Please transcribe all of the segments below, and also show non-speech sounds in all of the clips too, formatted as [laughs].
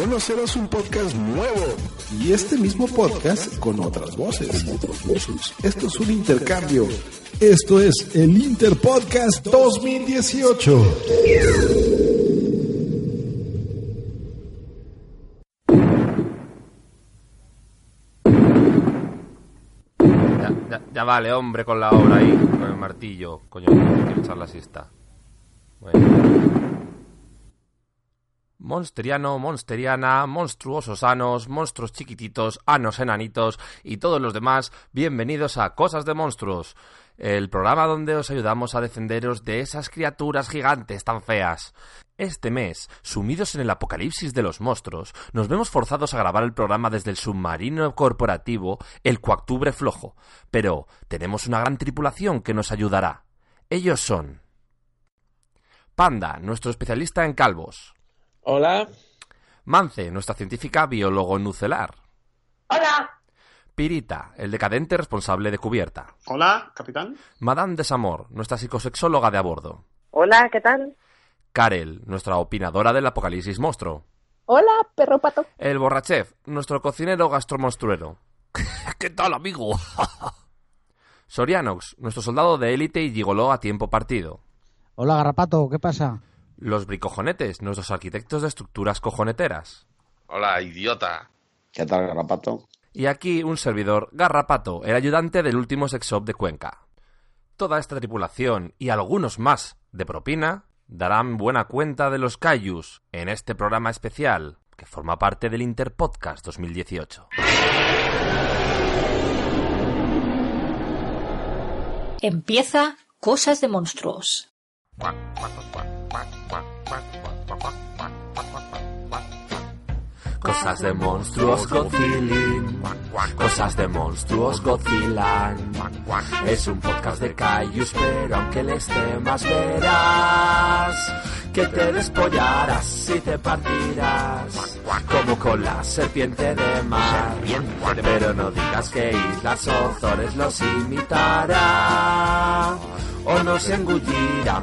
Conocerás un podcast nuevo y este mismo podcast con otras voces. Esto es un intercambio. Esto es el Interpodcast 2018. Ya, ya, ya vale, hombre, con la obra ahí, con el martillo. Coño, quiero echar la siesta. Bueno. Monsteriano, monsteriana, monstruosos anos, monstruos chiquititos, anos enanitos y todos los demás, bienvenidos a Cosas de Monstruos, el programa donde os ayudamos a defenderos de esas criaturas gigantes tan feas. Este mes, sumidos en el apocalipsis de los monstruos, nos vemos forzados a grabar el programa desde el submarino corporativo El Coactubre Flojo, pero tenemos una gran tripulación que nos ayudará. Ellos son... Panda, nuestro especialista en calvos. Hola. Mance, nuestra científica biólogo nucelar. Hola. Pirita, el decadente responsable de cubierta. Hola, capitán. Madame Desamor, nuestra psicosexóloga de a bordo. Hola, ¿qué tal? Karel, nuestra opinadora del apocalipsis monstruo. Hola, perro pato. El borrachef, nuestro cocinero gastromonstruero. [laughs] ¿Qué tal, amigo? [laughs] Sorianox, nuestro soldado de élite y gigoló a tiempo partido. Hola, Garrapato, ¿qué pasa? Los bricojonetes, nuestros arquitectos de estructuras cojoneteras. Hola, idiota. ¿Qué tal, Garrapato? Y aquí un servidor, Garrapato, el ayudante del último sex shop de Cuenca. Toda esta tripulación y algunos más de propina darán buena cuenta de los Cayus en este programa especial que forma parte del Interpodcast 2018. Empieza Cosas de Monstruos. Cosas de monstruos Godzillin. Cosas de monstruos Godzillan. Es un podcast de Cayus, pero aunque les temas verás que te despollarás y te partirás como con la serpiente de mar. Pero no digas que Islas Ozores los imitará o nos engullirá.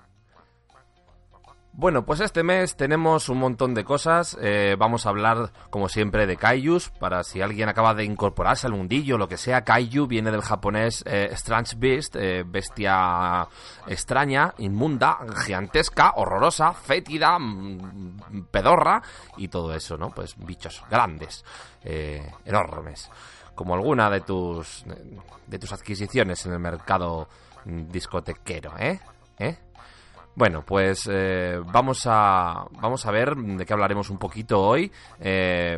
Bueno, pues este mes tenemos un montón de cosas. Eh, vamos a hablar, como siempre, de Kaijus. Para si alguien acaba de incorporarse al mundillo, lo que sea, Kaiju viene del japonés eh, Strange Beast, eh, bestia extraña, inmunda, gigantesca, horrorosa, fétida, mm, pedorra y todo eso, ¿no? Pues bichos grandes, enormes. Como alguna de tus, de tus adquisiciones en el mercado discotequero, ¿eh? ¿Eh? Bueno, pues eh, vamos a vamos a ver de qué hablaremos un poquito hoy. Eh,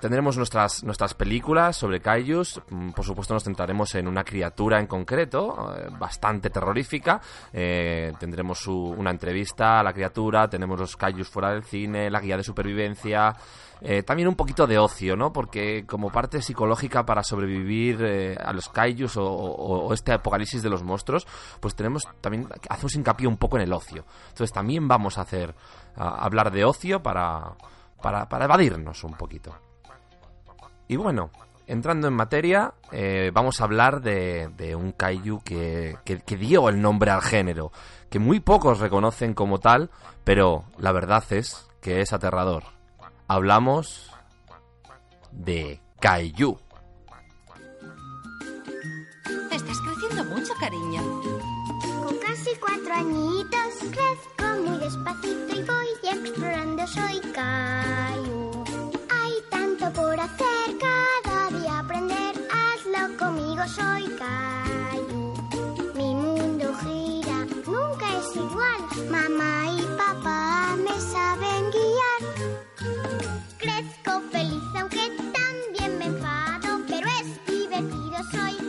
tendremos nuestras nuestras películas sobre kaijus. Mm, Por supuesto, nos centraremos en una criatura en concreto, eh, bastante terrorífica. Eh, tendremos su- una entrevista a la criatura, tenemos los kaijus fuera del cine, la guía de supervivencia. Eh, también un poquito de ocio, ¿no? Porque como parte psicológica para sobrevivir eh, a los kaijus o, este apocalipsis de los monstruos, pues tenemos también, hacemos hincapié un poco en el ocio. Entonces también vamos a hacer, hablar de ocio para, para, para evadirnos un poquito. Y bueno, entrando en materia, eh, vamos a hablar de, un kaiju que, que dio el nombre al género, que muy pocos reconocen como tal, pero la verdad es que es aterrador. Hablamos de kaiju. Estás creciendo mucho, cariño. Con casi cuatro añitos crezco muy despacito y voy explorando. Soy Cayu. Hay tanto por hacer, cada día aprender. Hazlo conmigo, soy Cayu. Mi mundo gira, nunca es igual. Mamá y papá me saben guiar. Feliz aunque también me es. Soy.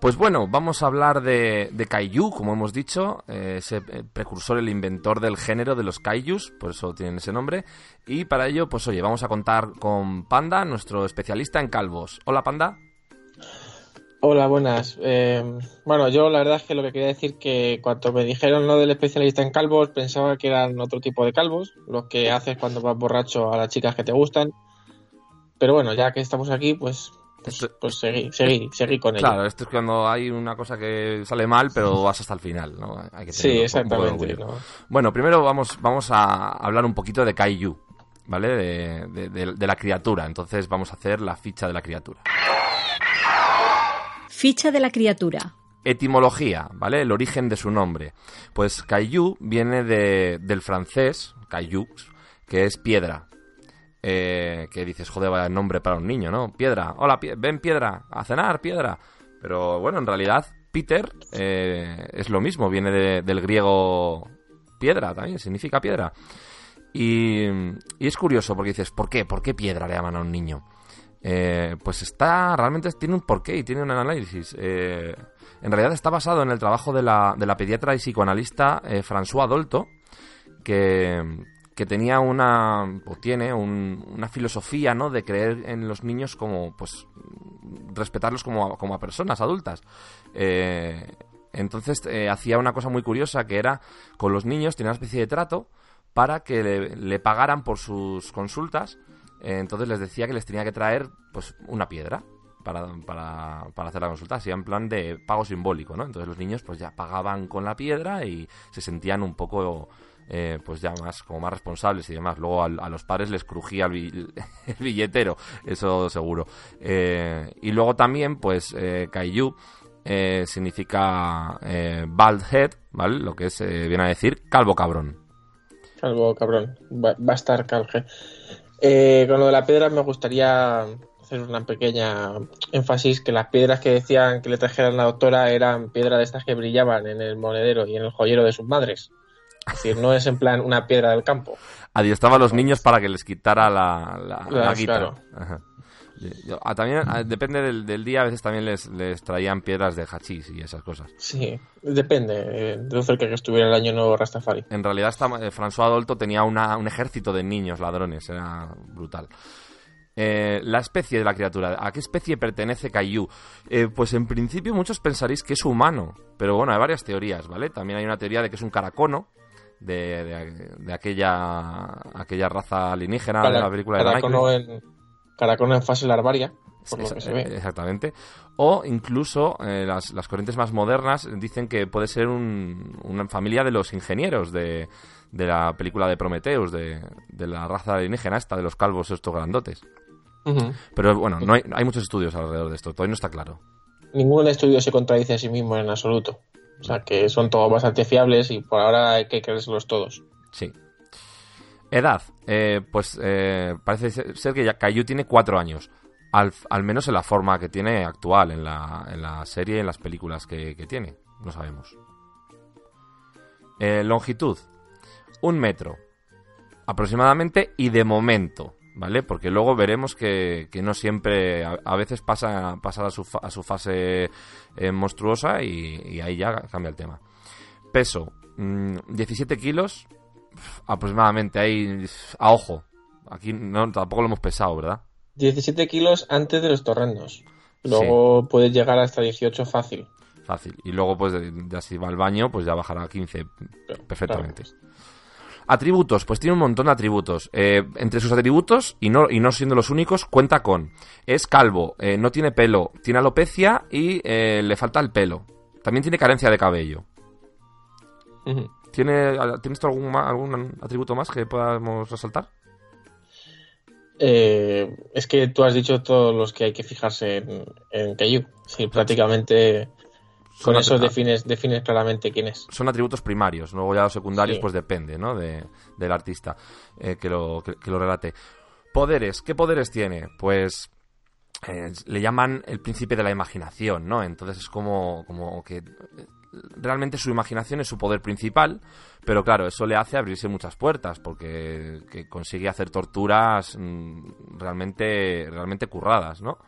Pues bueno, vamos a hablar de, de como hemos dicho, eh, ese precursor, el inventor del género de los Kaijus, por eso tienen ese nombre. Y para ello, pues oye, vamos a contar con Panda, nuestro especialista en calvos. Hola Panda. Hola, buenas. Eh, bueno, yo la verdad es que lo que quería decir que cuando me dijeron lo del especialista en calvos, pensaba que eran otro tipo de calvos, los que haces cuando vas borracho a las chicas que te gustan. Pero bueno, ya que estamos aquí, pues, pues, pues seguí, seguí, seguí con ello. Claro, esto es cuando hay una cosa que sale mal, pero vas hasta el final, ¿no? Hay que Sí, tener exactamente. Bueno, primero vamos, vamos a hablar un poquito de Kaiju, ¿vale? De, de- de- de la criatura. Entonces vamos a hacer la ficha de la criatura. Ficha de la criatura. Etimología, ¿vale? El origen de su nombre. Pues Kaiju viene de- del francés, Kaiju, que es piedra. Eh, que dices, joder, vaya nombre para un niño, ¿no? Piedra, hola, pie- ven piedra, a cenar, piedra. Pero bueno, en realidad, Peter eh, es lo mismo, viene de- del griego piedra también, significa piedra. Y, y es curioso porque dices, ¿por qué? ¿Por qué piedra le llaman a un niño? Eh, pues está, realmente tiene un porqué y tiene un análisis. Eh, en realidad está basado en el trabajo de la, de la pediatra y psicoanalista eh, François Dolto, que, que tenía una, o tiene un- una filosofía, ¿no? De creer en los niños como, pues, respetarlos como a, como a personas adultas. Eh, entonces eh, hacía una cosa muy curiosa que era, con los niños tenía una especie de trato para que le pagaran por sus consultas. Entonces les decía que les tenía que traer, pues, una piedra para, para, hacer la consulta, así en plan de pago simbólico, ¿no? Entonces los niños pues ya pagaban con la piedra y se sentían un poco eh, pues ya más como más responsables y demás. Luego a, los padres les crujía el, bi- [laughs] billetero, eso seguro. Eh, y luego también pues eh, Kaiju eh, significa eh, bald head, ¿vale? Lo que es, eh, viene a decir calvo cabrón. Calvo, cabrón. Va, va a estar calje. Eh, con lo de la piedra me gustaría hacer una pequeña énfasis que las piedras que decían que le trajeran la doctora eran piedras de estas que brillaban en el monedero y en el joyero de sus madres. Es decir, no es en plan una piedra del campo. Adiestraba a los niños para que les quitara la, la, la guita. claro. Ajá. Ah, también ah, depende del, del día, a veces también les, les traían piedras de hachís y esas cosas. Sí, depende eh, de lo cerca que estuviera el año nuevo Rastafari. En realidad, esta, eh, François Adolto tenía una- un ejército de niños ladrones, era brutal. Eh, la especie de la criatura, ¿a qué especie pertenece Kaiju? Eh, pues en principio muchos pensaréis que es humano, pero bueno, hay varias teorías, ¿vale? También hay una teoría de que es un caracono, de, de- de aquella, aquella raza alienígena de la película de Caracono en, Caracono en fase larvaria, por lo que se ve. eh, Exactamente. O incluso eh, las, las corrientes más modernas dicen que puede ser un- una familia de los ingenieros de, de la película de Prometheus, de, de la raza alienígena esta, de los calvos estos grandotes. Pero bueno, no hay, hay muchos estudios alrededor de esto, todavía no está claro. Ningún estudio se contradice a sí mismo en absoluto. O sea que son todos bastante fiables y por ahora hay que creérselos todos. Sí. Edad. Eh, pues eh, parece ser- que ya Caillou tiene cuatro años. Al, menos en la forma que tiene actual, en la, serie y en las películas que, tiene. No sabemos. Eh, longitud. Un metro. Aproximadamente y de momento. ¿Vale? Porque luego veremos que, no siempre. A, veces pasa, pasa a, su, fase monstruosa y, ahí ya cambia el tema. Peso. mm, 17 kilos aproximadamente ahí a ojo. Aquí no, tampoco lo hemos pesado, ¿verdad? 17 kilos antes de los torrendos. Luego puedes llegar hasta 18 fácil. Fácil. Y luego, pues, ya si va al baño, pues ya bajará a 15 perfectamente. Atributos, pues tiene un montón de atributos. Eh, entre sus atributos, y no, y no siendo los únicos, cuenta con. Es calvo, eh, no tiene pelo, tiene alopecia y eh, le falta el pelo. También tiene carencia de cabello. ¿Tiene, ¿Tienes tú algún, algún atributo más que podamos resaltar? Eh, es que tú has dicho todos los que hay que fijarse en, en. Sí, prácticamente con eso atri- defines, defines claramente quién es. Son atributos primarios, luego ya los secundarios Sí. pues depende, ¿no? De, del artista eh, que, lo, que, que lo relate. Poderes, ¿qué poderes tiene? Pues eh, le llaman el príncipe de la imaginación, ¿no? Entonces es como, como que realmente su imaginación es su poder principal, pero claro, eso le hace abrirse muchas puertas, porque que consigue hacer torturas mm, realmente, realmente curradas, ¿no?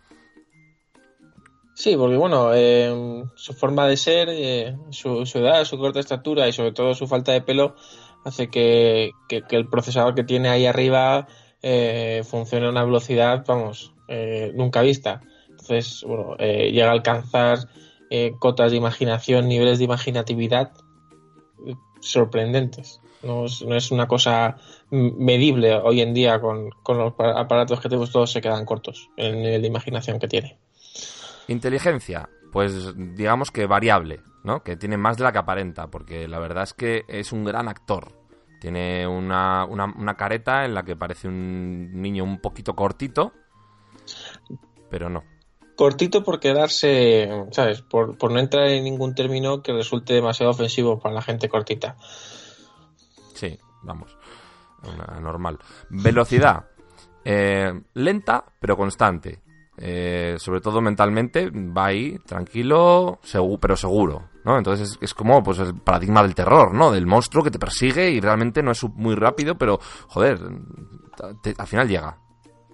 Sí, porque bueno, eh, su forma de ser, eh, su, su edad, su corta estatura y sobre todo su falta de pelo hace que, el procesador que tiene ahí arriba eh, funcione a una velocidad, vamos, eh, nunca vista. Entonces, bueno, llega a alcanzar eh, cotas de imaginación, niveles de imaginatividad eh, sorprendentes. No es, no es una cosa medible hoy en día con, con los pa- aparatos que tenemos, todos se quedan cortos en el nivel de imaginación que tiene. Inteligencia, pues digamos que variable, ¿no? Que tiene más de la que aparenta, porque la verdad es que es un gran actor. Tiene una, una, una careta en la que parece un niño un poquito cortito, pero no. Cortito por quedarse, ¿sabes? Por, por no entrar en ningún término que resulte demasiado ofensivo para la gente cortita. Sí, vamos. Normal. Velocidad. eh, lenta, pero constante. Eh, sobre todo mentalmente, va ahí tranquilo, pero seguro. ¿no? Entonces es, es como pues el paradigma del terror, ¿no? Del monstruo que te persigue y realmente no es muy rápido, pero joder, al final llega.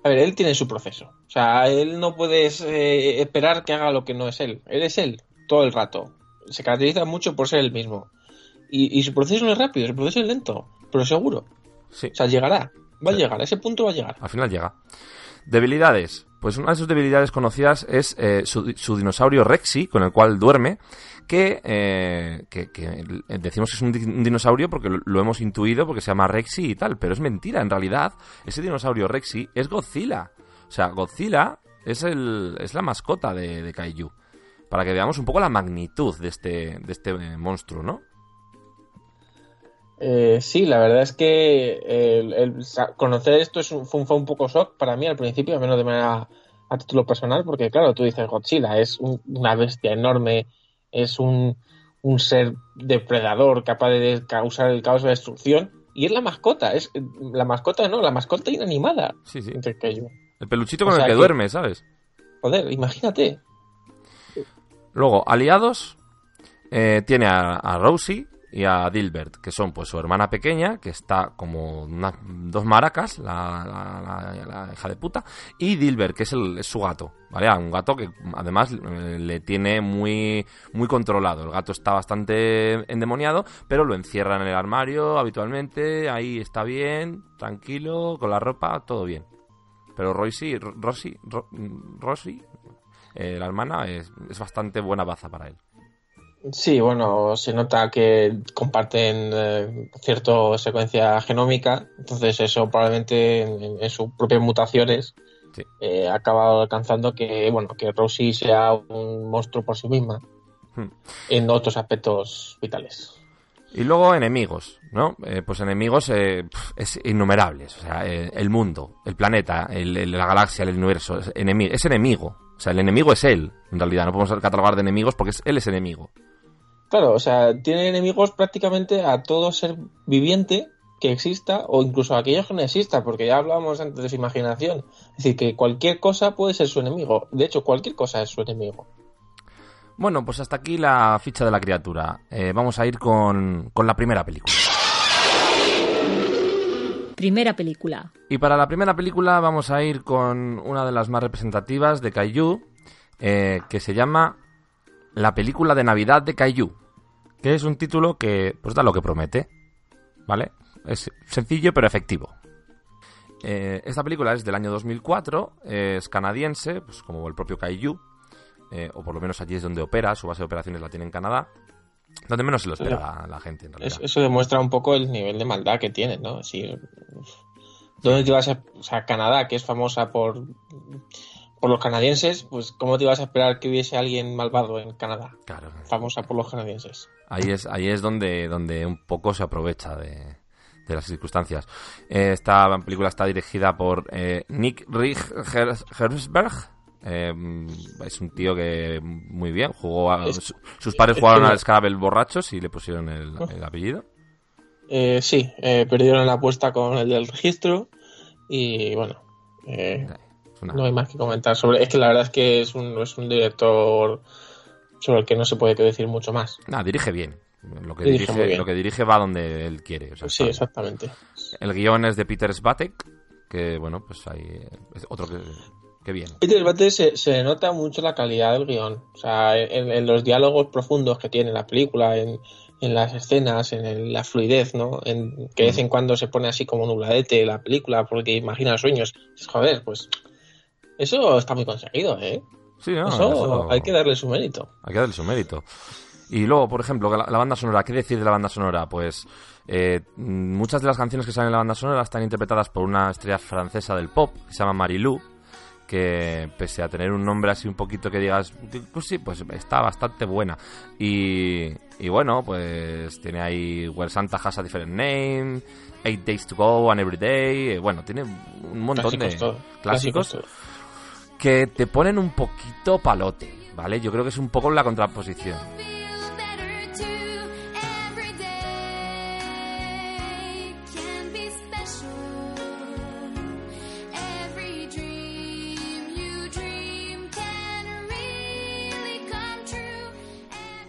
A ver, él tiene su proceso. O sea, él no puedes eh, esperar que haga lo que no es él. Él es él, todo el rato. Se caracteriza mucho por ser el mismo. Y, y su proceso no es rápido, su proceso es lento, pero seguro. Sí. O sea, llegará. Va a llegar, a ese punto va a llegar. Al final llega. Debilidades. Pues una de sus debilidades conocidas es eh, su, su dinosaurio Rexy, con el cual duerme, que, eh, que, decimos que es un, di- un dinosaurio porque lo, hemos intuido porque se llama Rexy y tal, pero es mentira, en realidad ese dinosaurio Rexy es Godzilla. O sea, Godzilla es, el, es la mascota de, Kaiju. Para que veamos un poco la magnitud de este, de este eh, monstruo, ¿no? Eh, sí, la verdad es que conocer esto es fue, un, un poco shock para mí al principio, al menos de manera a título personal, porque claro, tú dices Godzilla, es un- una bestia enorme, es un, un ser depredador capaz de causar el caos y la destrucción, y es la mascota, es la mascota no, la mascota inanimada. Sí, sí. El peluchito O con sea el que, que- duerme, ¿sabes? Joder, imagínate. Luego, aliados, eh, tiene a, a Rosie y a Dilbert, que son pues su hermana pequeña, que está como dos maracas, la, la- la- hija de puta, y Dilbert, que es, el, es su gato, ¿vale? Un gato que además eh, le tiene muy, muy controlado. El gato está bastante endemoniado, pero lo encierra en el armario habitualmente, ahí está bien, tranquilo, con la ropa, todo bien. Pero Rosie, Rosie, Ro- Rosie eh, la hermana, es, es bastante buena baza para él. Sí, bueno, se nota que comparten eh, cierta secuencia genómica, entonces eso probablemente en, en sus propias mutaciones Sí. eh, ha acabado alcanzando que, bueno, que Rosie sea un monstruo por sí misma Hmm. en otros aspectos vitales. Y luego enemigos, ¿no? Eh, pues enemigos eh, es innumerables. O sea, eh, el mundo, el planeta, el- el- la galaxia, el universo, es, enemi- es enemigo. O sea, el enemigo es él, en realidad. No podemos catalogar de enemigos porque es, él es enemigo. Claro, o sea, tiene enemigos prácticamente a todo ser viviente que exista o incluso a aquellos que no exista, porque ya hablábamos antes de su imaginación. Es decir, que cualquier cosa puede ser su enemigo. De hecho, cualquier cosa es su enemigo. Bueno, pues hasta aquí la ficha de la criatura. Eh, vamos a ir con, con la primera película. Primera película. Y para la primera película vamos a ir con una de las más representativas de Kaiju, eh, que se llama La película de Navidad de Kaiju, que es un título que pues da lo que promete, ¿vale? Es sencillo pero efectivo. Eh, esta película es del año 2004, es canadiense, pues como el propio Kaiju, eh, o por lo menos allí es donde opera, su base de operaciones la tiene en Canadá. Donde menos se lo espera la, la gente, en realidad. Eso, demuestra un poco el nivel de maldad que tienen, ¿no? Decir, ¿dónde te vas a... O sea, Canadá, que es famosa por, por los canadienses, pues ¿cómo te ibas a esperar que hubiese alguien malvado en Canadá? Claro. Famosa por los canadienses. Ahí es, ahí es donde, donde un poco se aprovecha de, de las circunstancias. Eh, esta película está dirigida por eh, Nick Rig Herzberg. Eh, es un tío que muy bien jugó a, Es- sus padres es jugaron al Scrabble borrachos y le pusieron el, el apellido Eh, sí, eh, perdieron la apuesta con el del registro y bueno, eh, no hay más que comentar sobre. Es que la verdad es que es un, es un director sobre el que no se puede decir mucho más. Nada, dirige bien lo que Dirige dirige, muy bien. lo que dirige va donde él quiere o sea, Sí, exactamente. el guion es de Peter Svatek que bueno pues es otro que, que bien Peter Bate se, se nota mucho la calidad del guion. O sea, en, en los diálogos profundos que tiene la película, en, en las escenas, en el- la fluidez, ¿no? En, que de vez en cuando se pone así como nubladete la película porque imagina sueños. Joder, pues eso está muy conseguido, ¿eh? Sí, no, eso, eso- hay que darle su mérito. Hay que darle su mérito. Y luego, por ejemplo, la, la banda sonora. ¿Qué decir de la banda sonora? Pues eh, muchas de las canciones que salen en la banda sonora están interpretadas por una estrella francesa del pop que se llama Marilou, que pese a tener un nombre así un poquito que digas, pues sí, pues está bastante buena. Y, y bueno, pues tiene ahí Where Santa Has a Different Name, Eight Days to Go and Every Day, eh, bueno, tiene un montón Clásicos de todo, clásicos, clásicos que te ponen un poquito palote, ¿vale? Yo creo que es un poco la contraposición.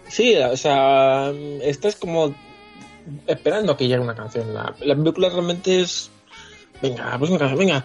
Sí, o sea, estás como esperando que llegue una canción. La, la película realmente es. Venga, pues una canción, venga.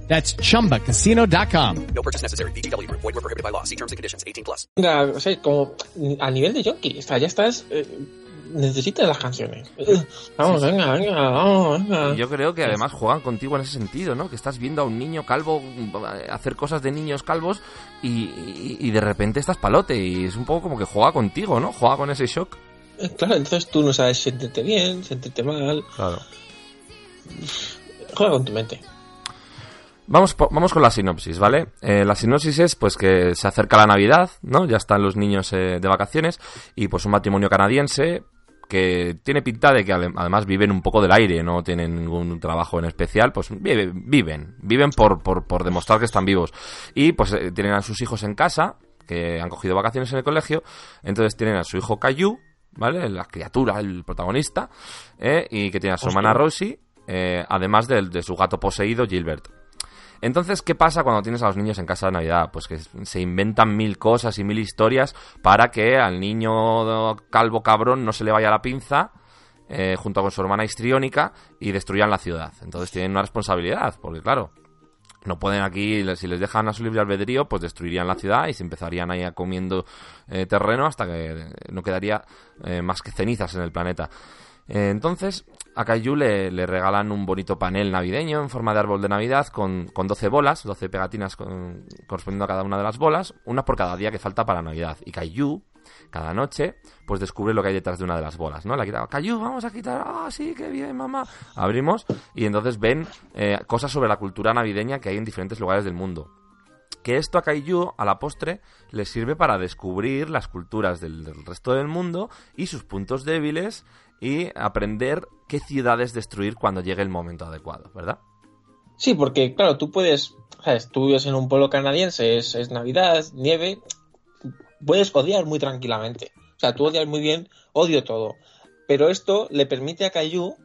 That's chumbacasino.com. No purchase necessary. VGW Group. Void were prohibited by law. See terms and conditions. 18 plus. Venga, o sea, como a nivel de. O sea, ya estás. eh, necesitas las canciones. [laughs] Vamos, venga, venga, vamos, venga. Yo creo que además juegan contigo en ese sentido, ¿no? Que estás viendo a un niño calvo eh, hacer cosas de niños calvos y, y- y de repente estás palote y es un poco como que juega contigo, ¿no? Juega con ese shock. Eh, Claro, entonces tú no sabes siéntete bien, siéntete mal. Claro. Juega con tu mente. Vamos, vamos con la sinopsis, ¿vale? Eh, la sinopsis es pues que se acerca la Navidad, ¿no? Ya están los niños eh, de vacaciones y pues un matrimonio canadiense que tiene pinta de que además viven un poco del aire, no tienen ningún trabajo en especial, pues vive- viven, viven por, por, por demostrar que están vivos. Y pues eh, tienen a sus hijos en casa, que han cogido vacaciones en el colegio, entonces tienen a su hijo Caillou, ¿vale? La criatura, el protagonista, ¿eh? y que tiene a su Hostia. hermana Rosie, eh, además del- de su gato poseído Gilbert. Entonces, ¿qué pasa cuando tienes a los niños en casa de Navidad? Pues que se inventan mil cosas y mil historias para que al niño calvo cabrón no se le vaya la pinza eh, junto con su hermana histriónica y destruyan la ciudad. Entonces tienen una responsabilidad, porque claro, no pueden aquí, si les dejan a su libre albedrío, pues destruirían la ciudad y se empezarían ahí a comiendo eh, terreno hasta que no quedaría eh, más que cenizas en el planeta. Eh, entonces, a Caillou le, le regalan un bonito panel navideño en forma de árbol de Navidad con, con 12 bolas, 12 pegatinas con- correspondiendo a cada una de las bolas, una por cada día que falta para Navidad. Y Caillou, cada noche, pues descubre lo que hay detrás de una de las bolas, ¿no? La quita, Caillou, vamos a quitar, ah, sí, qué bien, mamá. Abrimos y entonces ven eh, cosas sobre la cultura navideña que hay en diferentes lugares del mundo que esto a Kaiju, a la postre, le sirve para descubrir las culturas del resto del mundo y sus puntos débiles y aprender qué ciudades destruir cuando llegue el momento adecuado, ¿verdad? Sí, porque claro, tú puedes, ¿sabes? Tú vives en un pueblo canadiense, es, Navidad, nieve, puedes odiar muy tranquilamente. O sea, tú odias muy bien, odio todo. Pero esto le permite a Caillou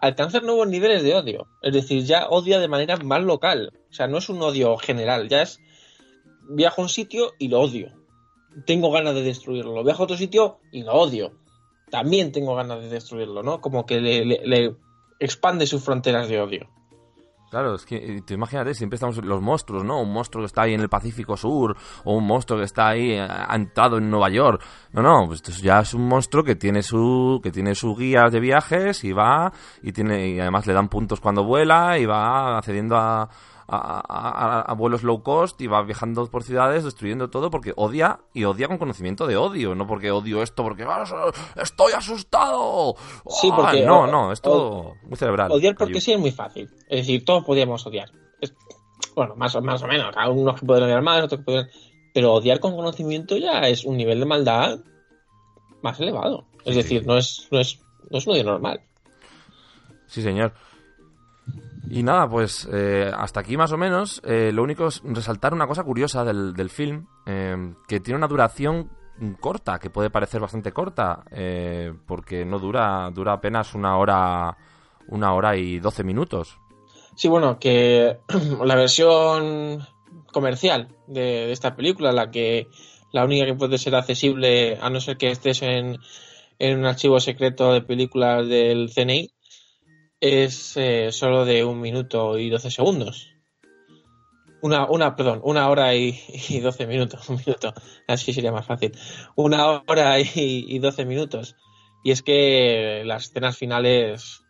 alcanzar nuevos niveles de odio. Es decir, ya odia de manera más local. O sea, no es un odio general, ya es viajo a un sitio y lo odio. Tengo ganas de destruirlo. Viajo a otro sitio y lo odio. También tengo ganas de destruirlo, ¿no? Como que le, expande sus fronteras de odio. Claro, es que te imagínate, siempre estamos los monstruos, ¿no? Un monstruo que está ahí en el Pacífico Sur, o un monstruo que está ahí eh, entrado en Nueva York. No, no, pues ya es un monstruo que tiene su que tiene su guía de viajes y va y tiene y además le dan puntos cuando vuela y va accediendo a a, a- a vuelos low cost y va viajando por ciudades destruyendo todo porque odia y odia con conocimiento de odio, no porque odio esto porque "Ah, estoy asustado. Sí, Ah, porque no, no, es todo muy cerebral. Odiar porque sí es muy fácil. Es decir, todos podíamos odiar. Es- bueno, más o, más o menos. Hay unos que pueden odiar más, otros que pueden... Pero odiar con conocimiento ya es un nivel de maldad más elevado. Es decir, no es, no es, no es un odio normal. Sí, señor. Y nada, pues eh, hasta aquí más o menos. Eh, lo único es resaltar una cosa curiosa del, del film, eh, que tiene una duración corta, que puede parecer bastante corta, eh, porque no dura, dura apenas una hora, una hora y doce minutos. Sí, bueno, que [clears throat] la versión comercial de, de esta película, la que la única que puede ser accesible, a no ser que estés en, en un archivo secreto de películas del CNI, es eh, solo de un minuto y doce segundos. Una, una, perdón, una hora y, [laughs] doce minutos, un minuto, así sería más fácil. Una hora y doce minutos. Y es que las escenas finales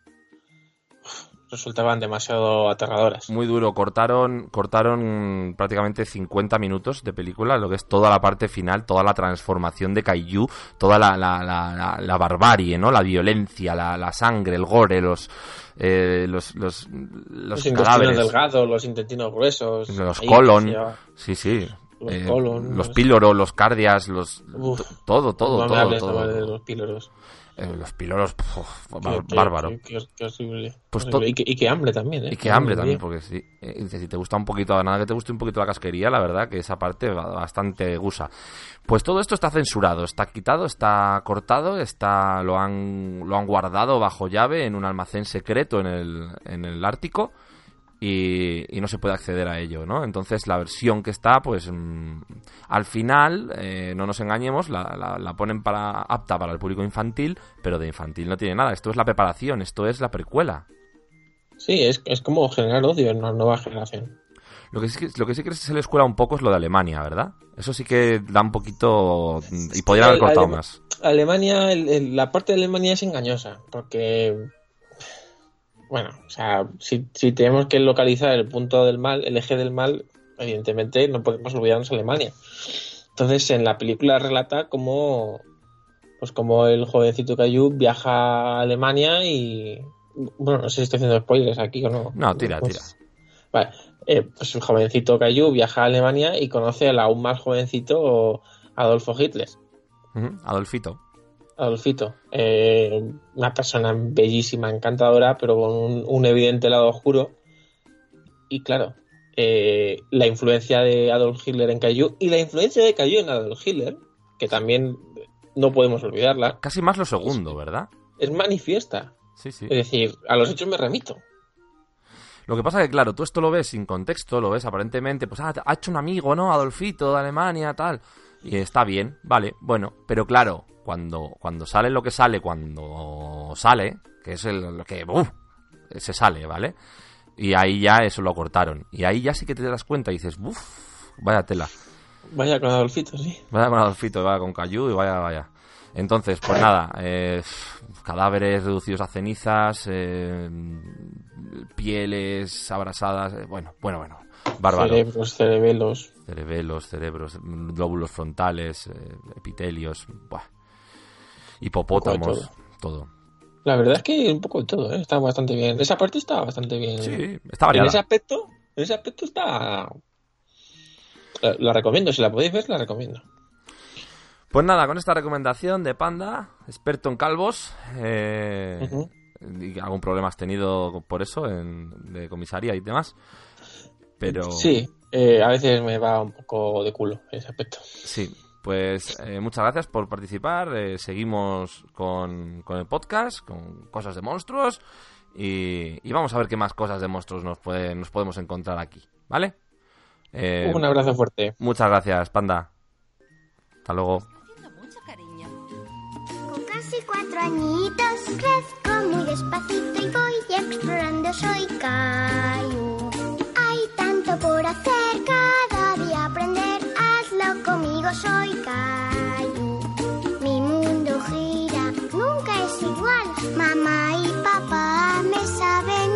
resultaban demasiado aterradoras. Muy duro, cortaron, cortaron prácticamente 50 minutos de película, lo que es toda la parte final, toda la transformación de Kaiju, toda la, la, la, la- barbarie, ¿no? La violencia, la, la sangre, el gore, los, eh, los, los, los, Los intestinos delgados, los intestinos gruesos. Los colon, sí, sí. Los Eh, colon, los píloros, los cardias, los Uf, todo, todo, todo, todo. de los píloros. Eh, los píloros, puf, Qué- bárbaro. qué- qué-. Pues y, qué hambre también, ¿eh? Y qué hambre también, porque eh, si te gusta un poquito, nada que te guste un poquito la casquería, la verdad que esa parte bastante gusa. Pues todo esto está censurado, está quitado, está cortado, está lo han lo han guardado bajo llave en un almacén secreto en el, en el Ártico y, y no se puede acceder a ello, ¿no? Entonces la versión que está, pues mm, al final, eh, no nos engañemos, la, la- la ponen para apta para el público infantil, pero de infantil no tiene nada. Esto es la preparación, esto es la precuela. Sí, es, es como generar odio en una nueva generación. Lo que, sí que, lo que sí que se le escuela un poco es lo de Alemania, ¿verdad? Eso sí que da un poquito... Y podrían haber cortado Alema- más. Alemania, el- el- la parte de Alemania es engañosa, porque, bueno, o sea, si, si tenemos que localizar el punto del mal, el eje del mal, evidentemente no podemos olvidarnos de Alemania. Entonces, en la película relata cómo, pues como el jovencito Caillou viaja a Alemania y, bueno, no sé si estoy haciendo spoilers aquí o no. No, tira, Pues- tira. Vale, eh, pues el jovencito Caillou viaja a Alemania y conoce al aún más jovencito Adolfo Hitler. Adolfito. Adolfito, eh, una persona bellísima, encantadora, pero con un, un evidente lado oscuro. Y claro, eh, la influencia de Adolf Hitler en Caillou y la influencia de Caillou en Adolf Hitler, que también no podemos olvidarla, Casi más lo segundo, ¿verdad? es manifiesta. Sí, sí. Es decir, a los hechos me remito. Lo que pasa que, claro, tú esto lo ves sin contexto, lo ves aparentemente, pues ah, ha hecho un amigo, ¿no? Adolfito de Alemania, tal. Y está bien, vale, bueno. Pero claro, cuando, cuando sale lo que sale, cuando sale, que es el, lo que, ¡uf! se sale, ¿vale? Y ahí ya eso lo cortaron. Y ahí ya sí que te das cuenta y dices, uff, vaya tela. Vaya con Adolfito, sí. Vaya con Adolfito, vaya con Cayu y vaya, vaya. Entonces, pues nada, eh, cadáveres reducidos a cenizas, eh, pieles abrasadas, eh, bueno, bueno, bueno, bárbaro. Cerebros, cerebelos. Cerebelos, cerebros, mm, glóbulos frontales, eh, epitelios, buah. hipopótamos, todo. La verdad es que un poco de todo, ¿eh? está bastante bien. Esa parte está bastante bien. Sí, está En variada. ese aspecto, en ese aspecto está. La, la recomiendo, si la podéis ver, la recomiendo. Pues nada, con esta recomendación de Panda, experto en calvos, eh, y algún problema has tenido por eso, en, de comisaría y demás. Pero... Sí, eh, a veces me va un poco de culo ese aspecto. Sí, pues eh, muchas gracias por participar. Eh, seguimos con, con, el podcast, con cosas de monstruos. Y, y, vamos a ver qué más cosas de monstruos nos, puede, nos podemos encontrar aquí. ¿Vale? Eh, un abrazo fuerte. Muchas gracias, Panda. Hasta luego. Con casi cuatro añitos crezco muy despacito y voy explorando. Soy. Por hacer, cada día aprender. Hazlo conmigo, soy Cayu. Mi mundo gira, nunca es igual. Mamá y papá me saben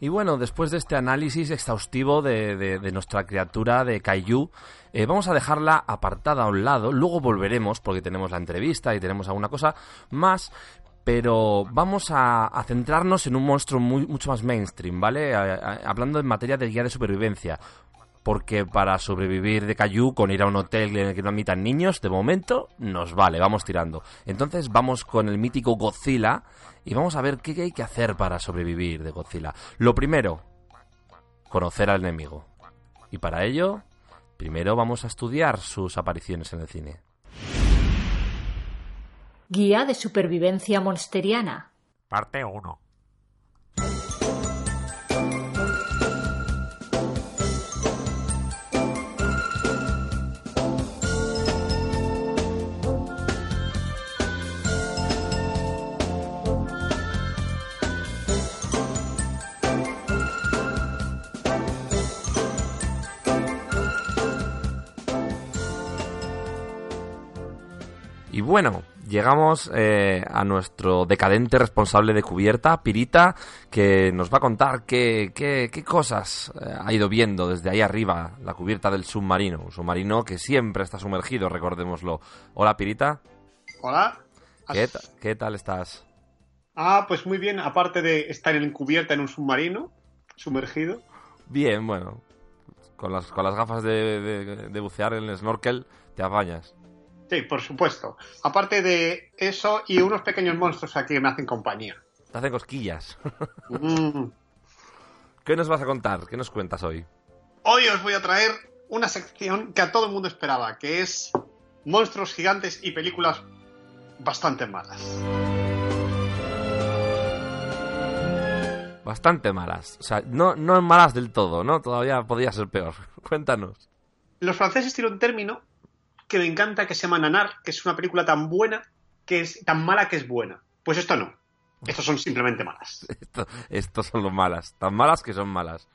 Y bueno, después de este análisis exhaustivo de, de, nuestra criatura de Kaiju, eh, vamos a dejarla apartada a un lado. Luego volveremos porque tenemos la entrevista y tenemos alguna cosa más. Pero vamos a, centrarnos en un monstruo muy, mucho más mainstream, ¿vale? Hablando en materia de guía de supervivencia. Porque para sobrevivir de Cayu con ir a un hotel en el que no admitan niños, de momento nos vale, vamos tirando. Entonces vamos con el mítico Godzilla y vamos a ver qué hay que hacer para sobrevivir de Godzilla. Lo primero, conocer al enemigo. Y para ello, primero vamos a estudiar sus apariciones en el cine. Guía de supervivencia monsteriana. Parte 1. Y bueno, llegamos eh, a nuestro decadente responsable de cubierta, Pirita, que nos va a contar qué, qué, qué cosas eh, ha ido viendo desde ahí arriba, la cubierta del submarino. Un submarino que siempre está sumergido, recordémoslo. Hola, Pirita. Hola. ¿Qué, ¿Qué tal estás? Ah, pues muy bien, aparte de estar en cubierta en un submarino, sumergido. Bien, bueno. Con las, con las gafas de, de, de bucear en el snorkel te apañas. Sí, por supuesto. Aparte de eso y unos pequeños monstruos aquí que me hacen compañía. Te hacen cosquillas. [laughs] Mm. ¿Qué nos vas a contar? ¿Qué nos cuentas hoy? Hoy os voy a traer una sección que a todo el mundo esperaba, que es monstruos gigantes y películas bastante malas. Bastante malas. O sea, no, no malas del todo, ¿no? Todavía podría ser peor. [laughs] Cuéntanos. Los franceses tienen un término que me encanta que se llama Nanar, que es una película tan buena que es tan mala que es buena. Pues esto no. Estos son simplemente malas. [laughs] Esto, estos son los malas. Tan malas que son malas.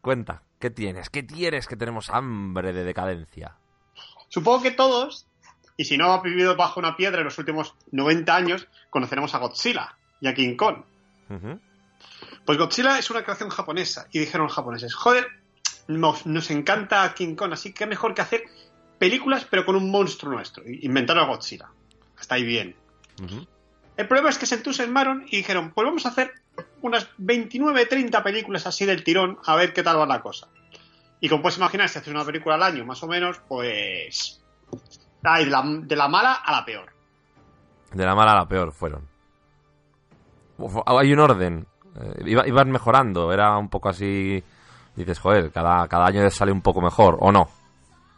Cuenta, ¿qué tienes? ¿Qué tienes que tenemos hambre de decadencia? Supongo que todos, y si no ha vivido bajo una piedra en los últimos 90 años, conoceremos a Godzilla y a King Kong. Uh -huh. Pues Godzilla es una creación japonesa. Y dijeron los japoneses, joder, nos, nos encanta King Kong, así que mejor que hacer películas, pero con un monstruo nuestro. Inventaron a Godzilla. Hasta ahí bien. Uh -huh. El problema es que se entusiasmaron y dijeron, pues vamos a hacer unas 29, 30 películas así del tirón, a ver qué tal va la cosa. Y como puedes imaginar, si haces una película al año, más o menos, pues... Ay, de, la, de la mala a la peor. De la mala a la peor fueron. Hay un orden. Eh, iba, iban mejorando, era un poco así... Dices, joder, cada, cada año sale un poco mejor, ¿o no?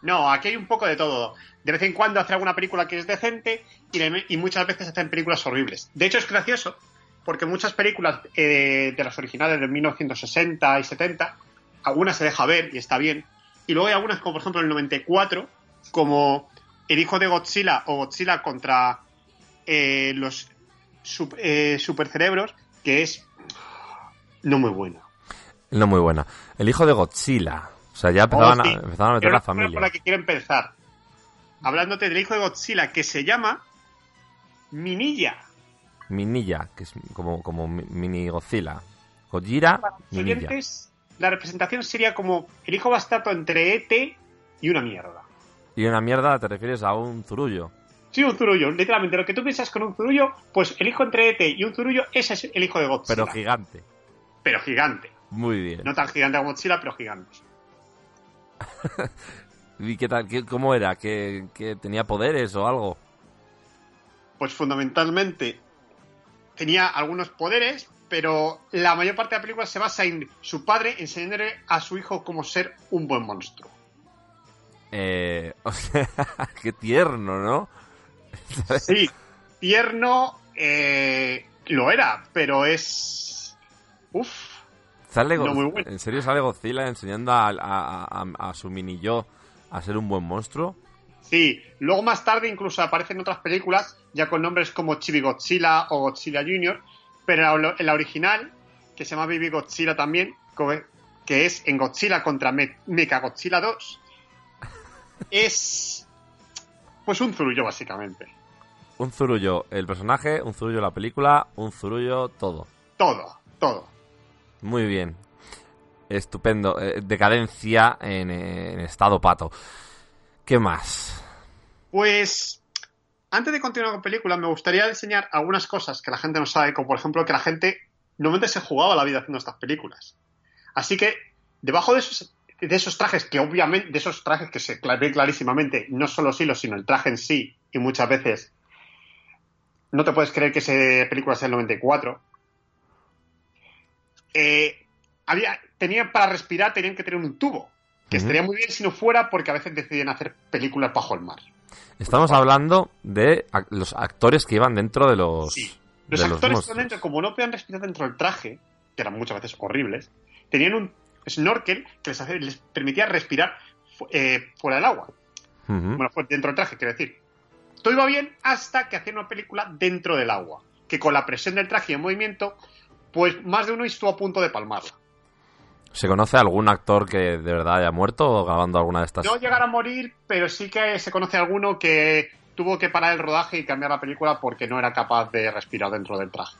No, aquí hay un poco de todo. De vez en cuando hace alguna película que es decente y, muchas veces hacen películas horribles. De hecho, es gracioso porque muchas películas eh, de las originales de 1960 y 70, algunas se deja ver y está bien. Y luego hay algunas, como por ejemplo el 94, como El hijo de Godzilla o Godzilla contra eh, los super, eh, supercerebros, que es no muy buena. No muy buena. El hijo de Godzilla. O sea, ya empezaban, oh, sí. a, empezaban a meter la familia. Por la que quiero empezar. Hablándote del hijo de Godzilla, que se llama Minilla. Minilla, que es como, como mini Godzilla. Gojira, Minilla. La representación sería como el hijo bastardo entre ET y una mierda. Y una mierda te refieres a un zurullo. Sí, un zurullo. Literalmente, lo que tú piensas con un zurullo, pues el hijo entre ET y un zurullo, ese es el hijo de Godzilla. Pero gigante. Pero gigante. Muy bien. No tan gigante como Godzilla, pero gigante. [laughs] ¿Y qué tal? ¿Qué, ¿Cómo era? ¿Que, ¿Que tenía poderes o algo? Pues fundamentalmente tenía algunos poderes, pero la mayor parte de la película se basa en su padre enseñándole a su hijo cómo ser un buen monstruo. Eh, [laughs] o sea, qué tierno, ¿no? [laughs] Sí, tierno eh, lo era, pero es... Uf. Sale no Go- muy bueno. ¿En serio sale Godzilla enseñando a, a- a- a su mini yo a ser un buen monstruo? Sí, luego más tarde incluso aparecen otras películas ya con nombres como Chibi Godzilla o Godzilla Jr., pero en la- original, que se llama Baby Godzilla también, que es en Godzilla contra Me Mecha Godzilla 2, [laughs] es pues un zurullo básicamente. Un zurullo el personaje, un zurullo la película, un zurullo todo. Todo, todo. Muy bien. Estupendo. Eh, decadencia en, en estado pato. ¿Qué más? Pues antes de continuar con películas, me gustaría enseñar algunas cosas que la gente no sabe, como por ejemplo que la gente normalmente se jugaba la vida haciendo estas películas. Así que debajo de esos, de esos trajes, que obviamente, de esos trajes que se ve clarísimamente, no solo los hilos, sino el traje en sí, y muchas veces no te puedes creer que esa película sea el 94. Eh, había, tenían para respirar, tenían que tener un tubo, que estaría muy bien si no fuera porque a veces deciden hacer películas bajo el mar. Estamos hablando de los actores que iban dentro de los, Los de los actores monstruos. por dentro, como no podían respirar dentro del traje, que eran muchas veces horribles, tenían un snorkel que les, hace- les permitía respirar eh, fuera del agua. Bueno, dentro del traje, quiero decir. Todo iba bien hasta que hacían una película dentro del agua, que con la presión del traje y el movimiento, pues más de uno estuvo a punto de palmarla. ¿Se conoce algún actor que de verdad haya muerto o grabando alguna de estas? No llegar a morir, pero sí que se conoce alguno que tuvo que parar el rodaje y cambiar la película porque no era capaz de respirar dentro del traje.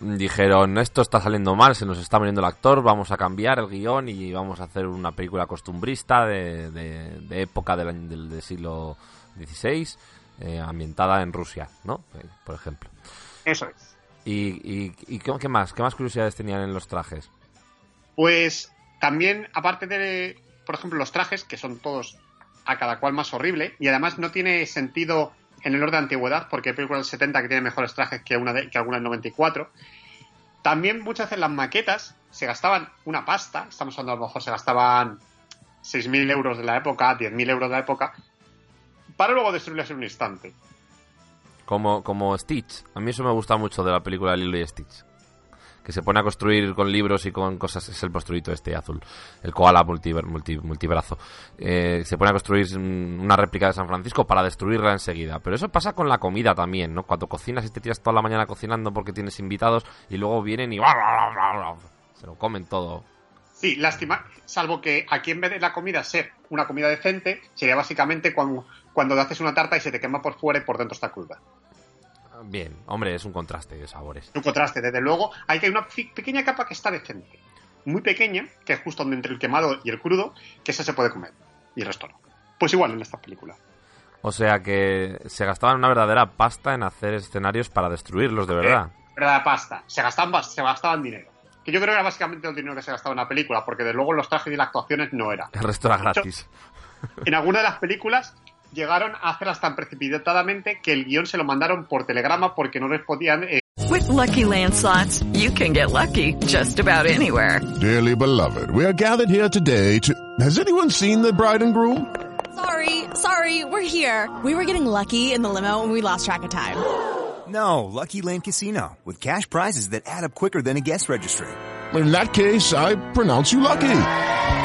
Dijeron, esto está saliendo mal, se nos está muriendo el actor, vamos a cambiar el guion y vamos a hacer una película costumbrista de, de- de época del, año- del- del siglo XVI, eh, ambientada en Rusia, ¿no? Eh, Por ejemplo. Eso es. ¿Y, y, y qué, más? ¿Qué más curiosidades tenían en los trajes? Pues también, aparte de, por ejemplo, los trajes, que son todos a cada cual más horrible, y además no tiene sentido en el orden de antigüedad, porque hay películas del 70 que tienen mejores trajes que, una de, que alguna del 94. También muchas veces las maquetas se gastaban una pasta, estamos hablando a lo mejor se gastaban 6.000 euros de la época, 10.000 euros de la época, para luego destruirlas en un instante. Como, como Stitch. A mí eso me gusta mucho de la película Lilo y Stitch. Que se pone a construir con libros y con cosas. Es el monstruito este azul. El koala multiver- multi- multibrazo. Eh, se pone a construir mm, una réplica de San Francisco para destruirla enseguida. Pero eso pasa con la comida también, ¿no? Cuando cocinas y te tiras toda la mañana cocinando porque tienes invitados y luego vienen y. Se lo comen todo. Sí, lástima, salvo que aquí en vez de la comida ser una comida decente, sería básicamente cuando, cuando haces una tarta y se te quema por fuera y por dentro está cruda. Bien, hombre, es un contraste de sabores. Un contraste, desde luego, hay que hay una pequeña capa que está decente. Muy pequeña, que es justo entre el quemado y el crudo, que esa se puede comer. Y el resto no. Pues igual en esta película. O sea que se gastaban una verdadera pasta en hacer escenarios para destruirlos de verdad. Verdad pasta. Se gastaban, se gastaban dinero. Que yo creo que era básicamente el dinero que se gastaba en la película, porque de luego los trajes y las actuaciones no era. El resto era hecho, gratis. En alguna de las películas llegaron a hacerlas tan precipitadamente que el guión se lo mandaron por telegrama porque no les podían eh, With Lucky Land slots, you can get lucky just about anywhere. Dearly beloved, we are gathered here today to. Has anyone seen the bride and groom? Sorry, sorry, we're here. We were getting lucky in the limo and we lost track of time. No, Lucky Land Casino, with cash prizes that add up quicker than a guest registry. In that case, I pronounce you lucky.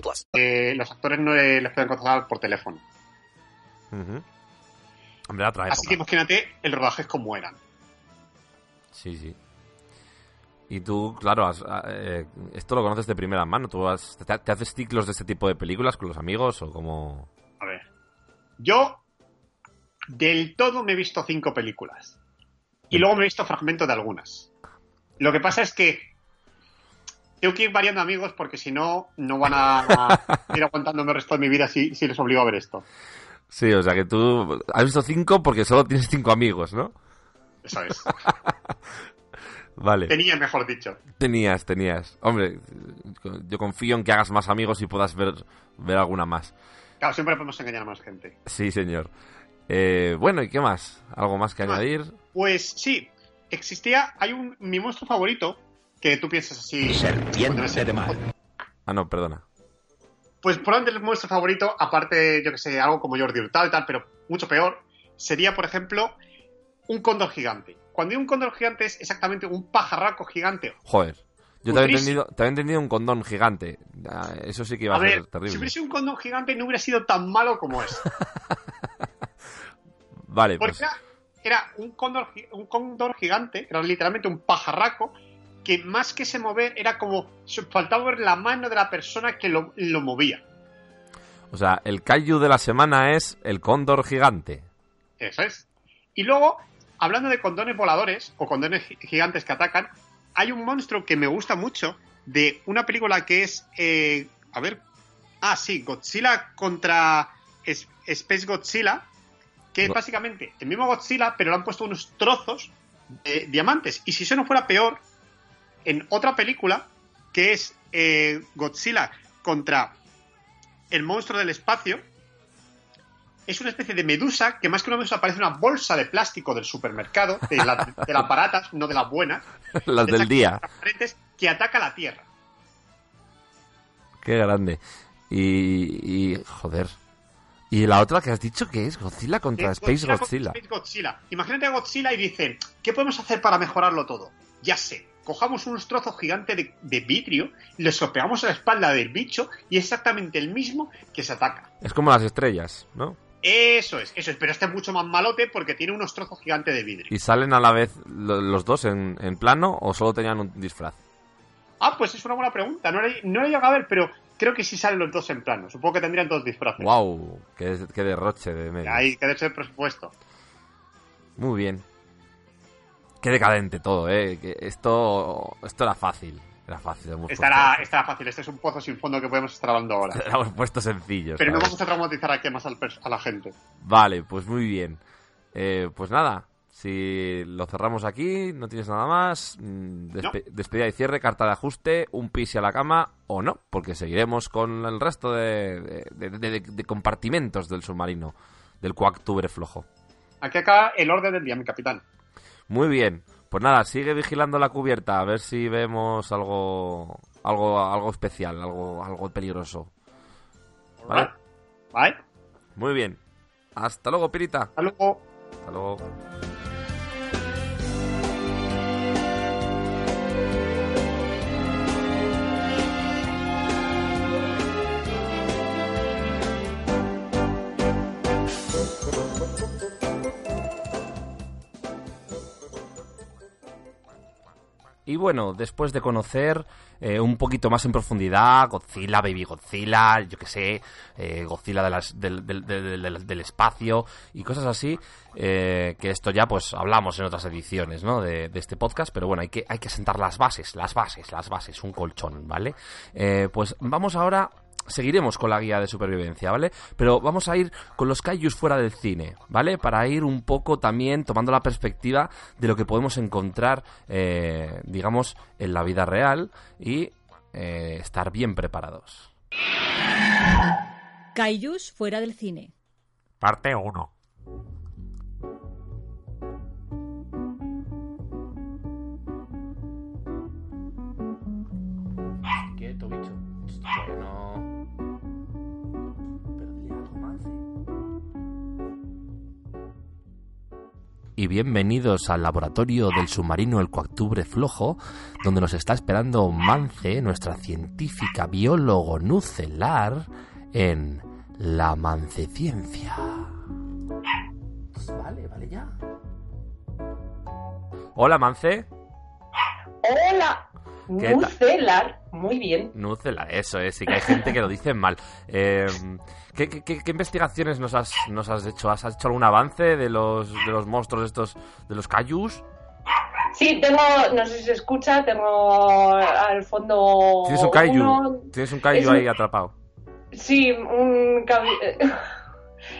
plus. Eh, los actores no le- les pueden contratar por teléfono. Ujú. Hombre, la otra Así que imagínate el rodaje es como eran. Sí, sí. Y tú, claro, has- eh, esto lo conoces de primera mano. ¿Tú has- te, te haces ciclos de este tipo de películas con los amigos o como...? A ver. Yo del todo me he visto cinco películas. Y luego me he visto fragmentos de algunas. Lo que pasa es que tengo que ir variando amigos porque si no, no van a, [laughs] ir aguantándome el resto de mi vida si, si les obligo a ver esto. Sí, o sea que tú has visto cinco porque solo tienes cinco amigos, ¿no? Eso es. [laughs] Vale. Tenía, mejor dicho. Tenías, tenías. Hombre, yo confío en que hagas más amigos y puedas ver, ver alguna más. Claro, siempre podemos engañar a más gente. Sí, señor. Eh, bueno, ¿y qué más? ¿Algo más que añadir? Pues sí, existía, hay un, mi monstruo favorito, que tú piensas así... Serpiente de mar. Ah, no, perdona. Pues probablemente el monstruo favorito, aparte, yo que sé, algo como Jordi Hurtado y tal, pero mucho peor, sería, por ejemplo, un cóndor gigante. Cuando digo un cóndor gigante es exactamente un pajarraco gigante. Joder. Yo te había, entendido, te había entendido un condón gigante. Ah, Eso sí que iba a, A ser ver, si terrible. hubiese un cóndor gigante no hubiera sido tan malo como es. [laughs] Vale, Porque pues era, era un, cóndor, un cóndor gigante, era literalmente un pajarraco, que más que se mover era como faltaba ver la mano de la persona que lo, lo movía. O sea, el kaiju de la semana es el cóndor gigante. Eso es. Y luego, hablando de condones voladores o condones gi- gigantes que atacan, hay un monstruo que me gusta mucho de una película que es. eh, a ver. Ah, sí, Godzilla contra Es- Space Godzilla. Que es básicamente el mismo Godzilla, pero le han puesto unos trozos de diamantes. Y si eso no fuera peor, en otra película, que es eh, Godzilla contra el monstruo del espacio, es una especie de medusa que más que una medusa parece una bolsa de plástico del supermercado, de, la- de las baratas, no de [laughs] las buenas, Las de del día. que ataca la Tierra. Qué grande. Y, y joder. Y la otra que has dicho que es Godzilla contra Es Space Godzilla. Space Godzilla. Imagínate a Godzilla y dicen, ¿qué podemos hacer para mejorarlo todo? Ya sé, cojamos unos trozos gigantes de, de vidrio, les pegamos a la espalda del bicho y es exactamente el mismo que se ataca. Es como las estrellas, ¿no? Eso es, eso es, pero este es mucho más malote porque tiene unos trozos gigantes de vidrio. ¿Y salen a la vez lo- los dos en, en plano o solo tenían un disfraz? Ah, pues es una buena pregunta. No le, no le he llegado a ver, pero creo que sí salen los dos en plano. Supongo que tendrían dos disfraces. ¡Wow! Qué, qué derroche de medio. Ahí, que de hecho el presupuesto. Muy bien. Qué decadente todo, ¿eh? Que esto, esto era fácil. Era fácil. Estará, estará fácil. Este es un pozo sin fondo que podemos estar hablando ahora. [laughs] Hemos puesto sencillo. Pero no vamos a traumatizar aquí más al a la gente. Vale, pues muy bien. Eh, pues nada, si lo cerramos aquí, no tienes nada más. mm, despe- Despedida y cierre, carta de ajuste, un pis a la cama o no, porque seguiremos con el resto de, de- de- de- de compartimentos del submarino, del coactubre flojo. Aquí acaba el orden del día, mi capitán. Muy bien, pues nada, sigue vigilando la cubierta a ver si vemos algo, algo, algo especial, algo, algo peligroso. ¿Vale? Vale. Muy bien. Hasta luego, Pirita. Hasta luego. Hasta luego. Y bueno, después de conocer eh, un poquito más en profundidad Godzilla, Baby Godzilla, yo que sé, eh, Godzilla del, del- del- del- espacio y cosas así, eh, que esto ya pues hablamos en otras ediciones ¿no? de, de este podcast, pero bueno, hay que, hay que sentar las bases, las bases, las bases, un colchón, ¿vale? Pues vamos ahora seguiremos con la guía de supervivencia, ¿vale? Pero vamos a ir con los kaijus fuera del cine, ¿vale? Para ir un poco también tomando la perspectiva de lo que podemos encontrar, eh, digamos, en la vida real y eh, estar bien preparados. Kaijus fuera del cine. Parte 1. Quieto, bicho. Bueno. Y bienvenidos al laboratorio del submarino El Coactubre Flojo, donde nos está esperando Mance, nuestra científica biólogo nucelar, en la Manceciencia. Vale, vale ya. Hola, Mance. Hola. Nucelar. Muy bien. Nucelar, eso es, sí que hay gente que lo dice mal. Eh, ¿qué, qué, qué- investigaciones nos has, nos has hecho? ¿Has hecho algún avance de los, de los monstruos estos, de los Kaijus? Sí, tengo, no sé si se escucha, tengo al fondo. Tienes un Kaiju, uno- tienes un Kaiju un- ahí atrapado. Sí, un. cabi- [laughs]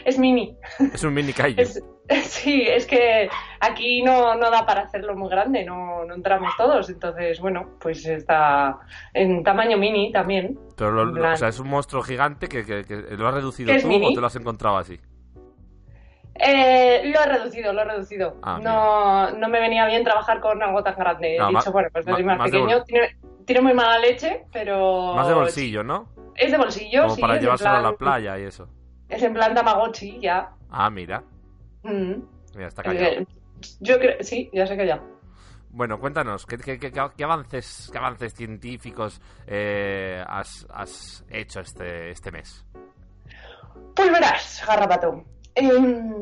Es mini. Es un mini Kaiju. Es- [laughs] sí, es que aquí no, no da para hacerlo muy grande, no, no entramos todos. Entonces, bueno, pues está en tamaño mini también. Pero lo- o sea, es un monstruo gigante que, que- que lo has reducido ¿Que es tú mini? o te lo has encontrado así. Eh, lo he reducido, lo he reducido. Ah, no, no me venía bien trabajar con algo tan grande. He dicho, bueno, pues soy más más pequeño. Tiene, tiene muy mala leche, pero. Más de bolsillo, ¿no? Es de bolsillo, Como sí. para llevárselo a la playa y eso. Es en plan Tamagotchi, ya. Ah, mira. Mm. Mira, está callado. Eh, yo creo, sí, ya sé que ya. Bueno, cuéntanos, ¿qué, qué- qué- qué avances, qué avances científicos eh, has, has hecho este, este mes? Pues verás, garrapato. Em,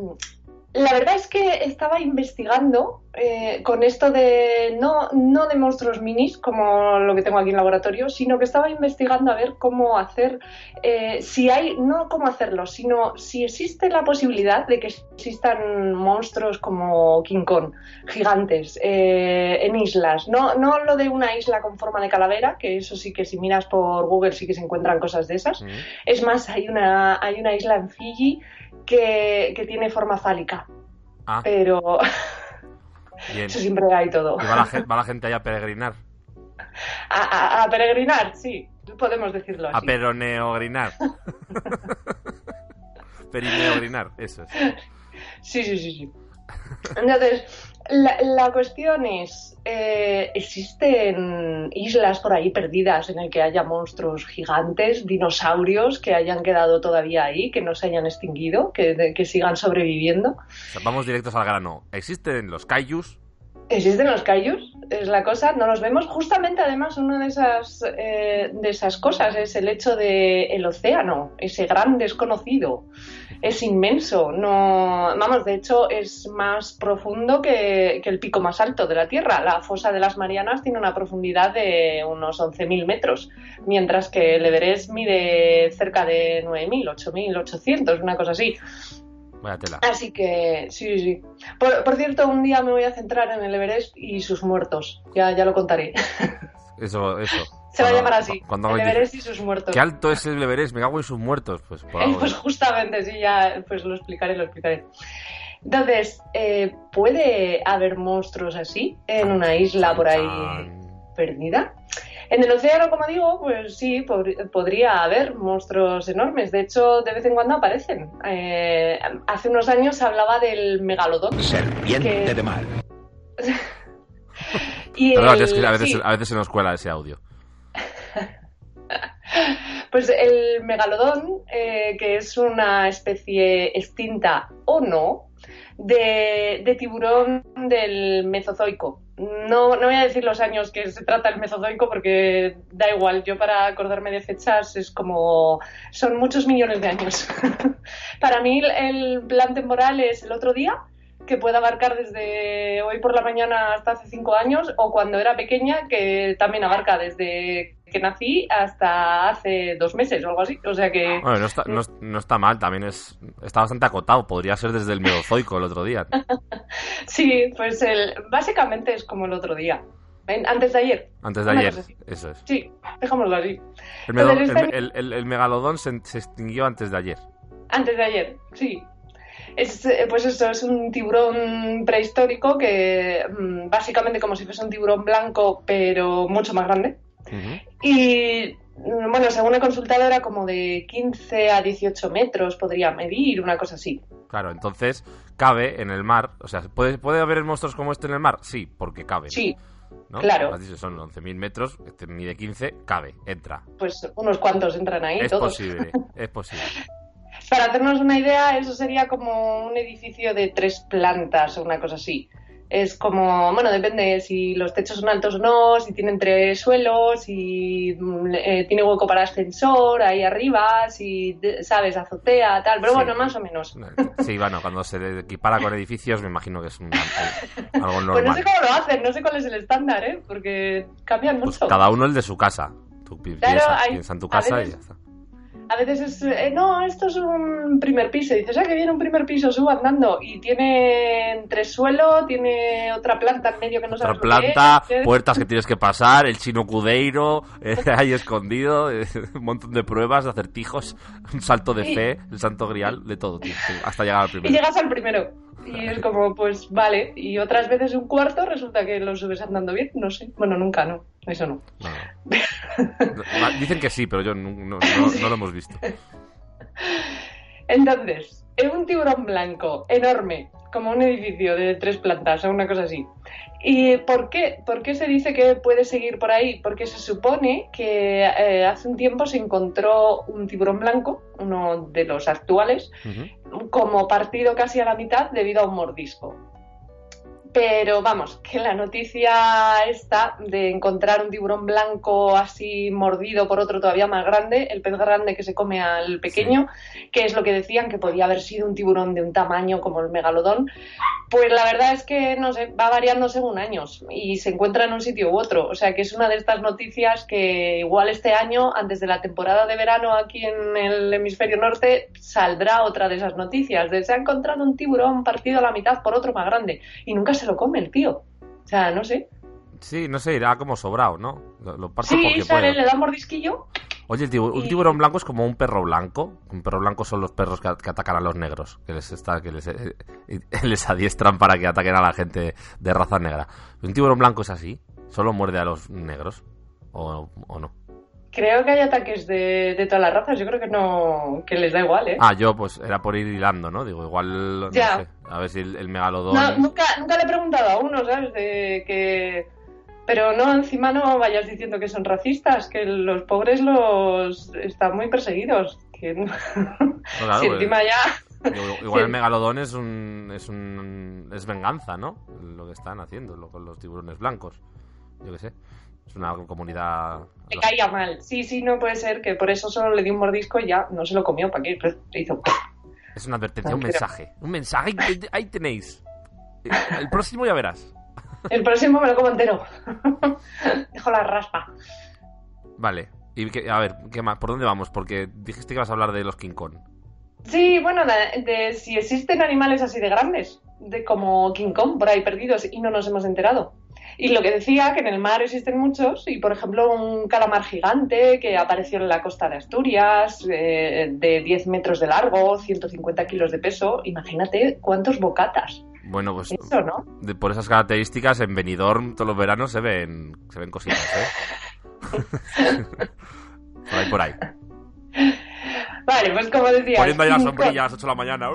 la verdad es que estaba investigando eh, con esto de no, no de monstruos minis como lo que tengo aquí en laboratorio, sino que estaba investigando a ver cómo hacer, eh, si hay, no cómo hacerlo, sino si existe la posibilidad de que existan monstruos como King Kong, gigantes, eh, en islas. No, no lo de una isla con forma de calavera, que eso sí que si miras por Google sí que se encuentran cosas de esas. Es más, hay una, hay una isla en Fiji que, que tiene forma fálica. Ah. Pero [laughs] Bien. eso siempre hay todo. Y va la, va la gente ahí a peregrinar. A, a- a peregrinar, sí, podemos decirlo A así. peroneogrinar. [laughs] Perineogrinar, eso es. Sí, sí, sí, sí. Entonces, la, cuestión es, eh, ¿existen islas por ahí perdidas en el que haya monstruos gigantes, dinosaurios que hayan quedado todavía ahí, que no se hayan extinguido, que, sigan sobreviviendo? Vamos directos al grano. ¿Existen los kaijus? ¿Existen los kaijus? Es la cosa, no los vemos. Justamente, además, una de esas, eh, de esas cosas es el hecho de el océano, ese gran desconocido. Es inmenso. No, vamos, de hecho, es más profundo que, que el pico más alto de la Tierra. La fosa de las Marianas tiene una profundidad de unos 11.000 metros, mientras que el Everest mide cerca de 9.000, 8.800, una cosa así. Vaya tela. Así que, sí, sí. Por, por cierto, un día me voy a centrar en el Everest y sus muertos. Ya, ya lo contaré. [laughs] Eso, eso. Se va a Cuando- llamar así. cuando el Everest dice, y sus muertos. ¿Qué alto es el Everest? Me cago en sus muertos. Pues [laughs] por algo. pues justamente, sí, ya pues lo explicaré, lo explicaré. Entonces, eh, ¿puede haber monstruos así en una isla por ahí perdida? En el océano, como digo, pues sí, pod- podría haber monstruos enormes. De hecho, de vez en cuando aparecen. Eh, hace unos años se hablaba del megalodón. Serpiente que- de mar. [laughs] Y Perdón, el- es que a veces, sí. a veces se nos cuela ese audio. [laughs] Pues el megalodón, eh, que es una especie extinta o no, de, de tiburón del Mesozoico. No, no voy a decir los años que se trata el Mesozoico porque da igual, yo para acordarme de fechas es como... son muchos millones de años. [laughs] para mí el- plan temporal es el otro día, que puede abarcar desde hoy por la mañana hasta hace cinco años, o cuando era pequeña, que también abarca desde que nací hasta hace dos meses o algo así. O sea que... Bueno, no está, no, no está mal, también es está bastante acotado. Podría ser desde el Mesozoico el otro día. [laughs] Sí, pues el, básicamente es como el otro día. Antes de ayer. Antes de ayer. Eso es. Sí, dejémoslo así. El, Entonces, este- el- el- el megalodón se, se extinguió antes de ayer. Antes de ayer, sí. Es, eh, pues eso, es un tiburón prehistórico que mm, básicamente como si fuese un tiburón blanco, pero mucho más grande. Y mm, bueno, según he consultado era como de 15 a 18 metros, podría medir, una cosa así. Claro, entonces cabe en el mar. O sea, ¿puede, ¿puede haber monstruos como este en el mar? Sí, porque cabe. Sí, ¿no? claro. Has dicho, son 11.000 metros, este mide 15, cabe, entra. Pues unos cuantos entran ahí, es todos. posible, es posible. [laughs] Para hacernos una idea, eso sería como un edificio de tres plantas o una cosa así. Es como, bueno, depende si los techos son altos o no, si tienen tres suelos, si mm, eh, tiene hueco para ascensor ahí arriba, si, sabes, azotea, tal. Pero Sí. bueno, más o menos. Sí, bueno, cuando se equipara con edificios me imagino que es un- algo Pues no normal. sé cómo lo hacen, no sé cuál es el estándar, ¿eh? Porque cambian mucho. Pues cada uno el de su casa. Tú Claro, piensa, hay- piensa en tu casa y veces- ya está. A veces es, eh, no, esto es un primer piso. Y dices, ah, que viene un primer piso, subo andando. Y tiene entresuelo, tiene otra planta en medio que no Otra sabes planta, que es. puertas que tienes que pasar, el chino cudeiro eh, [laughs] ahí escondido, eh, un montón de pruebas, de acertijos, un salto de Sí. fe, el santo grial, de todo, tío, hasta llegar al Y primero. llegas al primero. Y es como, pues vale. Y otras veces un cuarto resulta que lo subes andando bien. No sé. Bueno, nunca, no. Eso no. No, [laughs] Dicen que sí, pero yo no, no- no- no lo hemos visto. Entonces, es un tiburón blanco enorme, como un edificio de tres plantas o una cosa así. ¿Y por qué? ¿Por qué se dice que puede seguir por ahí? Porque se supone que eh, hace un tiempo se encontró un tiburón blanco, uno de los actuales, como partido casi a la mitad debido a un mordisco. Pero vamos, que la noticia esta de encontrar un tiburón blanco así mordido por otro todavía más grande, el pez grande que se come al pequeño, que es lo que decían que podía haber sido un tiburón de un tamaño como el megalodón, pues la verdad es que no sé, va variando según años y se encuentra en un sitio u otro. O sea que es una de estas noticias que igual este año, antes de la temporada de verano aquí en el hemisferio norte, saldrá otra de esas noticias. De se ha encontrado un tiburón partido a la mitad por otro más grande y nunca se lo come el tío. O sea, no sé. Sí, no sé, irá como sobrado, ¿no? Lo, lo parto Sí, porque sale, le da un mordisquillo. Oye, el un tiburón blanco es como un perro blanco. Un perro blanco son los perros que, que atacan a los negros, que les está, que les, eh, eh, [laughs] les adiestran para que ataquen a la gente de raza negra. ¿Un tiburón blanco es así? ¿Solo muerde a los negros? ¿O, o no? Creo que hay ataques de, de todas las razas. Yo creo que no, que les da igual, ¿eh? Ah, yo pues era por ir hilando, ¿no? Digo, igual, no Ya. sé, a ver si el, el megalodón... No, nunca, nunca le he preguntado a uno, ¿sabes? De que... Pero no, encima no vayas diciendo que son racistas, que los pobres los están muy perseguidos. Que no- claro, [laughs] si pues, encima ya... igual el [laughs] megalodón es un, es un... es venganza, ¿no? Lo que están haciendo lo- con los tiburones blancos. Yo qué sé. Es una comunidad... Le caía mal. Sí, sí, no puede ser que por eso solo le dio un mordisco y ya no se lo comió. ¿Para qué? Pues, le hizo... Es una advertencia, un mensaje. Un mensaje, ahí, tenéis. El próximo ya verás. El próximo me lo como entero. Dejo la raspa. Vale. Y que- a ver, ¿qué más? ¿Por dónde vamos? Porque dijiste que ibas a hablar de los King Kong. Sí, bueno, de, de si existen animales así de grandes, de como King Kong por ahí perdidos y no nos hemos enterado. Y lo que decía, que en el mar existen muchos, y por ejemplo un calamar gigante que apareció en la costa de Asturias, eh, de 10 metros de largo, 150 kilos de peso, imagínate cuántos bocatas. Bueno, pues Eso, ¿no? de- por esas características en Benidorm todos los veranos se ven se ven cositas, ¿eh? [laughs] por ahí, por ahí. Vale, pues como decía... Poniendo ahí la King sombrilla a Kong. las 8 de la mañana.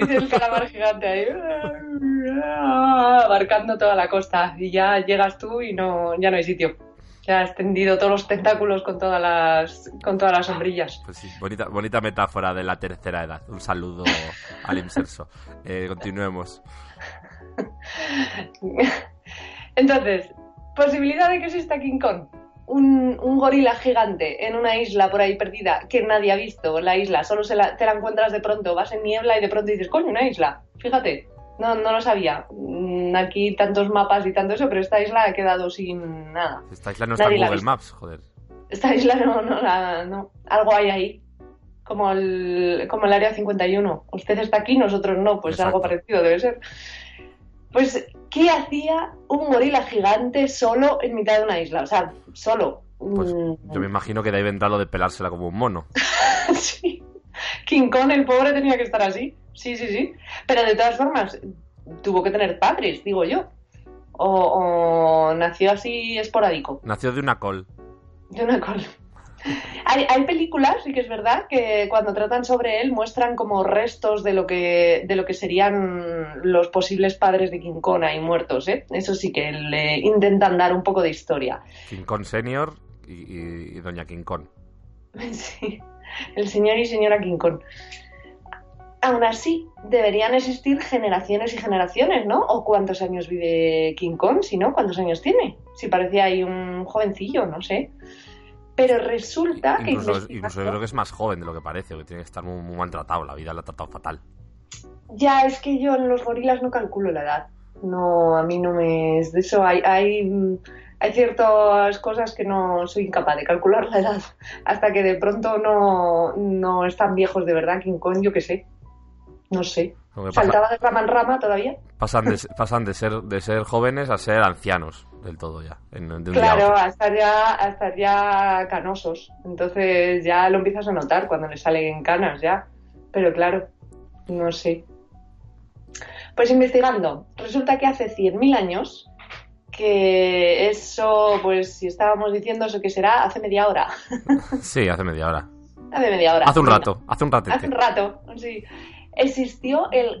[laughs] El calamar gigante ahí, abarcando toda la costa. Y ya llegas tú y no, ya no hay sitio. Ya has tendido todos los tentáculos con todas las, con todas las sombrillas. Pues sí, bonita, bonita metáfora de la tercera edad. Un saludo al inserso. Eh, continuemos. [laughs] Entonces, posibilidad de que exista King Kong. Un, un gorila gigante en una isla por ahí perdida que nadie ha visto. La isla, solo se la- te la encuentras de pronto. Vas en niebla y de pronto dices, coño, una isla. Fíjate, no, no lo sabía. Mm, Aquí tantos mapas y tanto eso, pero esta isla ha quedado sin nada. Esta isla no está en Nadie Google. Maps, joder. Esta isla no, no, la- no. Algo hay ahí. Como el, como el área 51. Usted está aquí, nosotros no. Pues algo parecido debe ser. Pues, ¿qué hacía un gorila gigante solo en mitad de una isla? O sea, solo. Pues Mm, yo me imagino que de ahí vendrá lo de pelársela como un mono. [laughs] sí. King Kong, el pobre, tenía que estar así. Sí, sí, sí. Pero de todas formas, tuvo que tener padres, digo yo. O, o nació así esporádico. Nació de una col. De una col. Hay, hay películas, sí que es verdad, que cuando tratan sobre él muestran como restos de lo que, de lo que serían los posibles padres de King Kong ahí muertos, ¿eh? Eso sí que le intentan dar un poco de historia. King Kong Senior y, y- y Doña King Kong. [laughs] Sí. el señor y señora King Kong. Aún así, deberían existir generaciones y generaciones, ¿no? ¿O cuántos años vive King Kong? Si no, ¿cuántos años tiene? Si parecía ahí un jovencillo, no sé. Pero resulta que... Incluso, investigando- incluso yo creo que es más joven de lo que parece, que tiene que estar muy, muy maltratado. La vida le ha tratado fatal. Ya, es que yo en los gorilas no calculo la edad. No, a mí no me es de eso. Hay, hay, hay ciertas cosas que no soy incapaz de calcular la edad. Hasta que de pronto no, no están viejos de verdad. King Kong, yo qué sé. No sé. ¿Faltaba de rama en rama todavía? Pasan de, pasan de ser de ser jóvenes a ser ancianos del todo ya. en- de un Claro, a estar, ya, a estar ya canosos. Entonces ya lo empiezas a notar cuando le salen canas ya. Pero claro, no sé. Pues investigando, resulta que hace 100.000 años, que eso, pues si estábamos diciendo eso que será, hace media hora. [laughs] Sí, hace media hora. hace media hora. Hace un Bueno, rato, hace un ratete. Hace un rato, sí. Existió el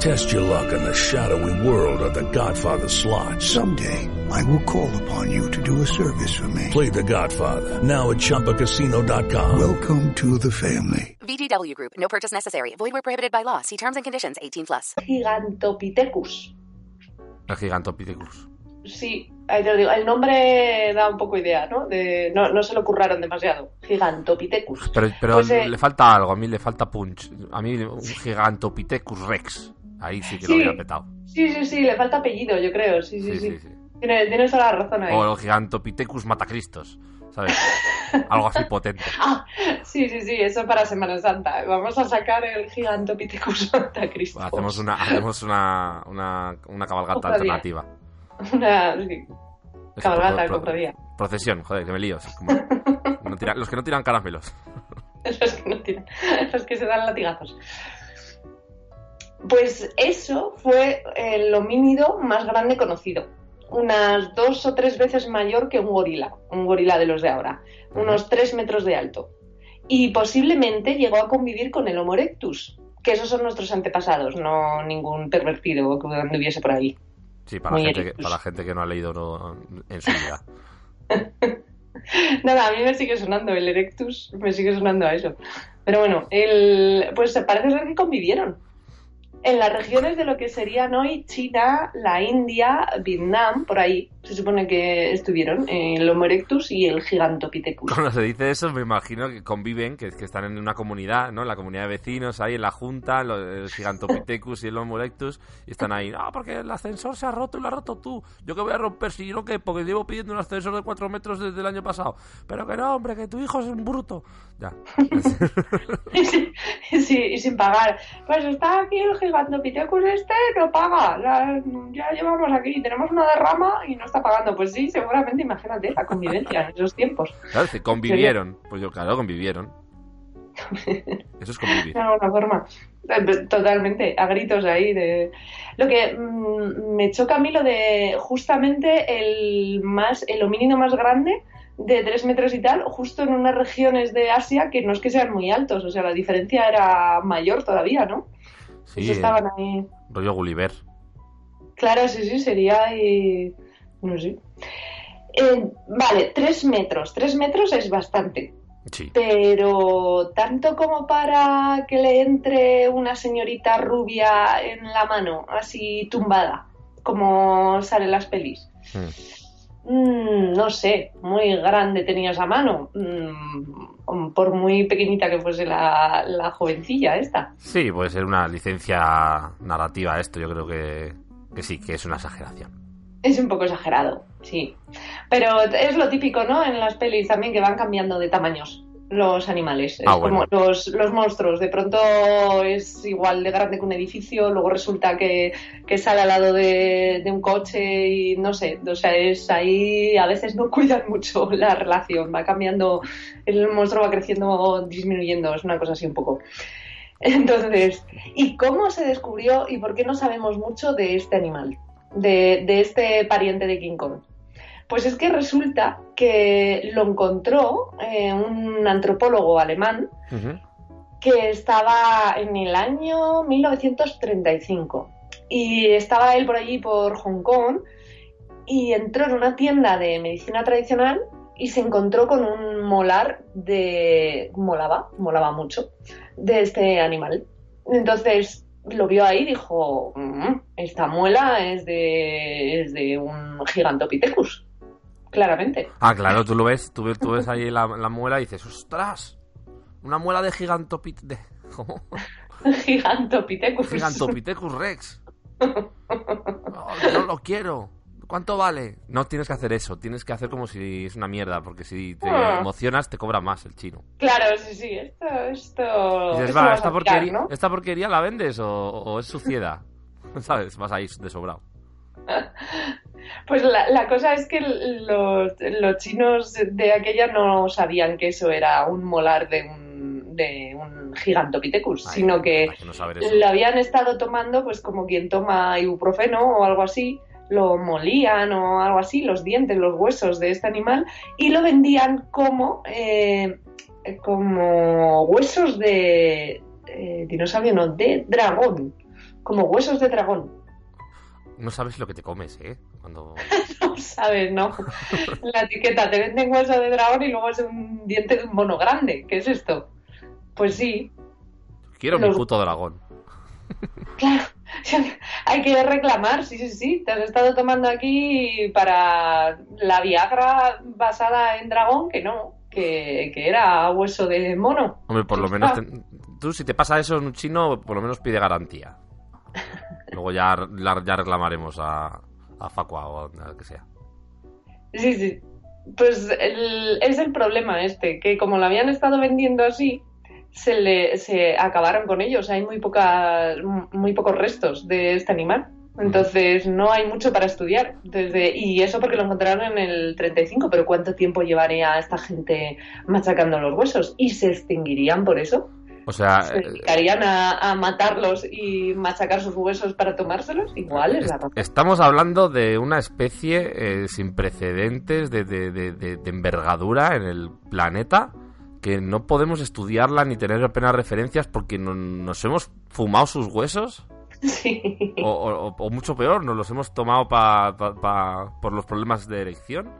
Test your luck in the shadowy world of The Godfather slot. Someday, I will call upon you to do a service for me. Play The Godfather now at ChumbaCasino.com. Welcome to the family. VGW Group. No purchase necessary. Void where prohibited by law. See terms and conditions. 18 plus. Gigantopithecus. El Gigantopithecus. Sí, ahí te lo digo. El nombre da un poco idea, ¿no? De, no, no se lo curraron demasiado. Gigantopithecus. Pero, pero Pues, eh, le falta algo, a mí le falta punch. A mí un Gigantopithecus Rex. Ahí sí que lo Sí. hubiera petado. Sí, sí, sí, le falta apellido, yo creo. Sí, sí, sí. Tienes, tienes toda la razón ahí. O el Gigantopithecus Matacristos. ¿Sabes? [laughs] algo así potente. Ah, sí, sí, sí, eso para Semana Santa. Vamos a sacar el Gigantopithecus [laughs] Santa Cristo. Hacemos una, hacemos una, una, una cabalgata alternativa. Una sí, cabalgata, pro-. Procesión, joder, que me lío. es como- [laughs] no tira- los que no tiran caramelos. Los que, no tienen- los que se dan latigazos. Pues eso fue el homínido más grande conocido. Unas dos o tres veces mayor que un gorila, un gorila de los de ahora. Unos tres metros de alto. Y posiblemente llegó a convivir con el Homo erectus, que esos son nuestros antepasados, no ningún pervertido que anduviese por ahí. Sí, para la, gente que, para la gente que no ha leído no- en su vida. [laughs] [laughs] Nada, a mí me sigue sonando el Erectus, me sigue sonando a eso. Pero bueno, el, pues parece ser que convivieron. En las regiones de lo que serían hoy China, la India, Vietnam, por ahí se supone que estuvieron el Homo erectus y el Gigantopithecus. Cuando se dice eso, me imagino que conviven, que, que están en una comunidad, ¿no? En la comunidad de vecinos, ahí en la junta, lo- el Gigantopithecus y el Homo erectus, y están ahí, no, porque el ascensor se ha roto y lo has roto tú. ¿Yo qué voy a romper si yo qué? Porque llevo pidiendo un ascensor de 4 metros desde el año pasado. Pero que no, hombre, que tu hijo es un bruto. Ya. [laughs] y, sí, y sin pagar. Pues está aquí el Gigantopithecus este, no paga. La- ya llevamos aquí, tenemos una derrama y no está pagando. Pues sí, seguramente, imagínate la convivencia en esos tiempos. Claro, dice, convivieron. Pues yo, claro, convivieron. [laughs] Eso es convivir. De alguna forma. Eh, Totalmente, a gritos ahí de... Lo que mm, me choca a mí lo de justamente el más, el homínido más grande de tres metros y tal, justo en unas regiones de Asia que no es que sean muy altos, o sea, la diferencia era mayor todavía, ¿no? Sí, Pues estaban ahí. rollo Gulliver. Claro, sí, sí, sería y... no sé. Eh, vale, tres metros. Tres metros es bastante. Sí. Pero tanto como para que le entre una señorita rubia en la mano, así tumbada, como salen las pelis. Mm, no sé, muy grande tenía esa mano, mm, por muy pequeñita que fuese la, la jovencilla esta. Sí, puede ser una licencia narrativa esto. Yo creo que, que sí, que es una exageración. Es un poco exagerado, sí. Pero es lo típico, ¿no? En las pelis también que van cambiando de tamaños los animales. Es Ah, como los, los monstruos. De pronto es igual de grande que un edificio, luego resulta que, que sale al lado de, de un coche y no sé. O sea, es ahí a veces no cuidan [laughs] mucho la relación. Va cambiando, el monstruo va creciendo o disminuyendo. Es una cosa así un poco. Entonces, ¿y cómo se descubrió y por qué no sabemos mucho de este animal? De, de este pariente de King Kong. Pues es que resulta que lo encontró eh, un antropólogo alemán que estaba en el año 1935 y estaba él por allí por Hong Kong y entró en una tienda de medicina tradicional y se encontró con un molar de molaba, molaba mucho de este animal. Entonces lo vio ahí y dijo, "Mm, esta muela es de, es de un gigantopithecus, claramente. Ah, claro, tú lo ves, tú, ves- tú ves ahí la, la muela y dices, ¡ostras! Una muela de gigantopit... De... ¿Cómo? [laughs] Gigantopithecus. Gigantopithecus rex. [laughs] Oh, yo lo quiero. ¿Cuánto vale? No tienes que hacer eso, tienes que hacer como si es una mierda, porque si te Ah. emocionas te cobra más el chino. Claro, sí, sí, esto, esto... Dices, esto va, ¿esta tirar, porquería, ¿no? ¿esta porquería la vendes o, o es suciedad? [laughs] ¿Sabes? Vas ahí de sobrado. [laughs] Pues la, la cosa es que los, los chinos de aquella no sabían que eso era un molar de un, de un gigantopithecus, sino que que no lo habían estado tomando pues como quien toma ibuprofeno o algo así, lo molían o algo así, los dientes, los huesos de este animal, y lo vendían como, eh, como huesos de eh, dinosaurio, no, de dragón, como huesos de dragón. No sabes lo que te comes, ¿eh? Cuando... [laughs] No sabes, ¿no? [laughs] La etiqueta, te venden hueso de dragón y luego es un diente de un mono grande. ¿Qué es esto? Pues sí, Quiero mi Los- puto dragón. claro. [laughs] Hay que reclamar, sí, sí, sí. Te has estado tomando aquí para la Viagra basada en dragón, que no, que, que era hueso de mono. Hombre, por lo [laughs] menos... te- Tú, si te pasa eso en un chino, por lo menos pide garantía. [laughs] Luego ya, ya reclamaremos a, a Facua o a lo que sea. Sí, sí. Pues el- es el problema este, que como lo habían estado vendiendo así, se le se acabaron con ellos. Hay muy pocas, muy pocos restos de este animal. Entonces no hay mucho para estudiar. Desde, y eso porque lo encontraron en el 35, pero ¿cuánto tiempo llevaría esta gente machacando los huesos? ¿Y se extinguirían por eso? O sea, ¿Se dedicarían a, a matarlos y machacar sus huesos para tomárselos? Igual es la razón. estamos hablando de una especie eh, sin precedentes de, de- de- de- de envergadura en el planeta que no podemos estudiarla ni tener apenas referencias porque no- nos hemos fumado sus huesos. Sí. O, o- o mucho peor, nos los hemos tomado pa- pa- pa- por los problemas de erección.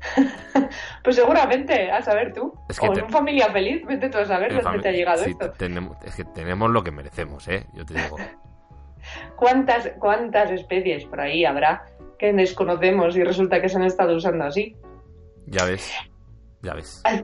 [laughs] Pues seguramente, a saber tú. Es que o te- en un familia feliz, vete tú a saber En dónde fami- te ha llegado sí, esto. tenemos, es que tenemos lo que merecemos, ¿eh? Yo te digo. [laughs] ¿Cuántas, ¿Cuántas especies por ahí habrá que desconocemos y resulta que se han estado usando así? Ya ves. Ya ves. Ay,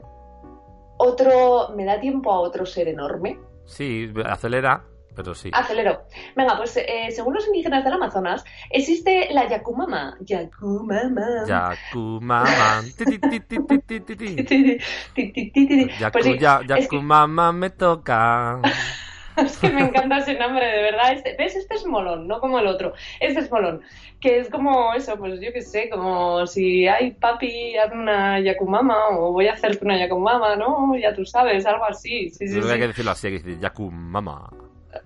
Otro, ¿me da tiempo a otro ser enorme? Sí, acelera, pero sí. Acelero. Venga, pues eh, según los indígenas del Amazonas, existe la Yakumama. Yakumama. Yakumaman. [laughs] Ti, ti, ti, ti, ti, ti, ti, ti. Ti, ti, ti, ti, ti. Yaku, sí, ya, es que- Yakumama me toca. [laughs] [laughs] Es que me encanta ese nombre, de verdad. Este, ¿Ves? Este es molón, no como el otro. Este es molón. Que es como eso, pues yo qué sé, como si, ay, papi, haz una yakumama o voy a hacerte una yakumama, ¿no? Ya tú sabes, algo así. Sí, sí, hay que decirlo así, hay que decir Yakumama.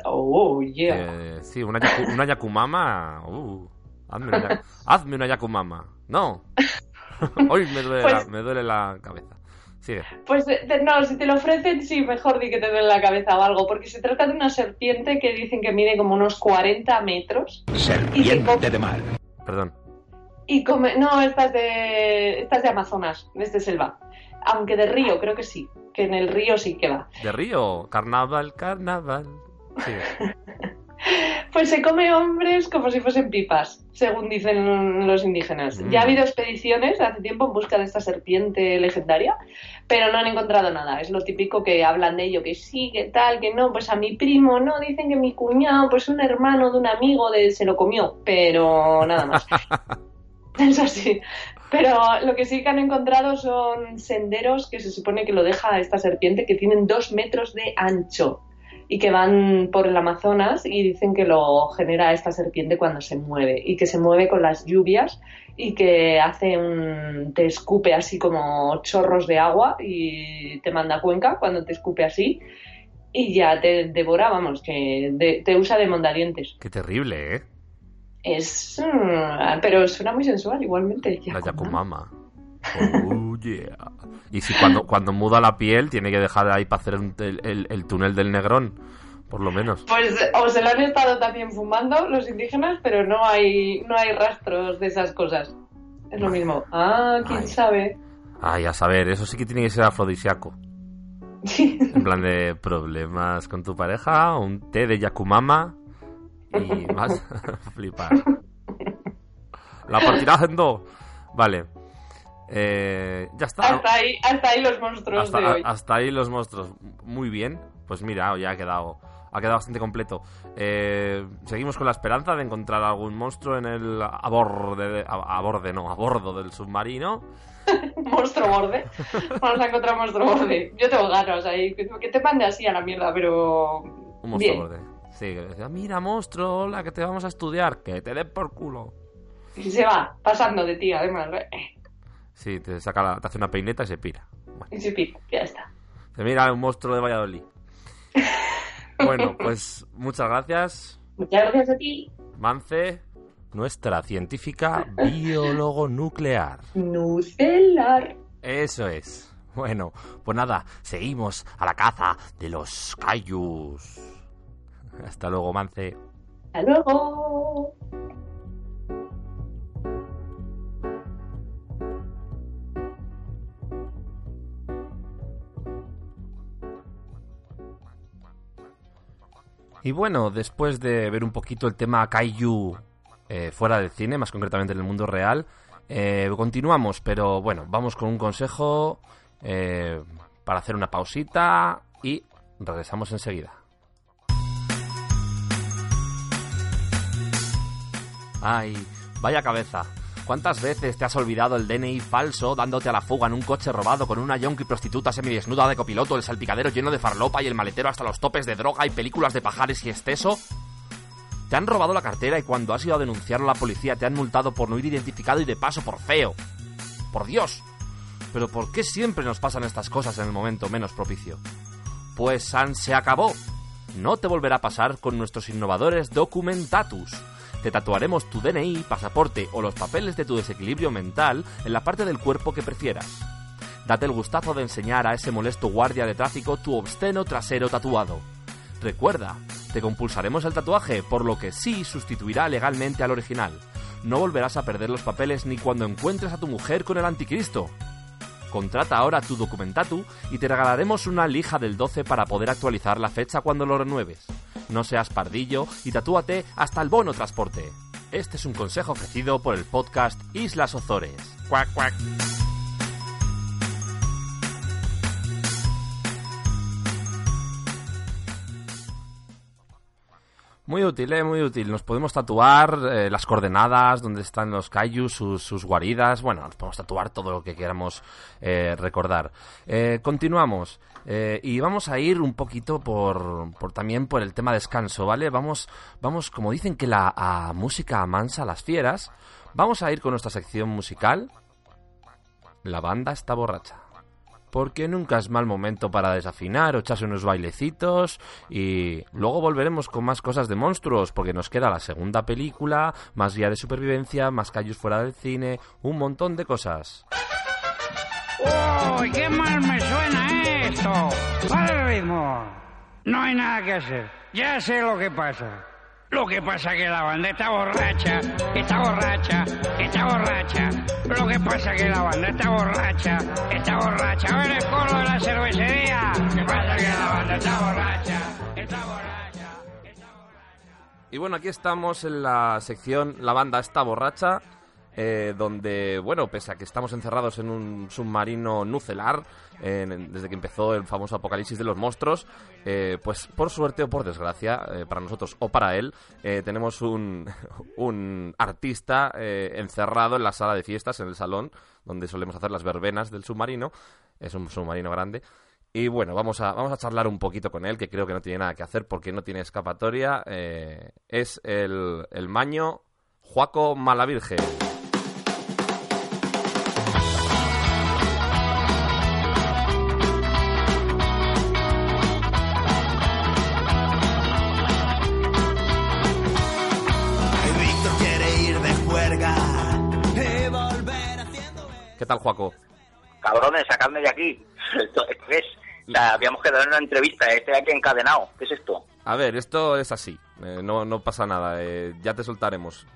Oh, yeah. Eh, sí, una, yaku- una Yakumama. Uh, hazme, una, ya- hazme una Yakumama. No. [laughs] Hoy me duele, Pues- la, me duele la cabeza. Sigue. Pues eh, de- no, si te lo ofrecen, sí, mejor di que te duele la cabeza o algo, porque se trata de una serpiente que dicen que mide como unos 40 metros. Serpiente de mar. Perdón. Y come, no, estas de, estas de Amazonas, de este selva. Aunque de río, creo que sí, que en el río sí que va. De Río. Carnaval, carnaval. Sigue. [laughs] Pues se come hombres como si fuesen pipas, según dicen los indígenas. Mm. Ya ha habido expediciones hace tiempo en busca de esta serpiente legendaria, pero no han encontrado nada. Es lo típico que hablan de ello, que sí, que tal, que no. Pues a mi primo, no, dicen que mi cuñado, pues un hermano de un amigo de, se lo comió, pero nada más. [laughs] Eso sí. Pero lo que sí que han encontrado son senderos que se supone que lo deja esta serpiente, que tienen dos metros de ancho y que van por el Amazonas y dicen que lo genera esta serpiente cuando se mueve y que se mueve con las lluvias y que hace un te escupe así como chorros de agua y te manda a Cuenca cuando te escupe así y ya te devora, vamos, que de- te usa de mondadientes. Qué terrible, ¿eh? Es mm, pero suena muy sensual igualmente. La Yakumama. Oh, yeah. Y si cuando, cuando muda la piel tiene que dejar ahí para hacer un- el, el- el túnel del Negrón, por lo menos. Pues o se lo han estado también fumando los indígenas, pero no hay no hay rastros de esas cosas. Es lo mismo. Ah, quién sabe. Ay, a saber, eso sí que tiene que ser afrodisíaco. En plan de problemas con tu pareja, un té de Yakumama y [laughs] a [laughs] flipar. La partirás en dos. Vale. Eh, ya está. Hasta ahí, hasta ahí los monstruos hasta, de hoy. hasta ahí los monstruos. Muy bien. Pues mira, ya ha quedado, ha quedado bastante completo. Eh, seguimos con la esperanza de encontrar algún monstruo en el a borde, a, a borde, no, a bordo del submarino. [laughs] monstruo borde. Vamos a encontrar monstruo borde. Yo tengo ganas ahí. Que te mande así a la mierda, pero. Un monstruo Bien. borde. Sí, mira, monstruo, hola, que te vamos a estudiar, que te den por culo. Y se va, pasando de ti, además. ¿eh? Sí, te saca la- te hace una peineta y se pira. Y se pica, ya está. Te mira un monstruo de Valladolid. [laughs] bueno, pues muchas gracias, Muchas gracias a ti. Mance, nuestra científica biólogo nuclear. Nucelar. Eso es. Bueno, pues nada, seguimos a la caza de los Kaijus. Hasta luego, Mance. Hasta luego. Y bueno, después de ver un poquito el tema Kaiju eh, fuera del cine, más concretamente en el mundo real, eh, continuamos, pero bueno, vamos con un consejo eh, para hacer una pausita y regresamos enseguida. Ay, vaya cabeza. ¿Cuántas veces te has olvidado el DNI falso dándote a la fuga en un coche robado con una yonki prostituta semidesnuda de copiloto, el salpicadero lleno de farlopa y el maletero hasta los topes de droga y películas de pajares y exceso? Te han robado la cartera y cuando has ido a denunciarlo a la policía te han multado por no ir identificado y de paso por feo. Por Dios. Pero ¿por qué siempre nos pasan estas cosas en el momento menos propicio? Pues San se acabó. No te volverá a pasar con nuestros innovadores Documentatus. Te tatuaremos tu DNI, pasaporte o los papeles de tu desequilibrio mental en la parte del cuerpo que prefieras. Date el gustazo de enseñar a ese molesto guardia de tráfico tu obsceno trasero tatuado. Recuerda, te compulsaremos el tatuaje, por lo que sí sustituirá legalmente al original. No volverás a perder los papeles ni cuando encuentres a tu mujer con el anticristo. Contrata ahora tu Documentatu y te regalaremos una lija del 12 para poder actualizar la fecha cuando lo renueves. No seas pardillo y tatúate hasta el bono transporte. Este es un consejo ofrecido por el podcast Islas Ozores. Cuac, cuac. Muy útil, ¿eh? Muy útil. Nos podemos tatuar eh, las coordenadas, donde están los kaijus, sus, sus guaridas. Bueno, nos podemos tatuar todo lo que queramos eh, recordar. Eh, continuamos. Eh, y vamos a ir un poquito por, por también por el tema descanso, ¿vale? Vamos, vamos como dicen que la música amansa las fieras, vamos a ir con nuestra sección musical. La banda está borracha porque nunca es mal momento para desafinar o echarse unos bailecitos y luego volveremos con más cosas de monstruos porque nos queda la segunda película, más guía de supervivencia, más callos fuera del cine, un montón de cosas. ¡Uy, qué mal me suena esto! ¡Para el ritmo! No hay nada que hacer. Ya sé lo que pasa. Lo que pasa que la banda está borracha, está borracha, está borracha. Lo que pasa que la banda está borracha, está borracha. A ver el coro de la cervecería. Que pasa que la banda está borracha, está borracha. Y bueno, aquí estamos en la sección La banda está borracha eh, donde, bueno, pese a que estamos encerrados en un submarino nucelar, en- desde que empezó el famoso apocalipsis de los monstruos, eh, pues por suerte o por desgracia, eh, para nosotros o para él, eh, tenemos un, [laughs] un artista eh, encerrado en la sala de fiestas, en el salón, donde solemos hacer las verbenas del submarino. Es un submarino grande. Y bueno, vamos a, vamos a charlar un poquito con él, que creo que no tiene nada que hacer porque no tiene escapatoria. Eh, es el, el maño Juaco Malavirge. ¿Qué tal, Juaco? Cabrones, sacadme de aquí. [laughs] ¿Esto, esto qué es? Sea, habíamos quedado en una entrevista, estoy aquí encadenado. ¿Qué es esto? A ver, esto es así. eh, no, no pasa nada. eh, ya te soltaremos.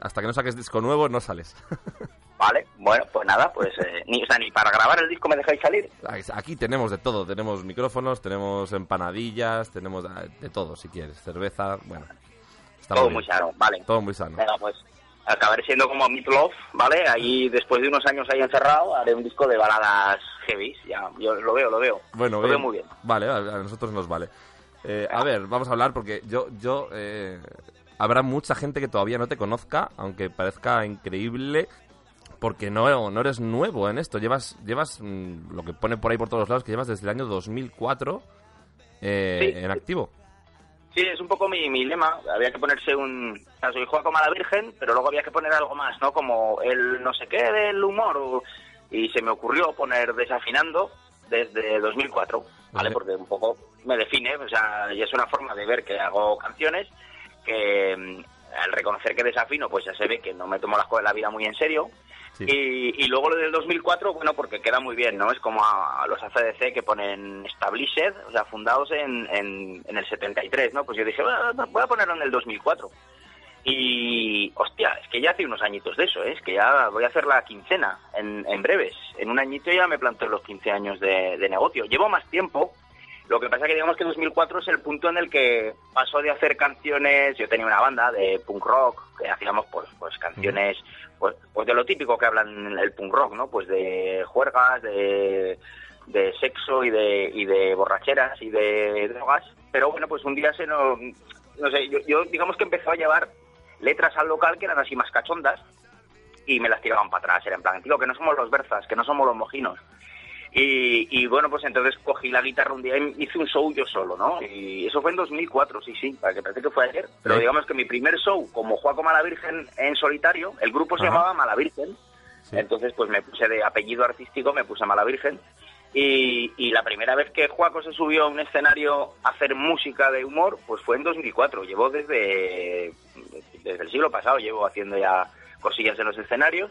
Hasta que no saques disco nuevo, no sales. [laughs] Vale, bueno, pues nada, pues eh, ni, o sea, ni para grabar el disco me dejáis salir. Aquí tenemos de todo. Tenemos micrófonos, tenemos empanadillas, tenemos eh, de todo, si quieres. Cerveza, bueno. está Todo bien. muy sano, vale. Todo muy sano. Venga, pues acabaré siendo como Meat Love, ¿vale? Ahí, después de unos años ahí encerrado, haré un disco de baladas heavy. Ya, yo lo veo, lo veo. Bueno, lo bien. veo muy bien. Vale, a, a nosotros nos vale. Eh, a ver, vamos a hablar porque yo, yo eh, habrá mucha gente que todavía no te conozca, aunque parezca increíble, porque no, no eres nuevo en esto. Llevas, llevas mm, lo que pone por ahí por todos lados, que llevas desde el año 2004 eh, Sí. en activo. Sí, es un poco mi, mi lema. Había que ponerse un... O sea, soy Juaco Mala Virgen, pero luego había que poner algo más, ¿no? Como el no sé qué del humor. o- Y se me ocurrió poner Desafinando desde 2004, ¿vale? Porque un poco me define, o sea, y es una forma de ver que hago canciones que al reconocer que desafino, pues ya se ve que no me tomo las cosas de la vida muy en serio. Y, y luego lo del 2004, bueno, porque queda muy bien, ¿no? Es como a, a los ACDC que ponen established, o sea, fundados en, en, en el 73, ¿no? Pues yo dije, "Bueno, voy a ponerlo en el 2004. Y, hostia, es que ya hace unos añitos de eso, ¿eh? es que ya voy a hacer la quincena en, en breves. En un añito ya me planteo los 15 años de, de negocio. Llevo más tiempo, lo que pasa que digamos que 2004 es el punto en el que paso de hacer canciones, yo tenía una banda de punk rock, que hacíamos pues, pues canciones pues, pues de lo típico que hablan el punk rock, ¿no? Pues de juergas, de, de sexo y de, y de borracheras y de drogas. Pero bueno, pues un día se nos... No sé, yo, yo digamos que empezó a llevar letras al local que eran así más cachondas y me las tiraban para atrás. Era en plan, tío, que no somos los berzas, que no somos los mojinos. Y, y bueno, pues entonces cogí la guitarra un día y hice un show yo solo, ¿no? Y eso fue en 2004, sí, sí, para que parece que fue ayer. Pero Sí. digamos que mi primer show como Juaco Malavirgen en solitario, el grupo se Ajá. llamaba Malavirgen. Entonces pues me puse de apellido artístico, me puse Malavirgen. Y, y la primera vez que Juaco se subió a un escenario a hacer música de humor, pues fue en 2004. Llevo desde, desde el siglo pasado, llevo haciendo ya cosillas en los escenarios.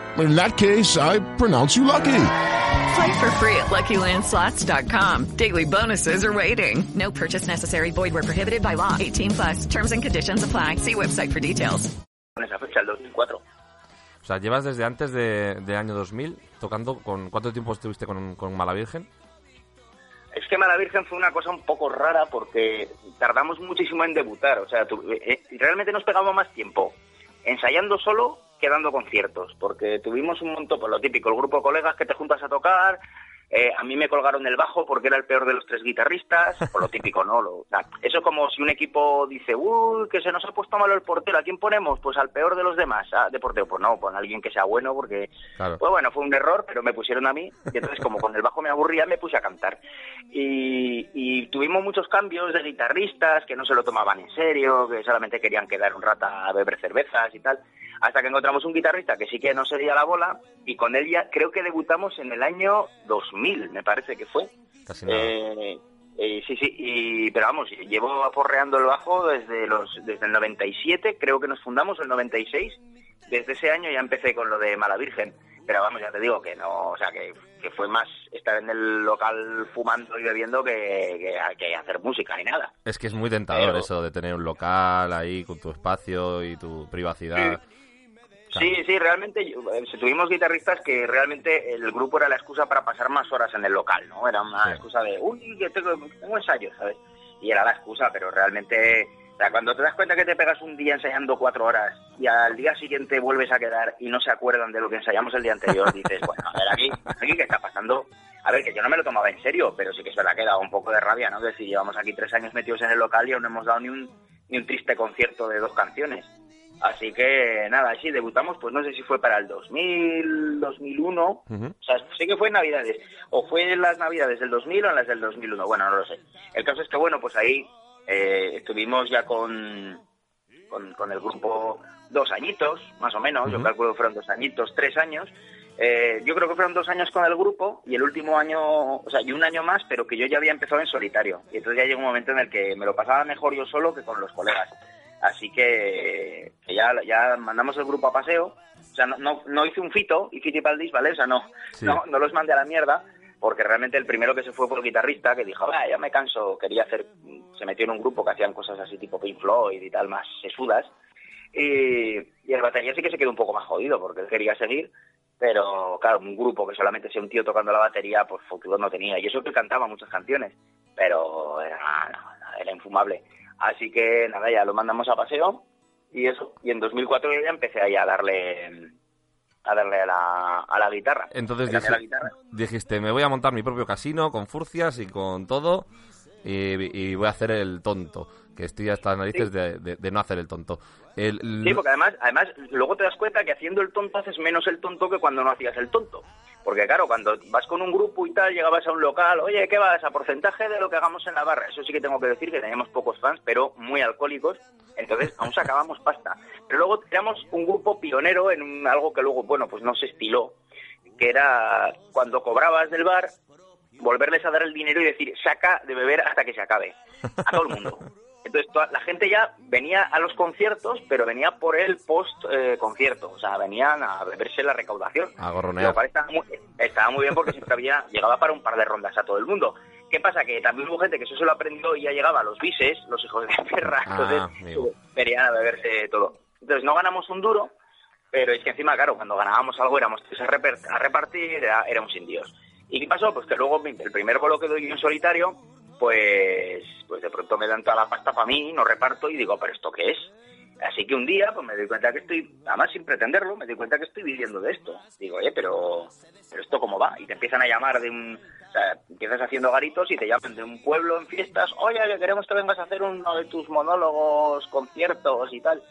In that case, I pronounce you lucky. Play for free at LuckyLandSlots.com. Daily bonuses are waiting. No purchase necessary. Void where prohibited by law. 18 plus. Terms and conditions apply. See website for details. con esa fecha, el 2004. O sea, llevas desde antes de, de año 2000 tocando con... ¿Cuánto tiempo estuviste con, con Mala Virgen? Es que Mala Virgen fue una cosa un poco rara porque tardamos muchísimo en debutar. O sea, tu- eh, realmente nos pegamos más tiempo ensayando solo que dando conciertos. Porque tuvimos un montón, por lo típico, el grupo de colegas que te juntas a tocar, Eh, a mí me colgaron el bajo porque era el peor de los tres guitarristas, por lo típico, ¿no? Lo- o sea, eso como si un equipo dice, uy, que se nos ha puesto malo el portero, ¿a quién ponemos? Pues al peor de los demás, ah, de portero. Pues no, pon a alguien que sea bueno porque, Claro. pues bueno, fue un error, pero me pusieron a mí. Y entonces como con el bajo me aburría, me puse a cantar. Y, y tuvimos muchos cambios de guitarristas que no se lo tomaban en serio, que solamente querían quedar un rato a beber cervezas y tal. Hasta que encontramos un guitarrista que sí que no sería la bola y con él ya creo que debutamos en el año 2000, me parece que fue. Casi nada. Eh, eh, sí, sí, y, pero vamos, llevo aporreando el bajo desde los desde el 97, creo que nos fundamos el 96. Desde ese año ya empecé con lo de Mala Virgen. Pero vamos, ya te digo que no, o sea, que, que fue más estar en el local fumando y bebiendo que, que, que hacer música ni nada. Es que es muy tentador Pero- eso de tener un local ahí con tu espacio y tu privacidad. Sí, sí, realmente yo- eh, tuvimos guitarristas que realmente el grupo era la excusa para pasar más horas en el local, ¿no? Era una Sí. excusa de, uy, que tengo, tengo ensayo, ¿sabes? Y era la excusa, pero realmente, o sea, cuando te das cuenta que te pegas un día ensayando cuatro horas y al día siguiente vuelves a quedar y no se acuerdan de lo que ensayamos el día anterior, [laughs] dices, bueno, a ver, aquí, aquí qué está pasando. A ver, que yo no me lo tomaba en serio, pero sí que es verdad que daba un poco de rabia, ¿no? De si llevamos aquí tres años metidos en el local y aún no hemos dado ni un, ni un triste concierto de dos canciones. Así que nada, sí, debutamos, pues no sé si fue para el 2000, 2001, o sea, sí que fue en Navidades, o fue en las Navidades del 2000 o en las del 2001, bueno, no lo sé. El caso es que, bueno, pues ahí eh, estuvimos ya con, con, con el grupo dos añitos, más o menos, yo Ujú. calculo que fueron dos añitos, tres años. Eh, yo creo que fueron dos años con el grupo y el último año, o sea, y un año más, pero que yo ya había empezado en solitario. Y entonces ya llegó un momento en el que me lo pasaba mejor yo solo que con los colegas. Así que, que ya, ya mandamos el grupo a paseo. O sea, no, no, no hice un fito y Fitipaldis, ¿vale? O sea, no, Sí. no, no los mandé a la mierda, porque realmente el primero que se fue fue el guitarrista, que dijo, ah, ya me canso, quería hacer, se metió en un grupo que hacían cosas así tipo Pink Floyd y tal, más sesudas. Y, y el batería sí que se quedó un poco más jodido, porque él quería seguir, pero claro, un grupo que solamente sea un tío tocando la batería, pues futuro no tenía. Y eso que cantaba muchas canciones, pero era, no, era infumable. Así que nada, ya lo mandamos a paseo y eso. Y en 2004 yo ya empecé ahí a darle a darle a la, a la guitarra. Entonces la guitarra. dijiste, me voy a montar mi propio casino con furcias y con todo y, y voy a hacer el tonto. Que estoy hasta las narices Sí. de, de- de no hacer el tonto. El- Sí, porque además, además luego te das cuenta que haciendo el tonto haces menos el tonto que cuando no hacías el tonto. Porque claro, cuando vas con un grupo y tal, llegabas a un local, oye, ¿qué vas? A porcentaje de lo que hagamos en la barra. Eso sí que tengo que decir que teníamos pocos fans, pero muy alcohólicos. Entonces [laughs] aún sacábamos pasta. Pero luego éramos un grupo pionero en algo que luego, bueno, pues no se estiló. Que era cuando cobrabas del bar, volverles a dar el dinero y decir, saca de beber hasta que se acabe. A todo el mundo. Entonces toda- la gente ya venía a los conciertos, pero venía por el post-concierto. o sea, venían a beberse la recaudación. A gorronear. Estaba muy, estaba muy bien porque siempre había, llegaba para un par de rondas a todo el mundo. ¿Qué pasa? Que también hubo gente que eso se lo aprendió y ya llegaba a los bises, los hijos de perra. Ah, Entonces venían a beberse todo. Entonces no ganamos un duro, pero es que encima, claro, cuando ganábamos algo éramos tres a, repartir, era- éramos indios. ¿Y qué pasó? Pues que luego el primer bolo que doy en solitario, pues, pues de pronto me dan toda la pasta para mí, no reparto y digo, ¿pero esto qué es? Así que un día, pues me doy cuenta que estoy, además sin pretenderlo, me doy cuenta que estoy viviendo de esto. Digo, oye, pero, pero esto cómo va? Y te empiezan a llamar de un, o sea, empiezas haciendo garitos y te llaman de un pueblo en fiestas, oye, que queremos que vengas a hacer uno de tus monólogos, conciertos y tal.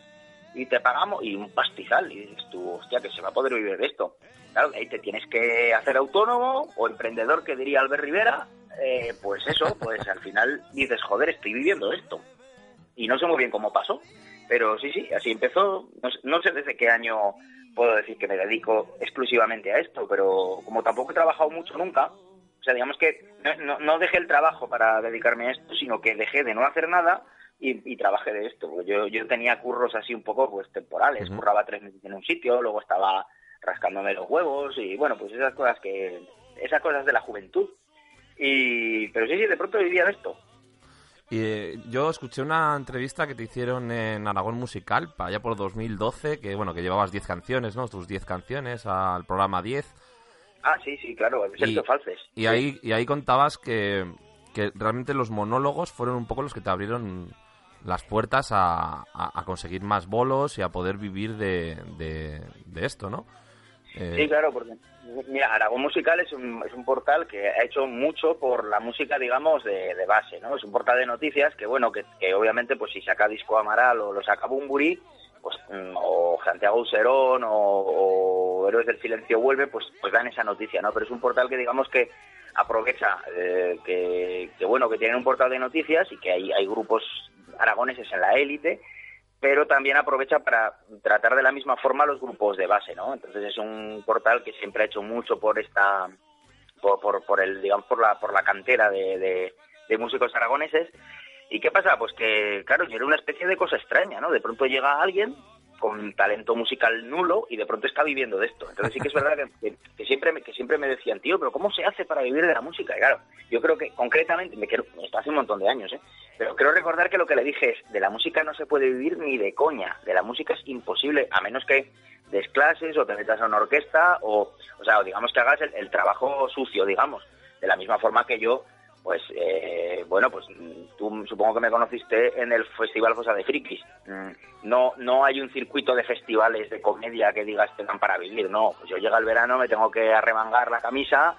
Y te pagamos, y un pastizal, y dices tú, hostia, que se va a poder vivir de esto. Claro, ahí te tienes que hacer autónomo o emprendedor, que diría Albert Rivera, eh, pues eso, pues al final dices, joder, estoy viviendo esto. Y no sé muy bien cómo pasó, pero sí, sí, así empezó. No, sé- no sé desde qué año puedo decir que me dedico exclusivamente a esto, pero como tampoco he trabajado mucho nunca, o sea, digamos que no, no- no dejé el trabajo para dedicarme a esto, sino que dejé de no hacer nada y, y trabajé de esto. Yo, yo tenía curros así un poco pues temporales, curraba tres meses en un sitio, luego estaba rascándome los huevos y bueno, pues esas cosas que esas cosas de la juventud. Y pero sí, sí, de pronto vivía de esto. Y eh, yo escuché una entrevista que te hicieron en Aragón Musical, para allá por 2012, que bueno, que llevabas 10 canciones, ¿no? Tus 10 canciones al programa 10. Ah, sí, sí, claro, Sergio Falces. Y ahí, y ahí contabas que, que realmente los monólogos fueron un poco los que te abrieron las puertas a, a- conseguir más bolos y a poder vivir de, de, esto, ¿no? Eh, Sí, claro, porque mira, Aragón Musical es un, es un portal que ha hecho mucho por la música, digamos, de, de base, ¿no? Es un portal de noticias que, bueno, que, que obviamente, pues si saca Disco Amaral o lo saca Bumburi, pues, mm, o Santiago Userón o, o Héroes del Silencio vuelve, pues, pues dan esa noticia, ¿no? Pero es un portal que, digamos, que aprovecha eh, que, que, bueno, que tienen un portal de noticias y que hay, hay grupos aragoneses en la élite, pero también aprovecha para tratar de la misma forma los grupos de base, ¿no? Entonces es un portal que siempre ha hecho mucho por esta, por, por, el, digamos, por la, por la cantera de, de, de músicos aragoneses. ¿Y qué pasa? Pues que, claro, yo era una especie de cosa extraña, ¿no? De pronto llega alguien con talento musical nulo y de pronto está viviendo de esto. Entonces sí que es verdad que, que, siempre me, que siempre me decían, tío, pero ¿cómo se hace para vivir de la música? Y claro, yo creo que concretamente, me quiero, esto hace un montón de años, ¿eh? Pero creo recordar que lo que le dije es, de la música no se puede vivir ni de coña, de la música es imposible, a menos que des clases o te metas a una orquesta o, o sea, digamos que hagas el trabajo sucio, digamos, de la misma forma que yo pues eh, bueno, pues tú supongo que me conociste en el Festival Fosa de Frikis. Mm, No, no hay un circuito de festivales de comedia que digas te dan para vivir, no. Pues yo llega el verano, me tengo que arremangar la camisa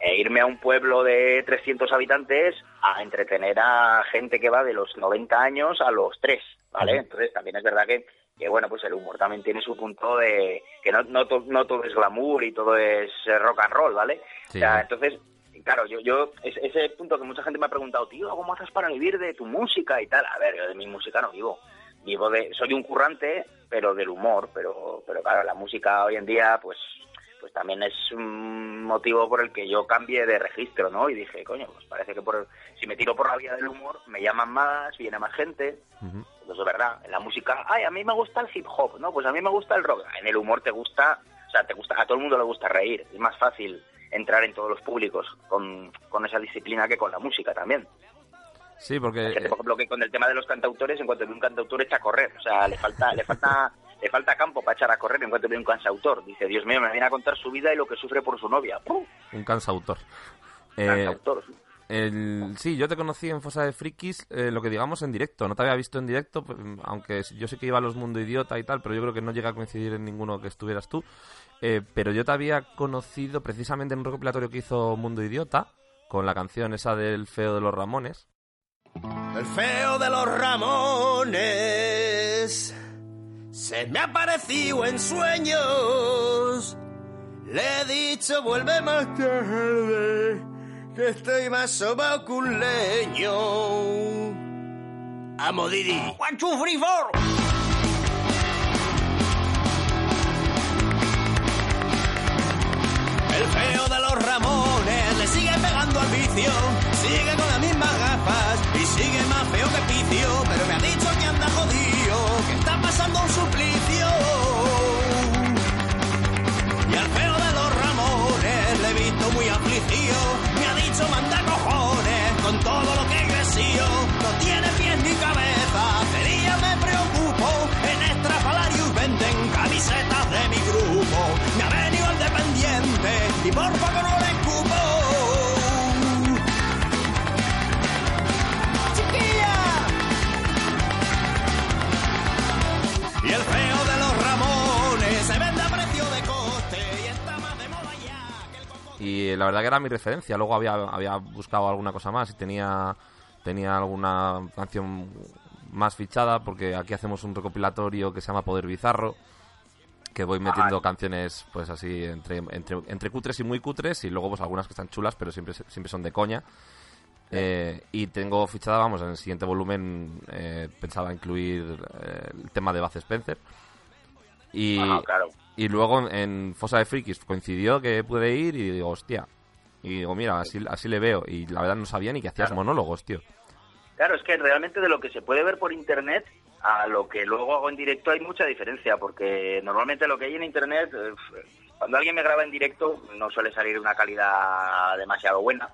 e irme a un pueblo de 300 habitantes a entretener a gente que va de los 90 años a los 3, ¿vale? Entonces también es verdad que, que bueno, pues el humor también tiene su punto de que no, no, to- no todo es glamour y todo es eh, rock and roll, ¿vale? Sí. O sea, entonces claro, yo, yo, es- ese punto que mucha gente me ha preguntado, tío, ¿cómo haces para vivir de tu música y tal? A ver, yo de mi música no vivo. Vivo de, soy un currante, pero del humor, pero, pero claro, la música hoy en día, pues, pues también es un motivo por el que yo cambié de registro, ¿no? Y dije, coño, pues parece que por, si me tiro por la vía del humor, me llaman más, viene más gente. Pues es verdad, en la música, ay, a mí me gusta el hip hop, ¿no? Pues a mí me gusta el rock. En el humor te gusta, o sea, te gusta, a todo el mundo le gusta reír. Es más fácil entrar en todos los públicos con, con esa disciplina que con la música también. Sí, porque... Gente, por ejemplo, que con el tema de los cantautores, en cuanto ve un cantautor echa a correr. O sea, le falta, le falta, [laughs] le falta campo para echar a correr en cuanto ve un cantautor. Dice, Dios mío, me viene a contar su vida y lo que sufre por su novia. ¡Pum! Un cansautor. Eh, Cantautor, sí. Sí, yo te conocí en Fosa de Frikis, eh, lo que digamos en directo. No te había visto en directo, pues, aunque yo sé que iba a los Mundo Idiota y tal, pero yo creo que no llega a coincidir en ninguno que estuvieras tú. Eh, pero yo te había conocido precisamente en un recopilatorio que hizo Mundo Idiota, con la canción esa del feo de los Ramones. El feo de los Ramones se me ha parecido en sueños. Le he dicho vuelve más tarde, que estoy más sobao que un leño. Amo Didi. One, two, three, four. El feo de los Ramones le sigue pegando al vicio, sigue con las mismas gafas y sigue más feo que picio, pero me ha dicho que anda jodido, que está pasando un suplicio. Dicho manda cojones con todo lo que he crecido, no tiene pies ni cabeza, de día me preocupo, en Estrafalarius venden camisetas de mi grupo, me ha venido el dependiente y por poco no le Y la verdad que era mi referencia. Luego había, había buscado alguna cosa más y tenía, tenía alguna canción más fichada porque aquí hacemos un recopilatorio que se llama Poder Bizarro que voy metiendo canciones pues así entre, entre, entre cutres y muy cutres y luego pues algunas que están chulas pero siempre, siempre son de coña Eh, y tengo fichada, vamos, en el siguiente volumen eh, pensaba incluir eh, el tema de Baz Spencer y, Ah, claro. Y luego en Fosa de Frikis coincidió que pude ir y digo, hostia. Y digo, mira, así, así le veo. Y la verdad no sabía ni que hacías monólogos, tío. Claro, es que realmente de lo que se puede ver por internet a lo que luego hago en directo hay mucha diferencia, porque normalmente lo que hay en internet, eh, cuando alguien me graba en directo no suele salir una calidad demasiado buena.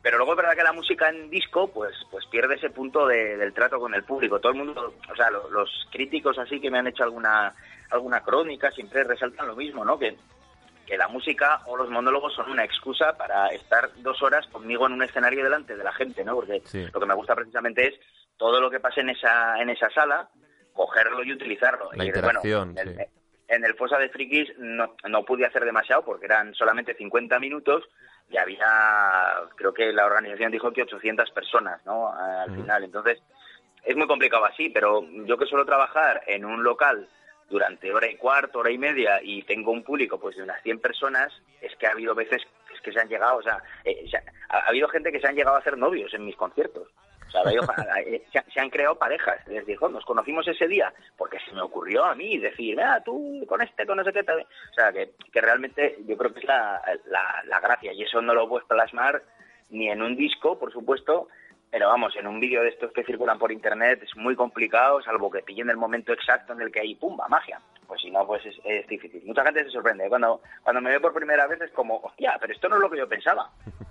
Pero luego es verdad que la música en disco pues pues pierde ese punto de- del trato con el público. Todo el mundo, o sea, lo- los críticos así que me han hecho alguna alguna crónica siempre resaltan lo mismo, ¿no? Que que la música o los monólogos son una excusa para estar dos horas conmigo en un escenario delante de la gente, ¿no? Porque Sí. lo que me gusta precisamente es todo lo que pase en esa en esa sala, cogerlo y utilizarlo. La Y, interacción, bueno, sí. en el Fosa de Frikis no, no pude hacer demasiado porque eran solamente 50 minutos y había, creo que la organización dijo que 800 personas, ¿no? Al final, entonces es muy complicado así, pero yo que suelo trabajar en un local durante hora y cuarto, hora y media y tengo un público pues de unas 100 personas, es que ha habido veces es que se han llegado, o sea, eh, ha, ha habido gente que se han llegado a hacer novios en mis conciertos. O sea, ha [laughs] habido- eh, se, han creado parejas. Les dijo, nos conocimos ese día porque se me ocurrió a mí decir, ah, tú con este, con sé qué. tal". O sea, que, que realmente yo creo que es la, la, la gracia y eso no lo puedes plasmar ni en un disco, por supuesto, pero vamos, en un vídeo de estos que circulan por internet es muy complicado, salvo que pillen el momento exacto en el que hay pumba, magia. Pues si no, pues es, difícil. Mucha gente se sorprende. Cuando, cuando me ve por primera vez es como, hostia, pero esto no es lo que yo pensaba. [laughs]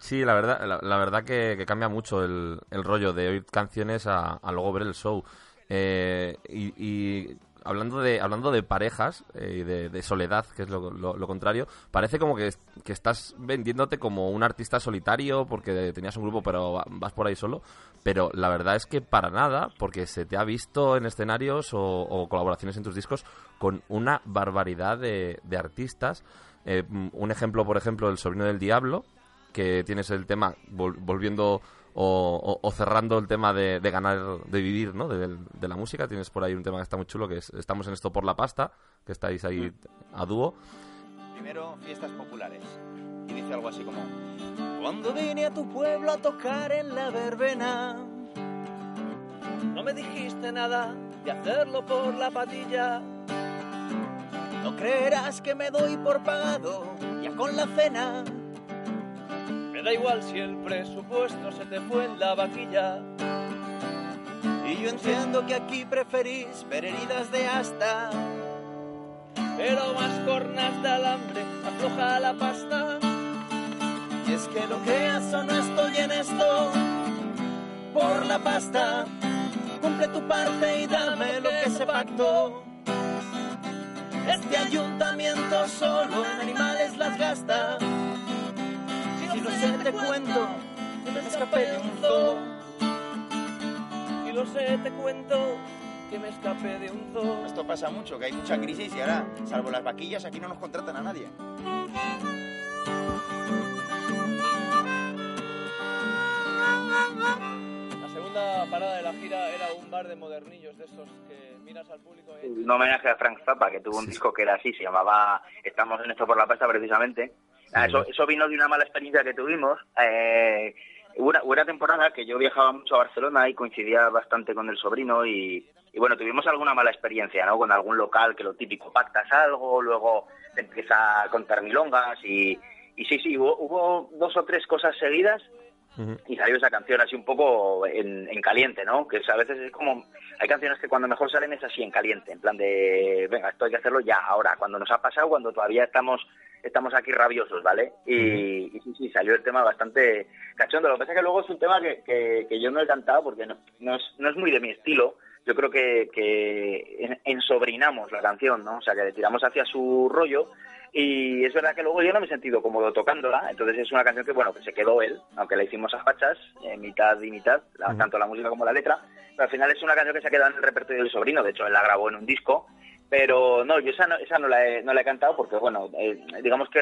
Sí, la verdad, la, verdad que, cambia mucho el, el rollo de oír canciones a, a luego ver el show. Eh, y, y hablando de hablando de parejas eh, y de, soledad, que es lo, lo- contrario, parece como que, que estás vendiéndote como un artista solitario porque tenías un grupo pero va- vas por ahí solo. Pero la verdad es que para nada, porque se te ha visto en escenarios o, o colaboraciones en tus discos con una barbaridad de, de artistas. Eh, un ejemplo, por ejemplo, El sobrino del diablo, que tienes el tema vol- volviendo o, o- o cerrando el tema de, de ganar, de vivir, ¿no? De, de la música. Tienes por ahí un tema que está muy chulo, que es Estamos en esto por la pasta, que estáis ahí a dúo. Primero, fiestas populares. Y dice algo así como... Cuando vine a tu pueblo a tocar en la verbena, no me dijiste nada de hacerlo por la patilla. No creerás que me doy por pagado ya con la cena. Da igual si el presupuesto se te fue en la vaquilla. Y yo entiendo que aquí preferís ver heridas de asta. Pero más cornas de alambre afloja la pasta. Y es que lo creas o no estoy en esto por la pasta. Cumple tu parte y dame lo que se pactó. Este ayuntamiento solo en animales las gasta. Sé, te cuento que me escapé de un zoo. Si lo sé, te cuento que me escapé de un zoo. Esto pasa mucho, que hay mucha crisis y ahora, salvo las vaquillas, aquí no nos contratan a nadie. La segunda parada de la gira era un bar de modernillos de estos que miras al público y Un homenaje a Frank Zappa, que tuvo un disco que era así, se llamaba Estamos en esto por la pasta, precisamente. Ah, eso, eso vino de una mala experiencia que tuvimos. Eh, hubo, una, hubo una temporada que yo viajaba mucho a Barcelona y coincidía bastante con el sobrino y, y bueno, tuvimos alguna mala experiencia, ¿no? Con algún local que lo típico, pactas algo, luego te empieza a contar milongas y, y sí, sí, hubo, hubo dos o tres cosas seguidas y salió esa canción así un poco en, en caliente, ¿no? Que a veces es como, hay canciones que cuando mejor salen es así en caliente, en plan de, venga, esto hay que hacerlo ya, ahora, cuando nos ha pasado, cuando todavía estamos estamos aquí rabiosos, ¿vale? Y, y sí, sí, salió el tema bastante cachondo. Lo que pasa es que luego es un tema que, que, que yo no he cantado porque no, no, es, no es muy de mi estilo. Yo creo que, que en- ensobrinamos la canción, ¿no? O sea, que le tiramos hacia su rollo y es verdad que luego yo no me he sentido cómodo tocándola, entonces es una canción que, bueno, que se quedó él, aunque la hicimos a fachas, eh, mitad y mitad, la- tanto la música como la letra, pero al final es una canción que se ha quedado en el repertorio del sobrino, de hecho él la grabó en un disco, pero no, yo esa no, esa no, la, he, no la he cantado porque, bueno, eh, digamos que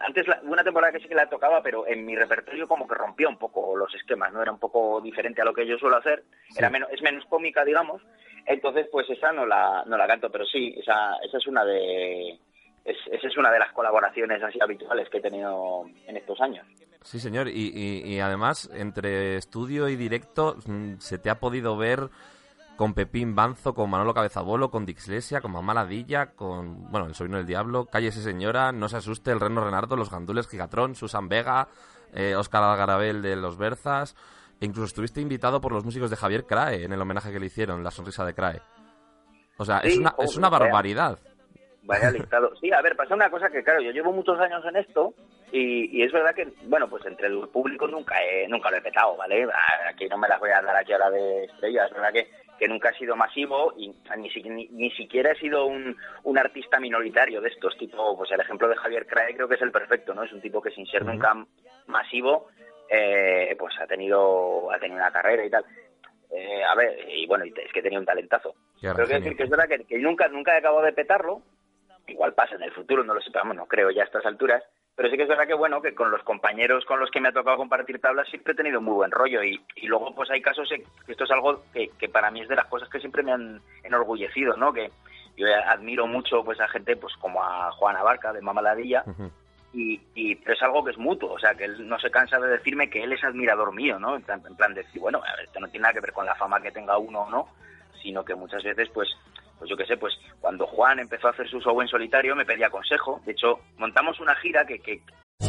antes la- una temporada que sí que la tocaba, pero en mi repertorio como que rompía un poco los esquemas, ¿no? Era un poco diferente a lo que yo suelo hacer, era menos, es menos cómica, digamos, entonces pues esa no la, no la canto, pero sí, esa, esa es una de... Es, esa es una de las colaboraciones así habituales que he tenido en estos años. Sí, señor. Y, y- y además, entre estudio y directo, mm, se te ha podido ver con Pepín Banzo, con Manolo Cabezabolo, con Dixlesia, con Mamá Ladilla, con, bueno, El Sobrino del Diablo, Cállese Señora, No se asuste, El Reno Renardo, Los Gandules, Gigatrón, Susan Vega, eh, Óscar Algarabel de Los Berzas, e incluso estuviste invitado por los músicos de Javier Crae en el homenaje que le hicieron, La Sonrisa de Crae. O sea, es una, joder, es una barbaridad. Vaya listado. Sí, a ver, pasa una cosa que, claro, yo llevo muchos años en esto y, y es verdad que, bueno, pues entre el público nunca he, nunca lo he petado, ¿vale? Aquí no me las voy a dar aquí ahora de estrella. Es verdad que, que nunca he sido masivo y ni, si- ni, ni siquiera he sido un, un artista minoritario de estos, tipo, pues el ejemplo de Javier Crae creo que es el perfecto, ¿no? Es un tipo que sin ser nunca masivo, eh, pues ha tenido, ha tenido una carrera y tal. Eh, a ver, y bueno, es que tenía un talentazo. Pero quiero decir que es verdad que, que nunca, nunca he acabado de petarlo. Igual pasa en el futuro, no lo sepamos, no creo ya a estas alturas. Pero sí que es verdad que, bueno, que con los compañeros con los que me ha tocado compartir tablas siempre he tenido muy buen rollo. Y, y luego, pues hay casos, que esto es algo que, que para mí es de las cosas que siempre me han enorgullecido, ¿no? Que yo admiro mucho pues a gente pues como a Juana Barca de Mamaladilla. Y, y pero es algo que es mutuo, o sea, que él no se cansa de decirme que él es admirador mío, ¿no? En plan, en plan de decir, bueno, a ver, esto no tiene nada que ver con la fama que tenga uno o no, sino que muchas veces, pues, pues yo qué sé, pues cuando Juan empezó a hacer su show en solitario me pedía consejo. De hecho, montamos una gira que, que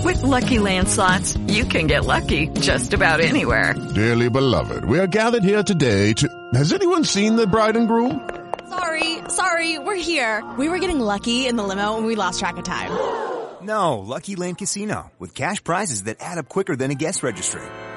With Lucky Land slots, you can get lucky just about anywhere. Dearly beloved, we are gathered here today to. Has anyone seen the bride and groom? Sorry, sorry, we're here. We were getting lucky in the limo and we lost track of time. No, Lucky Land Casino, with cash prizes that add up quicker than a guest registry.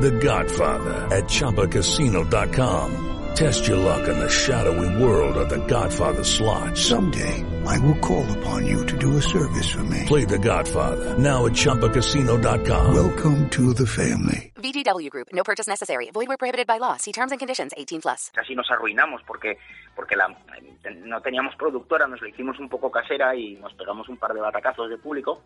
The Godfather at ChumbaCasino.com. Test your luck in the shadowy world of The Godfather slot. Someday, I will call upon you to do a service for me. Play The Godfather now at ChumbaCasino.com. Welcome to the family. VGW Group. No purchase necessary. Void where prohibited by law. See terms and conditions. 18 plus. casi nos arruinamos porque porque la, no teníamos productora, nos la hicimos un poco casera y nos pegamos un par de batacazos de público,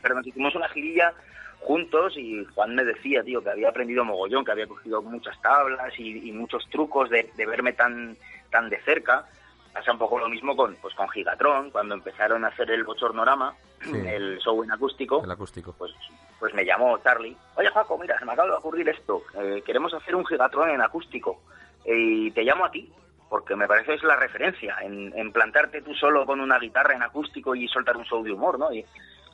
pero nos hicimos una girilla juntos y Juan me decía, tío, que había aprendido mogollón, que había cogido muchas tablas y, y muchos trucos de, de verme tan tan de cerca. Pasa un poco lo mismo con pues con Gigatron, cuando empezaron a hacer el bochornorama, Sí. [clears throat] el show en acústico, El acústico. pues, pues me llamó Charlie. Oye, Jaco, mira, se me acaba de ocurrir esto. Eh, queremos hacer un Gigatron en acústico. Eh, y te llamo a ti, porque me parece que es la referencia, en, en plantarte tú solo con una guitarra en acústico y soltar un show de humor, ¿no? Y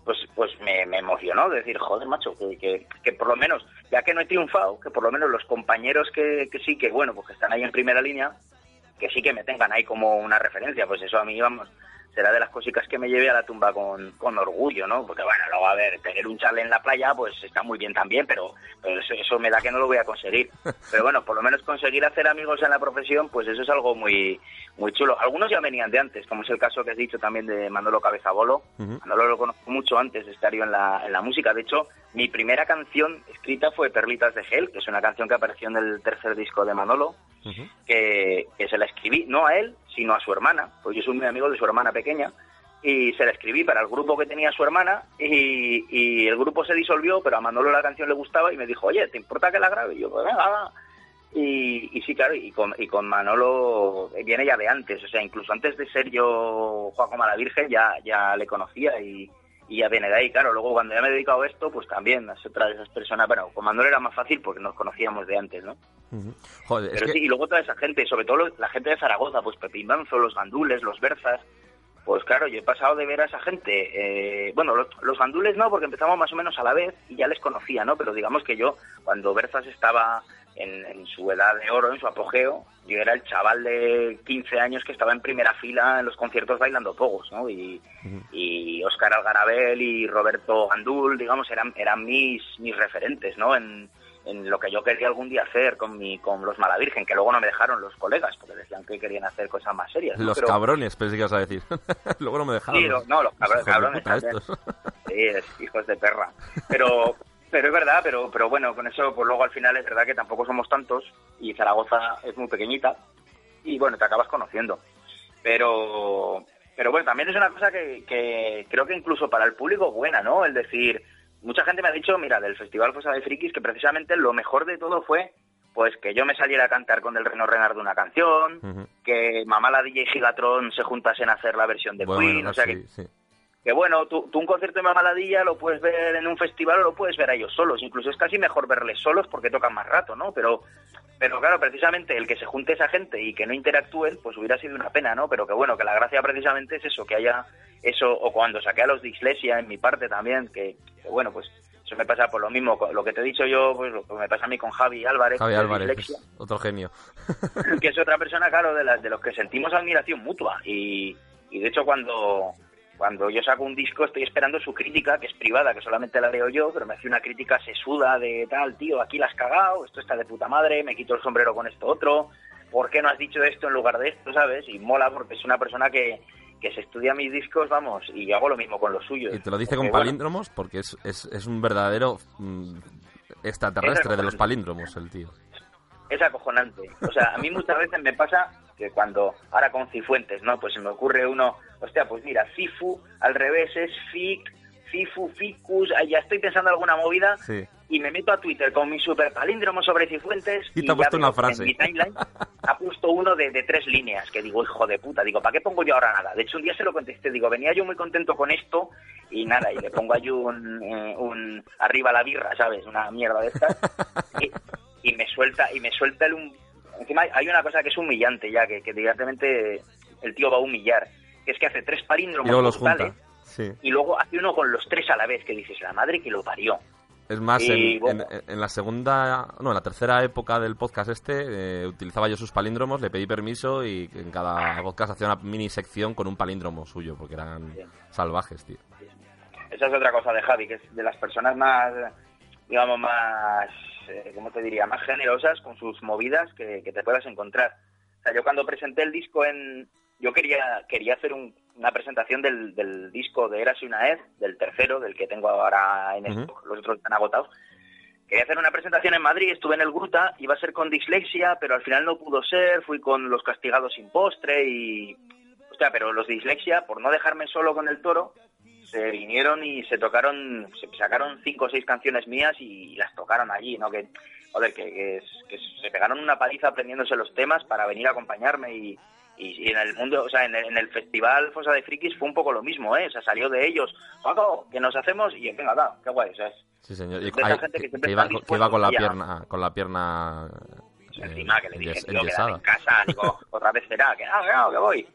pues pues me, emocionó decir, joder, macho, que, que, que por lo menos, ya que no he triunfado, que por lo menos los compañeros que, que sí, que bueno, pues que están ahí en primera línea, que sí que me tengan ahí como una referencia, pues eso a mí, vamos, será de las cositas que me lleve a la tumba con, con orgullo, ¿no? Porque bueno, luego a ver, tener un chale en la playa, pues está muy bien también, pero, pero eso, eso me da que no lo voy a conseguir. [laughs] Pero bueno, por lo menos conseguir hacer amigos en la profesión, pues eso es algo muy muy chulo. Algunos ya venían de antes, como es el caso que has dicho también de Manolo Cabezabolo. Manolo lo conozco mucho antes de estar yo en la, en la música. De hecho, mi primera canción escrita fue Perlitas de Gel, que es una canción que apareció en el tercer disco de Manolo que, que se la escribí no a él, sino a su hermana, pues yo soy muy amigo de su hermana pequeña, y se la escribí para el grupo que tenía su hermana, y, y el grupo se disolvió, pero a Manolo la canción le gustaba y me dijo, oye, ¿te importa que la grabe? Y yo, pues venga. Y, y sí, claro, y con, y con Manolo viene ya de antes, o sea, incluso antes de ser yo Juan Mala Virgen ya, ya le conocía y, y de ahí, claro. Luego cuando ya me he dedicado a esto, pues también es otra de esas personas, bueno, con Manolo era más fácil porque nos conocíamos de antes, ¿no? Ujú. Joder, es Pero que- sí, y luego toda esa gente, sobre todo la gente de Zaragoza, pues Pepín Manzo, los gandules, los berzas, pues claro, yo he pasado de ver a esa gente, eh, bueno, los, los gandules no, porque empezamos más o menos a la vez y ya les conocía, ¿no? Pero digamos que yo, cuando Berzas estaba en, en su edad de oro, en su apogeo, yo era el chaval de 15 años que estaba en primera fila en los conciertos bailando pogos, ¿no? Y, y Óscar Algarabel y Roberto Gandul, digamos, eran, eran mis, mis referentes, ¿no? En, en lo que yo quería algún día hacer con mi con los Malavirgen, que luego no me dejaron los colegas, porque decían que querían hacer cosas más serias. ¿no? Los Pero- cabrones, pensé que ibas a decir. [laughs] Luego no me dejaron. Sí, no, no, los cabrones, cabrones estos. Sí, es hijos de perra. Pero, pero es verdad, pero, pero bueno, con eso, pues luego al final es verdad que tampoco somos tantos y Zaragoza es muy pequeñita y bueno, te acabas conociendo. Pero, pero bueno, también es una cosa que, que creo que incluso para el público es buena, ¿no? El decir, mucha gente me ha dicho, mira, del Festival Fosa de Frikis, que precisamente lo mejor de todo fue pues que yo me saliera a cantar con el Reno Renard de una canción, que Mamá la DJ y Gigatron se juntasen a hacer la versión de Bueno, Queen, bueno, o sea sí, que sí. Que bueno, tú, tú un concierto de Mamaladilla lo puedes ver en un festival o lo puedes ver a ellos solos. Incluso es casi mejor verles solos porque tocan más rato, ¿no? Pero, pero claro, precisamente el que se junte esa gente y que no interactúen, pues hubiera sido una pena, ¿no? Pero que bueno, que la gracia precisamente es eso, que haya eso, o cuando saqué a los de Iglesia en mi parte también, que, que bueno, pues eso me pasa por lo mismo, lo que te he dicho yo, pues lo que me pasa a mí con Javi Álvarez, Javi Álvarez, Dislexia otro genio. que es otra [laughs] persona, claro, de, las de los que sentimos admiración mutua. Y, Y de hecho cuando, cuando yo saco un disco estoy esperando su crítica, que es privada, que solamente la leo yo, pero me hace una crítica sesuda de tal, tío, aquí la has cagado, esto está de puta madre, me quito el sombrero con esto otro, ¿por qué no has dicho esto en lugar de esto, sabes? Y mola porque es una persona que, que se estudia mis discos, vamos, y yo hago lo mismo con los suyos. Y te lo dice con bueno, palíndromos porque es, es, es un verdadero mm, extraterrestre de los palíndromos el tío. es acojonante. O sea, a mí muchas veces me pasa que cuando, ahora con Cifuentes, ¿no? Pues se me ocurre uno, hostia, pues mira, Cifu al revés es Fic, Cifu, Ficus, ya estoy pensando alguna movida Sí. y me meto a Twitter con mi super palíndromo sobre Cifuentes Y te ha puesto una frase. En mi timeline ha puesto uno de, de tres líneas que digo, hijo de puta, digo, ¿para qué pongo yo ahora nada? De hecho, un día se lo contesté, digo, venía yo muy contento con esto y nada, y le pongo ahí un, eh, un arriba la birra, ¿sabes? Una mierda de estas y, y me suelta y me suelta el un encima hay- hay una cosa que es humillante ya que, que directamente el tío va a humillar que es que hace tres Y palíndromos luego los junta. Sí. y luego hace uno con los tres a la vez que dices la madre que lo parió Es más, Y en, bueno. en- en la segunda, no, en la tercera época del podcast este, eh, utilizaba yo sus palíndromos, le pedí permiso y en cada podcast hacía una mini sección con un palíndromo suyo, porque eran salvajes, tío. esa es otra cosa de Javi que es de las personas más digamos más eh, cómo te diría más generosas con sus movidas que, que te puedas encontrar o sea yo cuando presenté el disco en yo quería quería hacer un- una presentación del, del disco de Eras y una vez del tercero del que tengo ahora en Ujú. stock, los otros están agotados Quería hacer una presentación en Madrid, estuve en el Gruta, iba a ser con dislexia, pero al final no pudo ser, fui con los castigados sin postre y... Hostia, pero los de dislexia, por no dejarme solo con el toro, se vinieron y se tocaron, se sacaron cinco o seis canciones mías y las tocaron allí, ¿no? Que, joder, que, que se pegaron una paliza aprendiéndose los temas para venir a acompañarme y, y, y en el mundo, o sea, en el, en el festival Fosa de Frikis fue un poco lo mismo, ¿eh? O sea, salió de ellos, Paco, que nos hacemos y venga, va, qué guay, o sea, es- Sí, señor. Y, De esa ay, gente que que, siempre iba, que iba con la pierna, con la pierna eh, encima que le dije, tío, en casa, digo, otra vez será, que no, que no, que voy.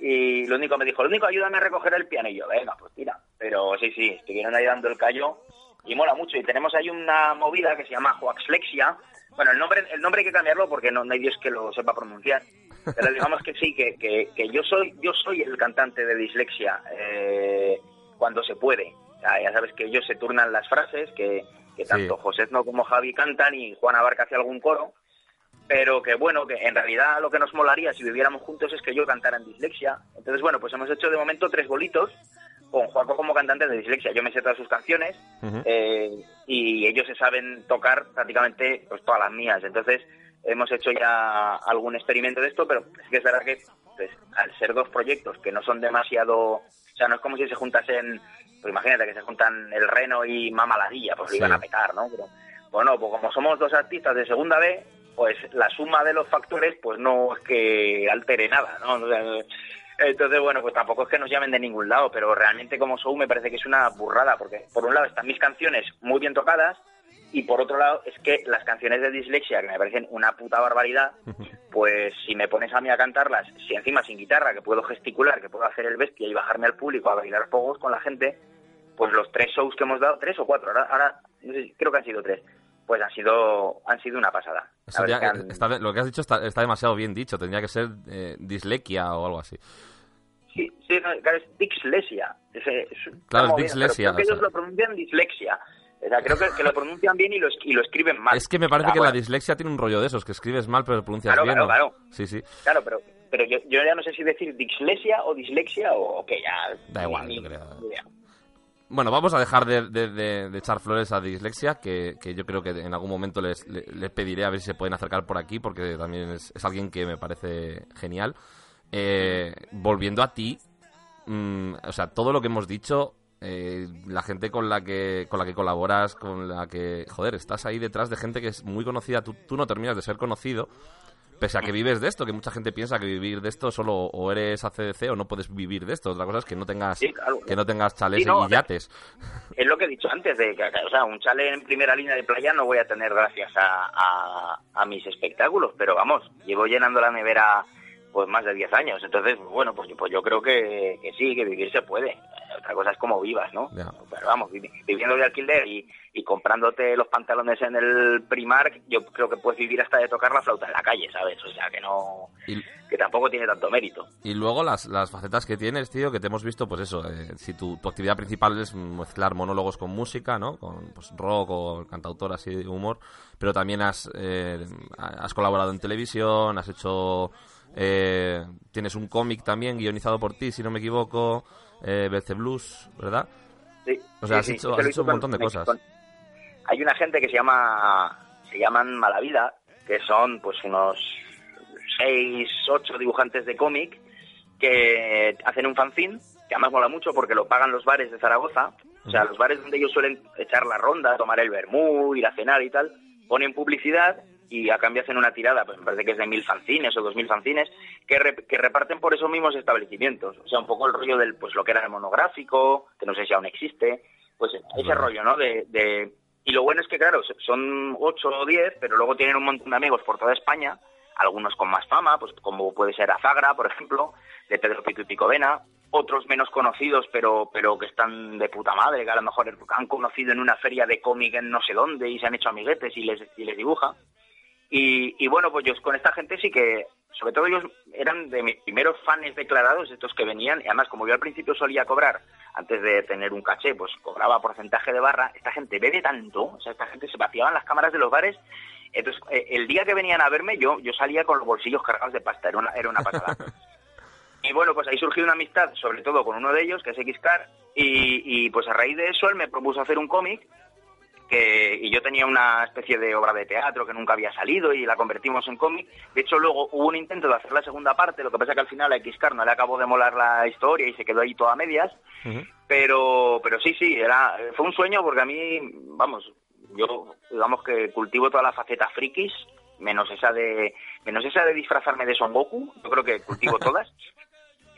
Y lo único me dijo, lo único, ayúdame a recoger el piano. Y yo, venga, pues tira. Pero sí, sí, estuvieron ahí dando el callo y mola mucho. Y tenemos ahí una movida que se llama Joaxlexia. Bueno, el nombre, el nombre hay que cambiarlo porque no, no hay Dios que lo sepa pronunciar. Pero digamos que sí, que, que, que yo soy yo soy el cantante de dislexia eh, cuando se puede. Ya sabes que ellos se turnan las frases, que, que tanto José no como Javi cantan y Juan Abarca hace algún coro pero que bueno, que en realidad lo que nos molaría si viviéramos juntos es que yo cantara en dislexia. Entonces, bueno, pues hemos hecho de momento tres bolitos con Juaco como cantante de dislexia. Yo me sé todas sus canciones eh, y ellos se saben tocar prácticamente pues todas las mías. Entonces, hemos hecho ya algún experimento de esto, pero sí que es verdad que pues, al ser dos proyectos que no son demasiado... O sea, no es como si se juntasen... Pues imagínate que se juntan el Reno y Mama Ladilla, pues lo iban a petar, ¿no? Pero, bueno, pues como somos dos artistas de segunda B, pues la suma de los factores pues no es que altere nada, ¿no? O sea, entonces, bueno, pues tampoco es que nos llamen de ningún lado, pero realmente como show me parece que es una burrada, porque por un lado están mis canciones muy bien tocadas y por otro lado es que las canciones de dislexia, que me parecen una puta barbaridad, [laughs] pues si me pones a mí a cantarlas, si encima sin guitarra, que puedo gesticular, que puedo hacer el bestia y bajarme al público a bailar pogos con la gente, pues los tres shows que hemos dado, tres o cuatro, ahora, ahora no sé, creo que han sido tres, pues han sido, han sido una pasada. Eso La verdad ya- que han- está- lo que has dicho está, está demasiado bien dicho. Tendría que ser eh, dislexia o algo así. Sí, sí, no, claro, es dislexia. Es, es Claro, es pero creo que sea. ellos lo pronuncian dislexia. O sea, creo que, que lo pronuncian bien y lo, y lo escriben mal. Es que me parece sea, que la dislexia tiene un rollo de esos, que escribes mal pero pronuncias Claro, bien. claro, claro. Sí, sí. Claro, pero, pero yo, yo ya no sé si decir dislexia o dislexia o que ya... Da igual, ni- yo creo. Bueno, vamos a dejar de, de- de- de echar flores a Dislexia, que, que yo creo que en algún momento les, le- les pediré a ver si se pueden acercar por aquí, porque también es, es alguien que me parece genial. Eh, volviendo a ti, mm, o sea, todo lo que hemos dicho, eh, la gente con la que con la que colaboras, con la que, joder, estás ahí detrás de gente que es muy conocida, tú, tú no terminas de ser conocido, pese a que vives de esto, que mucha gente piensa que vivir de esto solo o eres ACDC o no puedes vivir de esto. Otra cosa es que no tengas Sí, claro. que no tengas chalés Sí, no, y yates. Es lo que he dicho antes, de que, o sea, un chale en primera línea de playa no voy a tener gracias a, a, a mis espectáculos, pero vamos, llevo llenando la nevera pues más de 10 años, entonces, bueno, pues, yo- pues yo creo que, que sí, que vivir se puede. otra cosa es cómo vivas, ¿no? Pero vamos, vi- viviendo de alquiler y, y comprándote los pantalones en el Primark, yo creo que puedes vivir hasta de tocar la flauta en la calle, ¿sabes? O sea, que no... Y- que tampoco tiene tanto mérito. Y luego las, las facetas que tienes, tío, que te hemos visto, pues eso, eh, si tu, tu actividad principal es mezclar monólogos con música, ¿no? Con pues, rock o cantautor así de humor, pero también has, eh, has colaborado en televisión, has hecho... eh, tienes un cómic también guionizado por ti, si no me equivoco, eh, Belce Blues, ¿verdad? Sí, O sea, has sí, hecho, has hecho un con- montón de cosas. con- Hay una gente que se llama... Se llaman Malavida, que son pues unos seis, ocho dibujantes de cómic que hacen un fanzine, que además mola mucho porque lo pagan los bares de Zaragoza. O sea, los bares donde ellos suelen echar la ronda, tomar el vermú, ir a cenar y tal, ponen publicidad y a cambio hacen una tirada, pues me parece que es de mil fanzines o dos mil fanzines, que, re- que reparten por esos mismos establecimientos. O sea, un poco el rollo del, pues lo que era el monográfico, que no sé si aún existe, pues ese rollo, ¿no? De, de- Y lo bueno es que, claro, son ocho o diez, pero luego tienen un montón de amigos por toda España, algunos con más fama, pues como puede ser Azagra, por ejemplo, de Pedro Pico y Picovena, otros menos conocidos, pero pero que están de puta madre, que a lo mejor han conocido en una feria de cómic en no sé dónde y se han hecho amiguetes y les, y les dibuja. Y, y bueno, pues yo con esta gente sí que, sobre todo ellos eran de mis primeros fans declarados, estos que venían, y además como yo al principio solía cobrar, antes de tener un caché, pues cobraba porcentaje de barra, esta gente bebe tanto, o sea, esta gente se vaciaban las cámaras de los bares, entonces eh, el día que venían a verme yo yo salía con los bolsillos cargados de pasta, era una, era una pasada. [laughs] Y bueno, pues ahí surgió una amistad, sobre todo con uno de ellos, que es Xcar, y, y pues a raíz de eso él me propuso hacer un cómic, que, y yo tenía una especie de obra de teatro que nunca había salido y la convertimos en cómic. De hecho, luego hubo un intento de hacer la segunda parte, lo que pasa que al final a Xcar no le acabó de molar la historia y se quedó ahí toda a medias. Pero, pero sí, sí, era, fue un sueño porque a mí, vamos, yo digamos que cultivo todas las facetas frikis, menos esa de, menos esa de disfrazarme de Son Goku, yo creo que cultivo [laughs] todas.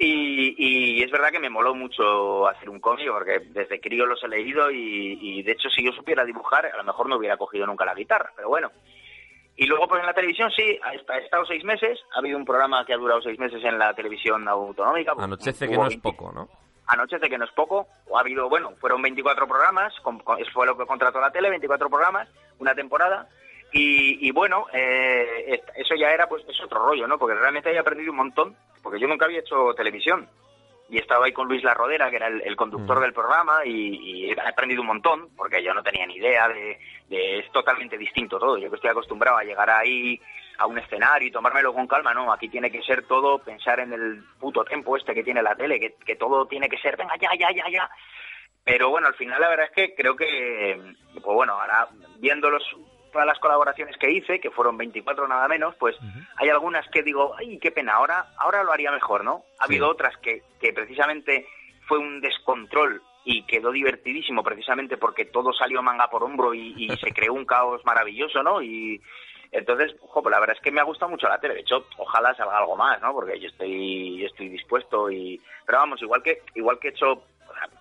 Y, y es verdad que me moló mucho hacer un cómic, porque desde crío los he leído y, y, de hecho si yo supiera dibujar, a lo mejor no hubiera cogido nunca la guitarra, pero bueno. Y luego pues en la televisión sí, ha estado seis meses, ha habido un programa que ha durado seis meses en la televisión autonómica. Anochece que no es 20 poco, ¿no? Anochece que no es poco, o ha habido, bueno, fueron 24 programas, con- fue lo que contrató la tele, 24 programas, una temporada, y, y bueno, eh, eso ya era, pues, es otro rollo, ¿no? Porque realmente había aprendido un montón, porque yo nunca había hecho televisión, y estaba ahí con Luis La Rodera, que era el, el conductor del programa, y, y he aprendido un montón, porque yo no tenía ni idea de, de- es totalmente distinto todo. Yo que estoy acostumbrado a llegar ahí a un escenario y tomármelo con calma, no, aquí tiene que ser todo, pensar en el puto tempo este que tiene la tele, que, que todo tiene que ser, venga, ya, ya, ya, ya. Pero bueno, al final la verdad es que creo que, pues bueno, ahora viendo los, todas las colaboraciones que hice, que fueron 24 nada menos, pues hay algunas que digo, ay, qué pena, ahora, ahora lo haría mejor, ¿no? Ha habido otras que, que precisamente fue un descontrol y quedó divertidísimo precisamente porque todo salió manga por hombro y, y [laughs] se creó un caos maravilloso, ¿no? Y entonces, ojo, pues la verdad es que me ha gustado mucho la tele. De hecho, ojalá salga algo más, ¿no? Porque yo estoy, yo estoy dispuesto y, pero vamos, igual que, igual que he hecho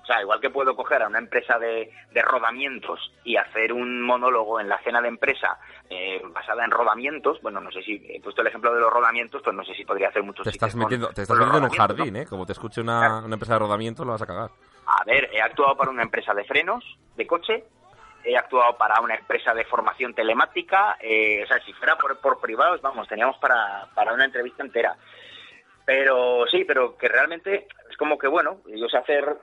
o sea, igual que puedo coger a una empresa de, de rodamientos y hacer un monólogo en la cena de empresa eh, basada en rodamientos, bueno, no sé si he puesto el ejemplo de los rodamientos, pues no sé si podría hacer muchos Te estás con- metiendo, te estás metiendo en un rodamientos, ¿no? jardín, ¿eh? Como te escuche una, una empresa de rodamiento, lo vas a cagar. A ver, he actuado para una empresa de frenos de coche, he actuado para una empresa de formación telemática, eh, o sea, si fuera por, por privados, vamos, teníamos para, para una entrevista entera. Pero sí, pero que realmente es como que, bueno, yo sé hacer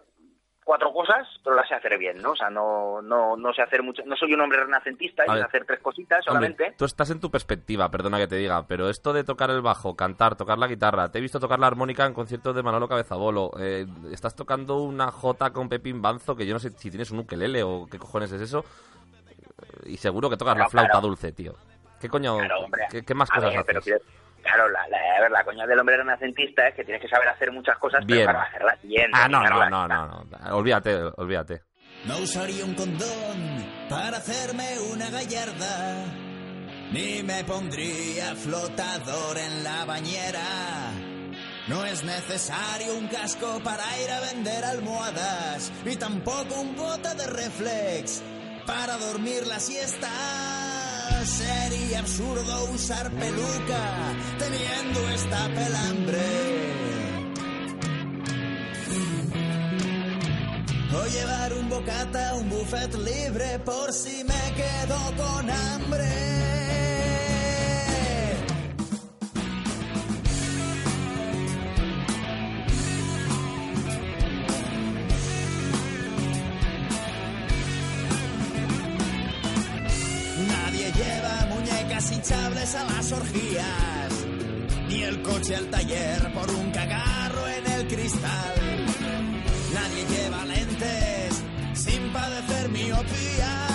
cuatro cosas, pero las sé hacer bien, ¿no? O sea, no, no, no sé hacer mucho, no soy un hombre renacentista y sé hacer tres cositas Hombre, solamente. tú estás en tu perspectiva, perdona que te diga, pero esto de tocar el bajo, cantar, tocar la guitarra, te he visto tocar la armónica en conciertos de Manolo Cabezabolo, eh, estás tocando una jota con Pepín Banzo, que yo no sé si tienes un ukelele o qué cojones es eso, y seguro que tocas la flauta claro. dulce, tío. ¿Qué coño, Claro, hombre. qué, qué más cosas ver, haces? Claro, la, la- a ver, la coña del hombre renacentista es que tienes que saber hacer muchas cosas, Bien. pero para hacerlas bien. Ah, no, no, no, no, no, olvídate, olvídate. No usaría un condón para hacerme una gallarda, ni me pondría flotador en la bañera. No es necesario un casco para ir a vender almohadas, y tampoco un bote de reflex para dormir la siesta. Sería absurdo usar peluca teniendo esta pelambre. O llevar un bocata, un buffet libre por si me quedo con hambre. Muñecas hinchables a las orgías, ni el coche al taller por un cagarro en el cristal. Nadie lleva lentes sin padecer miopía,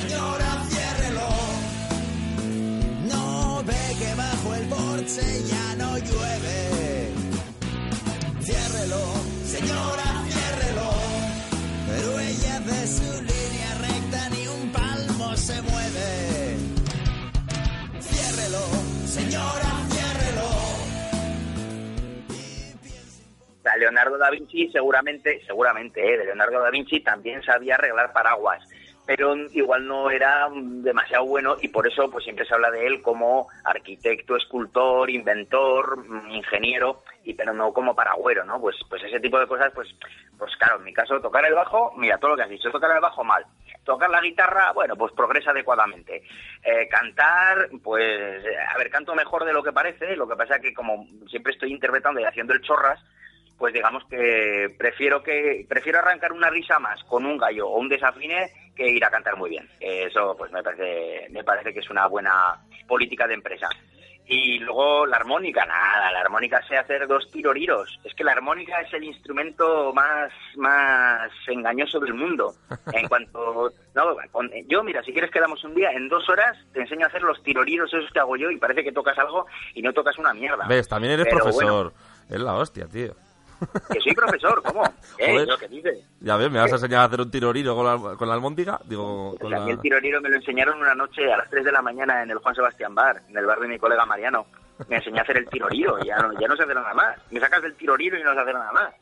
señora, ciérrelo. No ve que bajo el porche ya no llueve. Ciérrelo, señora, ciérrelo. Pero ella de su línea recta ni un palmo se mueve. Ciérrelo, señora, Leonardo da Vinci seguramente, seguramente, ¿eh? de Leonardo da Vinci también sabía arreglar paraguas, pero igual no era demasiado bueno y por eso pues siempre se habla de él como arquitecto, escultor, inventor, mm, ingeniero, y pero no como paragüero, ¿no? Pues pues ese tipo de cosas, pues pues claro, en mi caso tocar el bajo, mira todo lo que has dicho, tocar el bajo mal, tocar la guitarra, bueno, pues progresa adecuadamente. Eh, cantar, pues, a ver, canto mejor de lo que parece, lo que pasa que como siempre estoy interpretando y haciendo el chorras, pues digamos que prefiero que prefiero arrancar una risa más con un gallo o un desafine que ir a cantar muy bien. Eso pues me parece me parece que es una buena política de empresa. Y luego la armónica, nada, la armónica sé hacer dos tiroriros. Es que la armónica es el instrumento más, más engañoso del mundo. [laughs] En cuanto, no, con- yo mira, si quieres quedamos un día, en dos horas te enseño a hacer los tiroriros esos que hago yo y parece que tocas algo y no tocas una mierda. ¿Ves? También eres Pero profesor. Es la hostia, tío. Que soy profesor, ¿cómo? [laughs] ¿Eh? Joder. ¿Lo que dices? Ya ves, ¿me vas a enseñar a hacer un tiroriro con la, con la albóndiga? Digo, con Pues a mí la... el tiroriro me lo enseñaron una noche a las 3 de la mañana en el Juan Sebastián Bar, en el bar de mi colega Mariano. Me enseñé a hacer el tiroriro, ya no, ya no sé hacer nada más. Me sacas del tiroriro y no sé hacer nada más.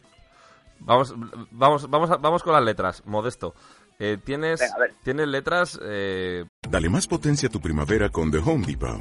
Vamos, vamos, vamos, a- vamos con las letras, Modesto. Eh, tienes, Venga, tienes letras... eh, Dale más potencia a tu primavera con The Home Depot.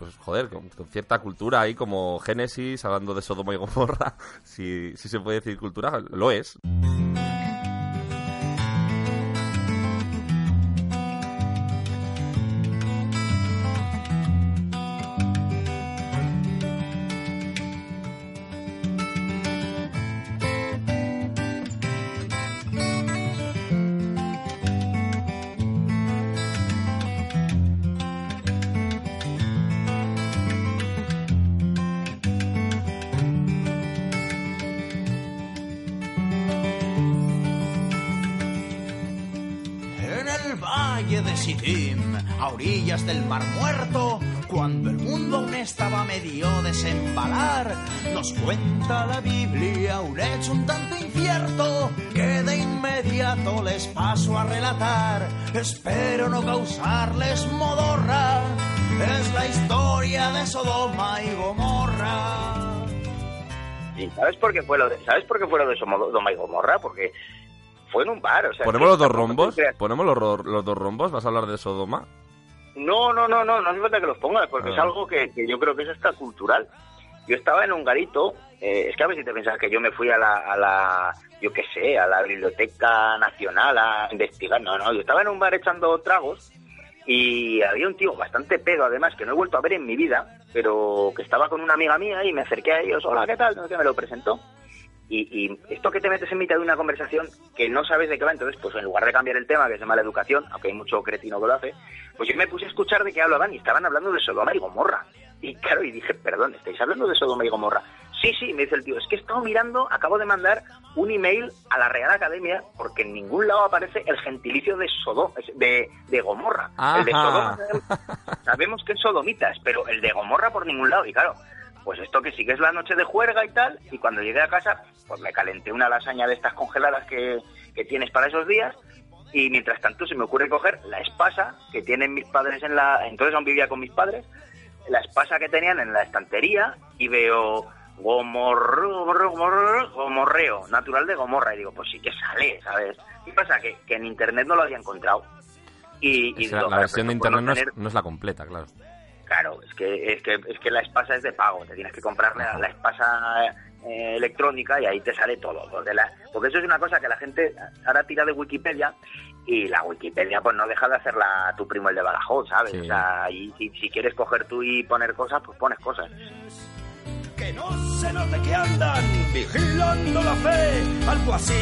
Pues joder, con, cierta cultura ahí como Génesis, hablando de Sodoma y Gomorra, [laughs] si, si se puede decir cultura, lo es. Desembalar, nos cuenta la Biblia un hecho un tanto incierto que de inmediato les paso a relatar. Espero no causarles modorra, es la historia de Sodoma y Gomorra. ¿Y sabes por qué fue lo de, ¿sabes por qué fue lo de Sodoma y Gomorra? Porque fue en un bar, o sea... ¿Ponemos los dos rombos? ¿Ponemos los, los dos rombos? ¿Vas a hablar de Sodoma? No, no, no, no, no hace falta que los pongas, porque Ah. es algo que, que yo creo que es hasta cultural. Yo estaba en un garito, eh, es que a ver si te pensás que yo me fui a la, a la, yo qué sé, a la Biblioteca Nacional a investigar. No, no, yo estaba en un bar echando tragos y había un tío bastante pedo, además, que no he vuelto a ver en mi vida, pero que estaba con una amiga mía y me acerqué a ellos, hola, ¿qué tal? No sé me lo presentó. Y, y esto que te metes en mitad de una conversación que no sabes de qué va, entonces, pues en lugar de cambiar el tema, que es de mala educación, aunque hay mucho cretino que lo hace, pues yo me puse a escuchar de qué hablaban y estaban hablando de Sodoma y Gomorra. Y claro, y dije, perdón, ¿estáis hablando de Sodoma y Gomorra? Sí, sí, me dice el tío, es que he estado mirando, acabo de mandar un email a la Real Academia porque en ningún lado aparece el gentilicio de Sodoma, de, de Gomorra. El de. Sodoma sabemos que es sodomitas, pero el de Gomorra por ningún lado. Y claro, pues esto que sí que es la noche de juerga y tal, y cuando llegué a casa, pues me calenté una lasaña de estas congeladas que, que tienes para esos días, y mientras tanto se me ocurre coger la espasa que tienen mis padres en la... Entonces aún vivía con mis padres, la espasa que tenían en la estantería, y veo gomorro, gomorro, gomorro, gomorreo, natural de Gomorra, y digo, pues sí que sale, ¿sabes? ¿Qué pasa? Que, que en internet no lo había encontrado. Y, y la, digo, la "Joder, versión de internet no es, no es la completa, claro. Claro, es que, es que, es que la espasa es de pago, te tienes que comprar la, la espasa eh, electrónica y ahí te sale todo. Porque, la- porque eso es una cosa que la gente ahora tira de Wikipedia y la Wikipedia pues no deja de hacerla tu primo el de Badajoz, ¿sabes? O sea, y si, si quieres coger tú y poner cosas, pues pones cosas. Que no se note que andan vigilando la fe, algo así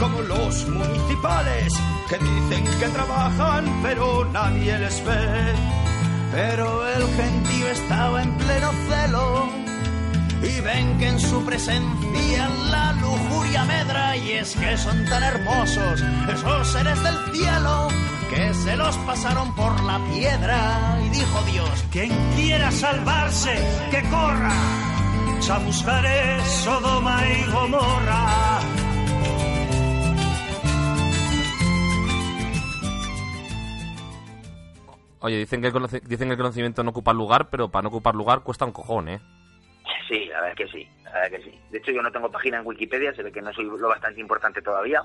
como los municipales que dicen que trabajan pero nadie les ve. Pero el gentío estaba en pleno celo y ven que en su presencia la lujuria medra y es que son tan hermosos esos seres del cielo que se los pasaron por la piedra y dijo Dios Quien quiera salvarse, que corra. Chamuscaré Sodoma y Gomorra. Oye, dicen que, el dicen que el conocimiento no ocupa lugar, pero para no ocupar lugar cuesta un cojón, ¿eh? Sí, la verdad es que sí, la verdad es que sí. De hecho, yo no tengo página en Wikipedia, se ve que no soy lo bastante importante todavía.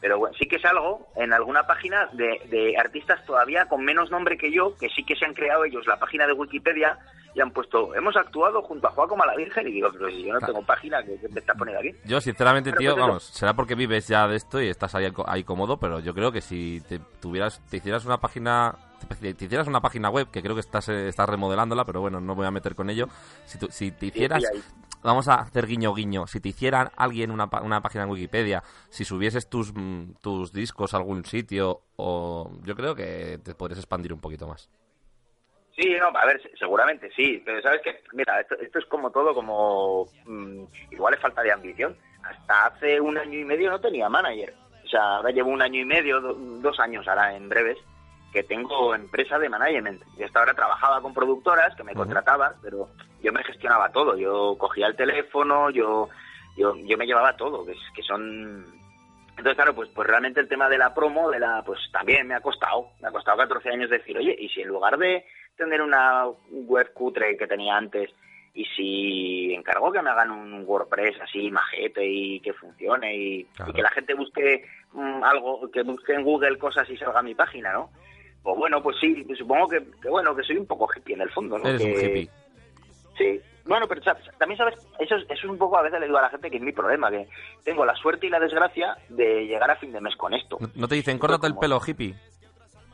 Pero bueno, sí que salgo en alguna página de, de artistas todavía con menos nombre que yo, que sí que se han creado ellos la página de Wikipedia y han puesto, hemos actuado junto a Juan como a la Virgen. Y digo, pero si yo no tengo página, ¿qué, qué me estás poniendo aquí? Yo, sinceramente, Pero tío, pues vamos, será porque vives ya de esto y estás ahí, ahí cómodo, pero yo creo que si te tuvieras, te hicieras una página, te, te hicieras una página web, que creo que estás, eh, estás remodelándola, pero bueno, no voy a meter con ello. Si, tú- si te hicieras, vamos a hacer guiño guiño, si te hiciera alguien una, una página en Wikipedia, si subieses tus, mm, tus discos a algún sitio, o yo creo que te podrías expandir un poquito más. Sí, no, a ver, se- seguramente sí, pero sabes que, mira, esto, esto es como todo, como mm, igual es falta de ambición. Hasta hace un año y medio no tenía manager. O sea, ahora llevo un año y medio, do- dos años ahora en breves, que tengo empresa de management. Y hasta ahora trabajaba con productoras que me contrataban, pero yo me gestionaba todo. Yo cogía el teléfono, yo yo, yo me llevaba todo, que son entonces, claro, pues, pues realmente el tema de la promo, de la, pues también me ha costado, me ha costado 14 años decir, oye, y si en lugar de tener una web cutre que tenía antes, y si encargo que me hagan un WordPress así majete y que funcione y, y que la gente busque mm, algo, que busque en Google cosas y salga a mi página, ¿no? Pues bueno, pues sí, supongo que, que bueno, que soy un poco hippie en el fondo, ¿no? Eres un hippie. Sí, bueno, pero sabes, también sabes, eso es, eso es un poco a veces le digo a la gente que es mi problema, que tengo la suerte y la desgracia de llegar a fin de mes con esto. ¿No, no te dicen, córtate el pelo, hippie?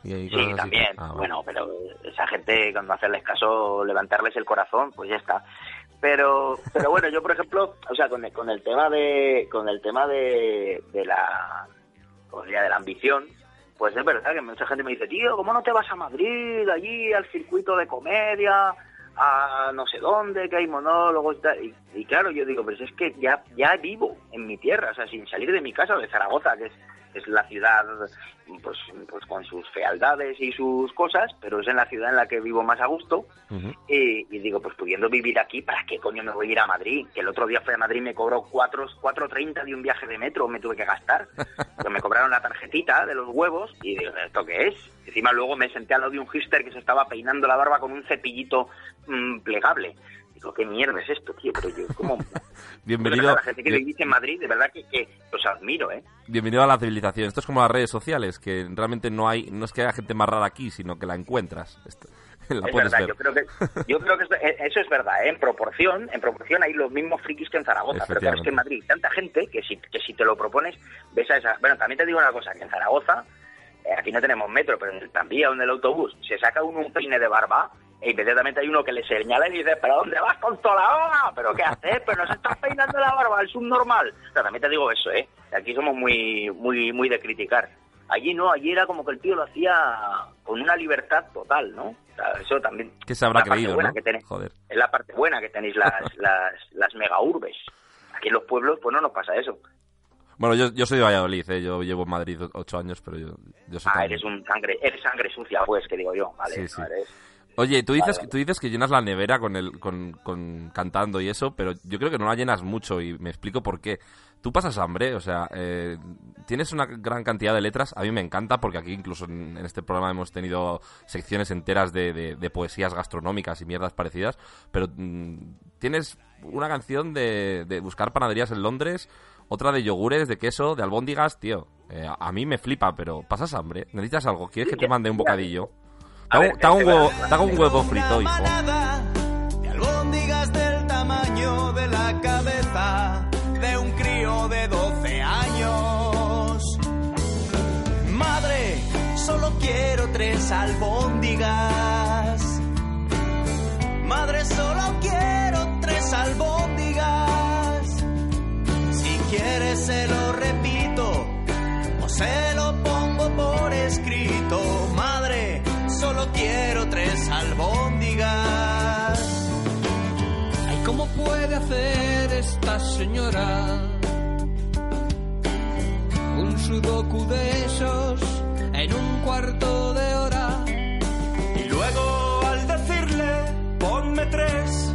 Y, Sí, también. Ah. Bueno, pero esa gente, cuando hacerles caso, levantarles el corazón, pues ya está. Pero, pero bueno, yo por ejemplo, o sea, con el, con el tema de, con el tema de, de la, de la ambición, pues es verdad que mucha gente me dice, tío, ¿cómo no te vas a Madrid, allí al circuito de comedia, a no sé dónde, que hay monólogos y tal? Y, claro, yo digo, pues es que ya, ya vivo en mi tierra, o sea, sin salir de mi casa, de Zaragoza, que es, es la ciudad, pues, pues con sus fealdades y sus cosas, pero es en la ciudad en la que vivo más a gusto. Y, y digo, pues pudiendo vivir aquí, ¿para qué coño me voy a ir a Madrid? Que el otro día fui a Madrid y me cobró cuatro- 4.30 de un viaje de metro, me tuve que gastar. [laughs] Pues me cobraron la tarjetita de los huevos y digo, ¿esto qué es? Encima luego me senté al lado de un hipster que se estaba peinando la barba con un cepillito mm, plegable. Digo, ¿qué mierda es esto, tío? Pero yo, ¿cómo? [laughs] Bienvenido, la gente que vivís en Madrid, de verdad que, que os admiro, ¿eh? bienvenido a la civilización. Esto es como las redes sociales, que realmente no hay, no es que haya gente más rara aquí, sino que la encuentras. Esto- [laughs] la es verdad, ver. yo creo que yo creo que esto- eh, eso es verdad, ¿eh? en proporción, en proporción hay los mismos frikis que en Zaragoza, pero claro, es que en Madrid hay tanta gente que si, que si te lo propones, ves a esa... Bueno, también te digo una cosa, que en Zaragoza, eh, aquí no tenemos metro, pero en el tranvía o en el autobús, se saca uno un peine de barba e inmediatamente hay uno que le señala y dice, ¿pero dónde vas con toda la hoja? ¿Pero qué haces? ¿Pero no se estás peinando la barba? Es un normal. O sea, también te digo eso, ¿eh? Aquí somos muy, muy, muy de criticar. Allí no, allí era como que el tío lo hacía con una libertad total, ¿no? O sea, eso también... ¿Qué se habrá la parte creído, buena no? que tenéis. Joder. Es la parte buena que tenéis las, [laughs] las, las mega urbes. Aquí en los pueblos, pues no nos pasa eso. Bueno, yo, yo soy de Valladolid, ¿eh? yo llevo en Madrid ocho años, pero yo, yo soy Ah, también- eres un sangre, eres sangre sucia, pues, que digo yo, ¿vale? Sí, sí. No eres- Oye, tú dices, tú dices que llenas la nevera con el, con, con cantando y eso, pero yo creo que no la llenas mucho y me explico por qué. Tú pasas hambre, o sea, eh, tienes una gran cantidad de letras, a mí me encanta porque aquí incluso en, en este programa hemos tenido secciones enteras de, de- de poesías gastronómicas y mierdas parecidas, pero mm, tienes una canción de, de buscar panaderías en Londres, otra de yogures, de queso, de albóndigas, tío. eh, a, a mí me flipa, pero pasas hambre, necesitas algo, quieres que te mande un bocadillo. Ver, te un huevo, hago un huevo frito, hijo. de albóndigas del tamaño de la cabeza de un crío de 12 años. Madre, solo quiero tres albóndigas. Madre, solo quiero tres albóndigas. Si quieres se lo repito o se lo solo quiero tres albóndigas. Ay, ¿cómo puede hacer esta señora un sudoku de esos en un cuarto de hora? Y luego al decirle, ponme tres,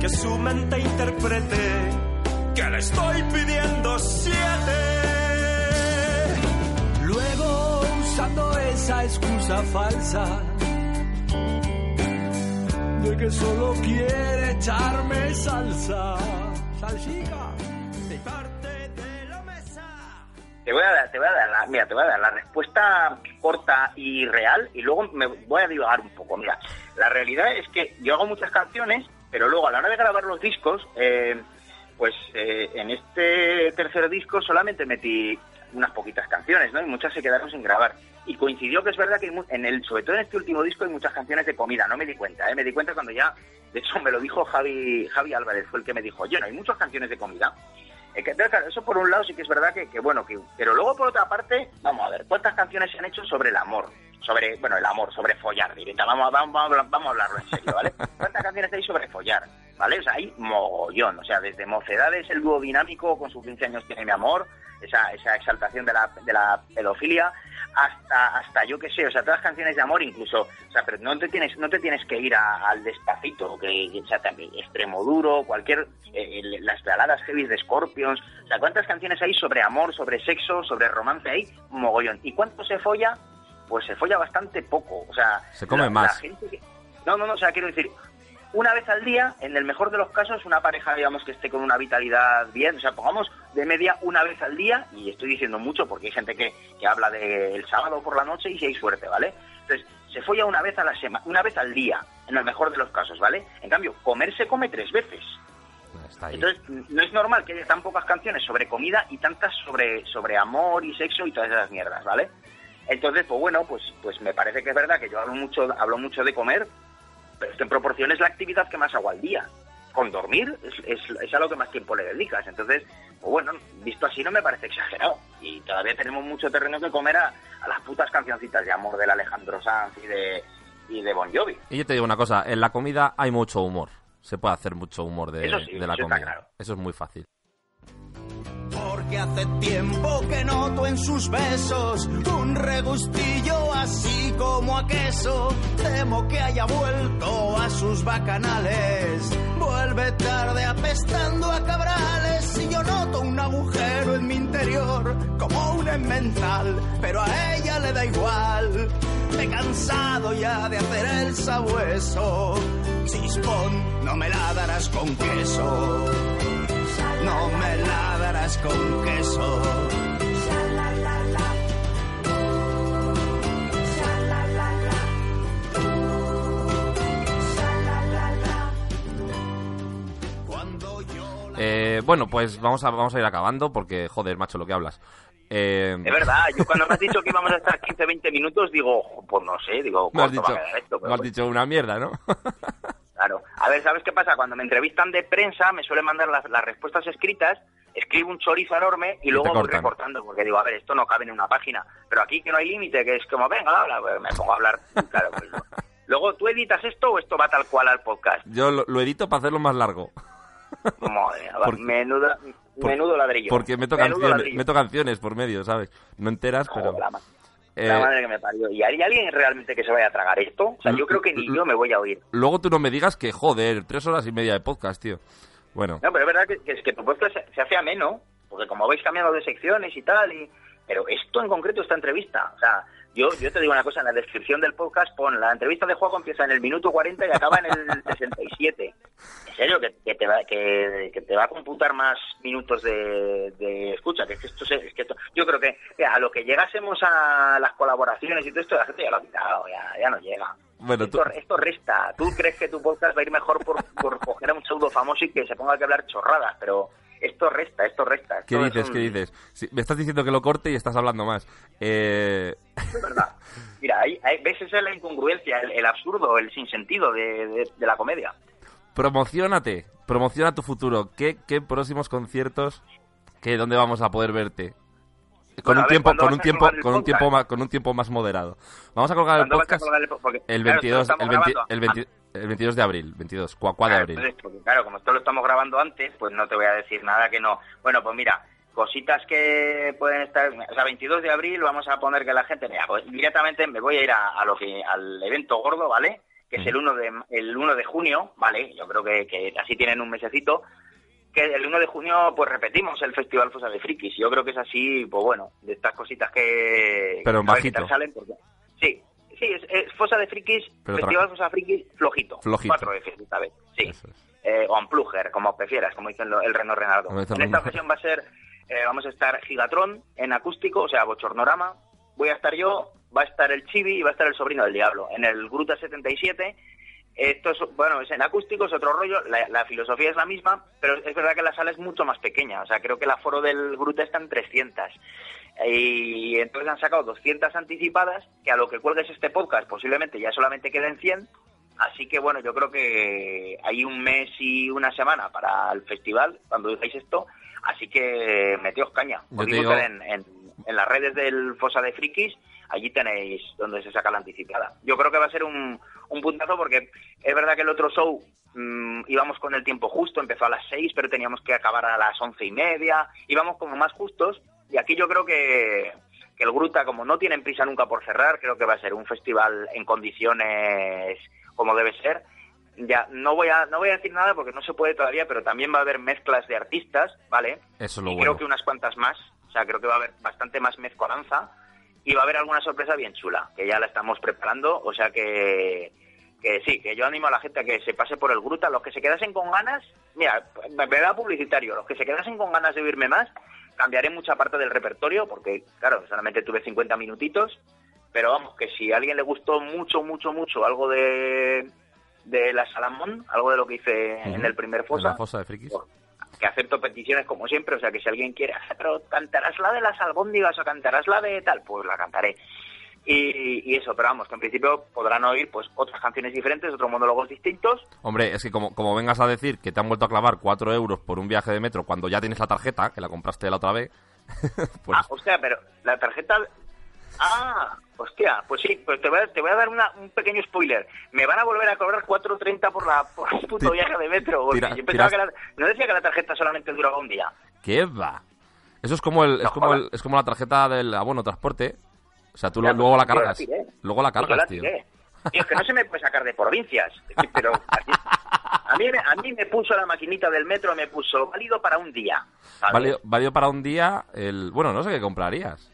que su mente interprete que le estoy pidiendo siete. Esa excusa falsa de que solo quiere echarme salsa, salsica, de parte de la mesa. Te voy a dar, te voy a dar la, mira, te voy a dar la respuesta corta y real y luego me voy a divagar un poco. Mira, la realidad es que yo hago muchas canciones, pero luego a la hora de grabar los discos, eh, pues eh, en este tercer disco solamente metí unas poquitas canciones, ¿no? Y muchas se quedaron sin grabar. Y coincidió que es verdad que en el, sobre todo en este último disco hay muchas canciones de comida. No me di cuenta, ¿eh? Me di cuenta cuando ya, de hecho me lo dijo Javi, Javi Álvarez, fue el que me dijo, oye, no hay muchas canciones de comida. Eh, que, claro, eso por un lado sí que es verdad que, que bueno, que, pero luego por otra parte, vamos a ver, ¿cuántas canciones se han hecho sobre el amor? Sobre, bueno, el amor, sobre follar, directa, vamos, vamos, hablar- vamos a hablarlo en serio, ¿vale? [laughs] ¿Cuántas canciones hay sobre follar? ¿Vale? O sea, hay mogollón, o sea, desde Mocedades, el dúo dinámico, con sus 15 años tiene mi amor, esa, esa exaltación de la, de la pedofilia, hasta, hasta yo qué sé, o sea, todas las canciones de amor incluso, o sea, pero no te tienes, no te tienes que ir a- al despacito, que, o sea, también extremo duro, cualquier, eh, las baladas heavy de Scorpions, o sea, ¿cuántas canciones hay sobre amor, sobre sexo, sobre romance hay? Mogollón. ¿Y cuánto se folla? Pues se folla bastante poco, o sea... Se come la- más. la gente que- No, no, no, o sea, quiero decir, una vez al día, en el mejor de los casos, una pareja, digamos, que esté con una vitalidad bien, o sea, pongamos de media una vez al día, y estoy diciendo mucho porque hay gente que, que habla del sábado por la noche y si hay suerte, ¿vale? Entonces, se folla una vez a la semana, una vez al día, en el mejor de los casos, ¿vale? En cambio, comer se come tres veces. Entonces, no es normal que haya tan pocas canciones sobre comida y tantas sobre, sobre amor y sexo y todas esas mierdas, ¿vale? Entonces, pues bueno, pues, pues me parece que es verdad que yo hablo mucho, hablo mucho de comer, pero es que en proporción es la actividad que más hago al día. Con dormir es, es, es a lo que más tiempo le dedicas. Entonces, pues bueno, visto así no me parece exagerado. Y todavía tenemos mucho terreno que comer a, a las putas cancioncitas de amor del Alejandro Sanz y de, y de Bon Jovi. Y yo te digo una cosa, en la comida hay mucho humor. Se puede hacer mucho humor de, Eso sí, de la eso está comida. claro. Eso es muy fácil. Porque hace tiempo que noto en sus besos un regustillo así como a queso. Temo que haya vuelto a sus bacanales. Vuelve tarde apestando a cabrales y yo noto un agujero en mi interior como un emmental, pero a ella le da igual. Me he cansado ya de hacer el sabueso. Chispón, no me la darás con queso. No me la darás con queso. Eh, bueno, pues vamos a, vamos a ir acabando porque, joder, macho, lo que hablas. Eh, Es verdad, yo cuando me has dicho que íbamos a estar 15-20 minutos, digo, pues no sé, digo, me has ¿cuánto dicho, va a quedar esto? me Pero has dicho una mierda, ¿no? [laughs] Claro. A ver, ¿sabes qué pasa? Cuando me entrevistan de prensa, me suelen mandar las, las respuestas escritas, escribo un chorizo enorme y Y luego voy cortan. recortando, porque digo, a ver, esto no cabe en una página. Pero aquí que no hay límite, que es como, venga, habla, pues me pongo a hablar. Claro, pues no. Luego, ¿tú editas esto o esto va tal cual al podcast? Yo lo, lo edito para hacerlo más largo. [laughs] Madre Porque- menuda, por- menudo ladrillo. Porque meto Menudo canciones, ladrillo. meto canciones por medio, ¿sabes? No enteras, pero... la, ma- Eh, la madre que me parió. ¿Y hay alguien realmente que se vaya a tragar esto? O sea, yo creo que ni yo me voy a oír. Luego tú no me digas que, joder, tres horas y media de podcast, tío. Bueno, No, pero es verdad que, que, que tu podcast se, se hace ameno, porque como vais cambiando de secciones y tal, y pero esto en concreto, esta entrevista, o sea, yo, yo te digo una cosa, en la descripción del podcast pon, la entrevista de juego empieza en el minuto 40 y acaba en el [laughs] 67. En serio, que, que te, va, que, que te va a computar más minutos de, de escucha, que es que esto, es que esto- yo creo que a lo que llegásemos a las colaboraciones y todo esto, la gente ya lo ha quitado, ya, ya no llega. bueno tú, Esto, esto resta. ¿Tú crees que tu podcast va a ir mejor por, por coger a un pseudo famoso y que se ponga a hablar chorradas? Pero esto resta, esto resta. ¿qué Esto dices? un- ¿Qué dices? Me estás diciendo que lo corte y estás hablando más. Eh... Es verdad. [laughs] Mira, ahí, ahí- ves esa es la incongruencia, el, el absurdo, el sinsentido de, de, de la comedia. Promocionate, promociona tu futuro. ¿Qué, qué próximos conciertos? ¿Qué, ¿Dónde vamos a poder verte? Con Bueno, un ver, tiempo, ¿cuándo con un tiempo, con un tiempo más, con un tiempo más moderado. Vamos a colgar el ¿Cuándo vas a podcast colgar el po- porque, el claro, 22, esto lo el, estamos 20 grabando. el 20 el 22 de abril, 22, cua, cua de abril. entonces, porque, claro, como esto lo estamos grabando antes, pues no te voy a decir nada que no. Bueno, pues mira, cositas que pueden estar, o sea, 22 de abril vamos a poner que la gente, mira, pues directamente me voy a ir a, a lo que al evento gordo, ¿vale? Que es el 1 de el 1 de junio, ¿vale? Yo creo que, que así tienen un mesecito. Que el 1 de junio, pues repetimos el Festival Fosa de Frikis. Yo creo que es así, pues bueno, de estas cositas que. Pero en que bajito. tal salen, porque- Sí, sí, es, es Fosa de Frikis, Pero Festival Fosa Frikis flojito. Flojito. 4 F esta vez, sí. Eh, o Unplugger, como prefieras, como dicen lo- el Reno Renardo. Dice En esta ocasión va a ser, eh, vamos a estar Gigatron en acústico, o sea, Bochornorama. Voy a estar yo, va a estar el Chibi y va a estar el Sobrino del Diablo. En el Gruta 77 esto es, bueno, es en acústico, es otro rollo, la, la filosofía es la misma, pero es verdad que la sala es mucho más pequeña, o sea, creo que el aforo del Gruta está en 300. Y entonces han sacado 200 anticipadas, que a lo que cuelgues este podcast posiblemente ya solamente queden 100, así que bueno, yo creo que hay un mes y una semana para el festival, cuando digáis esto, así que meteos caña, te digo- en, en, en las redes del Fosa de Frikis, allí tenéis donde se saca la anticipada. Yo creo que va a ser un, un puntazo porque es verdad que el otro show mm, íbamos con el tiempo justo, empezó a las 6, pero teníamos que acabar a las once y media, íbamos como más justos y aquí yo creo que, que el Gruta, como no tienen prisa nunca por cerrar, creo que va a ser un festival en condiciones como debe ser. Ya no voy a no voy a decir nada porque no se puede todavía, pero también va a haber mezclas de artistas, ¿vale? Eso es lo y bueno. creo que unas cuantas más, o sea, creo que va a haber bastante más mezcolanza y va a haber alguna sorpresa bien chula, que ya la estamos preparando, o sea que, que sí, que yo animo a la gente a que se pase por el Gruta, los que se quedasen con ganas, mira, verdad publicitario, los que se quedasen con ganas de oírme más, cambiaré mucha parte del repertorio, porque claro, solamente tuve 50 minutitos, pero vamos, que si a alguien le gustó mucho, mucho, mucho algo de, de la Salamón, algo de lo que hice en el primer En fosa, la fosa de frikis. que acepto peticiones como siempre, o sea que si alguien quiere, "Ah, pero cantarás la de las albóndigas o cantarás la de tal, pues la cantaré. Y, y eso, pero vamos, que en principio podrán oír pues otras canciones diferentes, otros monólogos distintos. Hombre, es que como, como vengas a decir que te han vuelto a clavar 4 euros por un viaje de metro cuando ya tienes la tarjeta, que la compraste la otra vez, [laughs] pues Ah, hostia, pero la tarjeta... Ah, hostia, pues sí, pues te voy a, te voy a dar una- un pequeño spoiler. Me van a volver a cobrar 4.30 por la por el puto viaje de metro. tira- yo pensaba que la- no decía que la tarjeta solamente duraba un día. ¿qué va? Eso es como el, es como el, es como la tarjeta del abono transporte. O sea, tú luego la cargas. Luego la cargas, la tío. es que no se me puede sacar de provincias. Pero [laughs] así- a, mí, me- a mí me puso la maquinita del metro, me puso válido para un día. Válido, válido para un día el... Bueno, no sé qué comprarías.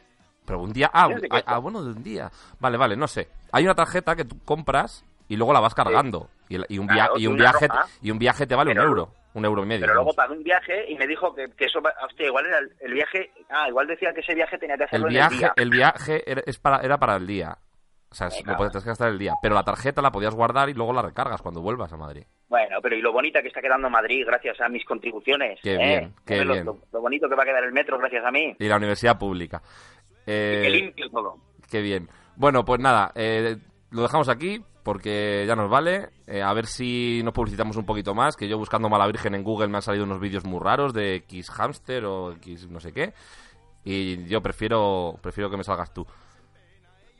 Pero un día... Ah, Yo no sé ah, ah, bueno, de un día. Vale, vale, no sé. Hay una tarjeta que tú compras y luego la vas cargando. Y, un, via- y, un viaje, y un viaje te vale un euro. Un euro y medio. Pero luego pagué un viaje y me dijo que, que eso, hostia, igual era el, el viaje, ah, igual decía que ese viaje tenía que el hacerlo en viaje, el día. el viaje era, es para, era para el día. O sea, Me lo podías gastar el día. Pero la tarjeta la podías guardar y luego la recargas cuando vuelvas a Madrid. Bueno, pero y lo bonita que está quedando Madrid gracias a mis contribuciones. Qué ¿eh? bien, qué Lo- bien. Lo, lo bonito que va a quedar el metro gracias a mí. Y la universidad pública. Eh, que limpio todo. Qué bien. Bueno, pues nada, eh, lo dejamos aquí. Porque ya nos vale. Eh, a ver si nos publicitamos un poquito más, que yo buscando Mala Virgen en Google me han salido unos vídeos muy raros de X Hamster o X no sé qué. Y yo prefiero, prefiero que me salgas tú.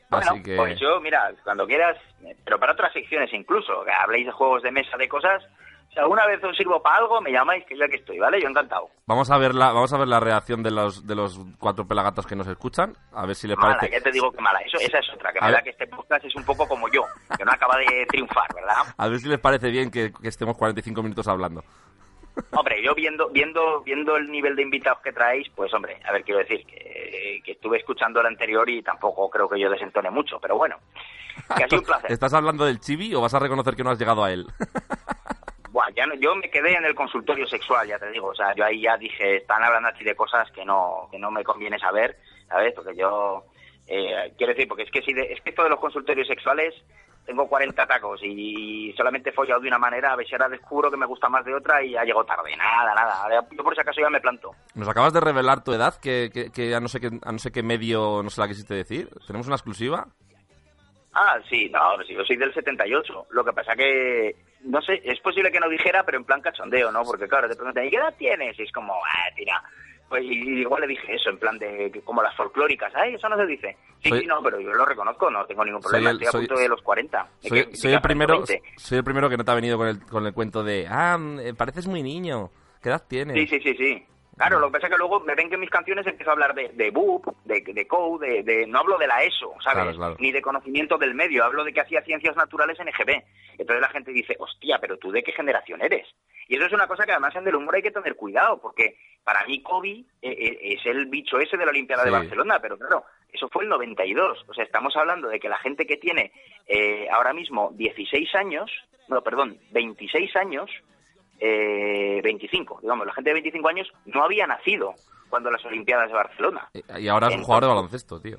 Bueno, Así que... pues yo, mira, cuando quieras, pero para otras secciones incluso, que habléis de juegos de mesa, de cosas, si alguna vez os sirvo para algo, me llamáis, que yo aquí estoy, ¿vale? Yo encantado. Vamos a ver la, vamos a ver la reacción de los, de los cuatro pelagatos que nos escuchan, a ver si les Mala, parece... ya te digo que mala. Eso, esa es otra, que me da que este podcast es un poco como yo, que no acaba de triunfar, ¿verdad? A ver si les parece bien que, que estemos 45 minutos hablando. Hombre, yo viendo viendo viendo el nivel de invitados que traéis, pues hombre, a ver, quiero decir que, que estuve escuchando el anterior y tampoco creo que yo desentone mucho, pero bueno, que ha sido un placer. [laughs] ¿Estás hablando del chibi o vas a reconocer que no has llegado a él? [laughs] Ya no- yo me quedé en el consultorio sexual, ya te digo, o sea, yo ahí ya dije, están hablando así de cosas que no que no me conviene saber, ¿sabes? Porque yo eh, quiero decir, porque es que si de- es que esto de los consultorios sexuales tengo 40 tacos y solamente he follado de una manera, a ver si ahora descubro que me gusta más de otra y ya llego tarde. Nada, nada. Yo por si acaso ya me planto. Nos acabas de revelar tu edad, que, que, que a, no sé qué, a no sé qué medio no se la quisiste decir. ¿Tenemos una exclusiva? Ah, sí, no, sí, yo soy del 78. Lo que pasa que, no sé, es posible que no dijera, pero en plan cachondeo, ¿no? Porque claro, te preguntan, ¿y qué edad tienes? Y es como, ah, tira. Pues, y igual le dije eso, en plan de, que como las folclóricas. Ay, eso no se dice. Sí, Soy- sí, no, pero yo lo reconozco, no tengo ningún problema. el- Estoy a soy- punto de los 40. ¿De Soy, qué- soy el primero, aparento 20? soy el primero que no te ha venido con el, con el cuento de, ah, mm, eh, pareces muy niño. ¿Qué edad tienes? Sí, sí, sí, sí. Claro, lo que pasa es que luego me ven que en mis canciones empiezo a hablar de, de BUP, de, de CODE, de, de- no hablo de la ESO, ¿sabes? Claro, claro. Ni de conocimiento del medio, hablo de que hacía ciencias naturales en EGB. Entonces la gente dice, hostia, pero tú de qué generación eres. Y eso es una cosa que además en del humor hay que tener cuidado, porque para mí Kobe eh, eh, es el bicho ese de la Olimpiada Sí. de Barcelona, pero claro, eso fue el 92. O sea, estamos hablando de que la gente que tiene eh, ahora mismo 16 años, no, perdón, 26 años, eh, 25, digamos, la gente de 25 años no había nacido cuando las Olimpiadas de Barcelona. Y ahora es un jugador de baloncesto, tío.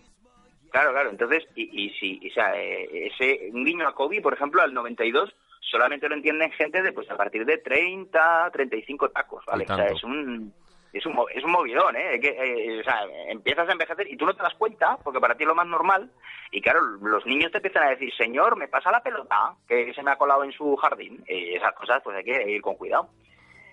Claro, claro, entonces, y, y si, o sea, eh, ese, un guiño a Kobe, por ejemplo, al 92, solamente lo entienden gente de, pues, a partir de 30, 35 tacos, ¿vale? O sea, es un, es un, es un movidón, ¿eh? Que, eh, o sea, empiezas a envejecer y tú no te das cuenta, porque para ti es lo más normal, y claro, los niños te empiezan a decir, señor, me pasa la pelota, que se me ha colado en su jardín, y esas cosas, pues hay que ir con cuidado.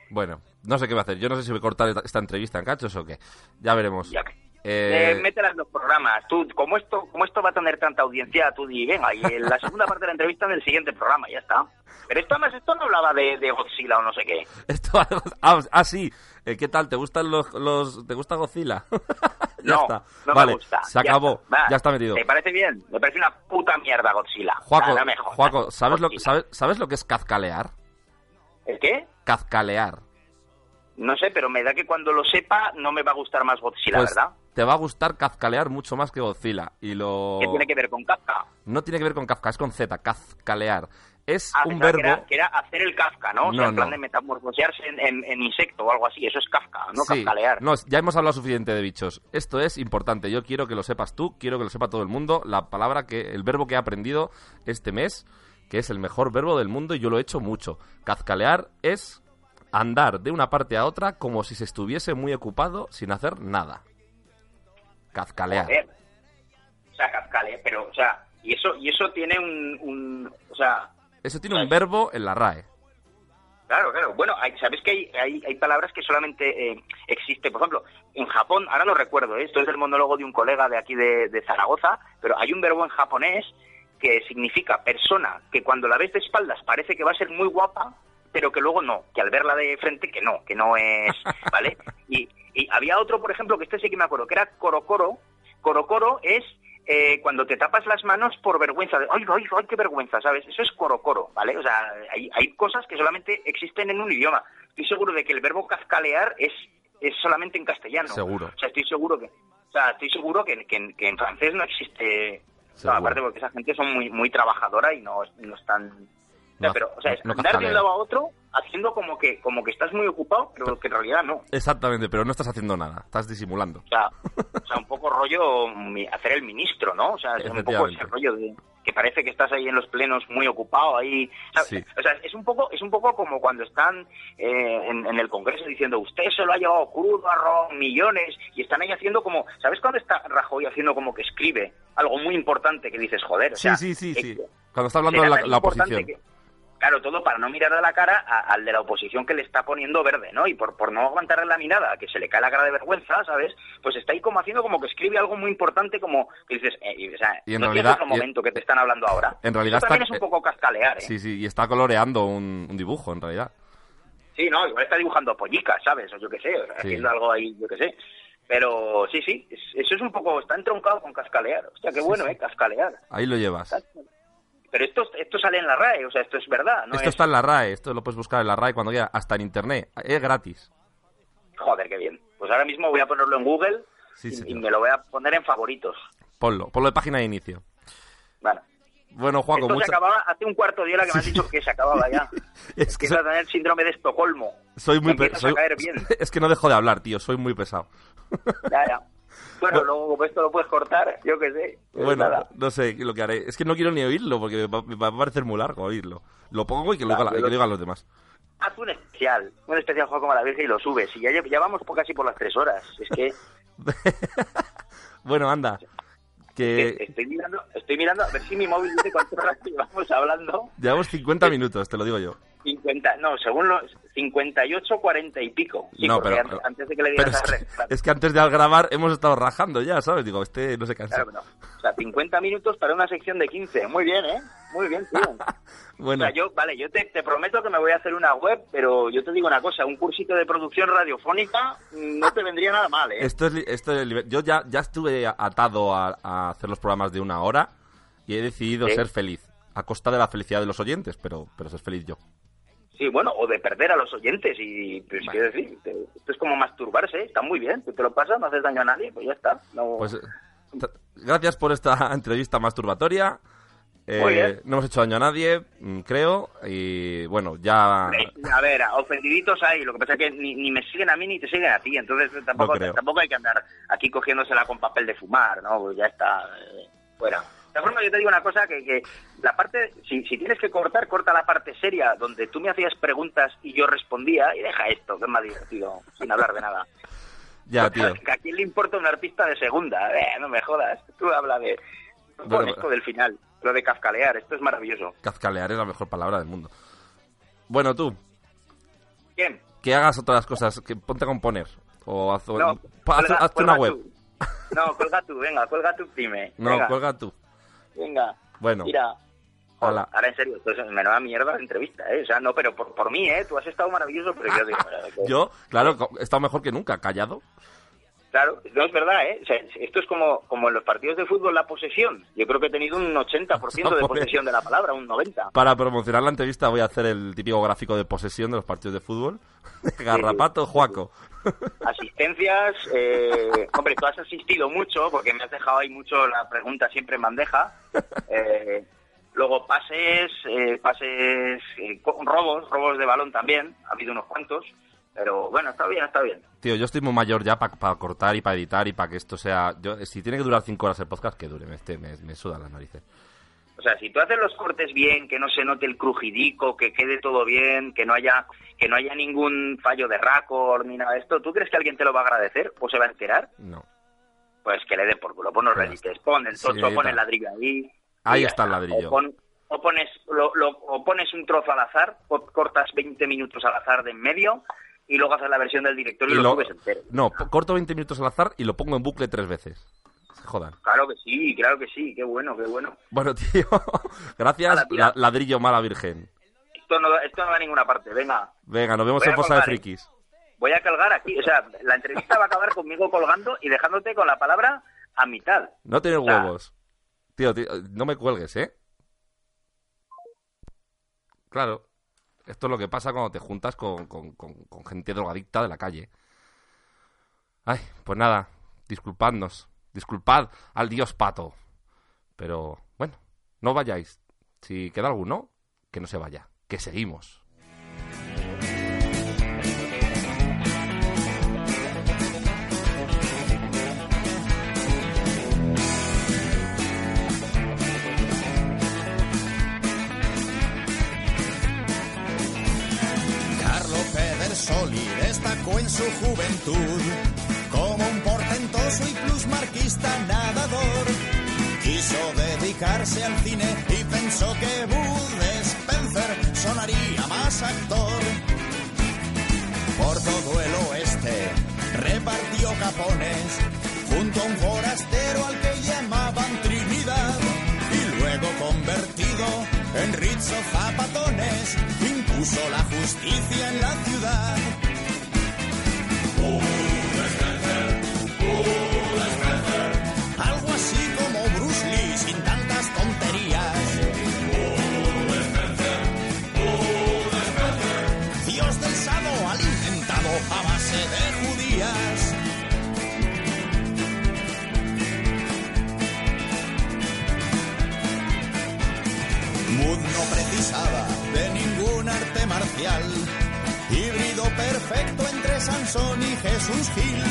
Bueno, no sé qué va a hacer. Yo no sé si voy a cortar esta- entrevista en cachos o qué. Ya veremos. Ya. Eh, Eh, métela en los programas. Tú, como esto, como esto va a tener tanta audiencia, tú di, venga, y en la segunda parte de la entrevista en el siguiente programa, ya está. Pero esto además, esto no hablaba de, de Godzilla o no sé qué. [laughs] Esto, ah, ah, sí. Eh, ¿Qué tal? ¿Te gustan los, los te gusta Godzilla? [laughs] ya no, está. no vale, me gusta. se Ya acabó. está. Ya está metido. ¿Te parece bien? Me parece una puta mierda Godzilla. Juaco, ¿sabes lo, sabes, ¿sabes lo que es cazcalear? ¿El qué? Cazcalear. No sé, pero me da que cuando lo sepa no me va a gustar más Godzilla, Pues ¿verdad? te va a gustar cazcalear mucho más que Godzilla. Y lo... ¿Qué tiene que ver con Kafka? No tiene que ver con Kafka, es con Z, cazcalear. Es Ah, un que verbo... era, que era hacer el Kafka, ¿no? O sea, No, en plan no. de metamorfosearse en, en- en insecto o algo así. Eso es Kafka, no Sí, Kafkalear. no, ya hemos hablado suficiente de bichos. Esto es importante. Yo quiero que lo sepas tú, quiero que lo sepa todo el mundo. La palabra que, el verbo que he aprendido este mes, que es el mejor verbo del mundo y yo lo he hecho mucho. Cazcalear es andar de una parte a otra como si se estuviese muy ocupado sin hacer nada. Cazcalear. Joder. O sea, Kafkale, pero, o sea, y eso, y eso tiene un, un- o sea, Eso tiene un verbo en la RAE. claro, claro. Bueno, hay, sabes que hay, hay, hay palabras que solamente eh, existen, por ejemplo, en Japón, ahora no recuerdo, ¿eh? esto es del monólogo de un colega de aquí de, de Zaragoza, pero hay un verbo en japonés que significa persona que cuando la ves de espaldas parece que va a ser muy guapa, pero que luego no, que al verla de frente que no, que no es, [laughs] ¿vale? Y, y había otro, por ejemplo, que este sí que me acuerdo, que era corocoro. Corocoro es eh, cuando te tapas las manos por vergüenza, de, ay, ay, ay, qué vergüenza, ¿sabes? Eso es corocoro, ¿vale? O sea, hay, hay cosas que solamente existen en un idioma. Estoy seguro de que el verbo cascalear es, es solamente en castellano. Seguro. O sea, estoy seguro que, o sea, estoy seguro que, que, en- que en francés no existe. No, aparte porque esa gente son muy muy trabajadora y no, no están. O sea, pero, o sea, es no andar de un lado a otro haciendo como que como que estás muy ocupado, pero que en realidad no. Exactamente, pero no estás haciendo nada, estás disimulando. O sea, o sea, un poco rollo hacer el ministro, ¿no? O sea, es un poco ese rollo de que parece que estás ahí en los plenos muy ocupado ahí. Sí. o sea, es un poco es un poco como cuando están eh, en, en el Congreso diciendo usted se lo ha llevado crudo, arroz, millones y están ahí haciendo como, ¿sabes cuando está Rajoy haciendo como que escribe algo muy importante que dices, joder, o Sí, sea, sí, sí, que- sí. Cuando está hablando de la, oposición. que- claro, todo para no mirar a la cara a- al de la oposición que le está poniendo verde, ¿no? Y por, por no aguantarle la mirada, que se le cae la cara de vergüenza, ¿sabes? Pues está ahí como haciendo como que escribe algo muy importante, como que dices, eh, y, o sea, Y en no realidad- y- momento que te están hablando ahora. En realidad Eso también está- es un poco cascalear, ¿eh? Sí, sí, y está coloreando un, un dibujo, en realidad. Sí, no, igual está dibujando pollicas, ¿sabes? O yo qué sé, o sea, Sí. haciendo algo ahí, yo qué sé. Pero sí, sí, es- eso es un poco, está entroncado con cascalear. Hostia, qué Sí, bueno, sí. ¿eh? Cascalear. Ahí lo llevas. Pero esto, esto sale en la RAE, o sea, esto es verdad, ¿no? esto es- está en la RAE, esto lo puedes buscar en la RAE cuando quieras, hasta en internet. Es gratis. Joder, qué bien. Pues ahora mismo voy a ponerlo en Google Sí, y- me lo voy a poner en favoritos. Ponlo, ponlo de página de inicio. Vale. Bueno, Juaco, Esto se acababa hace un cuarto de hora que me has dicho que se acababa ya. [laughs] Es que Empieza a tener síndrome de Estocolmo. soy muy Empiezas pe- soy- a caer bien. [laughs] Es que no dejo de hablar, tío, soy muy pesado. Ya, ya. Bueno, luego como esto lo puedes cortar, yo qué sé. Pues Bueno, nada. no sé lo que haré. Es que no quiero ni oírlo porque me va, me va a parecer muy largo oírlo. Lo pongo y que lo, diga la- y que pero- lo digan los demás. Haz un especial, un especial juego como la Virgen y lo subes. Y ya, ya vamos por casi por las tres horas. Es que [laughs] Bueno, anda. Que estoy mirando, estoy mirando a ver si mi móvil dice cuántas horas llevamos hablando. llevamos 50 minutos, te lo digo yo. 50, no, según los 58, 40 y pico. Sí, No, pero- antes, de que le dieras es a que, es que antes de grabar hemos estado rajando ya, ¿sabes? Digo, este no se cansa. Claro. O sea, 50 minutos para una sección de 15. Muy bien, ¿eh? Muy bien, tío. [laughs] Bueno, O sea, yo, vale, yo te, te prometo que me voy a hacer una web, pero yo te digo una cosa, un cursito de producción radiofónica mm, no te vendría nada mal, ¿eh? esto es, esto es yo ya, ya estuve atado a, a hacer los programas de una hora y he decidido ¿Sí? ser feliz. A costa de la felicidad de los oyentes, pero, pero ser feliz yo. Sí, bueno, o de perder a los oyentes y, pues, quiero decir, te- esto es como masturbarse, está muy bien, tú te lo pasas, no haces daño a nadie, pues ya está. No... Pues eh, gracias por esta [laughs] entrevista masturbatoria. Eh, no hemos hecho daño a nadie, mm, creo. Y bueno, ya. A ver, ofendiditos hay, lo que pasa es que ni, ni me siguen a mí ni te siguen a ti, entonces tampoco, tampoco hay que andar aquí cogiéndosela con papel de fumar, ¿no? Pues ya está, eh, fuera. De formas, yo te digo una cosa, que, que la parte, si, si tienes que cortar, corta la parte seria, donde tú me hacías preguntas y yo respondía, y deja esto, que es más divertido, sin hablar de nada. Ya, tío. ¿Que ¿A quién le importa un artista de segunda? Eh, no me jodas, tú habla de... Pon Bueno, esto del final, lo de cascalear, esto es maravilloso. Cazcalear es la mejor palabra del mundo. Bueno, tú, ¿Quién? que hagas otras cosas, que ponte a componer. O haz, No, pa- haz- cuelga- hazte una web. tú. No, cuelga tú, venga, cuelga tú, dime. No, venga, cuelga tú. Venga, Bueno, mira. Hala. Ahora en serio, esto es menuda mierda de entrevista, ¿eh? O sea, no, pero por, por mí, ¿eh? Tú has estado maravilloso, pero yo digo... [laughs] yo, claro, he estado mejor que nunca, callado. Claro, no es verdad, ¿eh? O sea, esto es como, como en los partidos de fútbol la posesión. Yo creo que he tenido un 80% [laughs] de Joder. posesión de la palabra, un 90%. Para promocionar la entrevista voy a hacer el típico gráfico de posesión de los partidos de fútbol. Garrapato, Juaco. Asistencias, eh, hombre, tú has asistido mucho porque me has dejado ahí mucho la pregunta siempre en bandeja. Eh, luego pases, eh, pases, eh, robos, robos de balón también, ha habido unos cuantos, pero bueno, está bien, está bien. Tío, yo estoy muy mayor ya para cortar y para editar y para que esto sea... Yo, si tiene que durar cinco horas el podcast, que dure, me, este- me, me sudan las narices. O sea, si tú haces los cortes bien, que no se note el crujidico, que quede todo bien, que no haya que no haya ningún fallo de récord ni nada de esto, ¿tú crees que alguien te lo va a agradecer o se va a enterar? No. Pues que le dé por culo, pon los reedites, pon el Sí, tocho, pon el ladrillo ahí. Ahí está el ladrillo. O, pon- o pones, lo, lo- o pones un trozo al azar, o cortas 20 minutos al azar de en medio y luego haces la versión del directorio y, Y lo, subes entero. No, corto 20 minutos al azar y lo pongo en bucle tres veces. Se jodan. Claro que sí, claro que sí, qué bueno, qué bueno. Bueno, [laughs] tío, gracias, la- ladrillo mala virgen. Esto no, esto no va a ninguna parte, venga. Venga, nos vemos Voy en Fosa de ¿eh? Frikis. Voy a colgar aquí, o sea, la entrevista va a acabar conmigo colgando y dejándote con la palabra a mitad. No tienes O sea, huevos. Tío, tío, no me cuelgues, ¿eh? Claro. Esto es lo que pasa cuando te juntas con, con- con- con gente drogadicta de la calle. Ay, pues nada, disculpadnos. Disculpad al dios pato. Pero, bueno, no vayáis. Si queda alguno, que no se vaya. Que seguimos. Carlo Pedersoli destacó en su juventud como un portentoso y plusmarquista nadador. Quiso dedicarse al cine y pensó que Bud Spencer sonaría más actor. Por todo el oeste repartió capones junto a un forastero al que llamaban Trinidad y luego convertido en Rizzo Zapatones impuso la justicia en la ciudad. Algo de ningún arte marcial. Híbrido perfecto entre Sansón y Jesús Gil.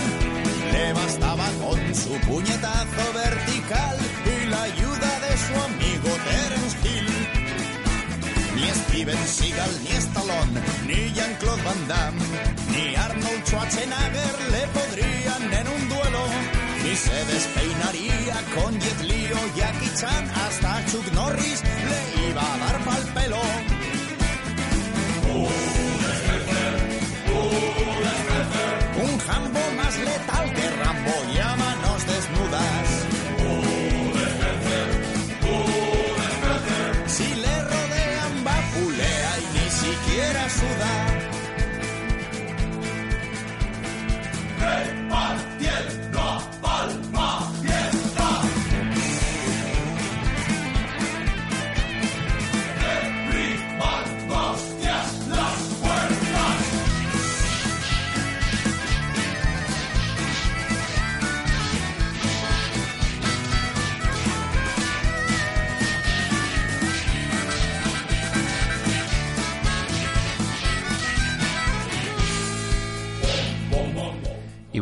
Le bastaba con su puñetazo vertical y la ayuda de su amigo Terence Hill. Ni Steven Seagal, ni Stallone, ni Jean-Claude Van Damme, ni Arnold Schwarzenegger le podrían en un duelo. Se despeinaría con Jet Li o Jackie Chan, hasta Chuck Norris le iba a dar pa'l pelo. Un jambo más letal que Rambo y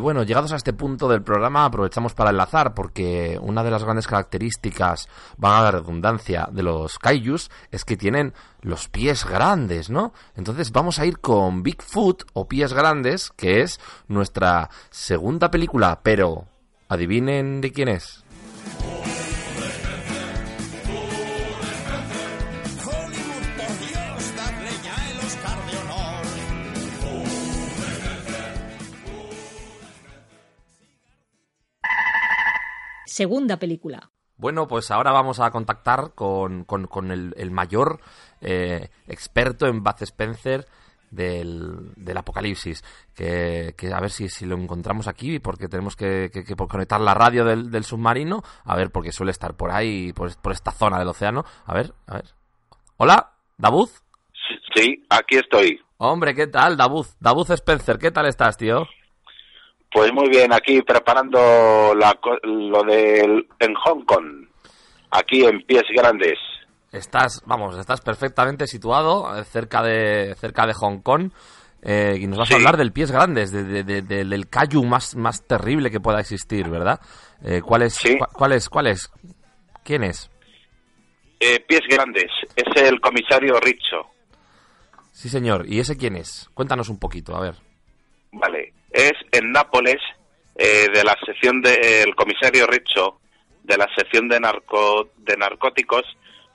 bueno, llegados a este punto del programa, aprovechamos para enlazar, porque una de las grandes características, van a la redundancia, de los kaijus es que tienen los pies grandes, ¿no? Entonces vamos a ir con Bigfoot o Pies Grandes, que es nuestra segunda película, pero adivinen de quién es. Segunda película. Bueno, pues ahora vamos a contactar con, con- con el, el mayor eh, experto en Bud Spencer del, del apocalipsis. Que, que a ver si, si lo encontramos aquí, porque tenemos que, que- que conectar la radio del, del submarino. A ver, porque suele estar por ahí, por, por esta zona del océano. A ver, a ver. Hola, Davud. Sí, aquí estoy. Hombre, ¿qué tal, Davud? Davud Spencer, ¿qué tal estás, tío? Pues muy bien, aquí preparando la, lo del en Hong Kong, aquí en pies grandes. Estás, vamos, estás perfectamente situado eh, cerca de cerca de Hong Kong eh, y nos vas a hablar del pies grandes, de, de- de- de- del kaiju más, más terrible que pueda existir, ¿verdad? Eh, ¿Cuál es? ¿Cuál es? ¿Cuál es? ¿Quién es? Eh, pies grandes, es el comisario Richo. Sí, señor. ¿Y ese quién es? Cuéntanos un poquito, a ver. Vale, es en Nápoles, eh, de la sección del comisario Richo, de la sección de, narco, de narcóticos,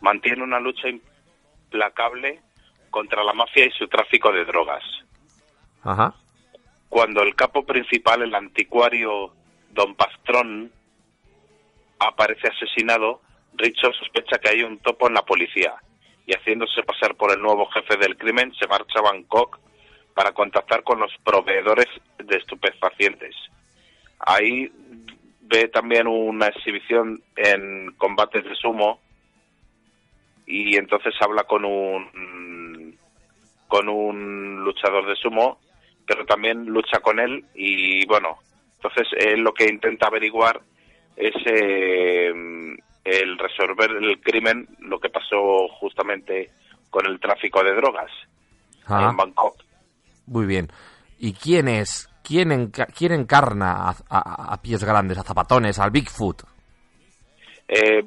mantiene una lucha implacable contra la mafia y su tráfico de drogas. Ajá. Cuando el capo principal, el anticuario Don Pastrón, aparece asesinado, Richo sospecha que hay un topo en la policía y haciéndose pasar por el nuevo jefe del crimen se marcha a Bangkok para contactar con los proveedores de estupefacientes. Ahí ve también una exhibición en combates de sumo y entonces habla con un con un luchador de sumo, pero también lucha con él y bueno, entonces él lo que intenta averiguar es eh, el resolver el crimen, lo que pasó justamente con el tráfico de drogas en Bangkok. Muy bien. ¿Y quién es? ¿Quién, enca- quién encarna a, a- a pies grandes, a zapatones, al Bigfoot? Eh,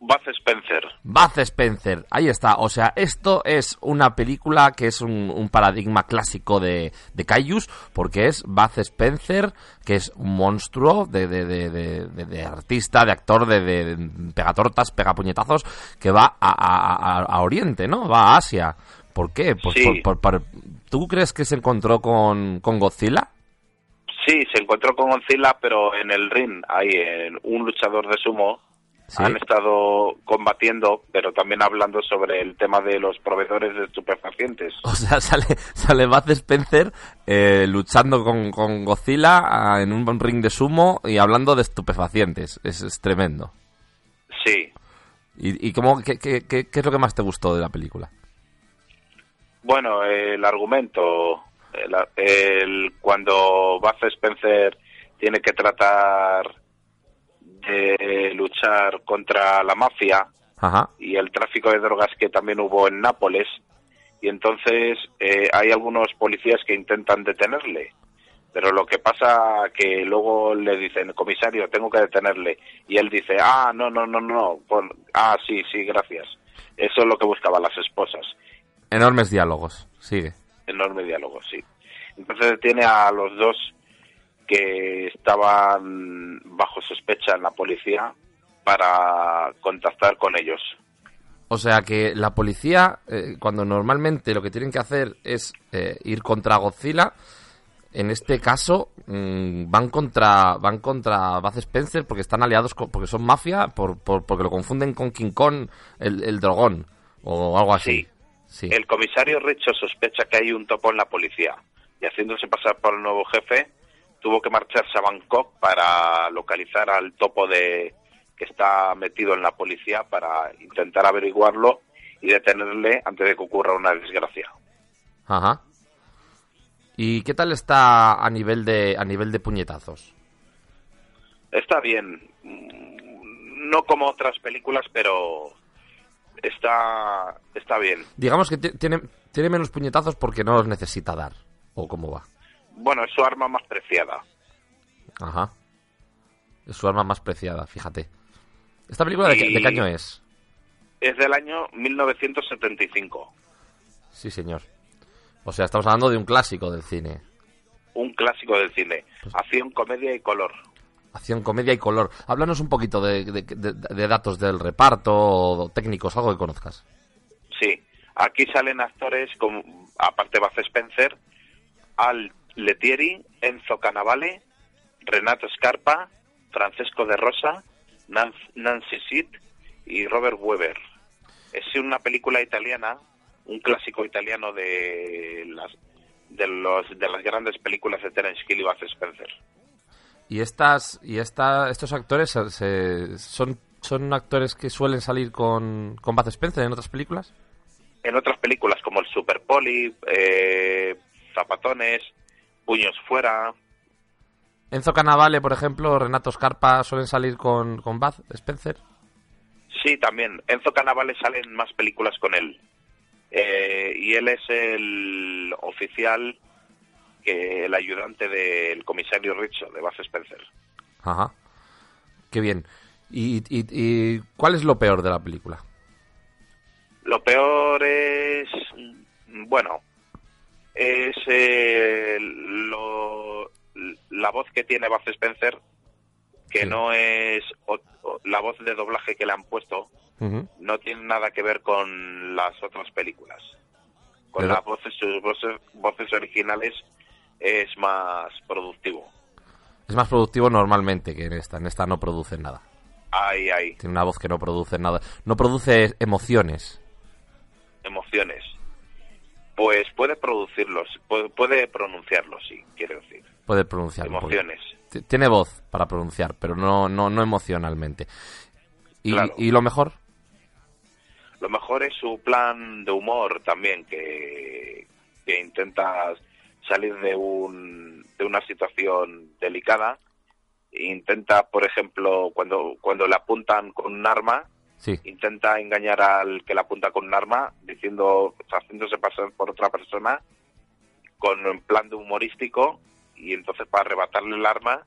Buzz Spencer. Buzz Spencer, ahí está. O sea, esto es una película que es un, un paradigma clásico de, de Kaijus, porque es Buzz Spencer, que es un monstruo de, de, de, de- artista, de actor, de, pegatortas, pegapuñetazos, que va a, a- a- a Oriente, ¿no? Va a Asia. ¿Por qué? Pues Sí. por- por- por- ¿Tú crees que se encontró con, con Godzilla? Sí, se encontró con Godzilla, pero en el ring hay en un luchador de sumo. Sí. Han estado combatiendo, pero también hablando sobre el tema de los proveedores de estupefacientes. [laughs] O sea, sale, sale Buzz Spencer eh, luchando con, con Godzilla ah, en un ring de sumo y hablando de estupefacientes. Es, es tremendo. Sí. ¿Y, y cómo, qué, qué- qué- qué es lo que más te gustó de la película? Bueno, el argumento, el, el- cuando Buzz Spencer tiene que tratar de luchar contra la mafia Ajá. y el tráfico de drogas que también hubo en Nápoles, y entonces eh, hay algunos policías que intentan detenerle. Pero lo que pasa que luego le dicen, comisario, tengo que detenerle. Y él dice, ah, no, no, no, no. pon- ah, sí, sí, gracias. Eso es lo que buscaban las esposas. Enormes diálogos. Sigue. Enorme diálogo, sí. Entonces tiene a los dos que estaban bajo sospecha en la policía para contactar con ellos. O sea que la policía, eh, cuando normalmente lo que tienen que hacer es eh, ir contra Godzilla, en este caso mm, van contra van contra Buzz Spencer porque están aliados con- porque son mafia, por, por- porque lo confunden con King Kong, el, el dragón o algo así. Sí. El comisario Richo sospecha que hay un topo en la policía y haciéndose pasar por el nuevo jefe, tuvo que marcharse a Bangkok para localizar al topo de que está metido en la policía para intentar averiguarlo y detenerle antes de que ocurra una desgracia. Ajá. ¿Y qué tal está a nivel de a nivel de puñetazos? Está bien, no como otras películas, pero está está bien. Digamos que ti- tiene tiene menos puñetazos porque no los necesita dar o cómo va. Bueno, es su arma más preciada. Ajá. Es su arma más preciada, fíjate. ¿Esta película de, qué- de qué año es? Es del año 1975. Sí, señor. O sea, estamos hablando de un clásico del cine. un clásico del cine. Acción, comedia y color. Acción, comedia y color. Háblanos un poquito de, de- de- de datos del reparto o técnicos, algo que conozcas. Sí, aquí salen actores como, aparte Buzz Spencer, Al Letieri, Enzo Canavale, Renato Scarpa, Francesco de Rosa, Nan- Nancy Sid y Robert Weber. Es una película italiana, un clásico italiano de las de los de las grandes películas de Terence Hill y Buzz Spencer. ¿Y estas y esta, estos actores se- son, son actores que suelen salir con, con Bud Spencer en otras películas? En otras películas como el Super Poli, eh, Zapatones, Puños Fuera, Enzo Canavale, por ejemplo, Renato Scarpa suelen salir con, con Bud Spencer. Sí, también. Enzo Canavale sale en más películas con él. Eh, y él es el oficial, que el ayudante del comisario Richo, de Buzz Spencer. Ajá. Qué bien. ¿Y, y, y cuál es lo peor de la película? Lo peor es, bueno, es eh, lo- la voz que tiene Buzz Spencer, que no es o- o- la voz de doblaje que le han puesto, no tiene nada que ver con las otras películas. Con Pero- las voces, sus voces, voces originales es más productivo. Es más productivo normalmente que en esta. En esta no produce nada. Hay, hay Tiene una voz que no produce nada. No produce emociones. emociones. Pues puede producirlos, puede, puede pronunciarlos, sí, quiero decir. Puede pronunciarlo. porque Emociones. Tiene voz para pronunciar, pero no, no, no emocionalmente. ¿Y, Claro. ¿Y lo mejor? Lo mejor es su plan de humor también, que, que intenta salir de, un, de una situación delicada. Intenta, por ejemplo, cuando, cuando le apuntan con un arma, Sí. intenta engañar al que le apunta con un arma, diciendo, haciéndose pasar por otra persona, con un plan de humorístico, y entonces para arrebatarle el arma,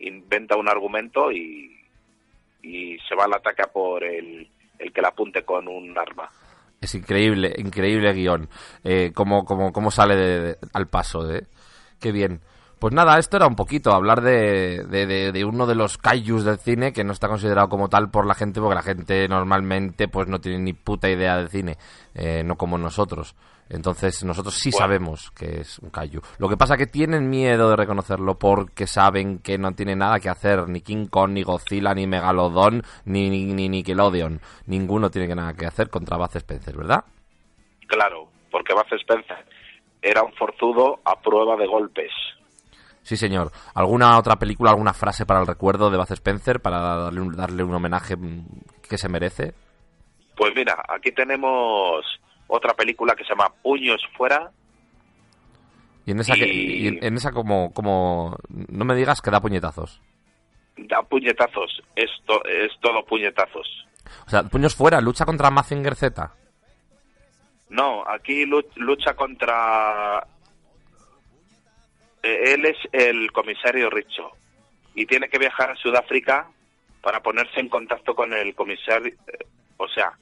inventa un argumento y, y se va al ataque a por el, el que la apunte con un arma. Es increíble, increíble guion. Eh, cómo, cómo, sale de- de- al paso, ¿eh? Qué bien. Pues nada, esto era un poquito hablar de, de, de- de uno de los kaijus del cine que no está considerado como tal por la gente porque la gente normalmente pues no tiene ni puta idea del cine, eh, no como nosotros. Entonces nosotros sí Bueno. sabemos que es un kaiju. Lo que pasa es que tienen miedo de reconocerlo porque saben que no tiene nada que hacer ni King Kong, ni Godzilla, ni Megalodon, ni, ni, ni Nickelodeon. Ninguno tiene nada que hacer contra Bud Spencer, ¿verdad? Claro, porque Bud Spencer era un forzudo a prueba de golpes. Sí, señor. ¿Alguna otra película, alguna frase para el recuerdo de Bud Spencer para darle un, darle un homenaje mm, que se merece? Pues mira, aquí tenemos otra película que se llama Puños Fuera. Y en esa, que- Y- en, esa como, como... No me digas que da puñetazos. Da puñetazos, es, to- es todo puñetazos. O sea, puños fuera, lucha contra Mazinger Z. No, aquí lu- lucha contra... eh, Él es el comisario Richo y tiene que viajar a Sudáfrica para ponerse en contacto con el comisario... eh, O sea,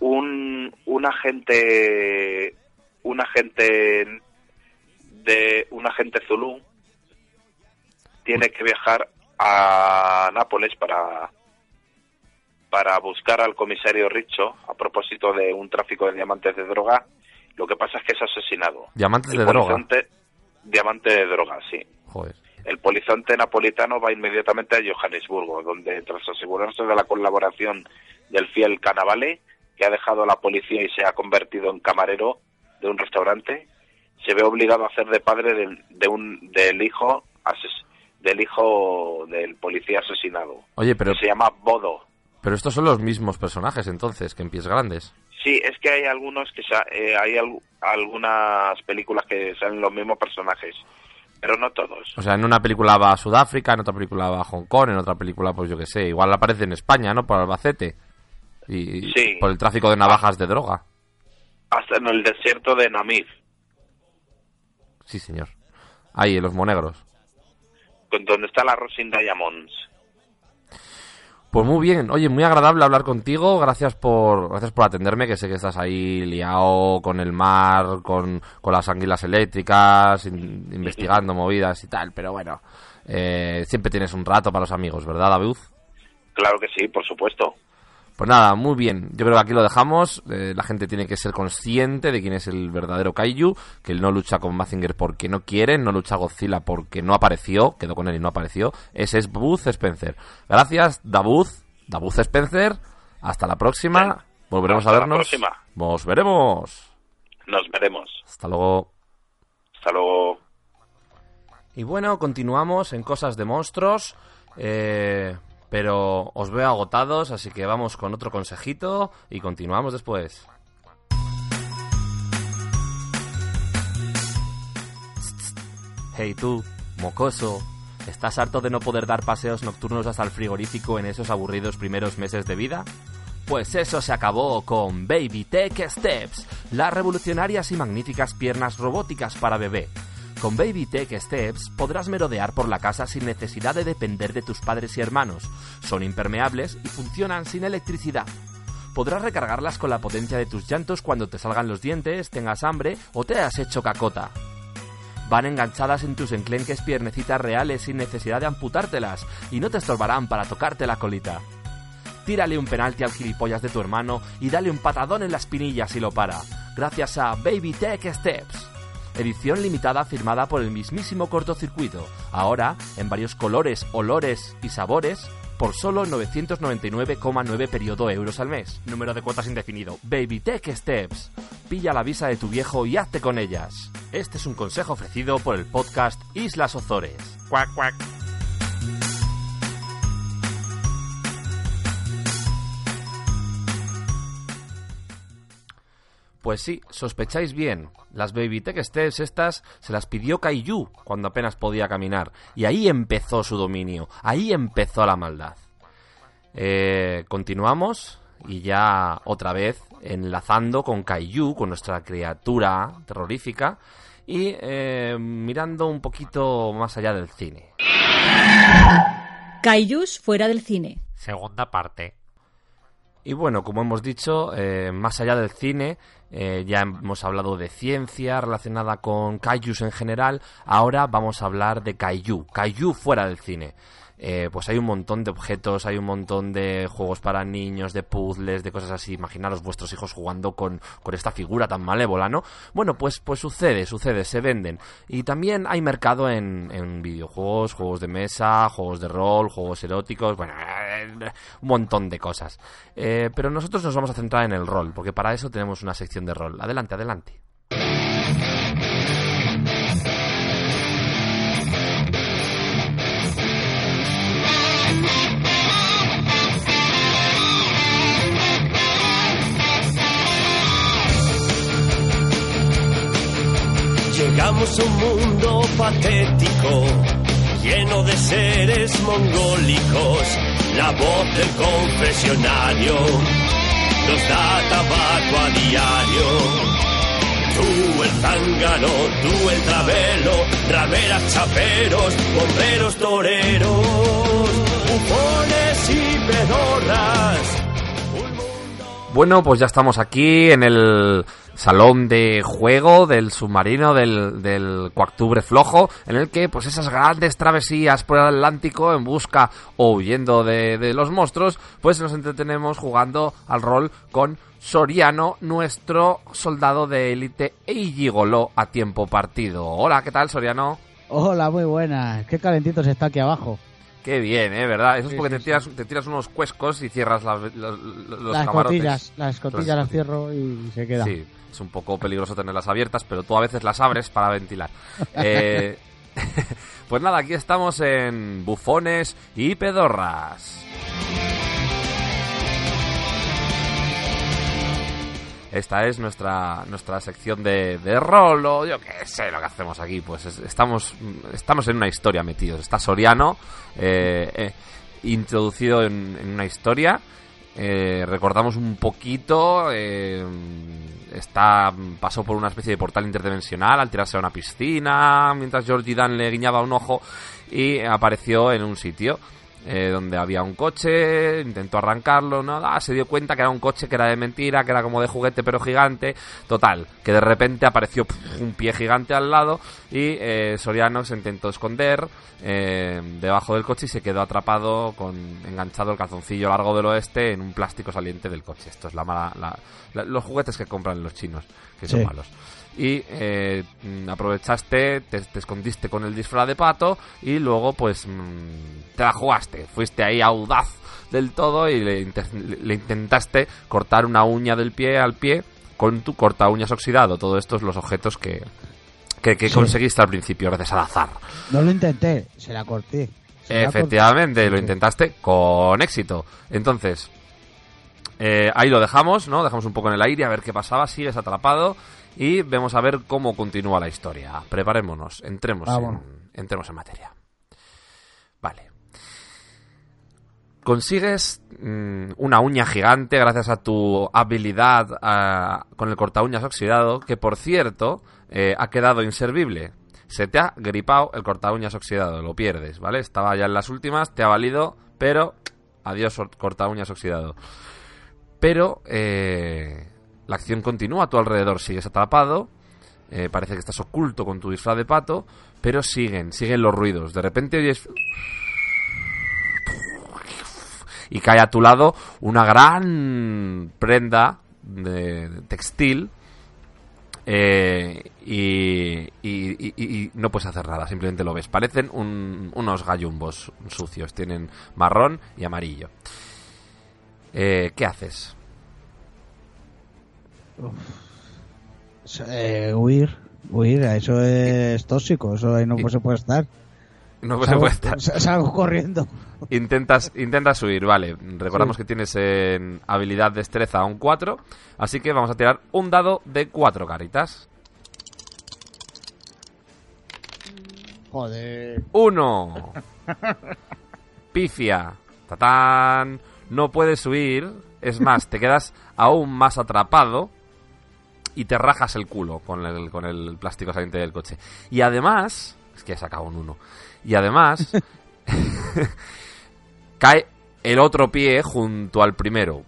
un, un agente... Un agente de un agente Zulu tiene que viajar a Nápoles para para buscar al comisario Richo a propósito de un tráfico de diamantes de droga. Lo que pasa es que es asesinado. Diamantes El de droga. Diamante de droga, sí. Joder. El polizonte napolitano va inmediatamente a Johannesburgo, donde tras asegurarse de la colaboración del fiel Canavale, que ha dejado a la policía y se ha convertido en camarero de un restaurante, se ve obligado a hacer de padre del, de un, del hijo ases- del hijo del policía asesinado. Oye, pero, que se llama Bodo. pero estos son los mismos personajes entonces, que en pies grandes. Sí, es que hay algunos que eh, hay al- algunas películas que salen los mismos personajes, pero no todos. O sea, en una película va a Sudáfrica, en otra película va a Hong Kong, en otra película, pues yo qué sé, igual aparece en España, ¿no? Por Albacete. Y, Sí. por el tráfico de navajas de droga. Hasta en el desierto de Namib, Sí, señor. Ahí, en los monegros. donde está la Rosin Diamonds. Pues muy bien, oye, muy agradable hablar contigo, gracias por gracias por atenderme, que sé que estás ahí liado con el mar, con, con las anguilas eléctricas, in- investigando [laughs] movidas y tal, pero bueno, eh, siempre tienes un rato para los amigos, ¿verdad, David? Claro que sí, por supuesto. Pues nada, muy bien. Yo creo que aquí lo dejamos. Eh, la gente tiene que ser consciente de quién es el verdadero Kaiju, que él no lucha con Mazinger porque no quiere, no lucha Godzilla porque no apareció, quedó con él y no apareció. Ese es Buzz Spencer. Gracias, Dabuz, Dabuz Spencer. Hasta la próxima. Volveremos Hasta a la vernos. próxima. Nos veremos. Nos veremos. Hasta luego. Hasta luego. Y bueno, continuamos en cosas de monstruos. eh, pero os veo agotados, así que vamos con otro consejito y continuamos después. Hey tú, mocoso. ¿Estás harto de no poder dar paseos nocturnos hasta el frigorífico en esos aburridos primeros meses de vida? Pues eso se acabó con Baby Tech Steps, las revolucionarias y magníficas piernas robóticas para bebé. Con Baby Tech Steps podrás merodear por la casa sin necesidad de depender de tus padres y hermanos. Son impermeables y funcionan sin electricidad. Podrás recargarlas con la potencia de tus llantos cuando te salgan los dientes, tengas hambre o te hayas hecho cacota. Van enganchadas en tus enclenques piernecitas reales sin necesidad de amputártelas y no te estorbarán para tocarte la colita. Tírale un penalti al gilipollas de tu hermano y dale un patadón en la espinilla si lo para, gracias a Baby Tech Steps. Edición limitada firmada por el mismísimo cortocircuito, ahora en varios colores, olores y sabores, por solo 999,9 periodo euros al mes. Número de cuotas indefinido. Baby Tech Steps. Pilla la visa de tu viejo y hazte con ellas. Este es un consejo ofrecido por el podcast Islas Ozores. Cuac, cuac. Pues sí, sospecháis bien. Las Baby Tech Steps estas se las pidió Kaiju cuando apenas podía caminar. Y ahí empezó su dominio. Ahí empezó la maldad. Eh, continuamos y ya otra vez enlazando con Kaiju, con nuestra criatura terrorífica. Y eh, mirando un poquito más allá del cine. Kaijus fuera del cine. Segunda parte. Y bueno, como hemos dicho, eh, más allá del cine, eh, ya hemos hablado de ciencia relacionada con kaijus en general, ahora vamos a hablar de kaiju, kaiju fuera del cine. Eh, pues hay un montón de objetos, hay un montón de juegos para niños, de puzzles, de cosas así. Imaginaros vuestros hijos jugando con, con esta figura tan malévola, ¿no? Bueno, pues, pues sucede, sucede, se venden. Y también hay mercado en, en videojuegos, juegos de mesa, juegos de rol, juegos eróticos, bueno, eh, un montón de cosas. Eh, pero nosotros nos vamos a centrar en el rol, porque para eso tenemos una sección de rol. Adelante, adelante. Un mundo patético, lleno de seres mongólicos. La voz del confesionario nos da tabaco a diario. Tú el zángano, tú el travelo, rameras chaperos, bomberos toreros, bufones y pedorras. Bueno, pues ya estamos aquí en el salón de juego del submarino del, del Coactubre Flojo, en el que pues esas grandes travesías por el Atlántico en busca o huyendo de, los monstruos, pues nos entretenemos jugando al rol con Soriano, nuestro soldado de élite e gigoló a tiempo partido. Hola, ¿qué tal Soriano? Hola, muy buena. Qué calentito se está aquí abajo. Qué bien, ¿eh? ¿Verdad? Eso es porque te, tiras, te tiras unos cuescos y cierras la- la- los las camarotes. cotillas, las cotillas las cierro y se queda. Sí, es un poco peligroso tenerlas abiertas, pero tú a veces las abres para ventilar. [laughs] Eh, [laughs] pues nada, aquí estamos en bufones y pedorras. Esta es nuestra, nuestra sección de, de rol, o yo qué sé lo que hacemos aquí. Pues es- estamos, estamos en una historia metidos. Está Soriano, eh, eh, introducido en, en una historia. Eh, recordamos un poquito. eh, está pasó por una especie de portal interdimensional al tirarse a una piscina mientras Georgie Dan le guiñaba un ojo y apareció en un sitio eh, donde había un coche, intentó arrancarlo, nada, se dio cuenta que era un coche que era de mentira, que era como de juguete pero gigante, total, que de repente apareció un pie gigante al lado y eh, Soriano se intentó esconder eh, debajo del coche y se quedó atrapado con enganchado el calzoncillo largo del oeste en un plástico saliente del coche. Esto es la mala, la- la- los juguetes que compran los chinos, que son Sí. malos y eh, mm, aprovechaste, te, te escondiste con el disfraz de pato y luego pues mm, te la jugaste, fuiste ahí audaz del todo y le, inte- le intentaste cortar una uña del pie al pie con tu corta uñas oxidado. Todo esto es los objetos que, que, que Sí. conseguiste al principio gracias al azar. No lo intenté, se la corté. Se la Efectivamente, corté. lo intentaste con éxito. Entonces, eh, ahí lo dejamos, ¿no? Dejamos un poco en el aire a ver qué pasaba, sigues atrapado y vemos a ver cómo continúa la historia. Preparémonos, entremos, Vámonos. en, entremos en materia. Vale. Consigues mm, una uña gigante gracias a tu habilidad ah, con el corta uñas oxidado, que por cierto eh, ha quedado inservible. Se te ha gripado el corta uñas oxidado, lo pierdes, ¿vale? Estaba ya en las últimas, te ha valido, pero adiós corta uñas oxidado. Pero eh, la acción continúa a tu alrededor, sigues atrapado, eh, parece que estás oculto con tu disfraz de pato, pero siguen, siguen los ruidos. De repente oyes y cae a tu lado una gran prenda de textil eh, y, y- y- y- no puedes hacer nada, simplemente lo ves. Parecen un- unos gallumbos sucios, tienen marrón y amarillo. Eh, ¿Qué haces? Eh, huir, huir, eso es tóxico, eso ahí no se puede estar. No se puede estar. sa- [laughs] Salgo corriendo. Intentas, intentas huir, vale. Recordamos que tienes en habilidad destreza un 4, así que vamos a tirar un dado de 4 caritas. Joder. Uno. Pifia. Tatán. No puedes huir. Es más, te quedas aún más atrapado y te rajas el culo con el, con el plástico saliente del coche. Y además, es que he sacado un 1. Y además, [laughs] cae el otro pie junto al primero.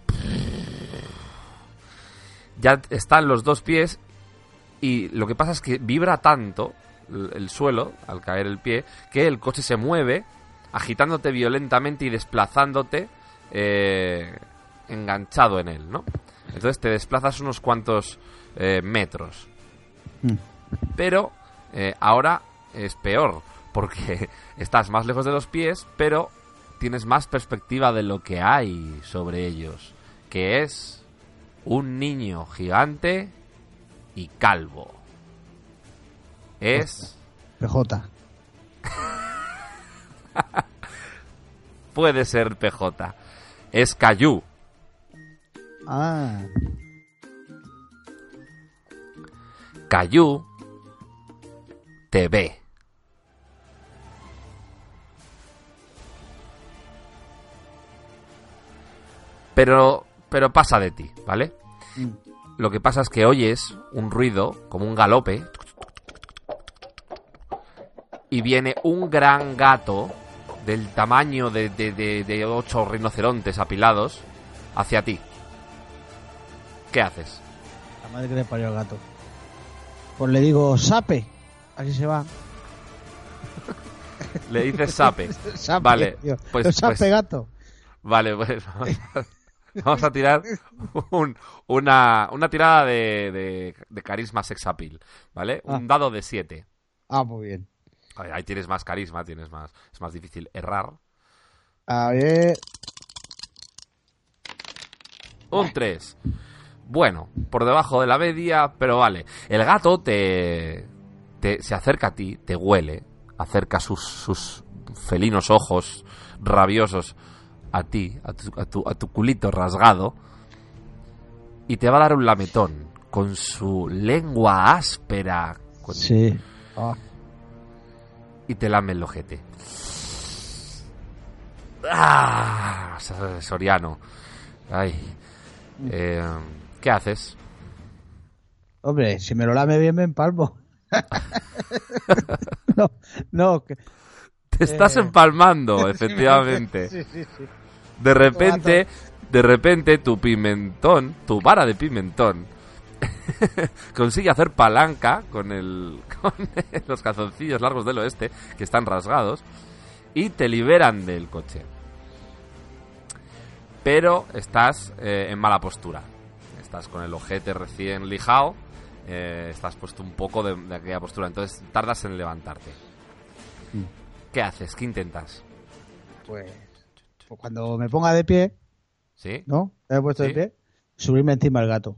ya está en los dos pies y lo que pasa es que vibra tanto el, el suelo al caer el pie que el coche se mueve agitándote violentamente y desplazándote eh, enganchado en él, ¿no? Entonces te desplazas unos cuantos eh, metros. Mm. Pero eh, ahora es peor, porque [laughs] estás más lejos de los pies, pero tienes más perspectiva de lo que hay sobre ellos, que es un niño gigante y calvo. Es... PJ. [laughs] Puede ser PJ. Es Cayu. Ah. Cayu te ve. Pero, pero pasa de ti, ¿vale? Mm. Lo que pasa es que oyes un ruido, como un galope, y viene un gran gato del tamaño de, de, de- de ocho rinocerontes apilados hacia ti. ¿Qué haces? La madre que le parió al gato. Pues le digo, sape. Así se va. Le dices sape. [laughs] Sape, vale, tío. pues, sape, pues- gato. Vale, pues [laughs] vamos a, tirar un- una, una tirada de, de, de carisma sex appeal, ¿vale? Ah. Un dado de 7. Ah, muy bien. Ahí tienes más carisma, tienes más, es más difícil errar. A ver. Un 3. Bueno, por debajo de la media, pero vale. El gato te, te se acerca a ti, te huele, acerca sus, sus felinos ojos rabiosos a ti, a tu, a tu- a tu culito rasgado, y te va a dar un lametón con su lengua áspera con- Sí. Ah. y te lame el ojete. ¡Ah! Soriano. Ay. Eh, ¿Qué haces? Hombre, si me lo lame bien me empalmo. [laughs] no, no. que- Te estás Eh. empalmando, [laughs] efectivamente. Sí, sí, sí. De repente, de repente tu pimentón, tu vara de pimentón, [laughs] consigue hacer palanca con el con los calzoncillos largos del oeste que están rasgados y te liberan del coche. Pero estás eh, en mala postura. Estás con el ojete recién lijado. eh, estás puesto un poco de, de aquella postura. Entonces tardas en levantarte. ¿Qué haces? ¿Qué intentas? Pues, pues cuando me ponga de pie, ¿Sí? ¿no? ¿Me he puesto Sí. de pie? Subirme encima del gato.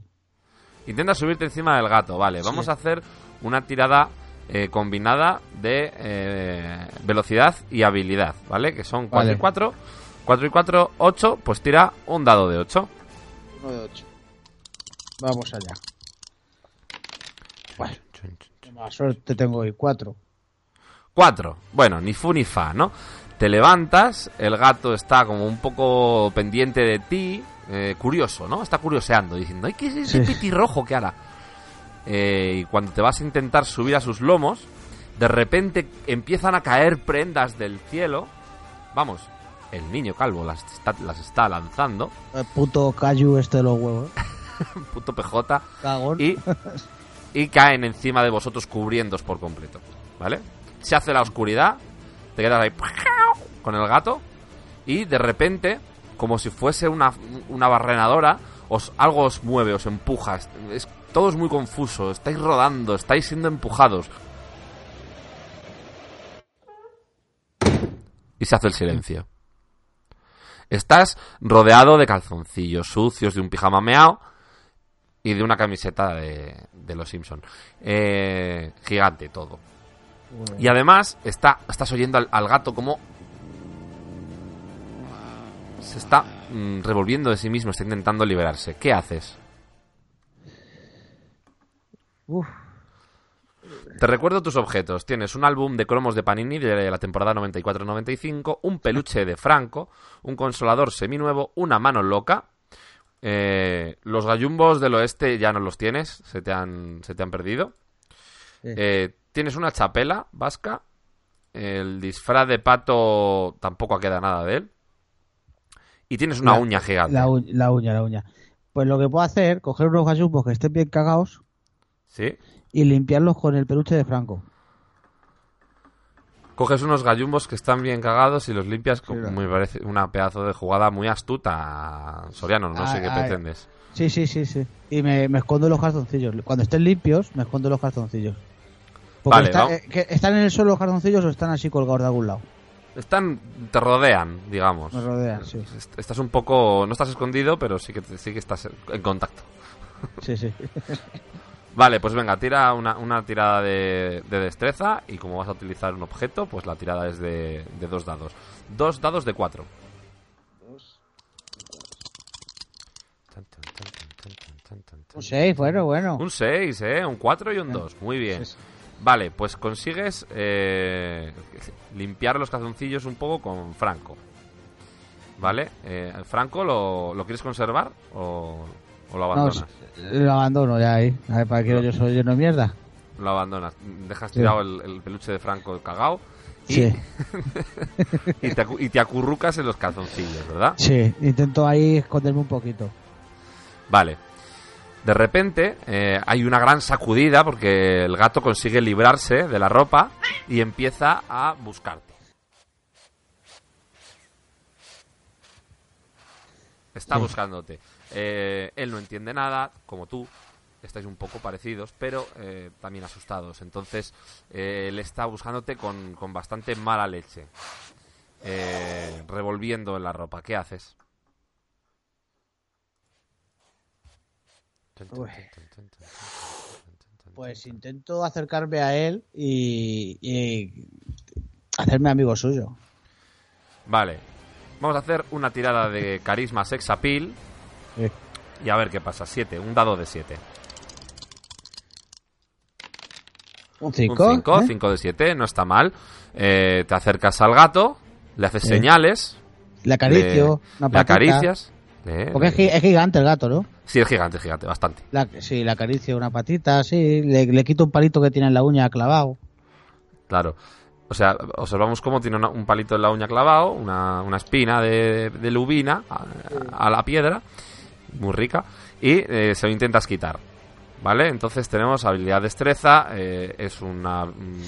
Intenta subirte encima del gato, vale. Vamos a hacer una tirada eh, combinada de eh, velocidad y habilidad, ¿vale? Que son 4 Vale. y 4. 4 y 4, 8. Pues tira un dado de 8. Uno de ocho. Vamos allá. Bueno, mala suerte tengo hoy. Cuatro. 4. Bueno, ni fu ni fa, ¿no? Te levantas, el gato está como un poco pendiente de ti, eh, curioso, ¿no? Está curioseando, diciendo, ¡ay, qué es ese Sí. pitirrojo que hará! Eh, y cuando te vas a intentar subir a sus lomos, de repente empiezan a caer prendas del cielo. Vamos, el niño calvo las está, las está lanzando, El puto Cayu este de los huevos. [laughs] [laughs] puto PJ, Cagón. y, y caen encima de vosotros cubriéndos por completo, ¿vale? Se hace la oscuridad, te quedas ahí con el gato y de repente, como si fuese una, una barrenadora, os, algo os mueve, os empuja, es, es- todo es muy confuso, estáis rodando, estáis siendo empujados. Y se hace el silencio. Estás rodeado de calzoncillos sucios, de un pijama meao y de una camiseta de, de los Simpson. Eh, gigante todo. Y además está, estás oyendo al, al gato como se está mm, revolviendo de sí mismo, está intentando liberarse. ¿Qué haces? Uf. Te recuerdo tus objetos. Tienes un álbum de cromos de Panini de la temporada 94-95, un peluche de Franco, un consolador seminuevo, una mano loca. Eh, los gallumbos del oeste ya no los tienes, se te han, se te han perdido. Eh, tienes una chapela vasca. El disfraz de pato tampoco queda nada de él. Y tienes una La- uña gigante. La, uña, la uña. Pues lo que puedo hacer, coger unos gallumbos que estén bien cagados Sí. y limpiarlos con el peluche de Franco. Coges unos gallumbos que están bien cagados y los limpias con, me parece una pedazo de jugada muy astuta, Soriano, no sé qué pretendes. Sí, sí, sí, sí. Y me, me escondo los calzoncillos. Cuando estén limpios, me escondo los calzoncillos. Porque Vale, está- eh, que ¿Están en el suelo los calzoncillos o están así colgados de algún lado? Están, te rodean, digamos. Me rodean, sí. Est- Estás un poco, no estás escondido, pero sí que, sí que estás en contacto. Sí, sí. [laughs] Vale, pues venga, tira una, una tirada de, de destreza y como vas a utilizar un objeto, pues la tirada es de, de dos dados. Dos dados de cuatro. Un 6, bueno, bueno. Un 6, ¿eh? Un 4 y un 2. Muy bien. Vale, pues consigues eh, limpiar los calzoncillos un poco con Franco. ¿Vale? Eh, ¿Franco lo, lo quieres conservar o, o lo No, abandonas? Lo abandono ya ahí. A ver, ¿para qué yo soy lleno de mierda? Lo abandonas. Dejas Sí. tirado el, el peluche de Franco cagao y, Sí. [laughs] y, te, acu- y te acurrucas en los calzoncillos, ¿verdad? Sí, intento ahí esconderme un poquito. Vale. De repente eh, hay una gran sacudida porque el gato consigue librarse de la ropa y empieza a buscarte. Está buscándote. Eh, él no entiende nada, como tú. Estáis un poco parecidos, pero eh, también asustados. Entonces, eh, él está buscándote con, con bastante mala leche. Eh, revolviendo en la ropa. ¿Qué haces? Uy. Pues intento acercarme a él y, y hacerme amigo suyo. Vale. Vamos a hacer una tirada de carisma sex appeal. Sí. Y a ver qué pasa. 7, un dado de 7. Un 5. Un 5, 5 de 7, no está mal. Eh, te acercas al gato, le haces Sí. señales. Le acaricio, le- le acaricias. le- Porque es, es gigante el gato, ¿no? Sí, es gigante, es gigante, bastante. La, sí, le acaricio una patita, sí. Le, le quito un palito que tiene en la uña clavado. Claro. O sea, observamos cómo tiene una- un palito en la uña clavado, una, una espina de, de lubina a, a la piedra, muy rica, y eh, se lo intentas quitar. ¿Vale? Entonces tenemos habilidad destreza, eh, es una mm,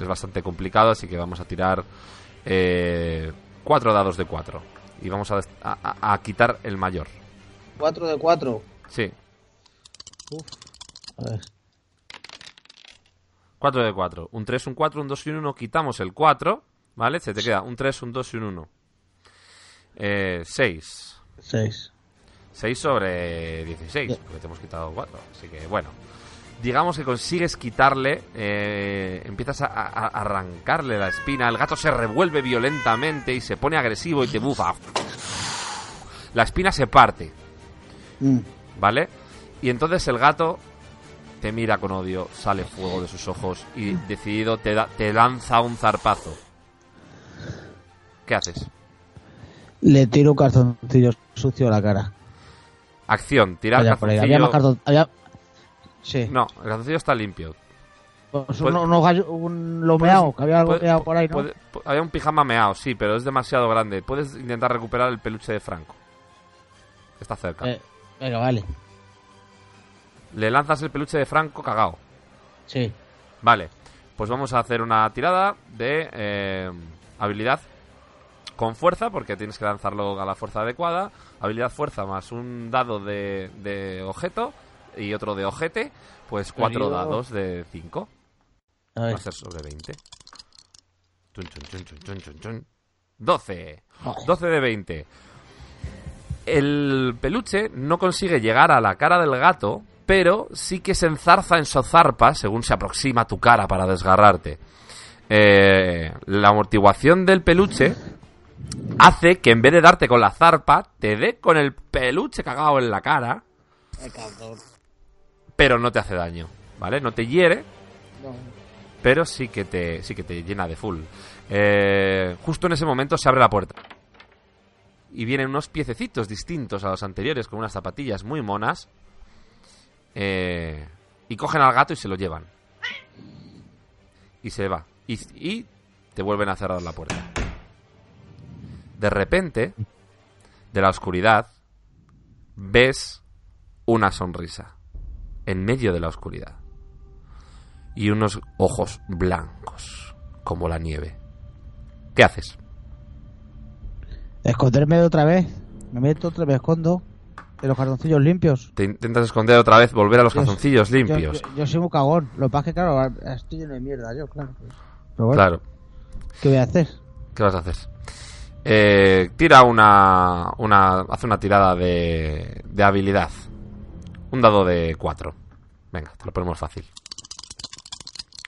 es bastante complicado, así que vamos a tirar eh, cuatro dados de cuatro. Y vamos a, a- a- quitar el mayor. 4 de 4. Sí, A ver. 4 de 4. Un 3, un 4, un 2 y un 1. Quitamos el 4. ¿Vale? Se te queda un 3, un 2 y un 1. Eh, 6. 6. 6 sobre 16. Porque te hemos quitado 4. Así que bueno. Digamos que consigues quitarle. eh, empiezas a, a- a arrancarle la espina. El gato se revuelve violentamente y se pone agresivo y te bufa. La espina se parte. Mm. ¿Vale? Y entonces el gato te mira con odio, sale fuego de sus ojos y decidido te, da- te lanza un zarpazo. ¿Qué haces? Le tiro un calzoncillo sucio a la cara. Acción, tirar Vaya ahí. Había más calzoncillo. calzon- había- Sí. No, el calzoncillo está limpio. Pues Puede- uno- gallo- un lo meao, que había algo puede- por ahí, ¿no? puede- había un pijama meado, sí, pero es demasiado grande. Puedes intentar recuperar el peluche de Franco. Está cerca. Eh, venga, vale. Le lanzas el peluche de Franco cagao. Sí. Vale, pues vamos a hacer una tirada de eh, habilidad con fuerza, porque tienes que lanzarlo a la fuerza adecuada. Habilidad fuerza más un dado de, de objeto y otro de ojete, pues cuatro Querido. dados de 5. A Va a ser sobre 20. Chun, chun, chun, chun, chun, chun, chun. 12. 12 de 20. El peluche no consigue llegar a la cara del gato, pero sí que se enzarza en su zarpa según se aproxima a tu cara para desgarrarte. Eh, la amortiguación del peluche hace que en vez de darte con la zarpa, te dé con el peluche cagado en la cara, pero no te hace daño, ¿vale? No te hiere, pero sí que te, sí que te llena de full. Eh, justo en ese momento se abre la puerta. Y vienen unos piececitos distintos a los anteriores, con unas zapatillas muy monas. eh, y cogen al gato y se lo llevan. Y se va. Y, y te vuelven a cerrar la puerta. De repente, de la oscuridad, ves una sonrisa en medio de la oscuridad y unos ojos blancos como la nieve. ¿Qué haces? Esconderme otra vez. Me meto otra vez, escondo. En los cartoncillos limpios. Te intentas esconder otra vez, volver a los Yo- calzoncillos limpios. yo- yo soy muy cagón. Lo que pasa es que, claro, estoy lleno de mierda yo, claro. Pero bueno, Claro. ¿qué voy a hacer? ¿Qué vas a hacer? Eh, tira una, una. Hace una tirada de, de habilidad. Un dado de 4. Venga, te lo ponemos fácil.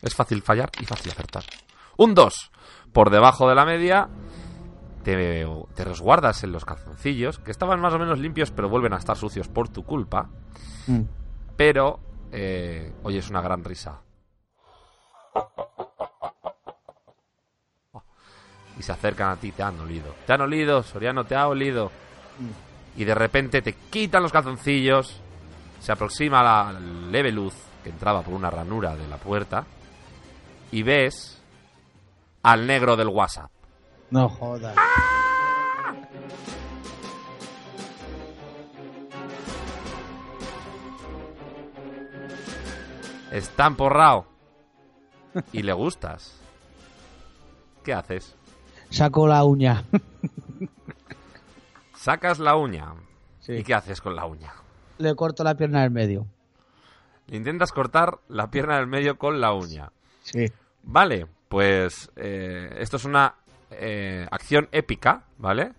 Es fácil fallar y fácil acertar. Un 2. Por debajo de la media. Te, te resguardas en los calzoncillos, que estaban más o menos limpios, pero vuelven a estar sucios por tu culpa. Mm. Pero eh, oyes una gran risa. Y se acercan a ti, te han olido. Te han olido, Soriano, te ha olido. Y de repente te quitan los calzoncillos. Se aproxima la leve luz que entraba por una ranura de la puerta. Y ves al negro del WhatsApp. No jodas. Está emporrado. Y le gustas. ¿Qué haces? Saco la uña. [laughs] Sacas la uña. Sí. ¿Y qué haces con la uña? Le corto la pierna del medio. Le intentas cortar la pierna del medio con la uña. Sí. Vale, pues eh, esto es una eh, acción épica, ¿vale?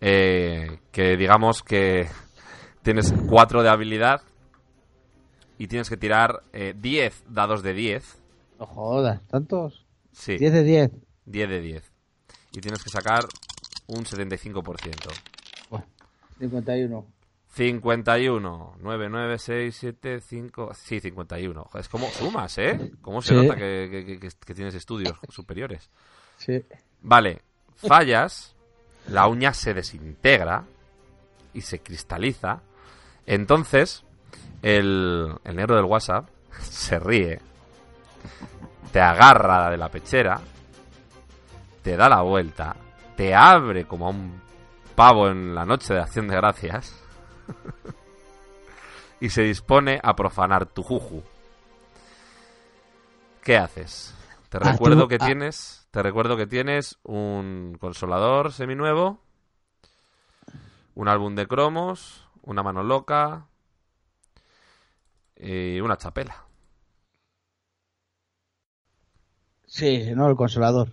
Eh, que digamos que tienes 4 de habilidad y tienes que tirar eh, 10 dados de 10. No jodas, ¿tantos? Sí. 10 de 10. 10 de 10. Y tienes que sacar un 75%. 51. 51, 9, 9, 6, 7, 5. Sí, 51. Es como sumas, ¿eh? ¿Cómo se Sí. nota que, que- que- que tienes estudios superiores? Sí. Vale, fallas, la uña se desintegra y se cristaliza. Entonces, el, el negro del WhatsApp [laughs] se ríe, te agarra de la pechera, te da la vuelta, te abre como a un pavo en la noche de acción de gracias [laughs] y se dispone a profanar tu juju. ¿Qué haces? Te Ah, recuerdo tú- que ah. tienes, te recuerdo que tienes un consolador seminuevo, un álbum de cromos, una mano loca y una chapela. Sí, no, el consolador.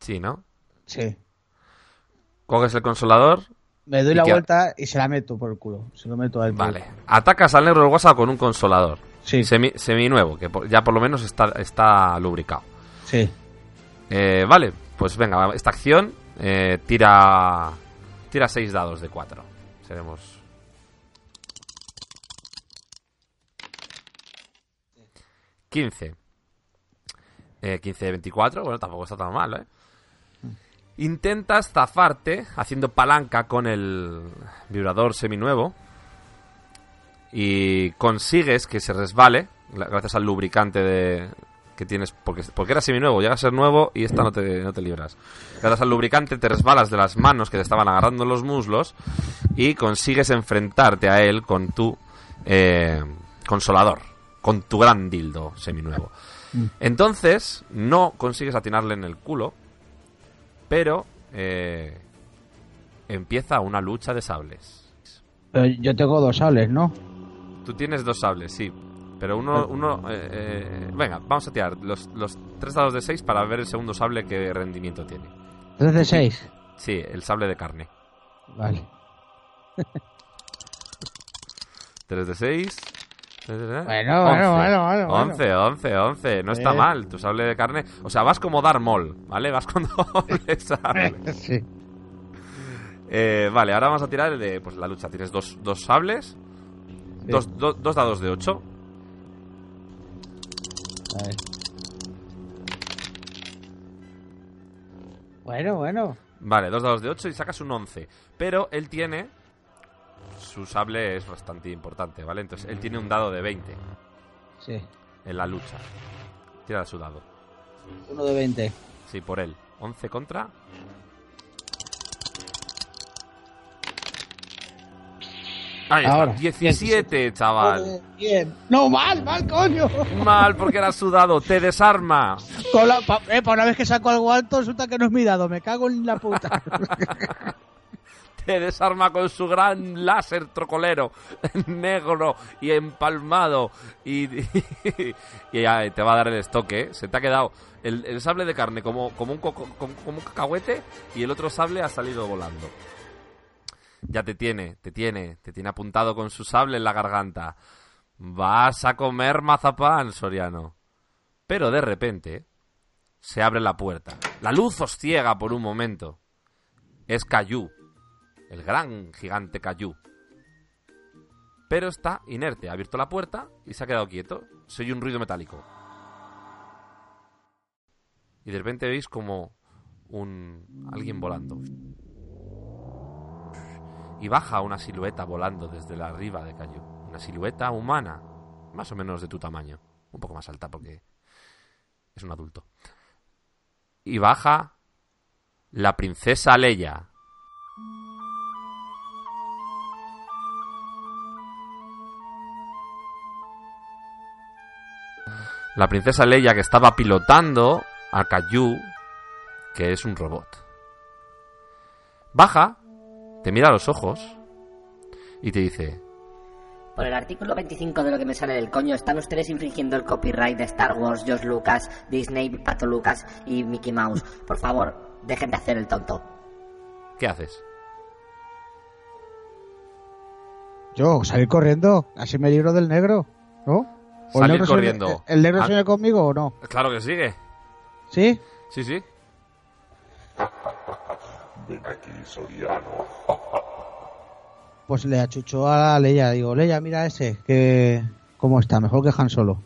Sí, ¿no? Sí. Coges el consolador. Me doy ¿Y la vuelta y se la meto por el culo. Se lo meto al Vale. Atacas al negro del WhatsApp con un consolador. Sí. Semi, seminuevo, que por- ya por lo menos está, está lubricado. Sí. Eh, vale, pues venga, esta acción eh, tira tira 6 dados de 4. Seremos. ...15... Eh, 15 de 24, bueno, tampoco está tan mal, ¿eh? Intentas zafarte haciendo palanca con el vibrador seminuevo y consigues que se resbale gra- gracias al lubricante de, que tienes porque, porque era seminuevo, llega a ser nuevo y esta no te, no te libras. Gracias al lubricante te resbalas de las manos que te estaban agarrando los muslos y consigues enfrentarte a él con tu eh, consolador, con tu gran dildo seminuevo. Entonces, no consigues atinarle en el culo, pero eh, empieza una lucha de sables. Pero yo tengo dos sables, ¿no? Tú tienes dos sables, sí. Pero uno, uno eh, eh, venga, vamos a tirar los, los tres dados de 6 para ver el segundo sable qué rendimiento tiene. 3 de 6. Sí, el sable de carne. Vale. 3 de 6. Bueno, bueno, bueno, bueno, bueno. 11, 11, 11. No está mal, tu sable de carne. O sea, vas como Darth Maul, ¿vale? Vas con [laughs] doble sable. [laughs] sí. Eh, vale, ahora vamos a tirar el de pues, la lucha. Tienes dos, dos sables, Sí. dos, do- dos dados de 8. A ver. Bueno, bueno. Vale, dos dados de 8 y sacas un 11. Pero él tiene. Su sable es bastante importante, ¿vale? Entonces él tiene un dado de 20 Sí. en la lucha. Tira su dado. Uno de 20. Sí, por él. 11 contra. Ahí está, Ahora, 17, chaval. Bien. No, mal, mal, coño. Mal, porque era sudado. Te desarma. Con la- pa- eh, para una vez que saco algo alto, resulta que no es mi dado. Me cago en la puta. [laughs] Desarma con su gran láser trocolero [laughs] negro y empalmado. Y, [laughs] te va a dar el estoque. ¿eh? Se te ha quedado el, sable de carne como, como, un coco- como, como un cacahuete y el otro sable ha salido volando. Ya te tiene, te tiene, te tiene apuntado con su sable en la garganta. Vas a comer mazapán, Soriano. Pero de repente se abre la puerta. La luz os ciega por un momento. Es Cayu, el gran gigante Cayu. Pero está inerte, ha abierto la puerta y se ha quedado quieto. Se oye un ruido metálico. Y de repente veis como un alguien volando. Y baja una silueta volando desde la arriba de Cayu. Una silueta humana, más o menos de tu tamaño. Un poco más alta porque es un adulto. Y baja la princesa Leia. La princesa Leia que estaba pilotando a Caillou, que es un robot. Baja, te mira a los ojos y te dice, Por el artículo 25 de lo que me sale del coño, están ustedes infringiendo el copyright de Star Wars, George Lucas, Disney, Pato Lucas y Mickey Mouse. Por favor, dejen de hacer el tonto. ¿qué haces? Yo, salir corriendo. Así me libro del negro. ¿No? ¿O el Salir negro se- corriendo. ¿El negro Ah. viene conmigo o no? Claro que sigue. ¿Sí? Sí, sí. Ven aquí, Soriano. Pues le achucho a la Leia. Digo, Leia, mira ese. que ¿Cómo está? Mejor que Han Solo.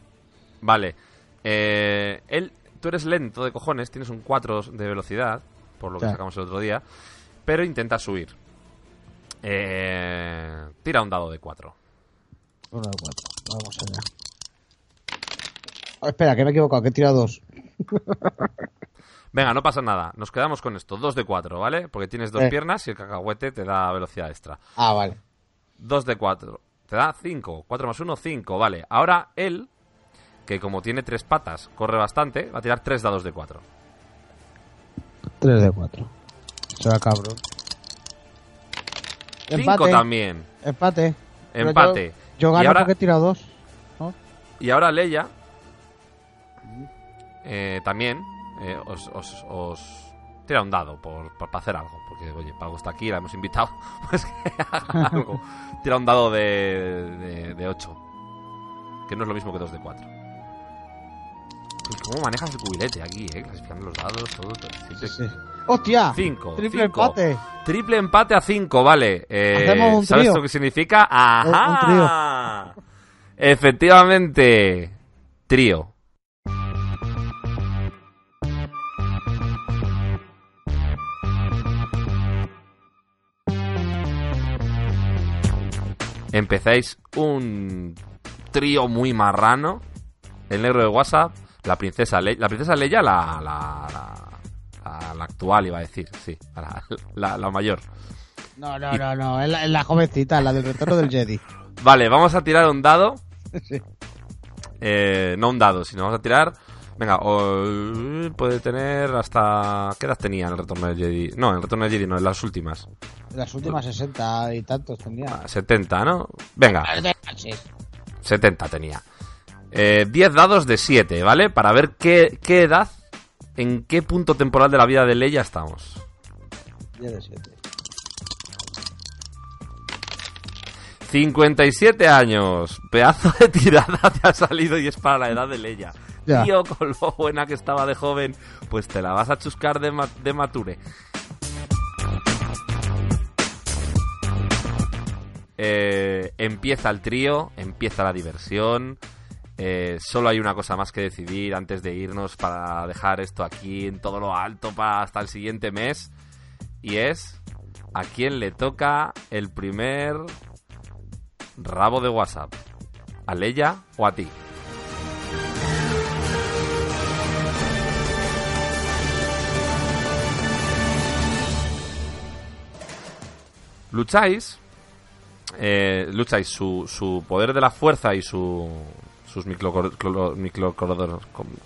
Vale. Eh, él, tú eres lento de cojones, tienes un 4 de velocidad, por lo que sacamos el otro día, pero intentas huir. Eh, tira un dado de 4. Uno de cuatro. Vamos allá. Oh, espera, que me he equivocado, que he tirado dos. [laughs] Venga, no pasa nada. Nos quedamos con esto. 2 de 4, ¿vale? Porque tienes dos Eh. piernas y el cacahuete te da velocidad extra. Ah, vale. 2 de 4. Te da 5. 4 más 1, 5. Vale. Ahora él, que como tiene tres patas, corre bastante, va a tirar 3 dados de 4. Tres de cuatro. Será cabrón. 5 también. Empate. Empate. Yo, gano ahora- porque he tirado dos. Y ahora Leia eh, también eh, os, os, os tira un dado por, por- para hacer algo. Porque, oye, Pago está aquí, la hemos invitado. [laughs] Pues que haga algo. Tira un dado de, de, 8. Que no es lo mismo que 2 de 4. ¿Cómo manejas el cubilete aquí, eh? Clasificando los dados, todo. todo. Siempre- ¡Hostia! 5. Triple empate. Triple empate a 5, vale. Eh, Hacemos un ¿Sabes trío. lo que significa? Un- un ¡Ajá! Efectivamente. Trío. Empezáis un trío muy marrano. El negro de WhatsApp, la princesa Leia. La princesa Leia, la, la, la, la- actual, iba a decir, sí, la, la- mayor. No, no, no, no. Es la, es la jovencita, la del retorno del Jedi. [laughs] Vale, vamos a tirar un dado. [laughs] Sí. Eh, no un dado, sino vamos a tirar. Venga, o- puede tener hasta. ¿Qué edad tenía en el retorno del Jedi? No, en el retorno del Jedi no, en las últimas. Las últimas 60 y tantos tenía. 70, ¿no? Venga, Sí. 70 tenía. Eh, 10 dados de 7, ¿vale? Para ver qué, qué edad, en qué punto temporal de la vida de Leia estamos. Ya de siete. 57 años. Pedazo de tirada [laughs] te ha salido y es para la edad de Leia. Tío, con lo buena que estaba de joven, pues te la vas a chuscar de, ma- de mature. Eh, empieza el trío, empieza la diversión. Eh, solo hay una cosa más que decidir antes de irnos para dejar esto aquí en todo lo alto para hasta el siguiente mes. Y es a quién le toca el primer rabo de WhatsApp. ¿A Leia o a ti? Lucháis eh, lucháis su, su poder de la fuerza y su sus microcor-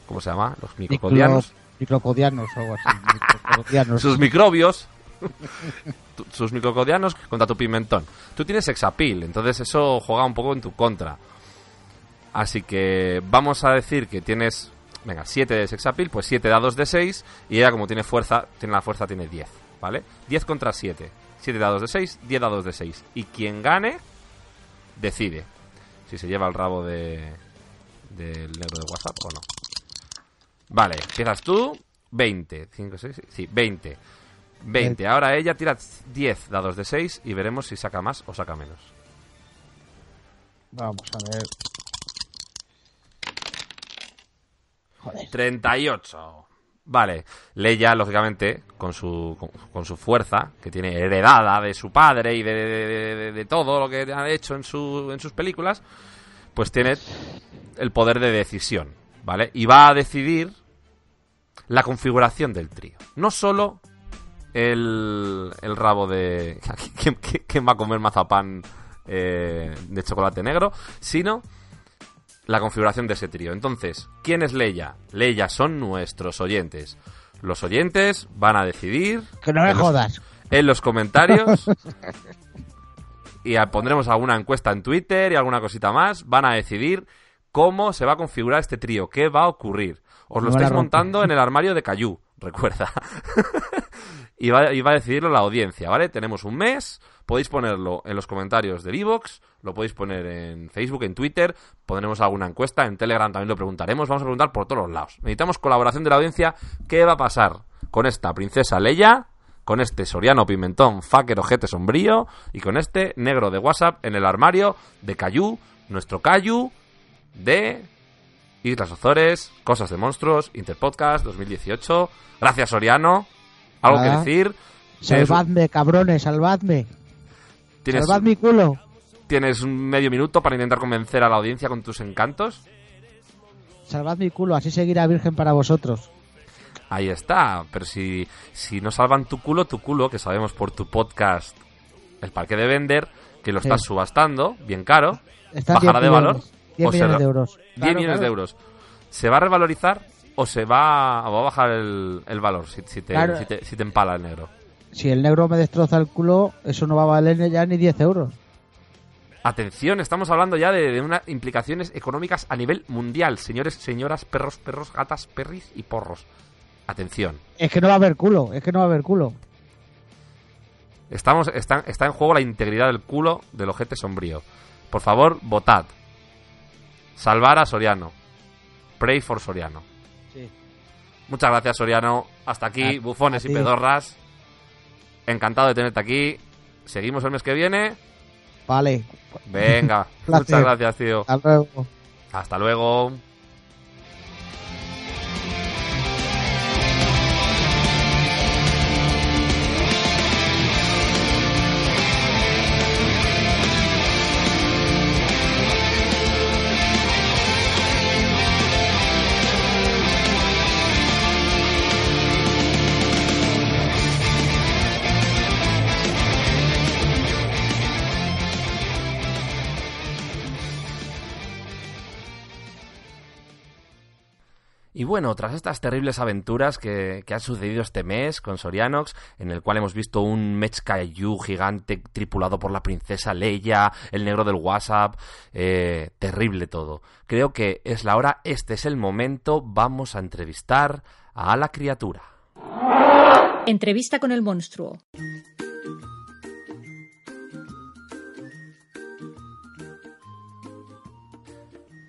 ¿cómo, se llama? Los microcodianos. Microcodianos o algo así. [laughs] microcodianos. sus microbios. sus microcodianos contra tu pimentón. Tú tienes exapil, entonces eso juega un poco en tu contra. Así que vamos a decir que tienes, venga, 7 de sexapil, pues 7 dados de 6 y ella como tiene fuerza, tiene la fuerza tiene 10, ¿vale? 10 contra 7. 7 dados de 6, 10 dados de 6. Y quien gane decide si se lleva el rabo de del negro de WhatsApp o no. Vale, empiezas tú, 20, 5, 6, sí, 20. 20. Ahora ella tira 10 dados de 6 y veremos si saca más o saca menos. Vamos a ver. 38. Vale, Leia, lógicamente, con su, con, su fuerza, que tiene heredada de su padre y de, de- todo lo que ha hecho en, su, en sus películas, pues tiene el poder de decisión, ¿vale? Y va a decidir la configuración del trío. No solo el, el rabo de... [laughs] ¿quién, quién- quién va a comer mazapán eh, de chocolate negro? Sino la configuración de ese trío. Entonces, ¿quién es Leia? Leia son nuestros oyentes. Los oyentes van a decidir... Que no me en los- jodas. En los comentarios... [laughs] y a- pondremos alguna encuesta en Twitter y alguna cosita más. Van a decidir cómo se va a configurar este trío, qué va a ocurrir. Os lo estáis montando en el armario de Cayu, recuerda. [laughs] y, va, y va a decidirlo la audiencia, ¿vale? Tenemos un mes, podéis ponerlo en los comentarios de Vivox, lo podéis poner en Facebook, en Twitter, pondremos alguna encuesta, en Telegram también lo preguntaremos, vamos a preguntar por todos los lados. Necesitamos colaboración de la audiencia, ¿qué va a pasar con esta princesa Leia? Con este Soriano Pimentón, fucker ojete sombrío, y con este negro de WhatsApp en el armario de Cayu, nuestro Cayu de Islas Azores, Cosas de Monstruos, Interpodcast 2018. Gracias, Soriano. ¿Algo Nada. que decir? Salvadme, cabrones, salvadme. ¿Tienes, Salvad mi culo. ¿Tienes un medio minuto para intentar convencer a la audiencia con tus encantos? Salvad mi culo, así seguirá virgen para vosotros. Ahí está. Pero si, si no salvan tu culo, tu culo, que sabemos por tu podcast, El Parque de Vender, que lo Sí. estás subastando, bien caro, Está bajará 10 de valor. millones, 10 o se millones de euros. 10 Claro, millones de euros. ¿Se va a revalorizar o se va, o va a bajar el, el valor si, si te, Claro. si, te, si te empala el negro? Si el negro me destroza el culo, eso no va a valer ya ni 10 euros. Atención, estamos hablando ya de, de unas implicaciones económicas a nivel mundial. Señores, señoras, perros, perros, gatas, perris y porros. Atención. Es que no va a haber culo, es que no va a haber culo. Estamos, está, está en juego la integridad del culo del ojete sombrío. Por favor, votad. Salvar a Soriano. Pray for Soriano. Muchas gracias, Soriano. Hasta aquí, A- bufones a y pedorras. Encantado de tenerte aquí. Seguimos el mes que viene. Vale. Venga, [laughs] muchas gracias, tío. Hasta luego. Hasta luego. Y bueno, tras estas terribles aventuras que, han sucedido este mes con Sorianox, en el cual hemos visto un Mech Kaiju gigante tripulado por la princesa Leia, el negro del WhatsApp, eh, terrible todo. Creo que es la hora, este es el momento, vamos a entrevistar a la criatura. Entrevista con el monstruo.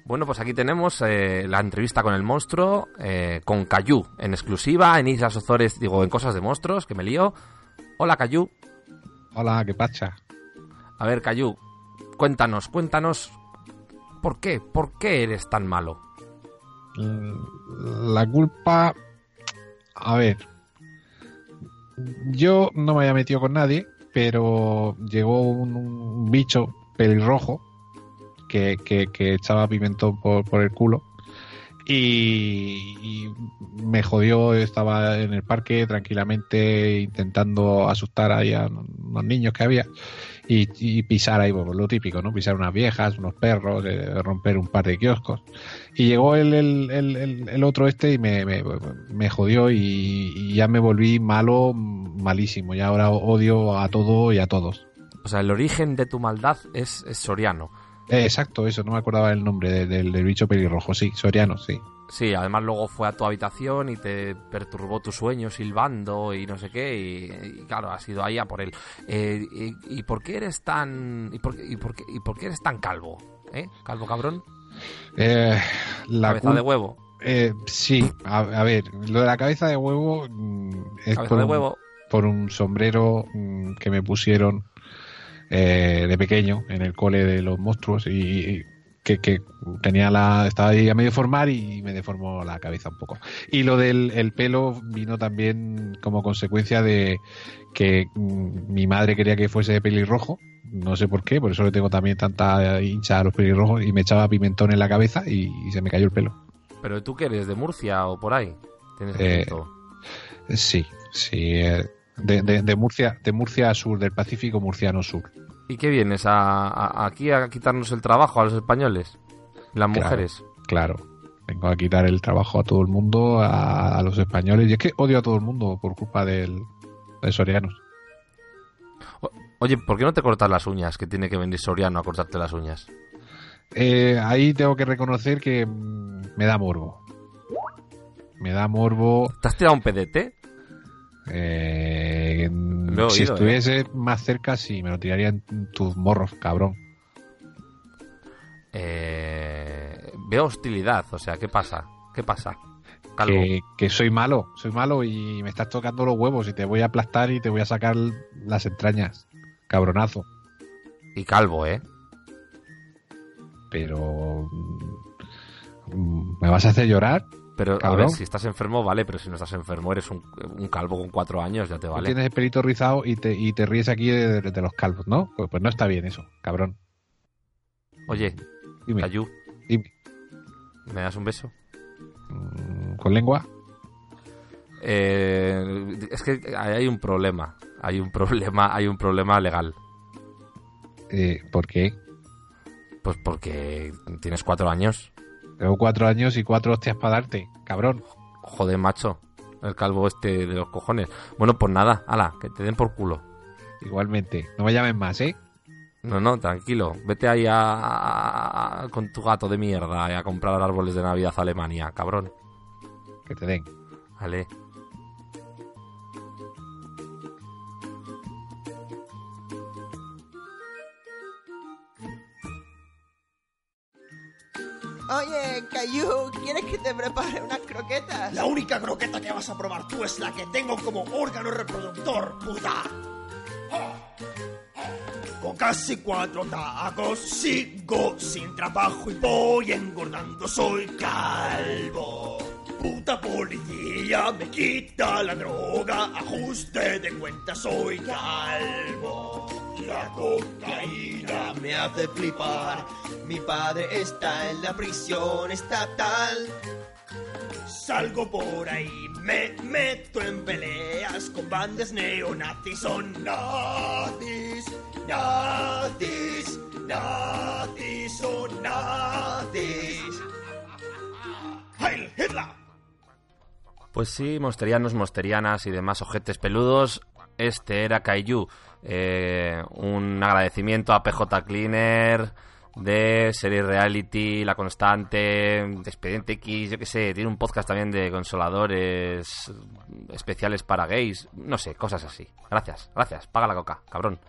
Bueno, pues aquí tenemos eh, la entrevista con el monstruo, eh, con Cayu, en exclusiva, en Islas Azores, digo, en Cosas de Monstruos, que me lío. Hola, Cayu. Hola, ¿qué pacha? A ver, Cayu, cuéntanos, cuéntanos, ¿por qué? ¿Por qué eres tan malo? La culpa... A ver. Yo no me había metido con nadie, pero llegó un, un bicho pelirrojo que, que, que echaba pimentón por, por el culo Y, y me jodió, estaba en el parque tranquilamente intentando asustar ahí a unos niños que había y, y pisar ahí, pues, lo típico, ¿no? Pisar unas viejas, unos perros, eh, romper un par de kioscos. Y llegó el, el, el- el otro este y me, me, me jodió y, y ya me volví malo, malísimo. Y ahora odio a todo y a todos. O sea, el origen de tu maldad es, es Soriano. Eh, exacto, eso, no me acordaba el nombre de- del, del bicho pelirrojo, sí, Soriano, sí. Sí, además luego fue a tu habitación y te perturbó tu sueño silbando y no sé qué, y, y claro, has ido ahí a por él. Eh, y, y por qué eres tan... Y por, qué- y, por qué, ¿Y por qué eres tan calvo? ¿Eh? ¿Calvo cabrón? Eh, la ¿Cabeza de huevo? Eh, sí, a, a ver, lo de la cabeza de huevo mm, es Cabeza por de un, huevo. por un sombrero mm, que me pusieron eh, de pequeño en el cole de los monstruos y, y que, que tenía la estaba ahí a medio formar y me deformó la cabeza un poco. Y lo del el pelo vino también como consecuencia de que mm, mi madre quería que fuese de pelirrojo, no sé por qué, por eso le tengo también tanta hincha a los pelirrojos y me echaba pimentón en la cabeza y- y se me cayó el pelo. ¿Pero tú qué eres? ¿De Murcia o por ahí? ¿Tienes Eh? Sí, sí. eh, De, de- de Murcia, de Murcia sur, del Pacífico murciano sur. ¿Y qué vienes? A, a- aquí a quitarnos el trabajo a los españoles? Las mujeres. Claro. Vengo a quitar el trabajo a todo el mundo, a, a los españoles. Y es que odio a todo el mundo por culpa del, de Sorianos. Oye, ¿por qué no te cortas las uñas? Que tiene que venir Soriano a cortarte las uñas. Eh, ahí tengo que reconocer que mm, me da morbo. Me da morbo. ¿Te has tirado un PDT? Eh, Lo he si estuviese más cerca, sí, me lo tiraría en tus morros, cabrón. Eh, veo hostilidad, o sea, ¿qué pasa? ¿Qué pasa? Que, que soy malo, soy malo y me estás tocando los huevos y te voy a aplastar y te voy a sacar las entrañas. Cabronazo. Y calvo, ¿eh? Pero... mm, ¿Me vas a hacer llorar? Pero, a ver, si estás enfermo, vale, pero si no estás enfermo, eres un, un calvo con cuatro años, ya te Tú vale. tienes el pelito rizado y te, y te ríes aquí de, de los calvos, ¿no? Pues, pues no está bien eso, cabrón. Oye, Dime. Dime. ¿me das un beso? Mm, ¿Con lengua? Eh, es que hay un problema, hay un problema, hay un problema legal. Eh, ¿Por qué? Pues porque tienes cuatro años. Tengo cuatro años y cuatro hostias para darte, cabrón. Joder, macho, el calvo este de los cojones. Bueno, pues nada, ala, que te den por culo. Igualmente. No me llames más, ¿eh? No, no, tranquilo. Vete ahí a, a- a- con tu gato de mierda y a comprar árboles de Navidad a Alemania, cabrón. Que te den. Vale. Oye, Cayu, ¿quieres que te prepare unas croquetas? La única croqueta que vas a probar tú es la que tengo como órgano reproductor, puta. Con casi cuatro tacos sigo sin trabajo y voy engordando, soy calvo. Puta policía me quita la droga, ajuste de cuenta, soy calvo. La cocaína me hace flipar, mi padre está en la prisión estatal. Salgo por ahí, me meto en peleas con bandas neonazis. Son nazis, nazis, nazis, son nazis. ¡Heil Hitler! Pues sí, mosterianos, mosterianas y demás ojetes peludos. Este era Kaiju. Eh, un agradecimiento a PJ Cleaner de Serie Reality, La Constante, Expediente X, yo qué sé. Tiene un podcast también de consoladores especiales para gays. No sé, cosas así. Gracias, gracias. Paga la coca, cabrón.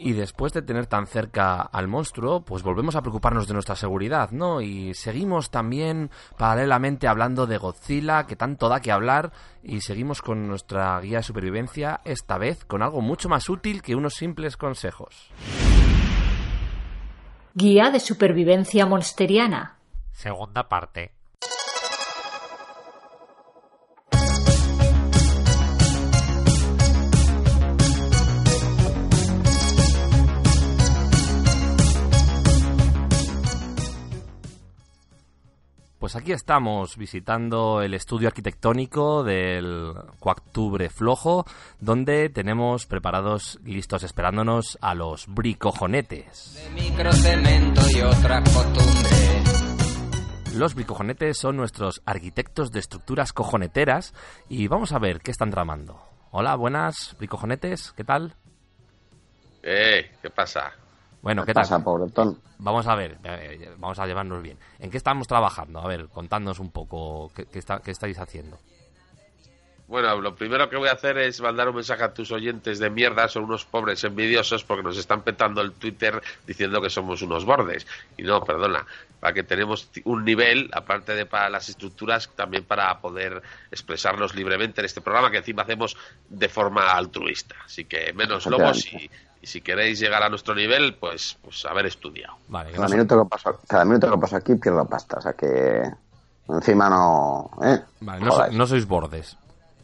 Y después de tener tan cerca al monstruo, pues volvemos a preocuparnos de nuestra seguridad, ¿no? Y seguimos también paralelamente hablando de Godzilla, que tanto da que hablar, y seguimos con nuestra guía de supervivencia, esta vez con algo mucho más útil que unos simples consejos. Guía de supervivencia monsteriana. Segunda parte. Pues aquí estamos visitando el estudio arquitectónico del Cuactubre Flojo, donde tenemos preparados, listos, esperándonos a los bricojonetes. Microcemento y otras costumbres. Los bricojonetes son nuestros arquitectos de estructuras cojoneteras y vamos a ver qué están tramando. Hola, buenas, bricojonetes, ¿qué tal? Eh, ¿qué pasa? Bueno, ¿qué, ¿Qué tal? pasa, pobretón? Vamos a ver, eh, vamos a llevarnos bien. ¿En qué estamos trabajando? A ver, contadnos un poco qué, qué está- qué estáis haciendo. Bueno, lo primero que voy a hacer es mandar un mensaje a tus oyentes de mierda, son unos pobres envidiosos porque nos están petando el Twitter diciendo que somos unos bordes. Y no, perdona, para que tenemos un nivel, aparte de para las estructuras, también para poder expresarnos libremente en este programa que encima hacemos de forma altruista. Así que menos lobos y, y si queréis llegar a nuestro nivel, pues, pues haber estudiado. Vale, Cada minuto, que paso, cada minuto que paso aquí pierdo pasta, o sea que encima no... ¿eh? Vale, no, so- Jodáis. no sois bordes,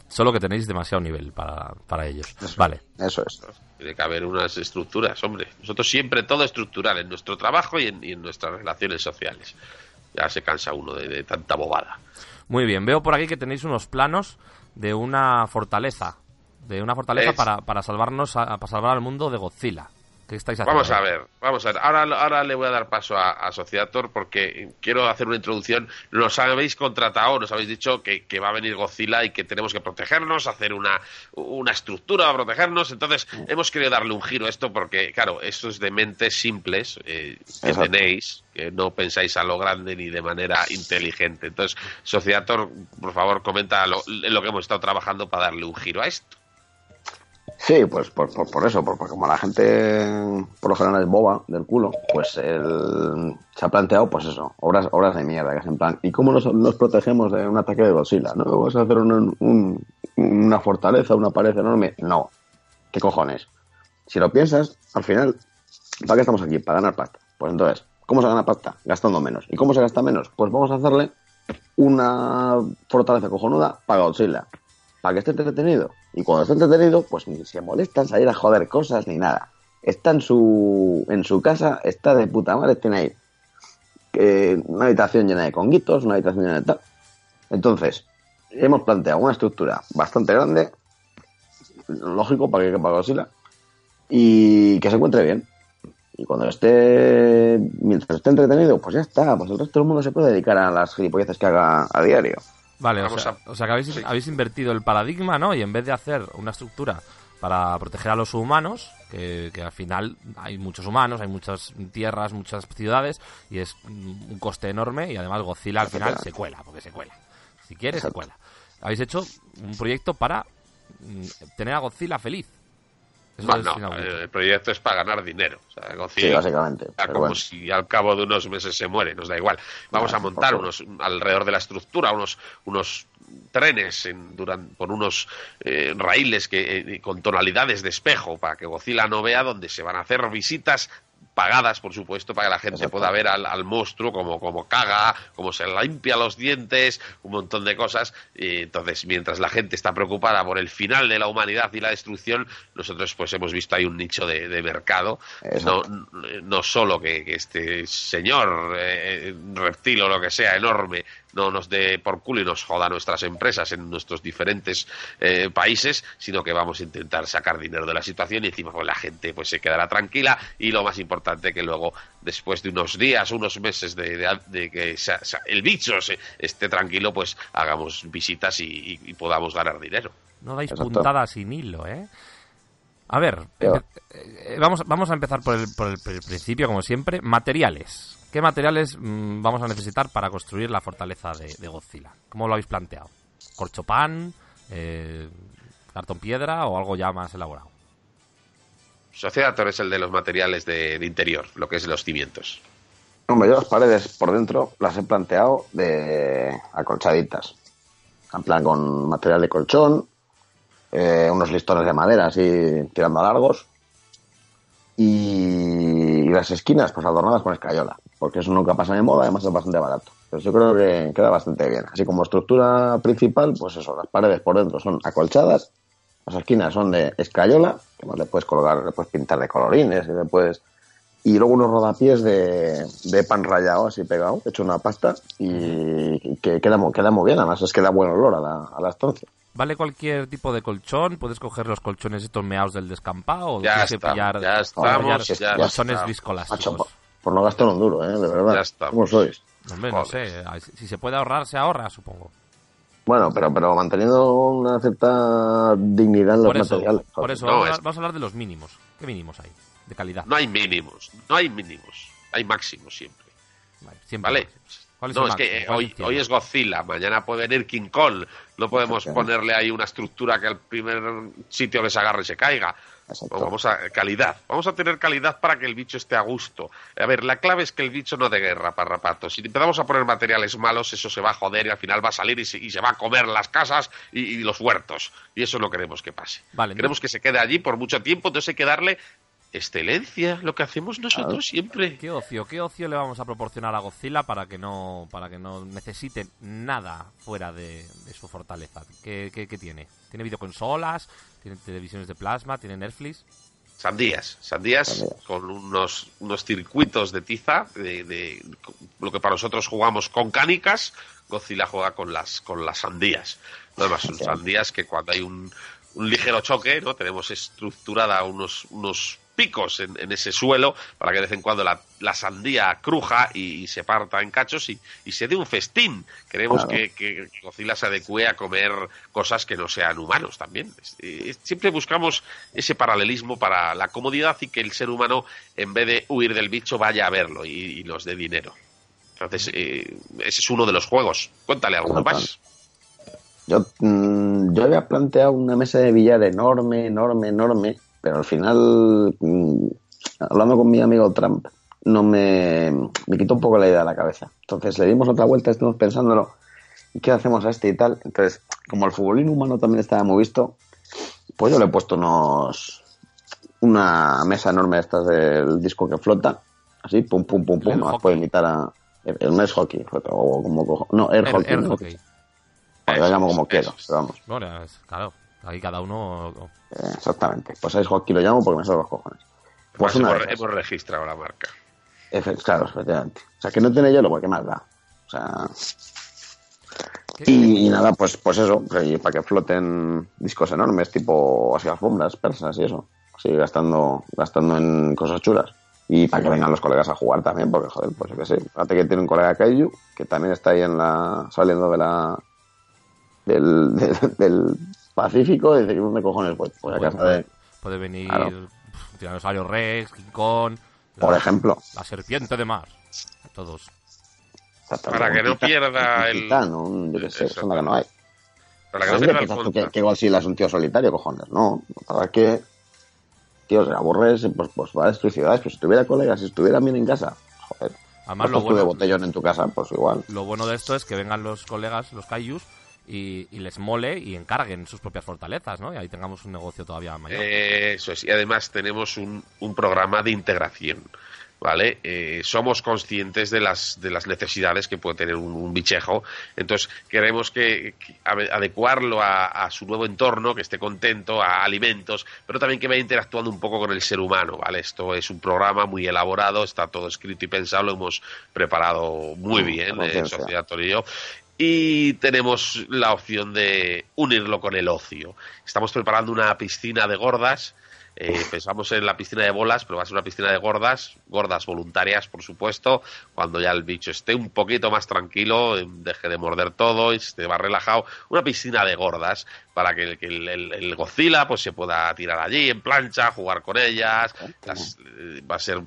solo que tenéis demasiado nivel para, para ellos. Vale. Eso es. Tiene que haber unas estructuras, hombre. Nosotros siempre todo estructural en nuestro trabajo y en, y en nuestras relaciones sociales. Ya se cansa uno de, de tanta bobada. Muy bien, veo por aquí que tenéis unos planos de una fortaleza. De una fortaleza Es- para, para salvarnos, a- para salvar al mundo de Godzilla. ¿Qué estáis haciendo? Vamos a ver, vamos a ver. Ahora, ahora le voy a dar paso a, a Sociator porque quiero hacer una introducción. Nos habéis contratado, nos habéis dicho que, que va a venir Godzilla y que tenemos que protegernos, hacer una, una estructura para protegernos. Entonces, hemos querido darle un giro a esto porque, claro, esto es de mentes simples eh, que Exacto. tenéis, que no pensáis a lo grande ni de manera inteligente. Entonces, Sociator, por favor, comenta lo, lo que hemos estado trabajando para darle un giro a esto. Sí, pues por, por, eso, por- porque como la gente por lo general es boba del culo, pues el- se ha planteado, pues eso, obras, de mierda, que es en plan, ¿y cómo nos, protegemos de un ataque de Godzilla? ¿No? ¿Vamos a hacer un- un- una fortaleza, una pared enorme? No. ¿Qué cojones? Si lo piensas, al final, ¿para qué estamos aquí? Para ganar pasta. Pues entonces, ¿cómo se gana pasta? Gastando menos. ¿Y cómo se gasta menos? Pues vamos a hacerle una fortaleza cojonuda para Godzilla. Para que esté entretenido. Y cuando esté entretenido, pues ni se molesta en salir a joder cosas ni nada. Está en su, en su casa, está de puta madre, tiene ahí una habitación llena de conguitos, una habitación llena de tal. Entonces, hemos planteado una estructura bastante grande, lógico para que quepa Godzilla, y que se encuentre bien. Y cuando esté, mientras esté entretenido, pues ya está, pues el resto del mundo se puede dedicar a las gilipolleces que haga a diario. Vale, o sea, a- o sea que habéis, habéis invertido el paradigma, ¿no? Y en vez de hacer una estructura para proteger a los humanos, que, que al final hay muchos humanos, hay muchas tierras, muchas ciudades, y es un coste enorme, y además Godzilla al final se cuela, porque se cuela. Si quiere, se cuela. Habéis hecho un proyecto para mm, tener a Godzilla feliz. Eso No, es no, inaudito. el proyecto es para ganar dinero. O sea, Sí, básicamente, como bueno. si al cabo de unos meses se muere, nos da igual. Vamos No, a montar unos alrededor de la estructura unos unos trenes en, duran- por unos eh, raíles que eh, con tonalidades de espejo para que Godzilla no vea donde se van a hacer visitas pagadas, por supuesto, para que la gente pueda ver al, al monstruo como, como caga, como se limpia los dientes, un montón de cosas. Y entonces, mientras la gente está preocupada por el final de la humanidad y la destrucción, nosotros pues hemos visto ahí un nicho de, de mercado. No, no solo que, que este señor eh, reptil o lo que sea enorme no nos dé por culo y nos joda nuestras empresas en nuestros diferentes eh, países, sino que vamos a intentar sacar dinero de la situación y encima pues, la gente pues se quedará tranquila y lo más importante que luego después de unos días, unos meses de, de- de que se- se- el bicho se- esté tranquilo, pues hagamos visitas y, y- y podamos ganar dinero. No dais Exacto. puntadas sin hilo, ¿eh? A ver, empe- eh, vamos, vamos a empezar por el, por el- por el principio, como siempre. Materiales. ¿Qué materiales mm, vamos a necesitar para construir la fortaleza de, de Godzilla? ¿Cómo lo habéis planteado? ¿Corchopán? Eh, ¿Cartón piedra o algo ya más elaborado? Sociedator es el de los materiales de, de interior, lo que es los cimientos. Hombre, yo las paredes por dentro las he planteado de acolchaditas. En plan con material de colchón, eh, unos listones de madera así tirando a largos. Y, las esquinas pues adornadas con escayola. Porque eso nunca pasa de moda, además es bastante barato. Pero yo creo que queda bastante bien. Así como estructura principal, pues eso, las paredes por dentro son acolchadas, las esquinas son de escayola, que más le puedes colgar, le puedes pintar de colorines y le puedes y luego unos rodapiés de, de pan rallado así pegado, hecho una pasta y que queda, queda muy bien, además es que da buen olor a la, a la estancia. ¿Vale cualquier tipo de colchón? ¿Puedes coger los colchones estos meados del descampado? ¿O Ya estamos, pillar, ya estamos, ya colchones viscolásticos? Macho, Por no gastar un duro, ¿eh? De verdad. Ya está. ¿Cómo sois? Hombre, no sé. Si se puede ahorrar, se ahorra, supongo. Bueno, pero, pero manteniendo una cierta dignidad en los Por eso, materiales. por eso No, vamos, a, es- vamos a hablar de los mínimos. ¿Qué mínimos hay? De calidad. No hay mínimos, no hay mínimos, hay máximos siempre. siempre ¿Vale? ¿Cuál es no, el es que hoy, hoy es Godzilla, mañana puede venir King Kong. No podemos ponerle ahí una estructura que al primer sitio se agarre se caiga. Vamos a calidad. Vamos a tener calidad para que el bicho esté a gusto. A ver, la clave es que el bicho no de guerra, parrapato. Si empezamos a poner materiales malos, eso se va a joder y al final va a salir y se, y se va a comer las casas y, y los huertos. Y eso no queremos que pase. Vale, queremos que se quede allí por mucho tiempo, entonces hay que darle excelencia, lo que hacemos nosotros siempre. ¿Qué ocio, qué ocio le vamos a proporcionar a Godzilla para que no, para que no necesite nada fuera de, de su fortaleza? ¿Qué, qué, qué tiene? ¿Tiene videoconsolas? ¿Tiene televisiones de plasma? ¿Tiene Netflix? Sandías, sandías con unos, unos circuitos de tiza, de, de lo que para nosotros jugamos con cánicas, Godzilla juega con las, con las sandías. Lo demás son sandías que cuando hay un, un ligero choque, ¿no? Tenemos estructurada unos, unos picos en, en ese suelo para que de vez en cuando la, la sandía cruja y, y se parta en cachos y, y se dé un festín. Queremos Claro. que, que Godzilla se adecue a comer cosas que no sean humanos también. Siempre buscamos ese paralelismo para la comodidad y que el ser humano, en vez de huir del bicho, vaya a verlo y, y nos dé dinero. Entonces, eh, ese es uno de los juegos. Cuéntale alguno Total. más. Yo, mm, yo había planteado una mesa de billar enorme, enorme, enorme, pero al final, mm, hablando con mi amigo Trump, no me, me quitó un poco la idea de la cabeza. Entonces le dimos otra vuelta, estuvimos pensándolo, ¿y qué hacemos a este y tal? Entonces, como el futbolín humano también estaba muy visto, pues yo le he puesto unos una mesa enorme de estas del disco que flota, así, pum, pum, pum, pum, El hockey. puede imitar a el, el mes hockey, o como cojo- no, Air- hockey, ¿no? hockey. Bueno, yo llamo como quiero, pero vamos. Bueno, es- claro, ahí cada uno... Exactamente. Pues es hockey lo llamo porque me son los cojones. Pues Además, una hemos, hemos registrado la marca. Efe- claro, efectivamente. O sea, que no tiene hielo, porque más da. O sea. Y, y nada, pues, pues eso, y para que floten discos enormes, tipo así alfombras persas y eso. Así gastando, gastando en cosas chulas. Y para que vengan los colegas a jugar también, porque joder, pues yo qué sé. Fíjate que tiene un colega Kaiju, que también está ahí en la. saliendo de la. del, [laughs] del, del Pacífico, y dice, ¿dónde cojones? Pues, pues a Puede, casa de. puede venir Claro. Tiranosaurio Rex, King Kong... Por la- ejemplo. La serpiente de mar. A todos. Para que no pierda el- Titán, yo qué sé, eso que no hay. Para que no pierda el que, que Godzilla es un tío solitario, cojones. No, para que, tío, se aburres, pues, pues va a destruir ciudades. Pues si tuviera colegas, si estuviera bien en casa, joder. Además, no lo tú de bueno- botellón en tu casa, pues igual. Lo bueno de esto es que vengan los colegas, los kaijus, y, y les mole y encarguen sus propias fortalezas, ¿no? Y ahí tengamos un negocio todavía mayor. Eh, Eso es. Y además tenemos un, un programa de integración. ¿Vale? Eh, somos conscientes de las, de las necesidades que puede tener un, un bichejo. Entonces, queremos que, que ade- adecuarlo a, a su nuevo entorno, que esté contento, a alimentos, pero también que vaya interactuando un poco con el ser humano. ¿Vale? Esto es un programa muy elaborado, está todo escrito y pensado, lo hemos preparado muy Mm, bien conciencia. Sociedad Torillo. Y tenemos la opción de unirlo con el ocio. Estamos preparando una piscina de gordas. Eh, pensamos en la piscina de bolas, pero va a ser una piscina de gordas, gordas voluntarias, por supuesto, cuando ya el bicho esté un poquito más tranquilo, eh, deje de morder todo y esté más relajado. Una piscina de gordas para que, el- que el, el- el Godzilla pues se pueda tirar allí en plancha, jugar con ellas. Las- eh, va a ser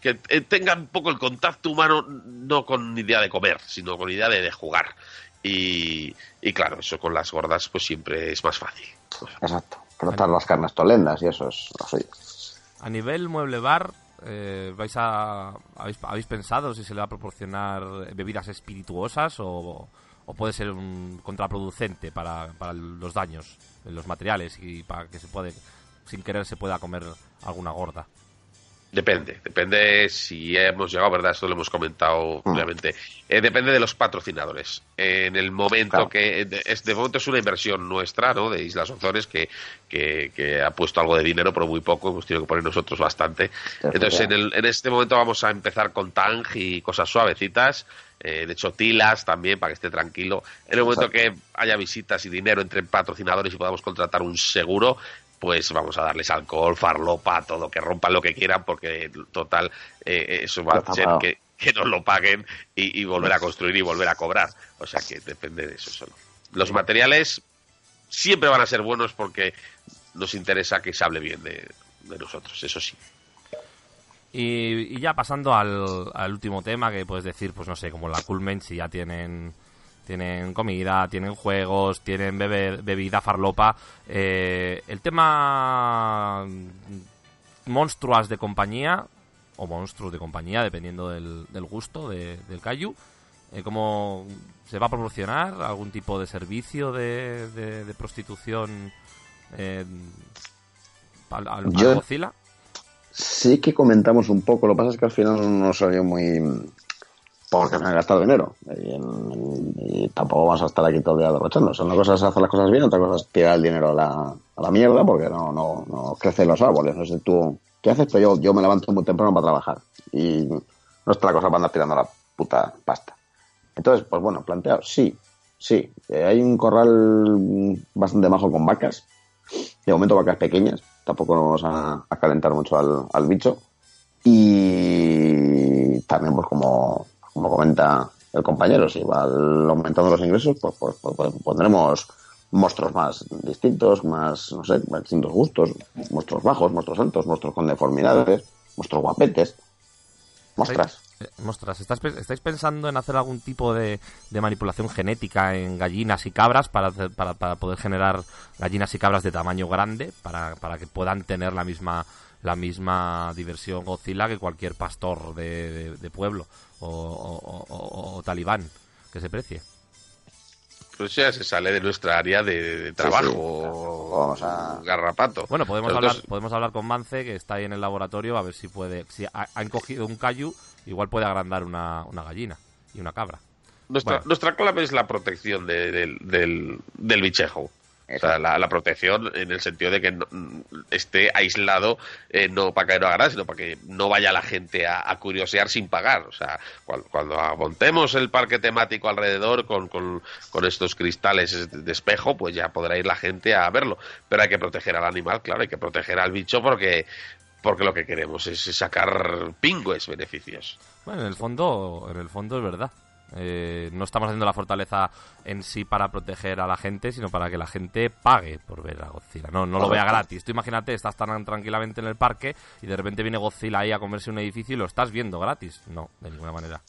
que eh, tenga un poco el contacto humano, no con idea de comer, sino con idea de, de jugar. Y, y claro, eso con las gordas pues siempre es más fácil. Exacto. Frotar las carnes tolendas y eso es lo suyo. A nivel mueble bar, eh, vais a, habéis, habéis pensado si se le va a proporcionar bebidas espirituosas o, o puede ser un contraproducente para, para los daños en los materiales y para que se puede, sin querer se pueda comer alguna gorda? Depende, depende si hemos llegado, ¿verdad? Esto lo hemos comentado obviamente. Eh, depende de los patrocinadores. en el momento que. De, es, de momento es una inversión nuestra, ¿no? De Islas Ozores, que, que, que, ha puesto algo de dinero, pero muy poco. Hemos tenido que poner nosotros bastante. Entonces, en, el, en este momento vamos a empezar con Tang y cosas suavecitas. Eh, de hecho, Tilas también, para que esté tranquilo. En el momento que haya visitas y dinero entre patrocinadores y podamos contratar un seguro, pues vamos a darles alcohol, farlopa, todo, que rompan lo que quieran, porque total, eh, eso va a hacer que, que, nos lo paguen y, y, volver a construir y volver a cobrar. O sea que depende de eso solo. Los materiales siempre van a ser buenos porque nos interesa que se hable bien de, de nosotros, eso sí. Y, y, ya pasando al, al, último tema, que puedes decir, pues no sé, como la Coolment, si ya tienen tienen comida, tienen juegos, tienen bebe, bebida farlopa. Eh, el tema monstruas de compañía, o monstruos de compañía, dependiendo del, del gusto de, del Kaiju. Eh, ¿Cómo se va a proporcionar algún tipo de servicio de, de, de prostitución eh, al, al, Yo? Sí que comentamos un poco, lo que pasa es que al final no salió muy porque me han gastado dinero. Y, tampoco vamos a estar aquí todo el día derrochando. Son una cosa es hacer las cosas bien, otra cosa es tirar el dinero a la, a la mierda porque no, no, no crecen los árboles. No sé tú qué haces, pero yo, yo me levanto muy temprano para trabajar. Y no es la cosa para andar tirando la puta pasta. Entonces, pues bueno, planteado, sí, sí. Eh, hay un corral bastante majo con vacas. De momento vacas pequeñas. Tampoco nos vamos a, a calentar mucho al, al bicho. Y también pues como como comenta el compañero, si va aumentando los ingresos, pues, pues, pues, pondremos monstruos más distintos, más, no sé, más distintos gustos, monstruos bajos, monstruos altos, monstruos con deformidades, monstruos guapetes, mostras. Mostras, ¿estáis pensando en hacer algún tipo de, manipulación genética en gallinas y cabras para, para, para, poder generar gallinas y cabras de tamaño grande para, que puedan tener la misma la misma diversión Godzilla que cualquier pastor de pueblo o, o, o, o, talibán que se precie. Pues ya se sale de nuestra área de, de trabajo. Sí, sí. Vamos a garrapato. Bueno, podemos hablar, podemos hablar con Mance, que está ahí en el laboratorio, a ver si puede. Si ha, han cogido un kayu, igual puede agrandar una, una gallina y una cabra. Nuestra, bueno. nuestra clave es la protección de, de, del, del bichejo. O sea, la, la, protección en el sentido de que no, esté aislado, eh, no para que no haga sino para que no vaya la gente a, a curiosear sin pagar. O sea, cuando, cuando, montemos el parque temático alrededor con, con, con, estos cristales de espejo, pues ya podrá ir la gente a verlo. Pero hay que proteger al animal, claro, hay que proteger al bicho porque porque lo que queremos es sacar pingües beneficios. Bueno, en el fondo, en el fondo es verdad. Eh, no estamos haciendo la fortaleza en sí para proteger a la gente, sino para que la gente pague por ver a Godzilla. No, no lo vea gratis. Tú imagínate, estás tan tranquilamente en el parque y de repente viene Godzilla ahí a comerse un edificio y lo estás viendo gratis. No, de ninguna manera.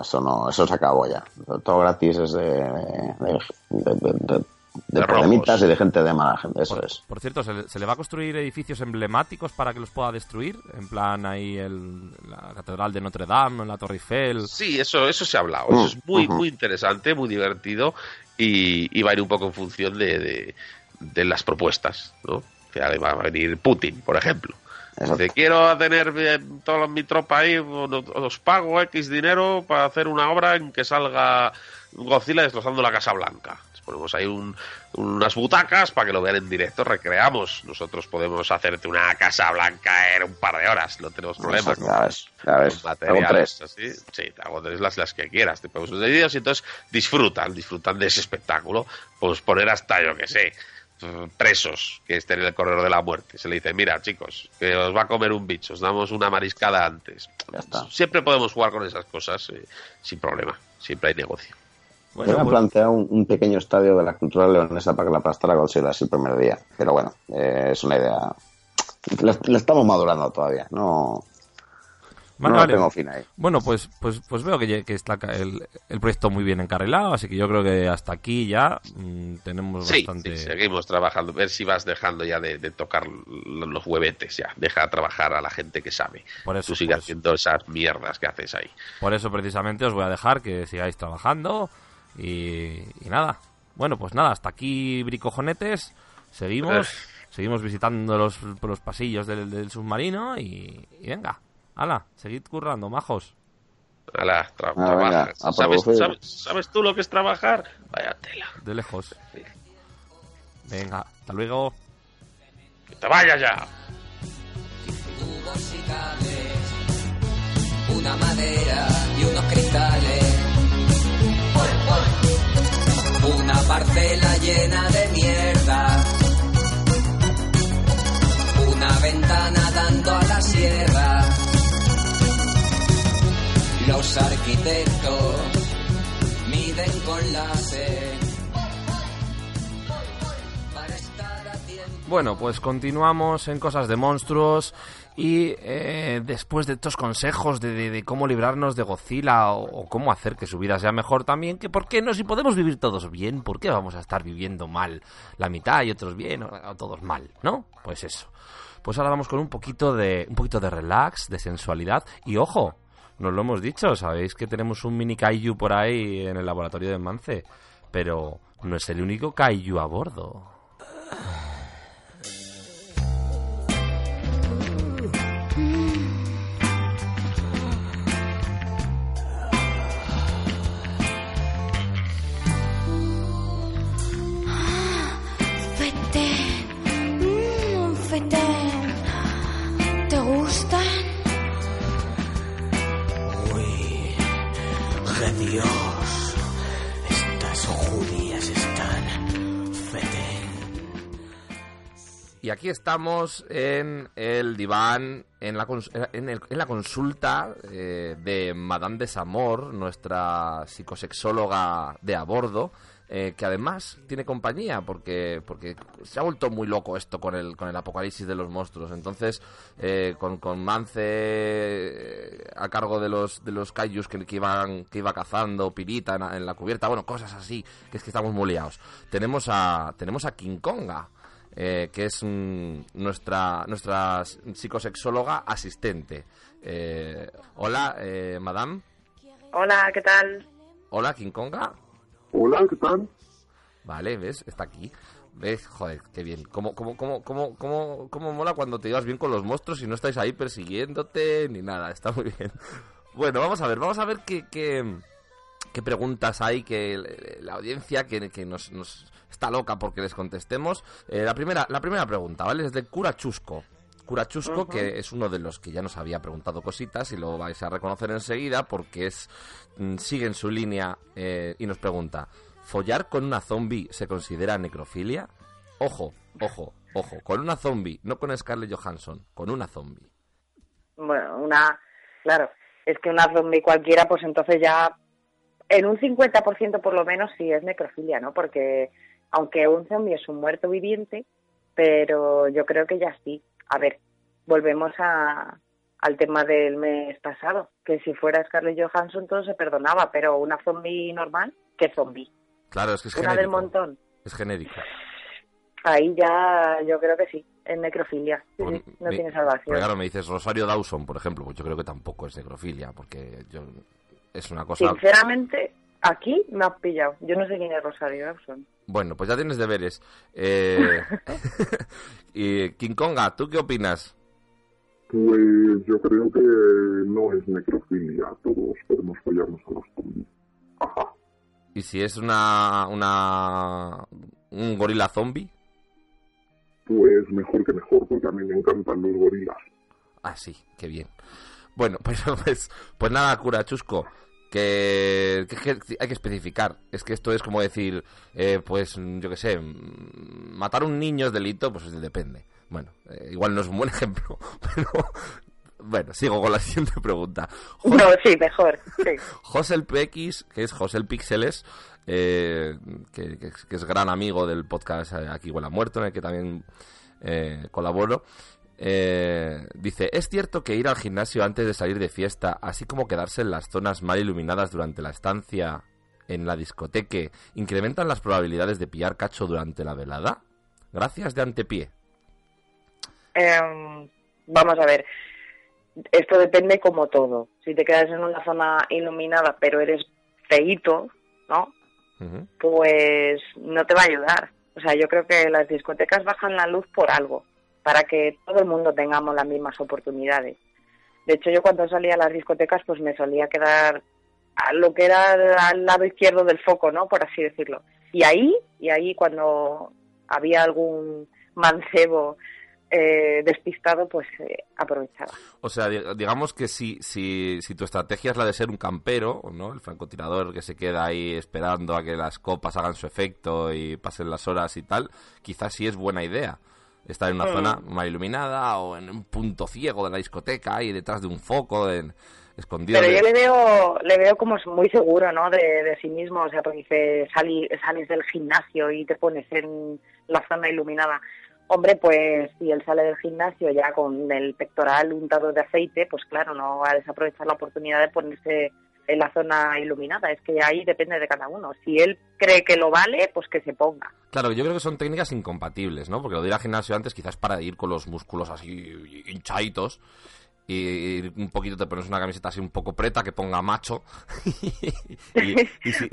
Eso no, eso se acabó ya. Todo gratis es de, de, de, de de, de problemitas y de gente de mala gente, eso por, es. Por cierto, ¿se le, ¿se le, va a construir edificios emblemáticos para que los pueda destruir? En plan, ahí el, la Catedral de Notre Dame, la Torre Eiffel. Sí, eso, eso se ha hablado. Eso es muy, uh -huh. muy interesante, muy divertido y, y, va a ir un poco en función de, de, de las propuestas, ¿no? O sea, va a venir Putin, por ejemplo. Dice, quiero tener toda mi tropa ahí, os pago X dinero para hacer una obra en que salga Godzilla destrozando la Casa Blanca ponemos ahí un, unas butacas para que lo vean en directo, recreamos. Nosotros podemos hacerte una casa blanca en un par de horas, no tenemos problema. Ya ves, ya ves. Materiales, así. Sí, te hago tres las, las que quieras, te ponemos vídeos y entonces disfrutan, disfrutan de ese espectáculo. Pues poner hasta, yo que sé, presos que estén en el corredor de la muerte. Se le dice, mira chicos, que os va a comer un bicho, os damos una mariscada antes. Siempre podemos jugar con esas cosas eh, sin problema, siempre hay negocio. Bueno, Yo me he planteado un, un, pequeño estadio de la cultura leonesa para que la aplastara Godzilla el primer día. Pero bueno, eh, es una idea. Le, estamos madurando todavía. No. Vale, no vale. tengo fin ahí. Bueno, pues, pues, pues veo que, que está el, el, proyecto muy bien encarrilado, así que yo creo que hasta aquí ya mmm, tenemos sí, bastante. Sí, seguimos trabajando. Ver si vas dejando ya de, de, tocar los huevetes, ya. Deja trabajar a la gente que sabe. Por eso. Tú sigas haciendo esas mierdas que haces ahí. Por eso, precisamente, os voy a dejar que sigáis trabajando. Y, y, nada, bueno, pues nada, hasta aquí bricojonetes. Seguimos. seguimos visitando los, los pasillos del, del submarino y, y venga, hala, seguid currando, majos. Hala, tra- Ah, venga, ¿Sabes, sabes, sabes tú lo que es trabajar? Vaya tela. De lejos. Venga, hasta luego. Que te vayas ya. Una madera y unos cristales. Parcela llena de mierda. Una ventana dando a la sierra. Los arquitectos miden con láser. Para estar a tiempo. Bueno, pues continuamos en cosas de monstruos y eh, después de estos consejos de, cómo librarnos de Godzilla o, o cómo hacer que su vida sea mejor también, que por qué no, si podemos vivir todos bien, ¿por qué vamos a estar viviendo mal la mitad y otros bien o, o todos mal, ¿no? Pues eso. Pues ahora vamos con un poquito de un poquito de relax, de sensualidad y ojo, nos lo hemos dicho, sabéis que tenemos un mini kaiju por ahí en el laboratorio de Mance, pero no es el único kaiju a bordo. Dios! Estas judías están feten. Y aquí estamos en el diván, en la, en el- en la consulta eh, de Madame de Samor, nuestra psicosexóloga de a bordo, eh, que además tiene compañía porque, porque se ha vuelto muy loco esto con el, con el apocalipsis de los monstruos. Entonces, eh, con, con Mance eh, a cargo de los, de los kaijus que, que, iban, que iba cazando, Pirita en, la- en la cubierta, bueno, cosas así, que es que estamos muy liados. Tenemos a, tenemos a King Konga eh, que es mm, nuestra, nuestra psicosexóloga asistente. Eh, hola, eh, madame. Hola, ¿qué tal? Hola, King Konga. Hola, ¿qué tal? Vale, ¿ves? Está aquí. ¿Ves? Joder, qué bien. ¿Cómo, cómo, cómo, cómo, cómo, cómo mola cuando te llevas bien con los monstruos y no estáis ahí persiguiéndote ni nada? Está muy bien. Bueno, vamos a ver, vamos a ver qué, qué, qué preguntas hay que la audiencia que, que nos, nos está loca porque les contestemos. Eh, la, primera, la primera pregunta, ¿vale? Es de Cura Chusco. Cura Chusco, Ujú. que es uno de los que ya nos había preguntado cositas y lo vais a reconocer enseguida porque es mm, sigue en su línea eh, y nos pregunta, ¿follar con una zombie se considera necrofilia? Ojo, ojo, ojo, con una zombie, no con Scarlett Johansson, con una zombie. Bueno, una, claro, es que una zombie cualquiera, pues entonces ya, en un 50% por lo menos sí es necrofilia, ¿no? Porque aunque un zombie es un muerto viviente, pero yo creo que ya sí. A ver, volvemos a, al tema del mes pasado, que si fuera Scarlett Johansson todo se perdonaba, pero una zombie normal, ¿qué zombie? Claro, es que es Una del montón. Es genérico. Ahí ya yo creo que sí, es necrofilia. Sí, Pues sí, no tiene salvación. Claro, me dices Rosario Dawson, por ejemplo, pues yo creo que tampoco es necrofilia, porque yo es una cosa... Sinceramente, aquí me has pillado. Yo no sé quién es Rosario Dawson. Bueno, pues ya tienes deberes. Eh... [laughs] y King Konga, ¿tú qué opinas? Pues yo creo que no es necrofilia, todos podemos follarnos a los zombies. ¿Y si es una, una un gorila zombie? Pues mejor que mejor, porque a mí me encantan los gorilas. Ah, sí, qué bien. Bueno, pues, [laughs] pues, pues nada, cura chusco. Que, que- que hay que especificar. Es que esto es como decir, eh, pues yo qué sé, mm, matar a un niño es delito, pues depende. Bueno, eh, igual no es un buen [laughs] ejemplo, pero bueno, sigo con la [laughs] siguiente pregunta. No, sí, mejor. Sí. Josel PX, que es Josel Píxeles, eh, que, que es- gran amigo del podcast eh, Aquí Huele a Muerto, en el que también eh, colaboro, eh, dice, ¿es cierto que ir al gimnasio antes de salir de fiesta, así como quedarse en las zonas mal iluminadas durante la estancia en la discoteca, incrementan las probabilidades de pillar cacho durante la velada? Gracias de antepié. Em, vamos a ver. Esto depende como todo. Si te quedas en una zona iluminada, pero eres feíto, ¿no? Pues no te va a ayudar. O sea, yo creo que las discotecas bajan la luz por algo, para que todo el mundo tengamos las mismas oportunidades. De hecho, yo cuando salía a las discotecas, pues me solía quedar a lo que era al lado izquierdo del foco, ¿no? Por así decirlo. Y ahí, y ahí cuando había algún mancebo eh, despistado, pues eh, aprovechaba. O sea, di- digamos que si, si, si tu estrategia es la de ser un campero, ¿no? El francotirador que se queda ahí esperando a que las copas hagan su efecto y pasen las horas y tal, quizás sí es buena idea. Estar en una Mm. zona mal iluminada o en un punto ciego de la discoteca y detrás de un foco en- escondido. Pero de- yo le veo, le veo como muy seguro, ¿no? De, de sí mismo, o sea, porque dice, sali- sales del gimnasio y te pones en la zona iluminada. Hombre, pues si él sale del gimnasio ya con el pectoral untado de aceite, pues claro, no va a desaprovechar la oportunidad de ponerse en la zona iluminada. Es que ahí depende de cada uno. Si él cree que lo vale, pues que se ponga. Claro, yo creo que son técnicas incompatibles, ¿no? Porque lo de ir al gimnasio antes quizás para ir con los músculos así hinchaditos y un poquito te pones una camiseta así un poco preta que ponga macho [laughs] y, y si,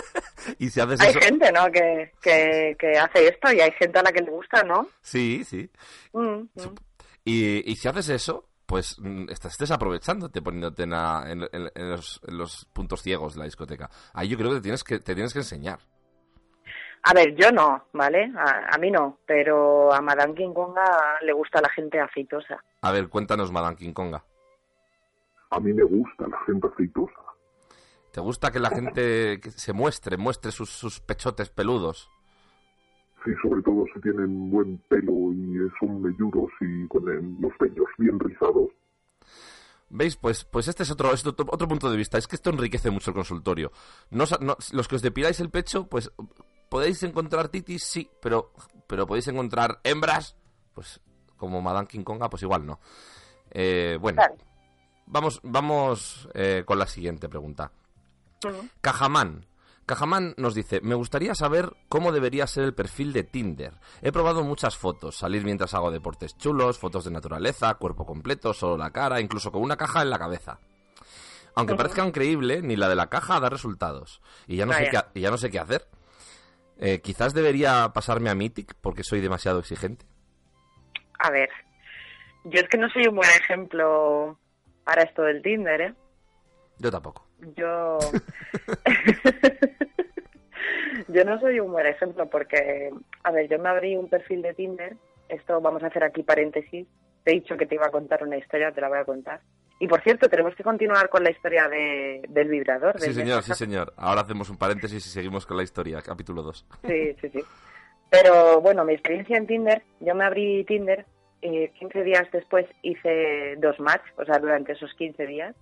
[laughs] y si haces Hay eso... gente, ¿no? Que, que, que hace esto y hay gente a la que le gusta, ¿no? Sí, sí. Mm, mm. Y, y si haces eso, pues mm, estás desaprovechándote poniéndote en, la- en- en- en los, en los puntos ciegos de la discoteca. Ahí yo creo que te tienes que, te tienes que enseñar. A ver, yo no, ¿vale? A, a mí no, pero a Madame King Konga le gusta la gente aceitosa. A ver, cuéntanos, Madame King Konga. A mí me gusta la gente aceitosa. ¿Te gusta que la gente se muestre, muestre sus, sus pechotes peludos? Sí, sobre todo si tienen buen pelo y son melludos y con el- los pelos bien rizados. ¿Veis? Pues, pues este es otro, es otro, otro punto de vista. Es que esto enriquece mucho el consultorio. No- los que os depiláis el pecho, pues podéis encontrar titis, sí, pero, pero podéis encontrar hembras, pues como Madame King Konga, pues igual no. Eh, bueno, vamos, vamos eh, con la siguiente pregunta. Cajamán. Cajamán nos dice, me gustaría saber cómo debería ser el perfil de Tinder. He probado muchas fotos, salir mientras hago deportes chulos, fotos de naturaleza, cuerpo completo, solo la cara, incluso con una caja en la cabeza. Aunque parezca increíble, ni la de la caja da resultados. Y ya no, sé qué, Vaya. ha- y ya no sé qué hacer. Eh, quizás debería pasarme a Mythic porque soy demasiado exigente. A ver, yo es que no soy un buen ejemplo para esto del Tinder, ¿eh? Yo tampoco. Yo... [laughs] [laughs] yo no soy un buen ejemplo porque, a ver, yo me abrí un perfil de Tinder, esto vamos a hacer aquí paréntesis, te he dicho que te iba a contar una historia, te la voy a contar. Y por cierto, tenemos que continuar con la historia de, del vibrador. Sí, del señor, sí, señor. Ahora hacemos un paréntesis y seguimos con la historia, capítulo 2. Sí, sí, sí. Pero bueno, mi experiencia en Tinder, yo me abrí Tinder, eh, 15 días después hice dos match, o sea, durante esos 15 días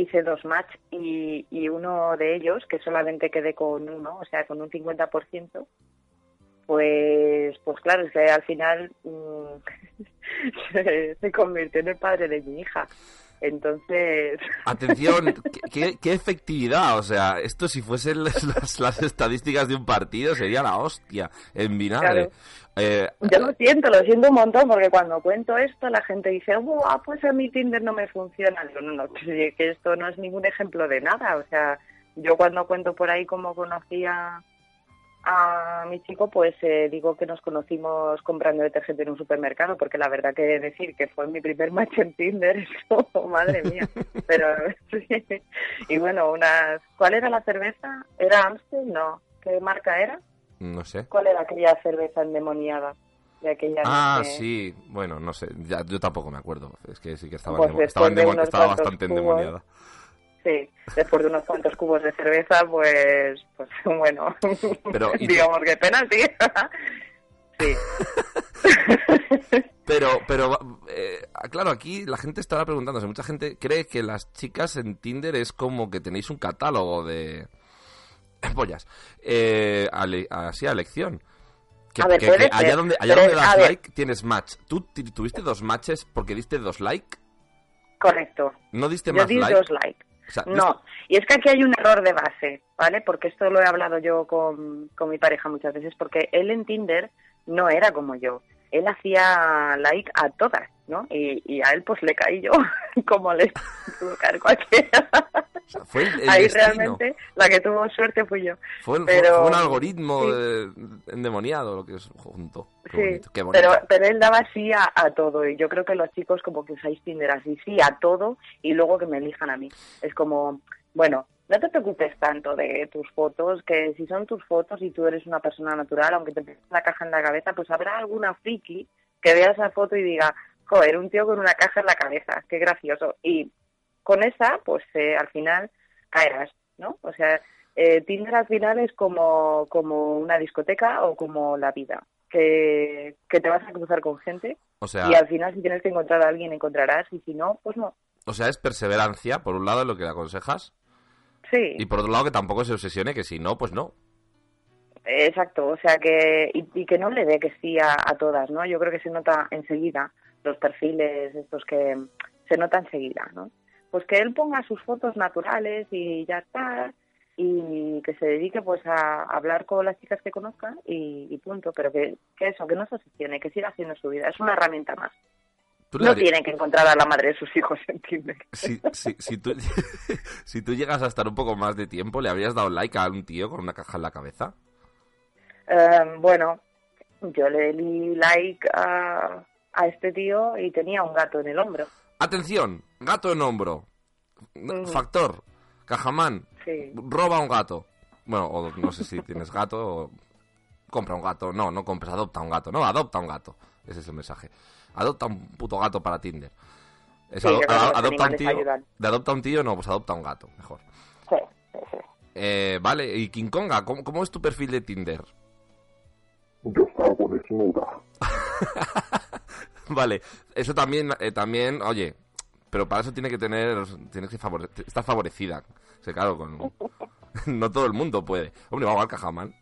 hice dos match y, y uno de ellos, que solamente quedé con uno, o sea, con un 50%, pues, pues claro, es que al final mm, se, [laughs] se convirtió en el padre de mi hija. Entonces, [laughs] Atención, ¿qué, efectividad. O sea, esto si fuesen las, las- estadísticas de un partido sería la hostia en vinagre. Eh, Yo lo siento, lo siento un montón, porque cuando cuento esto la gente dice, ¡buah, pues a mi Tinder no me funciona! Digo, no, no, [laughs] que esto no es ningún ejemplo de nada. O sea, yo cuando cuento por ahí cómo conocí a, mi chico, pues eh, digo que nos conocimos comprando detergente en un supermercado, porque la verdad que decir que fue mi primer [laughs] match en Tinder, [laughs] eso, madre mía. Pero [laughs] sí. Y bueno, unas... ¿Cuál era la cerveza? ¿Era Amstel? No. ¿Qué marca era? no sé. ¿Cuál era aquella cerveza endemoniada de aquella Ah, noche? sí. Bueno, no sé. Ya, yo tampoco me acuerdo. Es que sí que estaba, Pues endemo- estaba, estaba bastante cubos. endemoniada. Sí, después de unos cuantos cubos de cerveza, pues, pues [laughs] bueno, Pero, digamos que pena, sí. [laughs] Pero, pero, eh, claro, aquí la gente estará preguntándose. Mucha gente cree que las chicas en Tinder es como que tenéis un catálogo de [laughs] pollas. Eh, así a elección. Que, A ver, que- puede que allá ser, donde, allá pero, donde das ver. like tienes match. ¿Tú tuviste dos matches porque diste dos like? Correcto. ¿No diste Yo más di like? dos likes. O sea, No, y es que aquí hay un error de base, ¿vale? Porque esto lo he hablado yo con, con mi pareja muchas veces, porque él en Tinder no era como yo. Él hacía like a todas, ¿no? Y, y a él pues le caí yo, [laughs] como le pudo caer cualquiera. O sea, fue el, el Ahí destino. realmente la que tuvo suerte fui yo. Fue, fue- pero, fue un algoritmo sí. endemoniado lo que es junto. Qué Sí, bonito, qué bonito. pero, pero él daba sí a, a todo y yo creo que los chicos como que usáis Tinder así, sí a todo y luego que me elijan a mí. Es como, bueno, no te preocupes tanto de tus fotos, que si son tus fotos y tú eres una persona natural, aunque te pongas la caja en la cabeza, pues habrá alguna friki que vea esa foto y diga, joder, un tío con una caja en la cabeza, qué gracioso. Y con esa, pues eh, al final caerás, ¿no? O sea, eh, Tinder al final es como, como una discoteca o como la vida, que, que te vas a cruzar con gente O sea, y al final si tienes que encontrar a alguien encontrarás y si no, pues no. o sea, es perseverancia, por un lado, lo que le aconsejas. Sí, Y por otro lado, que tampoco se obsesione, que si no, pues no. exacto, o sea que y, y que no le dé que sí a, a todas, ¿no? Yo creo que se nota enseguida los perfiles estos que se nota enseguida, ¿no? Pues que él ponga sus fotos naturales y ya está y que se dedique pues a hablar con las chicas que conozca y, y punto, pero que, que eso, que no se obsesione, que siga haciendo su vida, es una herramienta más. No darías- tiene que encontrar a la madre de sus hijos [laughs] en Tinder. Si, si, si, tú, [laughs] si tú llegas a estar un poco más de tiempo, ¿le habrías dado like a un tío con una caja en la cabeza? Eh, bueno, yo le di like a, a este tío y tenía un gato en el hombro. Atención, gato en hombro. Factor, Cajamán, Sí. roba un gato. Bueno, o no sé si tienes gato o compra un gato. No, no compres, adopta un gato. No, adopta un gato. Ese es el mensaje. Adopta un puto gato para Tinder. Es Sí, ado- adopta un tío. ayudan. De adopta un tío, no, pues adopta un gato, mejor. Sí, sí, sí. Eh, vale, y King Konga, ¿cómo, cómo es tu perfil de Tinder? Yo salgo desnuda. [laughs] [laughs] Vale, eso también, eh, también, oye, pero para eso tiene que tener, tienes que favore- estar favorecida. O sea, claro, con, [laughs] no todo el mundo puede. Hombre, vamos al Cajamán.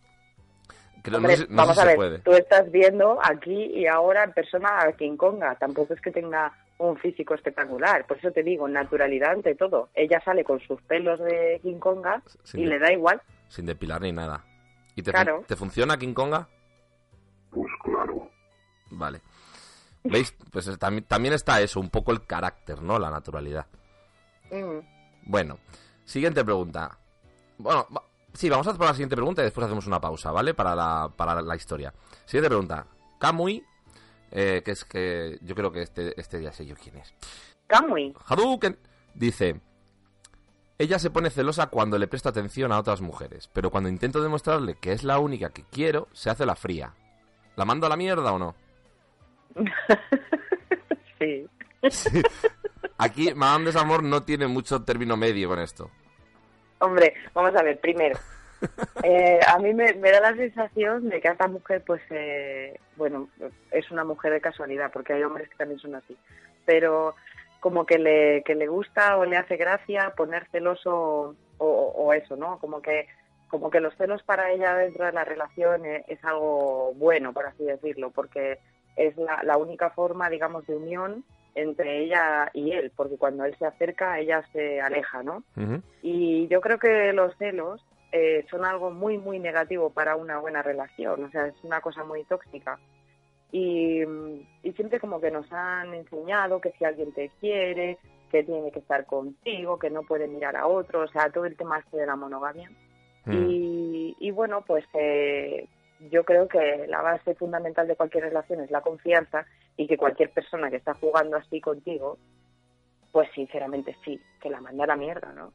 Creo, no Hombre, sé, no vamos sé a si ver, se puede. tú estás viendo aquí y ahora en persona a King Konga. Tampoco es que tenga un físico espectacular. Por eso te digo, naturalidad ante todo. Ella sale con sus pelos de King Konga y le da igual. Sin depilar ni nada. ¿Y te, fun- Claro. ¿te funciona King Konga? Pues claro. Vale. ¿Veis? Pues es- también, también está eso, un poco el carácter, ¿no? La naturalidad. Mm. Bueno, siguiente pregunta. Bueno, va- sí, vamos a hacer la siguiente pregunta y después hacemos una pausa, ¿vale? Para la, para la historia. Siguiente pregunta. Kamui, eh, que es que yo creo que este, este ya sé yo quién es. Kamui. Hadouken dice: Ella se pone celosa cuando le presta atención a otras mujeres, pero cuando intento demostrarle que es la única que quiero, se hace la fría. ¿La mando a la mierda o no? [laughs] sí. Sí. Aquí Madame Desamor no tiene mucho término medio con esto. Hombre, vamos a ver, primero. eh, a mí me, me da la sensación de que esta mujer, pues, eh, bueno, es una mujer de casualidad, porque hay hombres que también son así. Pero como que le, que le gusta o le hace gracia poner celoso o, o eso, ¿no? Como que, como que los celos para ella dentro de la relación eh, es, algo bueno, por así decirlo, porque es la, la única forma, digamos, de unión entre ella y él, porque cuando él se acerca, ella se aleja, ¿no? Y yo creo que los celos eh, son algo muy, muy negativo para una buena relación. O sea, es una cosa muy tóxica. Y, y siempre como que nos han enseñado que si alguien te quiere, que tiene que estar contigo, que no puede mirar a otro. O sea, todo el tema este de la monogamia. Y, y bueno, pues eh, yo creo que la base fundamental de cualquier relación es la confianza y que cualquier persona que está jugando así contigo, pues sinceramente sí, que la manda a la mierda, ¿no?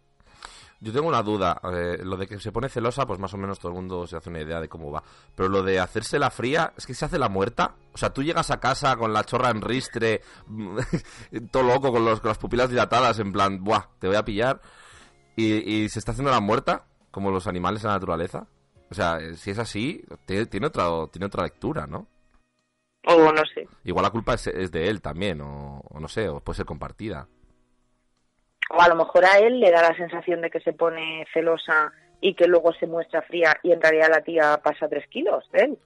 Yo tengo una duda. eh, lo de que se pone celosa, pues más o menos todo el mundo se hace una idea de cómo va. Pero lo de hacerse la fría, es que se hace la muerta. O sea, tú llegas a casa con la chorra en ristre, [laughs] todo loco, con, los, con las pupilas dilatadas, en plan, buah, te voy a pillar. Y, y se está haciendo la muerta, como los animales en la naturaleza. O sea, eh, si es así, te- tiene, otra, tiene otra lectura, ¿no? O no sé. Igual la culpa es, es de él también, o, o no sé, o puede ser compartida. O a lo mejor a él le da la sensación de que se pone celosa y que luego se muestra fría y en realidad la tía pasa tres kilos de él.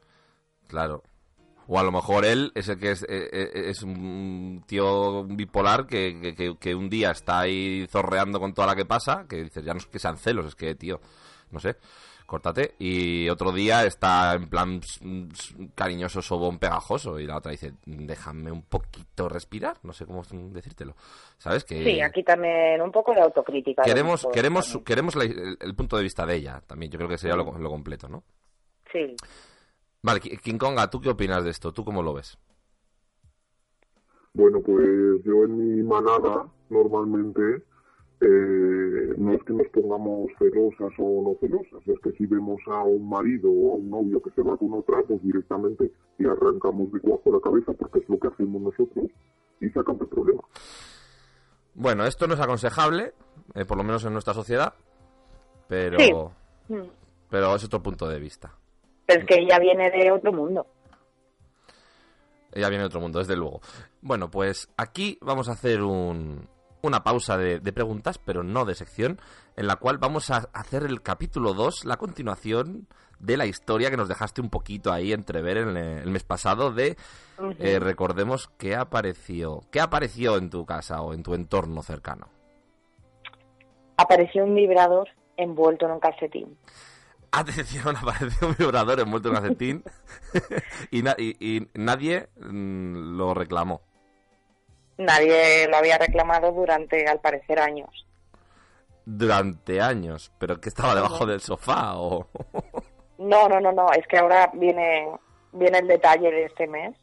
Claro. O a lo mejor él es el que es, eh, eh, es un tío bipolar que- que- que un día está ahí zorreando con toda la que pasa, que dices, ya no es que sean celos, es que, tío, no sé. Córtate. Y otro día está en plan cariñoso, sobón, pegajoso. Y la otra dice, déjame un poquito respirar. No sé cómo decírtelo. ¿Sabes? Que Sí, aquí también un poco de autocrítica. queremos, queremos, queremos la- el, el punto de vista de ella también. Yo creo que sería lo, lo completo, ¿no? Sí. Vale, Ki- King Konga, ¿tú qué opinas de esto? ¿Tú cómo lo ves? Bueno, pues yo en mi manada normalmente eh, no es que nos pongamos celosas o no celosas, es que si vemos a un marido o a un novio que se va con otra, pues directamente le arrancamos de cuajo la cabeza porque es lo que hacemos nosotros y sacamos el problema. Bueno, esto no es aconsejable, eh, por lo menos en nuestra sociedad, pero, Sí. Pero es otro punto de vista. Pero es que ella viene de otro mundo. Ella viene de otro mundo, desde luego. Bueno, pues aquí vamos a hacer un, una pausa de, de preguntas, pero no de sección, en la cual vamos a hacer el capítulo 2, la continuación de la historia que nos dejaste un poquito ahí entrever en el, el mes pasado de, eh, recordemos, qué apareció, qué apareció en tu casa o en tu entorno cercano. Apareció un vibrador envuelto en un calcetín. Atención, [laughs] apareció un vibrador envuelto en calcetín [laughs] [laughs] y, na- y- y nadie mm, lo reclamó. Nadie lo había reclamado durante, al parecer, años. Durante años, pero que estaba debajo del sofá o... [laughs] No, no, no, no. Es que ahora viene, viene el detalle de este mes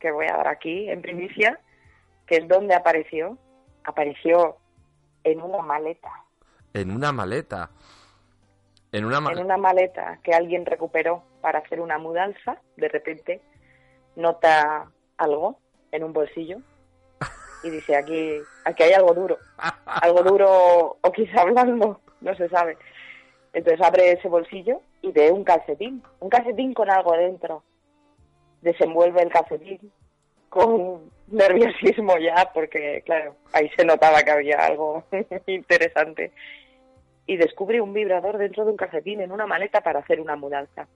que voy a dar aquí en primicia, que es donde apareció. Apareció en una maleta. En una maleta. En una En una maleta que alguien recuperó para hacer una mudanza. De repente nota algo en un bolsillo y dice aquí, aquí hay algo duro. Algo duro o quizá blando, no se sabe. Entonces abre ese bolsillo y ve un calcetín, un calcetín con algo dentro. Desenvuelve el calcetín con nerviosismo ya, porque claro, ahí se notaba que había algo [laughs] interesante. Y descubre un vibrador dentro de un calcetín en una maleta para hacer una mudanza.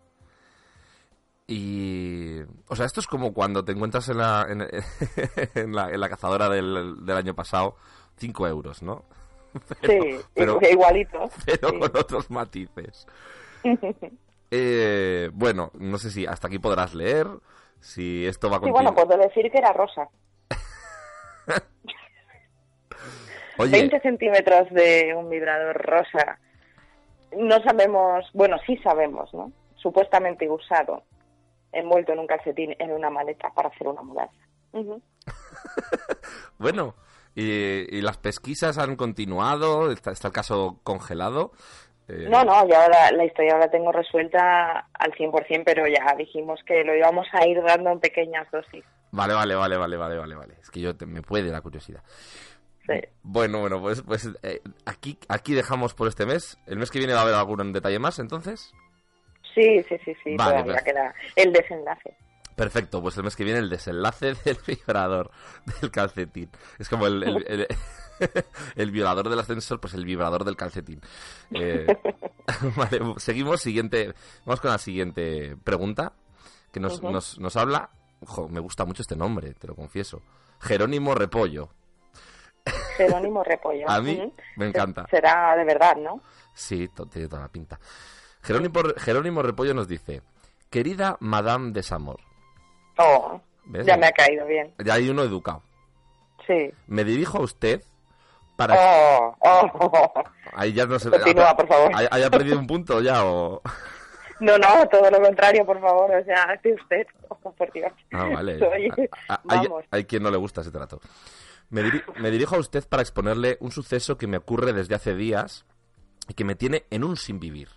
Y... O sea, esto es como cuando te encuentras en la, en, [laughs] en la, en la cazadora del, del año pasado 5 euros, ¿no? [laughs] sí, [laughs] igualito. Pero sí. con otros matices. Eh, bueno, no sé si hasta aquí podrás leer, si esto va a Sí, continuar. bueno, puedo decir que era rosa. Oye, 20 centímetros de un vibrador rosa. No sabemos, bueno, sí sabemos, ¿no? Supuestamente usado, envuelto en un calcetín en una maleta para hacer una mudanza. [laughs] Bueno, y, y las pesquisas han continuado, está, está el caso congelado. Eh, No, no, yo la, la historia la tengo resuelta al 100%, pero ya dijimos que lo íbamos a ir dando en pequeñas dosis. Vale, vale, vale, vale, vale, vale, vale. Es que yo te- me puede la curiosidad. Sí. Bueno, bueno, pues, pues eh, aquí, aquí dejamos por este mes. El mes que viene va a haber algún detalle más, entonces. Sí, sí, sí, sí, Vale, todavía pues. queda el desenlace. Perfecto, pues el mes que viene el desenlace [laughs] del vibrador del calcetín. Es como el, el, el- [laughs] el violador del ascensor, pues el vibrador del calcetín. Eh, [laughs] vale, seguimos, siguiente, vamos con la siguiente pregunta, que nos, nos, nos habla, ojo, me gusta mucho este nombre, te lo confieso, Jerónimo Repollo. Jerónimo Repollo. A mí me encanta. Será de verdad, ¿no? Sí, tiene toda la pinta. Jerónimo, Jerónimo Repollo nos dice, querida Madame de Samor, Oh, ¿Ves? ya me ha caído bien. ya hay uno educado. Sí. Me dirijo a usted para... Oh, oh. Ahí ya no se Continúa, por favor. ¿Hay- ¿Haya perdido un punto ya o...? [laughs] No, no, todo lo contrario, por favor. O sea, hace usted. Oh, por Dios. Ah, vale. Soy- A- a- hay, Vamos. hay quien no le gusta ese trato. Me, diri- me dirijo a usted para exponerle un suceso que me ocurre desde hace días y que me tiene en un sin vivir.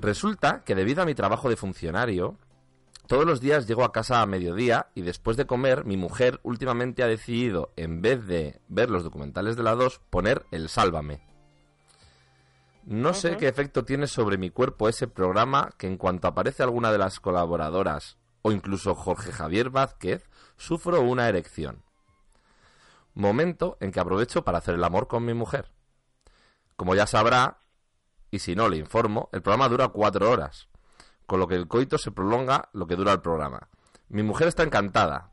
Resulta que debido a mi trabajo de funcionario, todos los días llego a casa a mediodía y después de comer, mi mujer últimamente ha decidido, en vez de ver los documentales de la 2, poner el Sálvame. No sé qué efecto tiene sobre mi cuerpo ese programa que en cuanto aparece alguna de las colaboradoras o incluso Jorge Javier Vázquez, sufro una erección. Momento en que aprovecho para hacer el amor con mi mujer. Como ya sabrá, y si no le informo, el programa dura cuatro horas, con lo que el coito se prolonga lo que dura el programa. Mi mujer está encantada,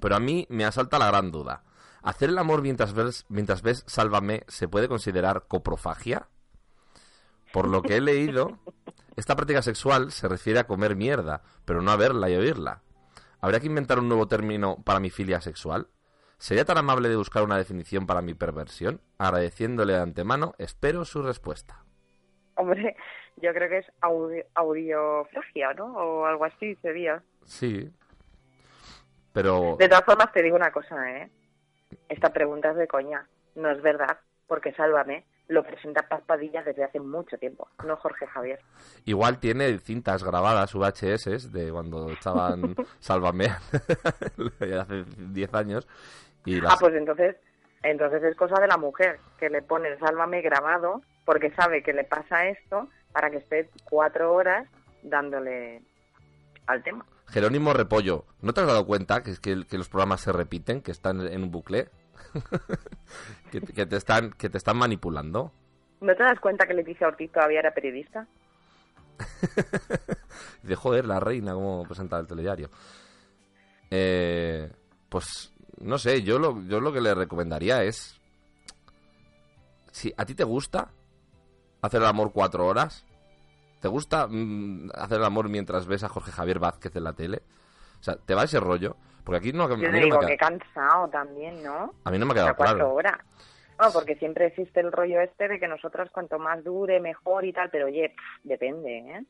pero a mí me asalta la gran duda. ¿Hacer el amor mientras ves, mientras ves Sálvame se puede considerar coprofagia? Por lo que he leído, esta práctica sexual se refiere a comer mierda, pero no a verla y oírla. ¿Habría que inventar un nuevo término para mi filia sexual? ¿Sería tan amable de buscar una definición para mi perversión? Agradeciéndole de antemano, espero su respuesta. Hombre, yo creo que es audio, audiofragia, ¿no? O algo así sería. Sí. Pero... De todas formas, te digo una cosa, ¿eh? Esta pregunta es de coña. No es verdad, porque Sálvame lo presenta Paz Padilla desde hace mucho tiempo, no Jorge Javier. Igual tiene cintas grabadas, VHS, de cuando estaban [laughs] Sálvame [laughs] hace 10 años. Y las... Ah, pues entonces, entonces es cosa de la mujer, que le pone el Sálvame grabado, porque sabe que le pasa esto, para que esté cuatro horas dándole al tema. Jerónimo Repollo, ¿no te has dado cuenta que, que, que los programas se repiten, que están en un bucle? [laughs] que, que, te están, que te están manipulando. ¿No te das cuenta que Leticia Ortiz todavía era periodista? [laughs] de joder, la reina, como presentaba el telediario. Eh, pues no sé, yo lo, yo lo que le recomendaría es. Si a ti te gusta hacer el amor cuatro horas, ¿te gusta mm, hacer el amor mientras ves a Jorge Javier Vázquez en la tele? O sea, ¿te va ese rollo? Porque aquí no, a mí Yo no digo me que cansado también, ¿no? a mí no me ha quedado cuatro claro. horas. No, porque siempre existe el rollo este de que nosotros cuanto más dure, mejor y tal, pero oye, pff, depende, ¿eh?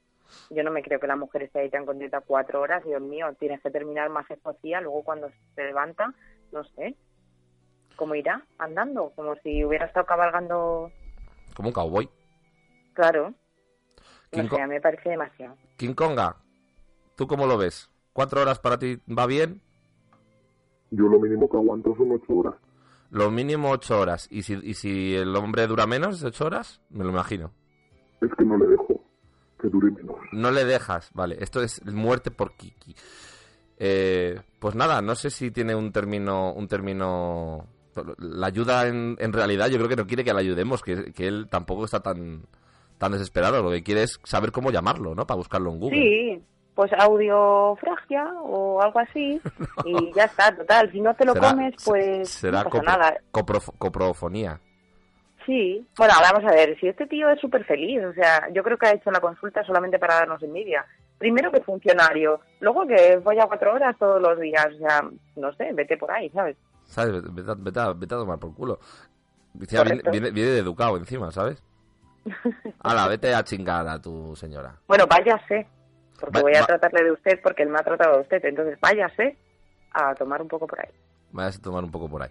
Yo no me creo que la mujer esté ahí tan contenta cuatro horas, Dios mío, tienes que terminar más escocía, luego cuando se levanta, no sé, ¿cómo irá? Andando, como si hubiera estado cabalgando, Como un cowboy. claro. King No sé, a mí me parece demasiado. King Konga, ¿tú cómo lo ves? ¿Cuatro horas para ti va bien? Yo lo mínimo que aguanto son ocho horas. Lo mínimo ocho horas. ¿Y si, y si el hombre dura menos de ocho horas? Me lo imagino. Es que no le dejo que dure menos. No le dejas, vale. Esto es muerte por Kiki. Eh, pues nada, no sé si tiene un término, un término. La ayuda en, en realidad, yo creo que no quiere que le ayudemos, que, que él tampoco está tan, tan desesperado. Lo que quiere es saber cómo llamarlo, ¿no? Para buscarlo en Google. Sí, pues audiofragia o algo así, [laughs] y ya está, total. Si no te lo Será- comes, pues Será no pasa copro- nada. coprof- coprofonía. Sí, bueno, vamos a ver, si este tío es súper feliz, o sea, yo creo que ha hecho la consulta solamente para darnos envidia. Primero que funcionario, luego que voy a cuatro horas todos los días, o sea, no sé, vete por ahí, ¿sabes? ¿Sabes? Vete, vete vete a tomar por culo. Viene, viene, viene de educado encima, ¿sabes? [laughs] Hala, vete a chingar a tu señora. Bueno, váyase, porque Va- voy a va- tratarle de usted porque él me ha tratado de usted, entonces váyase a tomar un poco por ahí. Vayas a tomar un poco por ahí.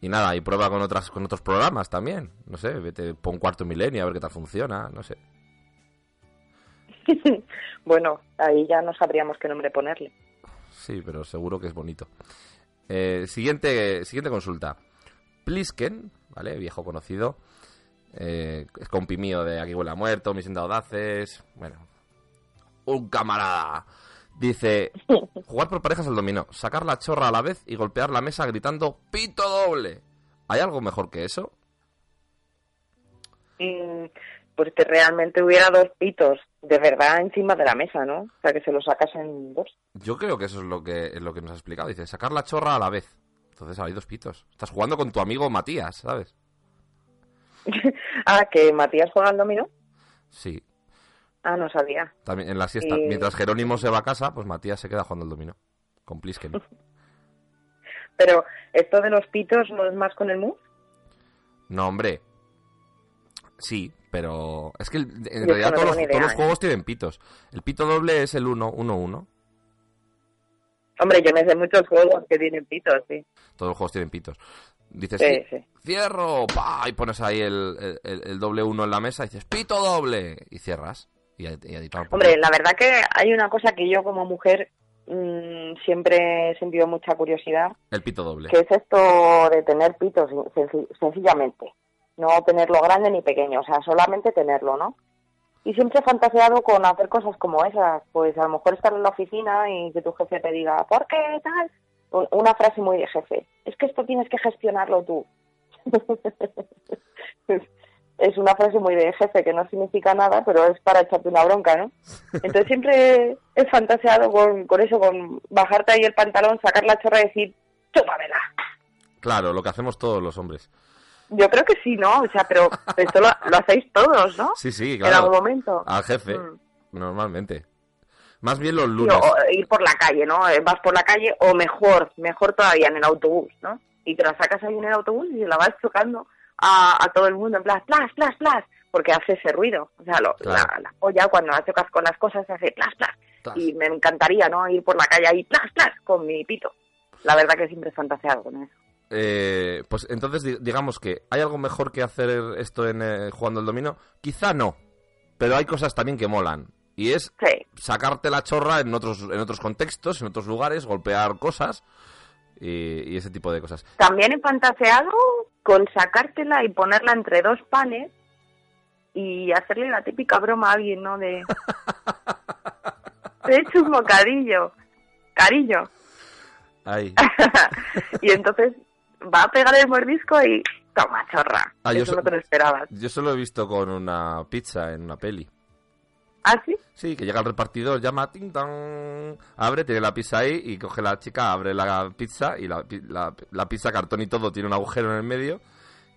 Y nada, y prueba con otras con otros programas también. No sé, vete, pon cuarto milenio a ver qué tal funciona, no sé. [laughs] bueno, ahí ya no sabríamos qué nombre ponerle. Sí, pero seguro que es bonito. Eh, siguiente, siguiente consulta. Plisken, ¿vale? Viejo conocido. Eh, es compi mío de Aquí huele a muerto, Misión de Audaces. Bueno, un camarada. Dice, jugar por parejas al dominó, sacar la chorra a la vez y golpear la mesa gritando pito doble. ¿Hay algo mejor que eso? Mm, pues que realmente hubiera dos pitos de verdad encima de la mesa, ¿no? O sea, que se lo sacas en dos. Yo creo que eso es lo que, es lo que nos ha explicado. Dice, sacar la chorra a la vez. Entonces hay dos pitos. Estás jugando con tu amigo Matías, ¿sabes? [laughs] ah, que Matías juega al dominó. Sí, Ah, no sabía. también en la siesta. Y- Mientras Jerónimo se va a casa, pues Matías se queda jugando al dominó. Con Plisken. [laughs] Pero esto de los pitos no es más con el mus. No, hombre. Sí, pero es que el- en Yo realidad no todos, los, todos los ¿eh? juegos tienen pitos. El pito doble es el 1-1-1. Hombre, yo me sé muchos juegos que tienen pitos, sí. Todos los juegos tienen pitos. Dices, Sí, "Ci- sí. cierro, pa, y pones ahí el, el- el- el doble uno en la mesa y dices, pito doble, y cierras. Y, por Hombre, la verdad que hay una cosa que yo como mujer mm, siempre he sentido mucha curiosidad, El pito doble. que es esto de tener pitos senci- sencillamente. No tenerlo grande ni pequeño, o sea, solamente tenerlo, ¿no? Y siempre he fantaseado con hacer cosas como esas, pues a lo mejor estar en la oficina y que tu jefe te diga, ¿por qué tal? Un- Una frase muy de jefe, es que esto tienes que gestionarlo tú. [laughs] es una frase muy de jefe que no significa nada, pero es para echarte una bronca, ¿no? [laughs] Entonces siempre he fantaseado con, con eso, con bajarte ahí el pantalón, sacar la chorra y decir, chúpamela. Claro, lo que hacemos todos los hombres. Yo creo que sí, ¿no? O sea, pero [laughs] esto lo, lo hacéis todos, ¿no? Sí, sí, En claro. algún momento. Al jefe, Mm. normalmente. Más bien los Sí, lunes. o ir por la calle, ¿no? Eh, Vas por la calle o mejor, mejor todavía en el autobús, ¿no? Y te la sacas ahí en el autobús y la vas chocando a, a todo el mundo en plan, plas, plas, plas, porque hace ese ruido. O sea, lo- Claro. la, la polla cuando la chocas con las cosas se hace plas, plas. Y me encantaría, ¿no? Ir por la calle ahí, plas, plas, con mi pito. La verdad que siempre he fantaseado con eso. Eh, pues entonces di- digamos que hay algo mejor que hacer esto en eh, jugando el dominó. Quizá no, pero hay cosas también que molan. Y es sacarte la chorra en otros, en otros contextos, en otros lugares, golpear cosas y, y ese tipo de cosas. También he fantaseado con sacártela y ponerla entre dos panes y hacerle la típica broma a alguien, ¿no? De... Te he hecho un bocadillo, cariño. Ahí. [laughs] y entonces va a pegar el mordisco y toma chorra. Ah, yo so- no te lo esperabas. Yo solo he visto con una pizza en una peli. ¿Ah, sí? Sí, que llega el repartidor, llama, ting tong, abre, tiene la pizza ahí y coge la chica, abre la pizza y la, la, la pizza, cartón y todo, tiene un agujero en el medio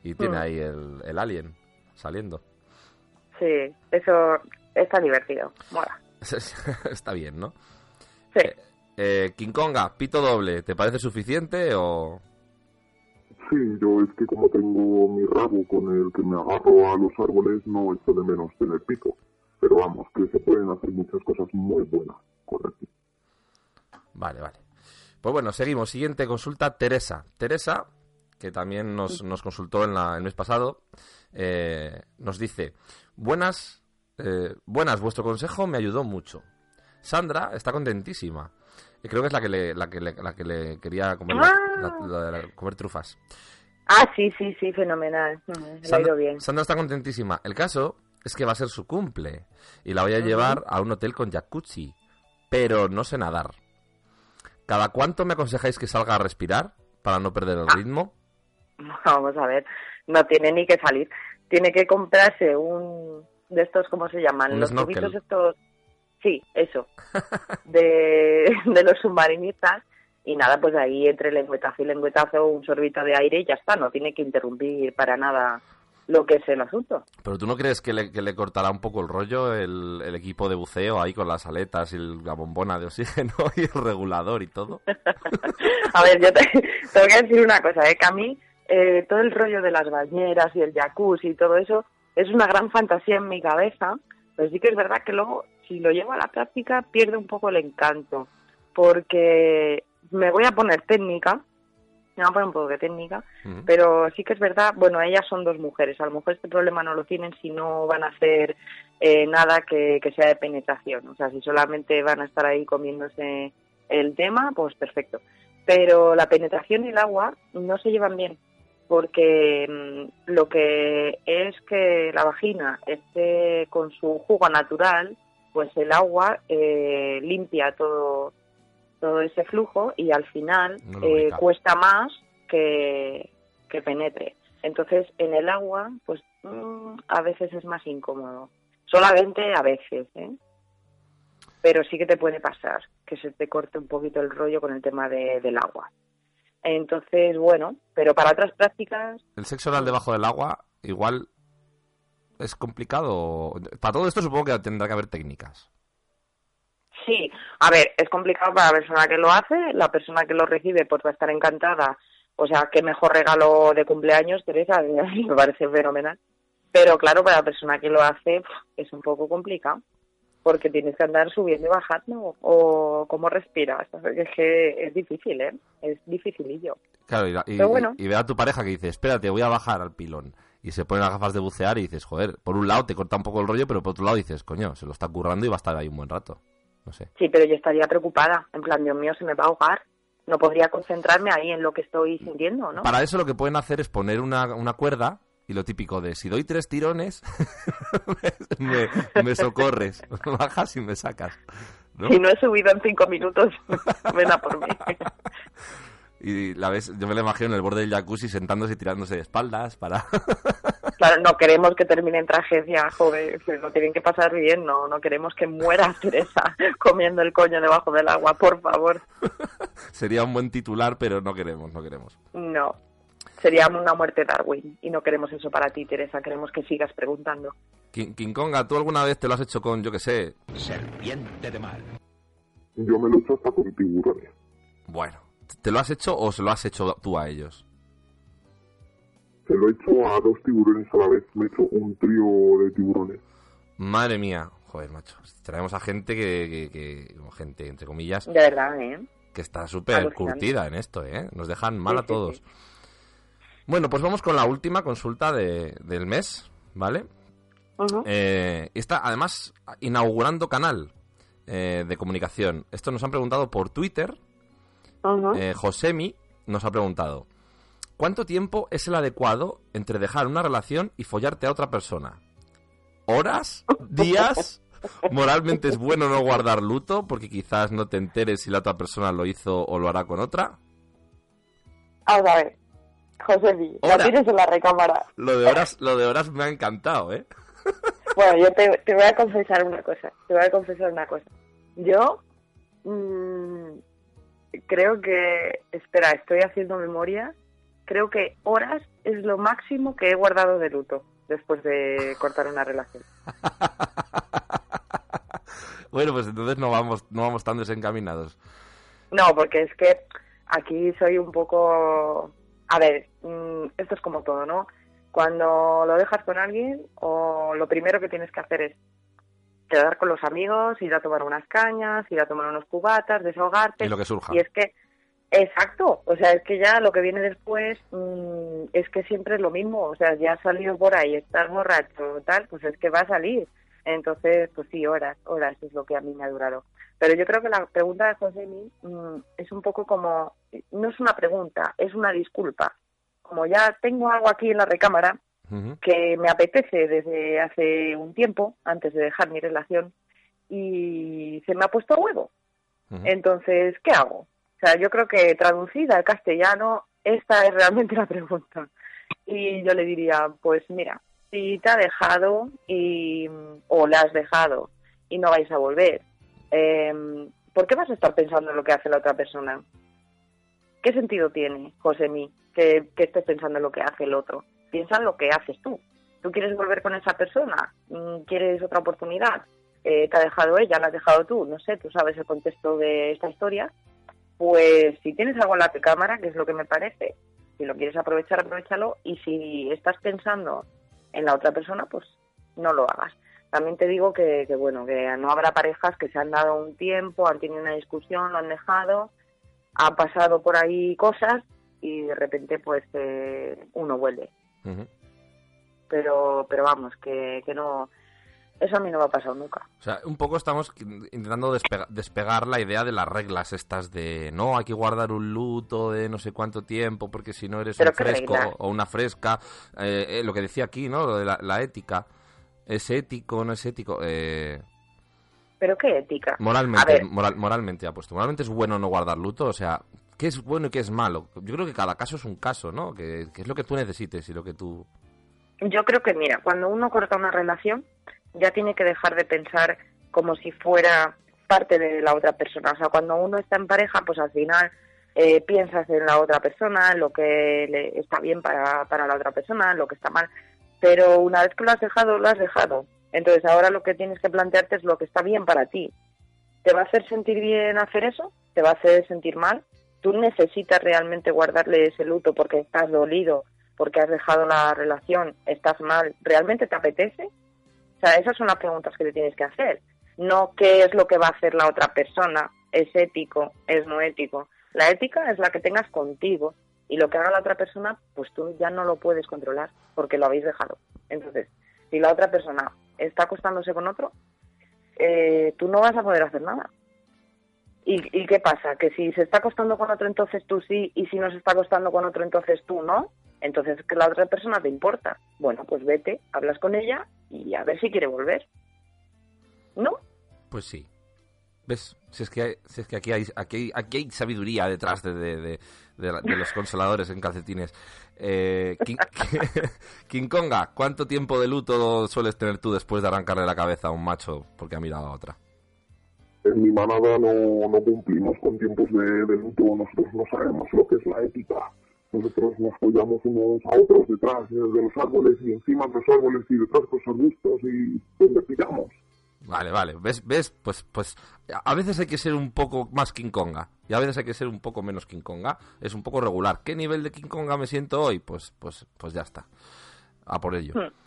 y tiene Mm. ahí el, el alien saliendo. Sí, eso está divertido. Mola. [laughs] Está bien, ¿no? Sí. Eh, King Konga, pito doble, ¿te parece suficiente o...? Sí, yo es que como tengo mi rabo con el que me agarro a los árboles, no echo de menos tener pito. Pero vamos, que se pueden hacer muchas cosas muy buenas, correcto. Vale, vale. Pues bueno, seguimos. Siguiente consulta, Teresa. Teresa, que también nos, nos consultó en la- el mes pasado, eh, nos dice, buenas, eh, buenas, vuestro consejo me ayudó mucho. Sandra está contentísima. Y creo que es la que le, la que le, la que le quería comer, la- la- la- la- comer trufas. Ah, sí, sí, sí, fenomenal. Mm, Le ha ido Sandra, bien. Sandra está contentísima. El caso es que va a ser su cumple y la voy a llevar a un hotel con jacuzzi, pero no sé nadar. ¿Cada cuánto me aconsejáis que salga a respirar para no perder el ritmo? [laughs] Vamos a ver, no tiene ni que salir. Tiene que comprarse un de estos, ¿cómo se llaman? Un los snorkel. tubitos estos. Sí, eso. [laughs] De, de los submarinistas. Y nada, pues ahí entre lengüetazo y lengüetazo un sorbito de aire y ya está. No tiene que interrumpir para nada lo que es el asunto. ¿Pero tú no crees que le, que le cortará un poco el rollo el, el equipo de buceo ahí con las aletas y el- la bombona de oxígeno [laughs] y el regulador y todo? [laughs] A ver, yo te, tengo que decir una cosa, ¿eh? que a mí eh, todo el rollo de las bañeras y el jacuzzi y todo eso es una gran fantasía en mi cabeza, pero sí que es verdad que luego, si lo llevo a la práctica, pierde un poco el encanto, porque me voy a poner técnica, me voy a poner un poco de técnica, pero sí que es verdad, bueno, ellas son dos mujeres, a lo mejor este problema no lo tienen si no van a hacer eh, nada que, que sea de penetración, o sea, si solamente van a estar ahí comiéndose el tema, pues perfecto. Pero la penetración y el agua no se llevan bien, porque mm, lo que es que la vagina esté con su jugo natural, pues el agua eh, limpia todo todo ese flujo y al final No eh, cuesta más que, que penetre. Entonces, en el agua, pues mm, a veces es más incómodo. Solamente a veces, ¿eh? Pero sí que te puede pasar que se te corte un poquito el rollo con el tema de- del agua. Entonces, bueno, pero para otras prácticas, ¿El sexo oral debajo del agua igual es complicado? Para todo esto supongo que tendrá que haber técnicas. Sí, a ver, es complicado para la persona que lo hace, la persona que lo recibe pues va a estar encantada, o sea, qué mejor regalo de cumpleaños, Teresa, [laughs] me parece fenomenal. Pero claro, para la persona que lo hace es un poco complicado, porque tienes que andar subiendo y bajando, o cómo respiras, es que es difícil, ¿eh? Es dificilillo. Claro, y, y- Pero bueno. y ve a tu pareja que dice, espérate, voy a bajar al pilón. Y se pone las gafas de bucear y dices, joder, por un lado te corta un poco el rollo, pero por otro lado dices, coño, se lo está currando y va a estar ahí un buen rato. No sé. Sí, pero yo estaría preocupada, en plan, Dios mío, se me va a ahogar. No podría concentrarme ahí en lo que estoy sintiendo, ¿no? Para eso lo que pueden hacer es poner una, una cuerda y lo típico de si doy tres tirones, [laughs] me, me socorres, [laughs] bajas y me sacas. ¿no? Si no he subido en cinco minutos, [laughs] ven a por mí. Y la ves, yo me lo imagino en el borde del jacuzzi sentándose y tirándose de espaldas para... Claro, no queremos que termine en tragedia, joder, lo tienen que pasar bien, no, no queremos que muera [laughs] Teresa comiendo el coño debajo del agua, por favor. [laughs] Sería un buen titular, pero no queremos, no queremos. No. sería una muerte Darwin. Y no queremos eso para ti, Teresa. Queremos que sigas preguntando. King, King Konga, ¿tú alguna vez te lo has hecho con, yo que sé, Serpiente de mar. Yo me lo he hecho hasta con tiburones. Bueno, ¿te lo has hecho o se lo has hecho tú a ellos? Se lo he hecho a dos tiburones a la vez. Me he hecho un trío de tiburones. Madre mía, joder, macho. Traemos a gente que, que, gente, entre comillas, De verdad, ¿eh? que está súper curtida en esto, ¿eh? Nos dejan mal Sí, a todos. sí. Bueno, pues vamos con la última consulta de- del mes, ¿vale? Eh, está además inaugurando canal eh, de comunicación. Esto nos han preguntado por Twitter. Eh, Josemi nos ha preguntado: ¿Cuánto tiempo es el adecuado entre dejar una relación y follarte a otra persona? ¿Horas? ¿Días? ¿Moralmente es bueno no guardar luto porque quizás no te enteres si la otra persona lo hizo o lo hará con otra? Vamos a ver. José Di, la tienes en la recámara. Lo de horas, lo de horas me ha encantado, ¿eh? [laughs] Bueno, yo te, te voy a confesar una cosa. Te voy a confesar una cosa. Yo mm, creo que, espera, estoy haciendo memoria. Creo que horas es lo máximo que he guardado de luto después de cortar una relación. [laughs] Bueno, pues entonces no vamos, no vamos tan desencaminados. No, porque es que aquí soy un poco... A ver, mm, esto es como todo, ¿no? Cuando lo dejas con alguien, o lo primero que tienes que hacer es quedar con los amigos, ir a tomar unas cañas, ir a tomar unos cubatas, desahogarte. Y lo que surja. Y es que, exacto, o sea, es que ya lo que viene después mm, es que siempre es lo mismo. O sea, ya has salido por ahí, estás borracho, tal, pues es que va a salir. Entonces, pues sí, horas, horas es lo que a mí me ha durado. Pero yo creo que la pregunta de José mm, es un poco como, no es una pregunta, es una disculpa. Como ya tengo algo aquí en la recámara que me apetece desde hace un tiempo, antes de dejar mi relación, y se me ha puesto huevo. Entonces, ¿qué hago? Sea, yo creo que traducida al castellano, esta es realmente [laughs] la pregunta. Y yo le diría, pues mira, si te ha dejado y, o la has dejado y no vais a volver, eh, ¿por qué vas a estar pensando en lo que hace la otra persona? ¿Qué sentido tiene, José mí, que, que estés pensando en lo que hace el otro? Piensa en lo que haces tú. ¿Tú quieres volver con esa persona? Mm, ¿Quieres otra oportunidad? Eh, ¿Te ha dejado ella? ¿La has dejado tú? No sé, tú sabes el contexto de esta historia. Pues si tienes algo en la cámara, que es lo que me parece, si lo quieres aprovechar, aprovechalo. Y si estás pensando en la otra persona, pues no lo hagas. También te digo que, que, bueno, que no habrá parejas que se han dado un tiempo, han tenido una discusión, lo han dejado, han pasado por ahí cosas y de repente pues eh, uno vuelve. Pero, pero vamos, que, que no, eso a mí no me ha pasado nunca. O sea, un poco estamos intentando despega- despegar la idea de las reglas estas de no, hay que guardar un luto de no sé cuánto tiempo porque si no eres un fresco reglas. o una fresca. Eh, eh, lo que decía aquí, ¿no? Lo de la, la ética. ¿Es ético no es ético? Eh, Pero qué ética. Moralmente, moral- moralmente ha puesto. Moralmente es bueno no guardar luto, o sea, ¿qué es bueno y qué es malo? Yo creo que cada caso es un caso, ¿no? Que, que es lo que tú necesites y lo que tú... yo creo que mira, cuando uno corta una relación, ya tiene que dejar de pensar como si fuera parte de la otra persona. O sea, cuando uno está en pareja, pues al final eh, piensas en la otra persona, lo que le está bien para, para la otra persona, lo que está mal. Pero una vez que lo has dejado, lo has dejado. Entonces ahora lo que tienes que plantearte es lo que está bien para ti. ¿Te va a hacer sentir bien hacer eso? ¿Te va a hacer sentir mal? ¿Tú necesitas realmente guardarle ese luto porque estás dolido, porque has dejado la relación, estás mal? ¿Realmente te apetece? Sea, esas son las preguntas que te tienes que hacer. No qué es lo que va a hacer la otra persona, es ético, es no ético. La ética es la que tengas contigo y lo que haga la otra persona, pues tú ya no lo puedes controlar porque lo habéis dejado. Entonces, si la otra persona está acostándose con otro, eh, tú no vas a poder hacer nada. ¿Y, ¿Y qué pasa? Que si se está acostando con otro, entonces tú sí, y si no se está acostando con otro, entonces tú no. Entonces, que la otra persona te importa. Bueno, pues vete, hablas con ella y a ver si quiere volver. ¿No? Pues sí. ¿Ves? Si es que, hay- si es que aquí, hay, aquí, aquí hay sabiduría detrás de, de, de- de los consoladores en calcetines. Eh, King, [laughs] King Konga, ¿cuánto tiempo de luto sueles tener tú después de arrancarle la cabeza a un macho porque ha mirado a otra? En mi manada no, no cumplimos con tiempos de, de luto, nosotros no sabemos lo que es la ética. nosotros nos apoyamos unos a otros detrás de los árboles y encima de los árboles y detrás de los arbustos y pues respiramos. Vale, vale. ¿Ves? ¿Ves? Pues, pues a veces hay que ser un poco más King Konga y a veces hay que ser un poco menos King Konga. Es un poco regular. ¿Qué nivel de King Konga me siento hoy? Pues, pues, pues ya está. A por ello. Hmm.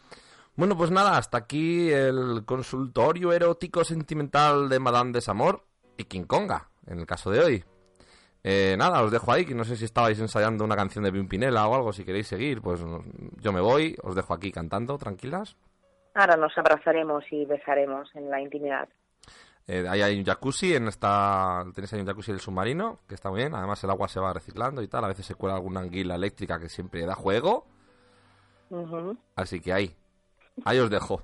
Bueno, pues nada, hasta aquí el consultorio erótico sentimental de Madame Desamor y King Konga, en el caso de hoy. Eh, nada, os dejo ahí, que no sé si estabais ensayando una canción de Pimpinela o algo, si queréis seguir, pues yo me voy, os dejo aquí cantando, tranquilas. Ahora nos abrazaremos y besaremos en la intimidad. Eh, ahí hay un jacuzzi, en esta tenéis ahí un jacuzzi del submarino, que está muy bien, además el agua se va reciclando y tal, a veces se cuela alguna anguila eléctrica que siempre da juego, así que ahí, ahí os dejo.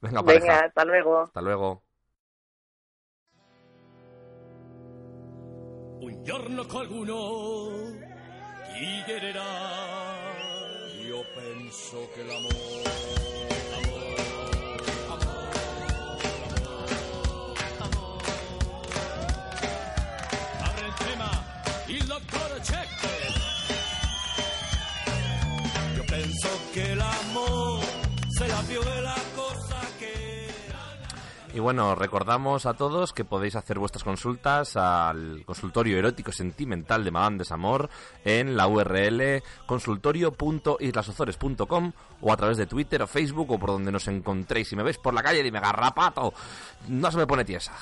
Venga, pareja. Venga, hasta luego. Hasta luego. Un giorno qualcuno chiederà. Io penso che l'amore. Y bueno, recordamos a todos que podéis hacer vuestras consultas al consultorio erótico sentimental de Madame Desamor en la URL consultorio.islasozores.com o a través de Twitter o Facebook o por donde nos encontréis. Si me veis por la calle, dime garrapato. No se me pone tiesa.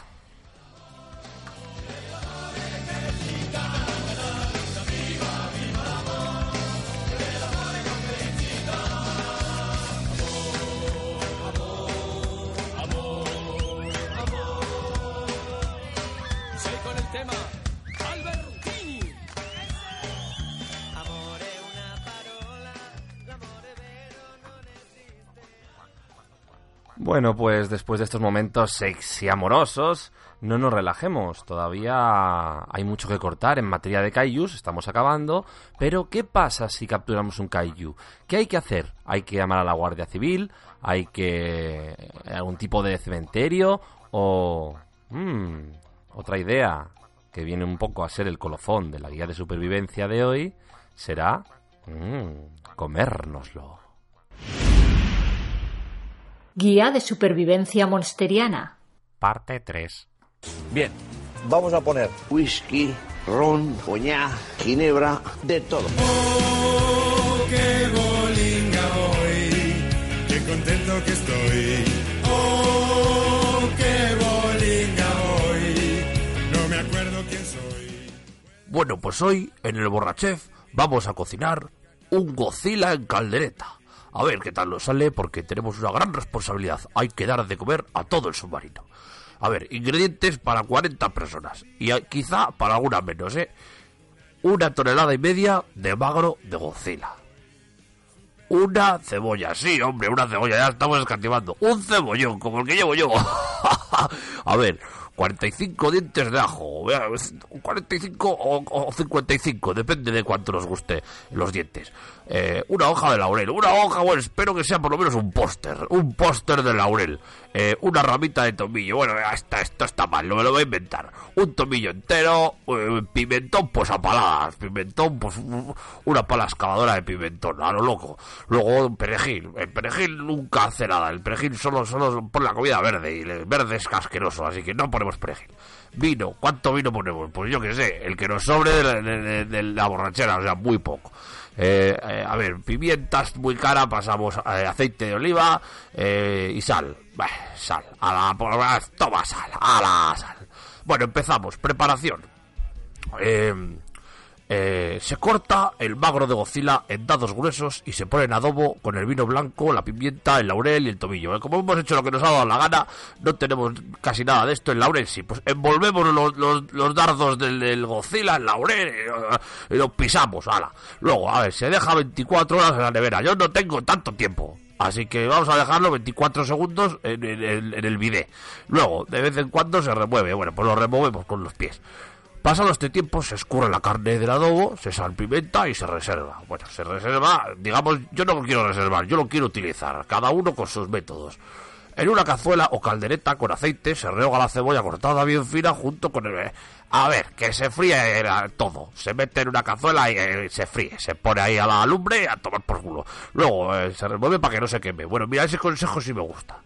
Bueno, pues después de estos momentos sexy amorosos, no nos relajemos. Todavía hay mucho que cortar en materia de kaijus, estamos acabando. Pero, ¿qué pasa si capturamos un kaiju? ¿Qué hay que hacer? ¿Hay que llamar a la Guardia Civil? ¿Hay que... algún tipo de cementerio? ¿O... mm, otra idea que viene un poco a ser el colofón de la guía de supervivencia de hoy será... mm, comérnoslo. Guía de supervivencia monsteriana. Parte 3. Bien, vamos a poner whisky, ron, coñac, ginebra, de todo. Oh, qué bolinga voy, qué contento que estoy. Oh, qué bolinga voy, no me acuerdo quién soy. Bueno, pues hoy en el Borrachef vamos a cocinar un Godzilla en caldereta. A ver qué tal nos sale porque tenemos una gran responsabilidad. Hay que dar de comer a todo el submarino. A ver, ingredientes para 40 personas. Y quizá para alguna menos, ¿eh? Una tonelada y media de magro de Godzilla. Una cebolla, sí, hombre, una cebolla, ya estamos escatimando. Un cebollón, como el que llevo yo. [laughs] A ver, 45 dientes de ajo, vea, 45 o, o 55, depende de cuánto nos guste los dientes. Eh, una hoja de laurel, una hoja, bueno, espero que sea por lo menos un póster, un póster de laurel. Eh, una ramita de tomillo, bueno, esto está mal, no me lo voy a inventar. Un tomillo entero, eh, pimentón, pues a paladas, pimentón, pues una pala excavadora de pimentón, a lo loco. Luego un perejil, el perejil nunca hace nada, el perejil solo, solo pone la comida verde, y el verde es casqueroso, así que no ponemos perejil. Vino, ¿cuánto vino ponemos? Pues yo qué sé, el que nos sobre de la, de- de la borrachera, o sea, muy poco. Eh, eh, a ver, pimientas muy cara, pasamos eh, aceite de oliva eh, y sal. Bah, sal. A la, toma sal, a la sal. Bueno, empezamos. Preparación. Eh, eh, se corta el magro de Godzilla en dados gruesos y se pone en adobo con el vino blanco, la pimienta, el laurel y el tomillo. Eh, Como hemos hecho lo que nos ha dado la gana, no tenemos casi nada de esto. El laurel sí, pues envolvemos los, los- dardos del, del Godzilla en laurel y, los pisamos. ala. Luego, a ver, se deja 24 horas en la nevera. Yo no tengo tanto tiempo. Así que vamos a dejarlo 24 segundos en- en el bidet. Luego, de vez en cuando se remueve. Bueno, pues lo removemos con los pies. Pasado este tiempo se escurre la carne del adobo, se salpimenta y se reserva. Bueno, se reserva, digamos, yo no lo quiero reservar, yo lo quiero utilizar, cada uno con sus métodos. En una cazuela o caldereta con aceite se rehoga la cebolla cortada bien fina junto con el... A ver, que se fríe eh, todo. Se mete en una cazuela y eh, se fríe. Se pone ahí a la lumbre a tomar por culo. Luego eh, se remueve para que no se queme. Bueno, mira, ese consejo sí me gusta.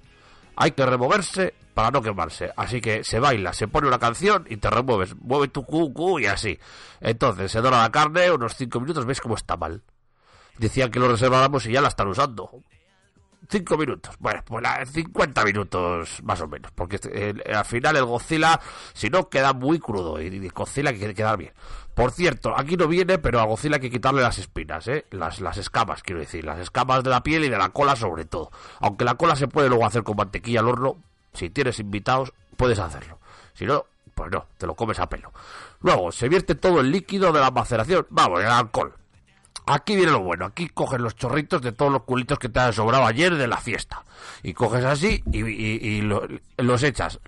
Hay que removerse para no quemarse. Así que se baila, se pone una canción y te remueves. Mueve tu cucu y así. Entonces se dora la carne unos 5 minutos. ¿Ves cómo está mal? Decían que lo reserváramos y ya la están usando. 5 minutos. Bueno, pues la- 50 minutos más o menos. Porque eh, al final el Godzilla, si no, queda muy crudo. Y, y Godzilla quiere quedar bien. Por cierto, aquí no viene, pero a Godzilla hay que quitarle las espinas, ¿eh? Las, las escamas, quiero decir. Las escamas de la piel y de la cola sobre todo. Aunque la cola se puede luego hacer con mantequilla al horno. Si tienes invitados, puedes hacerlo. Si no, pues no, te lo comes a pelo. Luego, se vierte todo el líquido de la maceración. Vamos, el alcohol. Aquí viene lo bueno, aquí coges los chorritos de todos los culitos que te han sobrado ayer de la fiesta. Y coges así y, y- y lo- los echas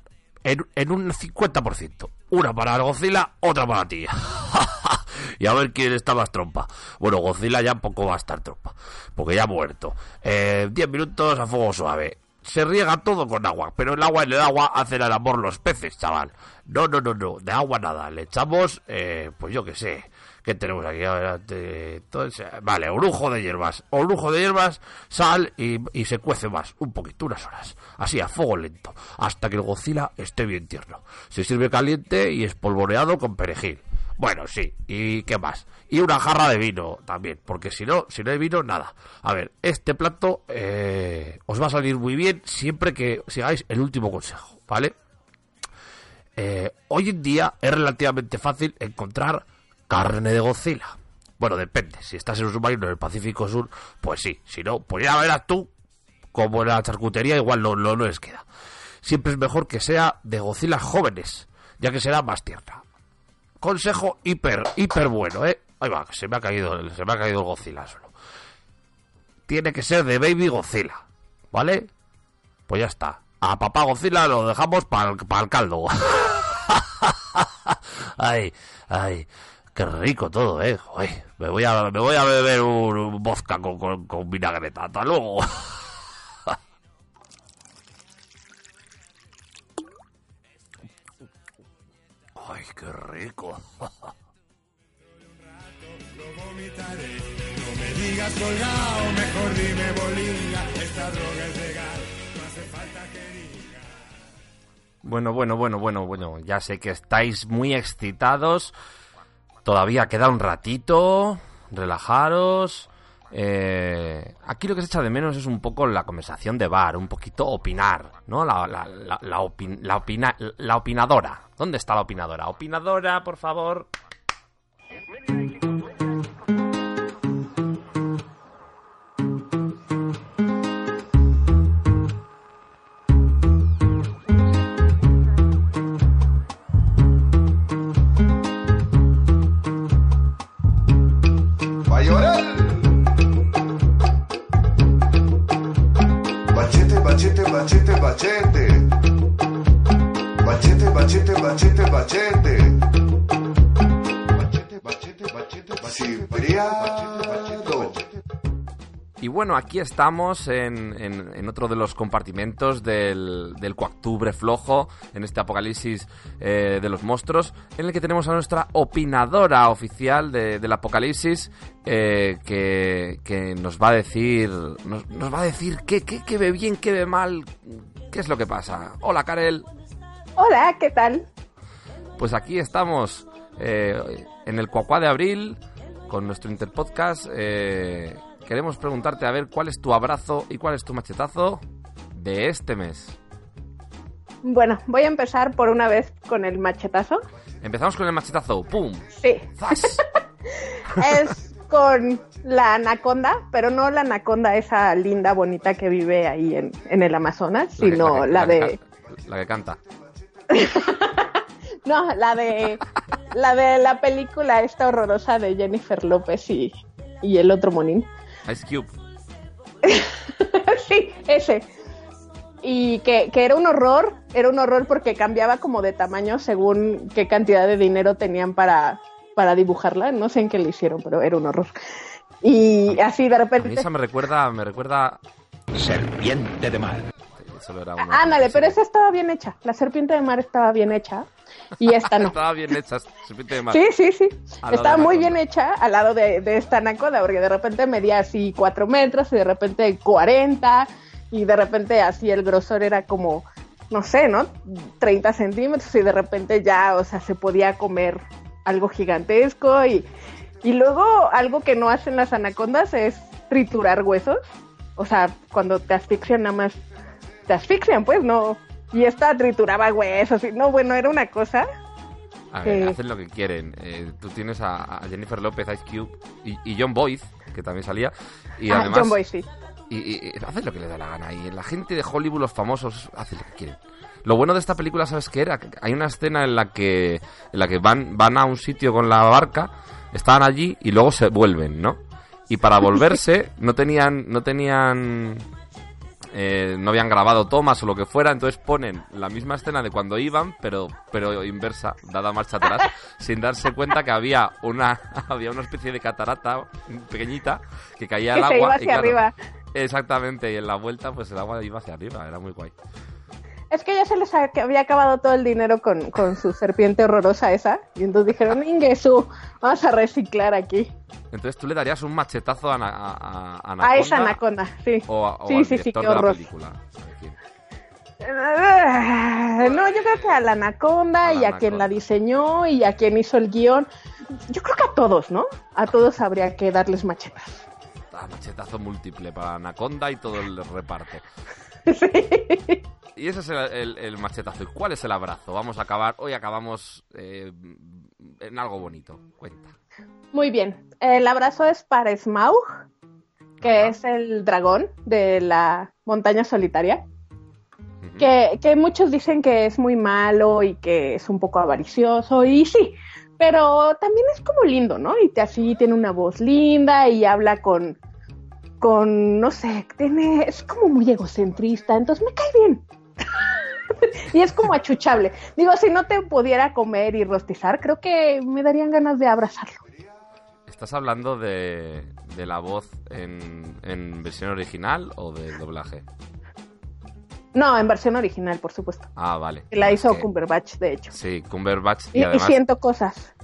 en, en un 50%. Una para Godzilla, otra para ti. [laughs] y a ver quién está más trompa. Bueno, Godzilla ya poco va a estar trompa, porque ya ha muerto. Eh, 10 minutos a fuego suave. Se riega todo con agua, pero el agua en el agua hacen el amor los peces, chaval. No, no, no, no, de agua nada. Le echamos, eh, pues yo qué sé. ¿Qué tenemos aquí? Entonces, eh, vale, orujo de hierbas. Orujo de hierbas, sal y, y se cuece más, un poquito, unas horas. Así, a fuego lento, hasta que el Godzilla esté bien tierno. Se sirve caliente y espolvoreado con perejil. Bueno, sí, ¿y qué más? Y una jarra de vino también, porque si no, si no hay vino, nada. A ver, este plato eh, os va a salir muy bien siempre que sigáis el último consejo, ¿vale? Eh, hoy en día es relativamente fácil encontrar carne de Godzilla. Bueno, depende. Si estás en un submarino en el Pacífico Sur, pues sí. Si no, pues ya verás tú, como en la charcutería, igual no, no, les queda. Siempre es mejor que sea de Godzilla jóvenes, ya que será más tierna. Consejo hiper, hiper bueno, ¿eh? Ahí va, se me ha caído, se me ha caído el Godzilla solo. Tiene que ser de Baby Godzilla, ¿vale? Pues ya está. A papá Godzilla lo dejamos para el caldo. [laughs] ay, ay, qué rico todo, ¿eh? Joder, me voy a, me voy a beber un, un vodka con, con, con vinagreta. Hasta luego. [laughs] ay, qué rico. No me digas colgado, mejor dime bolilla. Esta droga es legal, no hace falta que diga. Bueno, bueno, bueno, bueno, bueno. Ya sé que estáis muy excitados. Todavía queda un ratito. Relajaros. Eh, aquí lo que se echa de menos es un poco la conversación de bar, un poquito opinar, ¿no? La, la, la, la opin- la opina- la opinadora. ¿Dónde está la opinadora? Opinadora, por favor. Y bueno, aquí estamos en, en- en otro de los compartimentos del, del Coactubre flojo, en este apocalipsis eh, de los monstruos, en el que tenemos a nuestra opinadora oficial de- del apocalipsis, eh, que, que nos va a decir, nos, nos va a decir qué, qué, qué ve bien, qué ve mal, qué es lo que pasa. Hola, Karel. Hola, ¿qué tal? Pues aquí estamos eh, en el Cuacuá de Abril con nuestro Interpodcast. eh, queremos preguntarte a ver cuál es tu abrazo y cuál es tu machetazo de este mes. Bueno, voy a empezar por una vez con el machetazo. Empezamos con el machetazo. ¡Pum! Sí. [laughs] es con la anaconda, pero no la anaconda esa linda, bonita que vive ahí en, en el Amazonas, sino que- la de... La que canta. [laughs] No, la de... La de la película esta horrorosa de Jennifer López y, y el otro monín. Ice Cube. [laughs] sí, ese. Y que, que era un horror, era un horror porque cambiaba como de tamaño según qué cantidad de dinero tenían para, para dibujarla. No sé en qué le hicieron, pero era un horror. Y así de A mí repente... esa me recuerda, me recuerda... Serpiente de mar. solo era una... Ándale, pero esa estaba bien hecha. La serpiente de mar estaba bien hecha. [laughs] Y esta no. Estaba bien hecha, serpiente de mar. Sí, sí, sí. Estaba muy bien hecha al lado de, de esta anaconda, porque de repente medía así 4 metros y de repente 40 y de repente así el grosor era como, no sé, ¿no? 30 centímetros y de repente ya, o sea, se podía comer algo gigantesco y, y luego algo que no hacen las anacondas es triturar huesos. O sea, cuando te asfixian nada más, te asfixian, pues no. Y esta trituraba huesos y no, bueno, era una cosa. A ver, hacen lo que quieren. Eh, tú tienes a, a Jennifer López, Ice Cube y, y John Boyd, que también salía. Y Ah, además, John Boyd, sí. Y, y- y hacen lo que les da la gana. Y la gente de Hollywood, los famosos, hacen lo que quieren. Lo bueno de esta película, ¿sabes qué era? Hay una escena en la que, en la que van, van a un sitio con la barca, están allí y luego se vuelven, ¿no? Y para volverse [laughs] no tenían, no tenían, eh, no habían grabado tomas o lo que fuera, entonces ponen la misma escena de cuando iban, pero, pero inversa, dada marcha atrás, [laughs] sin darse cuenta que había una, [laughs] había una especie de catarata pequeñita que caía Que al se agua. iba y hacia claro, arriba. Exactamente, y en la vuelta pues el agua iba hacia arriba, era muy guay. Es que ya se les había acabado todo el dinero con, con su serpiente horrorosa esa. Y entonces dijeron, Ingesu, vamos a reciclar aquí. Entonces tú le darías un machetazo a, a, a- a A Anaconda esa anaconda, sí. o, a- o sí, al sí, sí, qué de la horror. película. Ah, No, yo creo que a la anaconda A la y a quien la diseñó y a quien hizo el guion. Yo creo que a todos, ¿no? A todos habría que darles machetas. Ah, machetazo múltiple para Anaconda y todo el reparto. [laughs] Y ese es el, el- el machetazo. ¿Y cuál es el abrazo? Vamos a acabar. Hoy acabamos eh, en algo bonito. Cuenta. Muy bien. El abrazo es para Smaug, que es el dragón de la montaña solitaria. Que, que muchos dicen que es muy malo y que es un poco avaricioso, y sí, pero también es como lindo, ¿no? Y te, así tiene una voz linda y habla con, con, no sé, tiene, es como muy egocentrista, entonces me cae bien. [laughs] y es como achuchable. Digo, si no te pudiera comer y rostizar, creo que me darían ganas de abrazarlo. ¿Estás hablando de, de la voz en, en versión original o del doblaje? No, en versión original, por supuesto. Ah, vale. La hizo que- Cumberbatch, de hecho. Sí, Cumberbatch. Y, Y, y además siento cosas.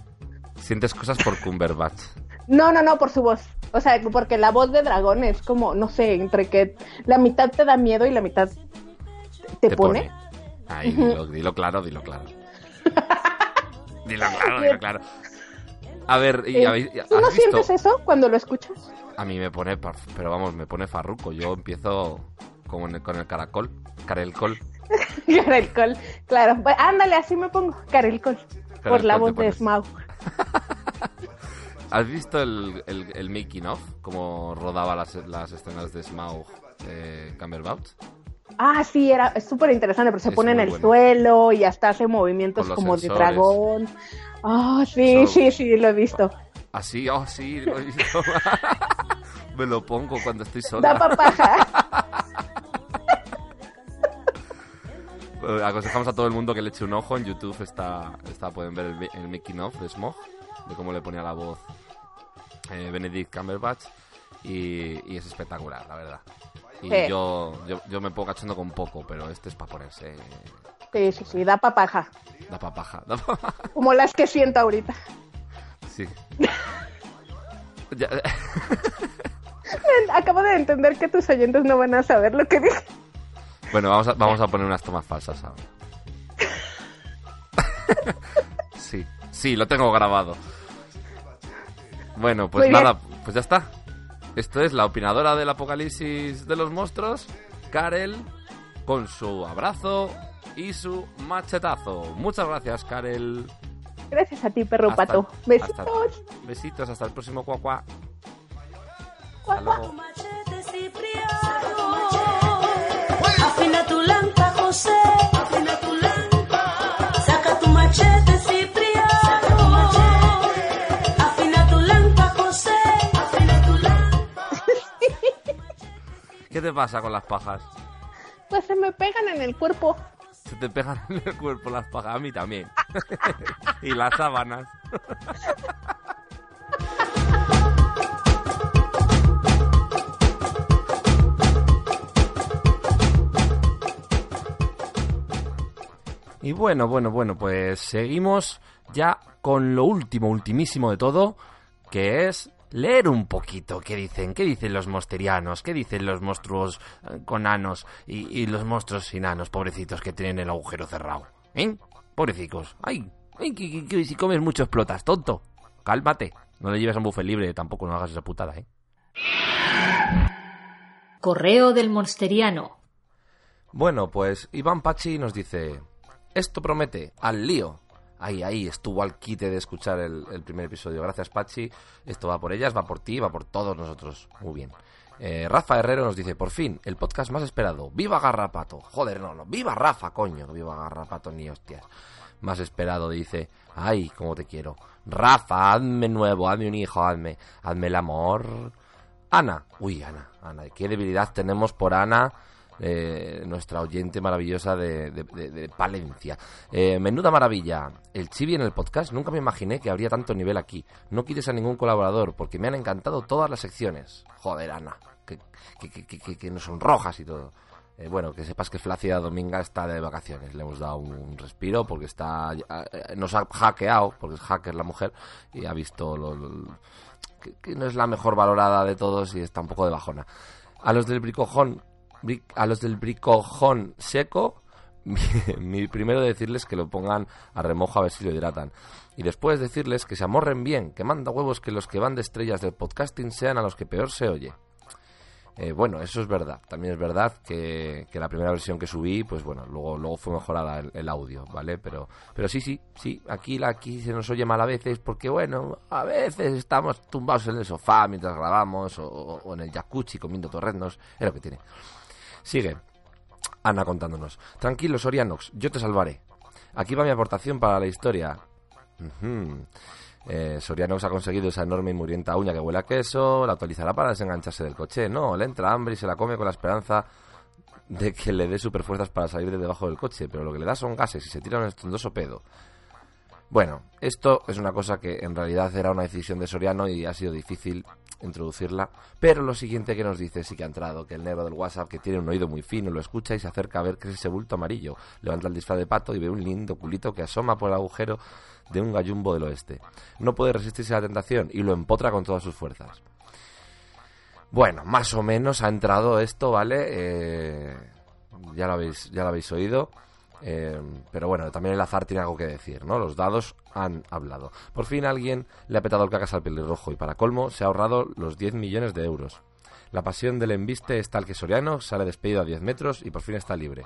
sientes cosas por Cumberbatch. No, no, no, por su voz. O sea, porque la voz de dragón es como, no sé, entre que la mitad te da miedo y la mitad te, Te pone. Dilo, dilo claro, dilo claro. [laughs] dilo claro, dilo claro. A ver, ¿y Eh, habéis- ¿Tú no visto? sientes eso cuando lo escuchas? A mí me pone, pero vamos, me pone farruco. Yo empiezo como en el- con el caracol, carelcol. [laughs] Carelcol, claro. Ándale, así me pongo, Carelcol. Por la voz de. Smaug. [laughs] ¿Has visto el, el, el making of? Cómo rodaba las, las escenas de Smaug eh. Ah, sí, era es súper interesante, pero se Es pone en el bueno. suelo y hasta hace movimientos como sensores. de dragón. Ah, sí, Eso- sí, sí, lo he visto. Así, oh sí, lo he visto. [laughs] me lo pongo cuando estoy sola. Da papaja. [laughs] Aconsejamos a todo el mundo que le eche un ojo. En YouTube está, está pueden ver el, el making of de Smog, de cómo le ponía la voz eh, Benedict Cumberbatch. Y, y es espectacular, la verdad. Y Sí. yo, yo, yo me pongo cachondo con poco, pero este es para ponerse. Sí, sí, sí, da papaja. Da papaja. Da papaja. [laughs] Como las que siento ahorita. Sí. [laughs] Acabo de entender que tus oyentes no van a saber lo que dije. bueno, vamos a, vamos a poner unas tomas falsas ahora. [laughs] sí, sí, lo tengo grabado. Bueno, pues Muy bien. nada, pues ya está. Esto es la opinadora del apocalipsis de los monstruos, Karel, con su abrazo y su machetazo. Muchas gracias, Karel. Gracias a ti, perro Hasta- pato. Besitos. hasta- besitos, hasta el próximo cuacuá. Afina tu lanza, José. Afina tu lanza. Saca tu machete, ¿Qué te pasa con las pajas? Pues se me pegan en el cuerpo. Se te pegan en el cuerpo las pajas. A mí también. [laughs] y las sábanas. Y bueno, bueno, bueno, pues seguimos ya con lo último, ultimísimo de todo, que es leer un poquito qué dicen, qué dicen los mosterianos, qué dicen los monstruos eh, con anos y, y los monstruos sin anos, pobrecitos que tienen el agujero cerrado. ¿Eh? Pobrecicos. Ay, ay que, que- que si comes mucho explotas, tonto. Cálmate. No le lleves a un buffet libre, tampoco no hagas esa putada, ¿eh? Correo del Monsteriano. Bueno, pues Iván Pachi nos dice, esto promete, al lío. Ahí, ahí, estuvo al quite de escuchar el, primer episodio. Gracias, Pachi. Esto va por ellas, va por ti, va por todos nosotros. Muy bien. Eh, Rafa Herrero nos dice, por fin, el podcast más esperado. ¡Viva Garrapato! Joder, no, no. ¡Viva Rafa, coño! ¡Viva Garrapato, ni hostias! Más esperado, dice, ¡ay, cómo te quiero! Rafa, hazme nuevo, hazme un hijo, hazme, hazme el amor. Ana, uy, Ana, Ana, qué debilidad tenemos por Ana, eh, nuestra oyente maravillosa de, de- Palencia. Eh, menuda maravilla, el chibi en el podcast, nunca me imaginé que habría tanto nivel aquí. No quieres a ningún colaborador, porque me han encantado todas las secciones. Joder, Ana, que, que, que- que- no son rojas y todo. Eh, bueno, que sepas que Flacia Dominga está de vacaciones. Le hemos dado un respiro porque está eh, nos ha hackeado, porque es hacker la mujer, y ha visto lo- que, que no es la mejor valorada de todos y está un poco de bajona. A los del bricojón, bri- a los del bricojón seco, [laughs] mi, primero decirles que lo pongan a remojo a ver si lo hidratan. Y después decirles que se amorren bien, que manda huevos que los que van de estrellas del podcasting sean a los que peor se oye. Eh, bueno, eso es verdad. También es verdad que, que la primera versión que subí, pues bueno, luego, luego fue mejorada el, audio, ¿vale? Pero, pero sí, sí, sí, aquí, aquí se nos oye mal a veces porque, bueno, a veces estamos tumbados en el sofá mientras grabamos o, o en el jacuzzi comiendo torreznos, es lo que tiene. Sigue. Ana contándonos. Tranquilo, Sorianox, yo te salvaré. Aquí va mi aportación para la historia. Ujú. Eh, Sorianox ha conseguido esa enorme y murienta uña que huele a queso, la actualizará para desengancharse del coche. No, le entra hambre y se la come con la esperanza de que le dé superfuerzas para salir de debajo del coche, pero lo que le da son gases y se tira un estondoso pedo. Bueno, esto es una cosa que en realidad era una decisión de Soriano y ha sido difícil introducirla, pero lo siguiente que nos dice sí que ha entrado, que el negro del WhatsApp, que tiene un oído muy fino, lo escucha y se acerca a ver qué es ese bulto amarillo. Levanta el disfraz de pato y ve un lindo culito que asoma por el agujero de un gallumbo del oeste. No puede resistirse a la tentación y lo empotra con todas sus fuerzas. Bueno, más o menos ha entrado esto, ¿vale? Eh, ya, lo habéis, ya lo habéis oído. Eh, pero bueno, también el azar tiene algo que decir, ¿no? Los dados han hablado. Por fin alguien le ha petado el cacas al pelirrojo y para colmo se ha ahorrado los 10 millones de euros. La pasión del embiste es tal que Soriano sale despedido a 10 metros y por fin está libre.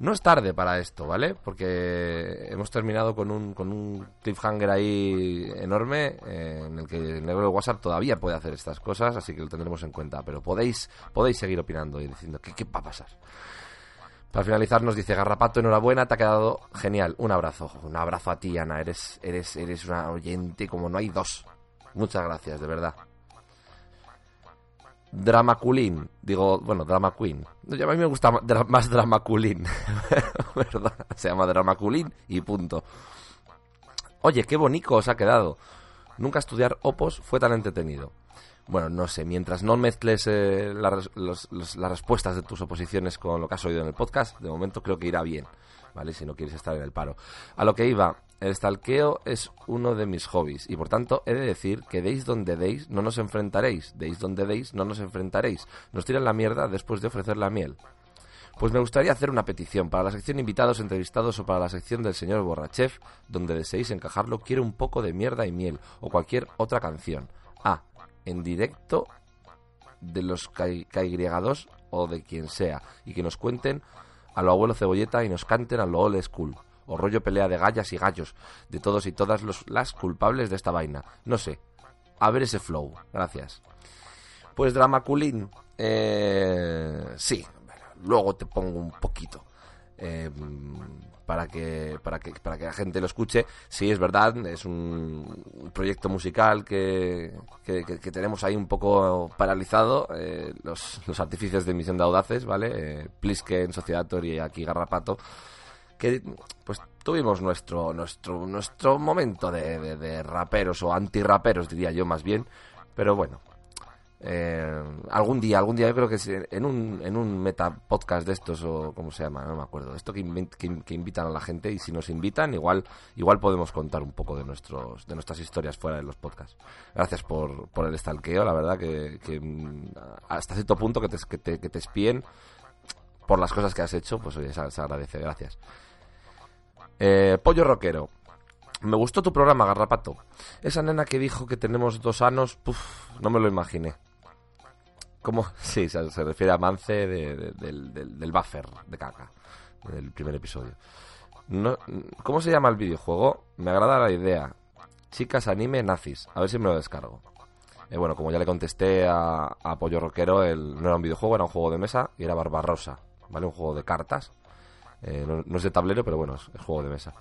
No es tarde para esto, ¿vale? Porque hemos terminado con un, con un cliffhanger ahí enorme eh, en el que el negro de WhatsApp todavía puede hacer estas cosas, así que lo tendremos en cuenta. Pero podéis, podéis seguir opinando y diciendo qué, qué va a pasar. Para finalizar nos dice Garrapato, enhorabuena, te ha quedado genial. Un abrazo, un abrazo a ti, Ana. Eres, eres, eres una oyente como no hay dos. Muchas gracias, de verdad. Drama Queen, digo, bueno, Drama Queen. A mí me gusta más Drama Queen. [laughs] Perdón, se llama Drama Queen y punto. Oye, qué bonito os ha quedado. Nunca estudiar opos fue tan entretenido. Bueno, no sé, mientras no mezcles eh, los- los- las respuestas de tus oposiciones con lo que has oído en el podcast, de momento creo que irá bien, ¿vale? Si no quieres estar en el paro. A lo que iba, el stalkeo es uno de mis hobbies y por tanto he de decir que deis donde deis no nos enfrentaréis, deis donde deis no nos enfrentaréis. Nos tiran la mierda después de ofrecer la miel. Pues me gustaría hacer una petición para la sección invitados, entrevistados o para la sección del señor Borrachef, donde deseéis encajarlo, quiero un poco de mierda y miel o cualquier otra canción. Ah, en directo de los KY2 o de quien sea y que nos cuenten a lo abuelo cebolleta y nos canten a lo old school o rollo pelea de gallas y gallos de todos y todas los, las culpables de esta vaina. No sé. A ver ese flow. Gracias. Pues Dramaculín. Eh, sí. Luego te pongo un poquito. eh, para que para que para que la gente lo escuche. Sí es verdad es un, proyecto musical que, que, que- tenemos ahí un poco paralizado eh, los, los de emisión de audaces vale eh, Plisken Sociedad y aquí Garrapato que pues tuvimos nuestro nuestro nuestro momento de, de- de raperos o antirraperos diría yo más bien. Pero bueno Eh, algún día, algún día yo creo que en un, en un meta podcast de estos o como se llama, no me acuerdo. Esto que, inven- que, invitan a la gente y si nos invitan igual igual podemos contar un poco de nuestros de nuestras historias fuera de los podcasts. Gracias por, por el stalkeo, la verdad que, mm, hasta cierto punto que te, que te, que te espíen por las cosas que has hecho, pues oye, se, agradece, gracias. Eh, Pollo Rockero. Me gustó tu programa, Garrapato. Esa nena que dijo que tenemos dos anos, puf, no me lo imaginé. ¿Cómo? [laughs] Sí, se, refiere a Mance de- de- del, del- buffer de caca, del primer episodio. No, ¿Cómo se llama el videojuego? Me agrada la idea. Chicas anime nazis. A ver si me lo descargo. Eh, bueno, como ya le contesté a, Pollo Rockero, el, no era un videojuego, era un juego de mesa y era Barbarosa, ¿vale? Un juego de cartas. Eh, no, no es de tablero, pero bueno, es, es juego de mesa.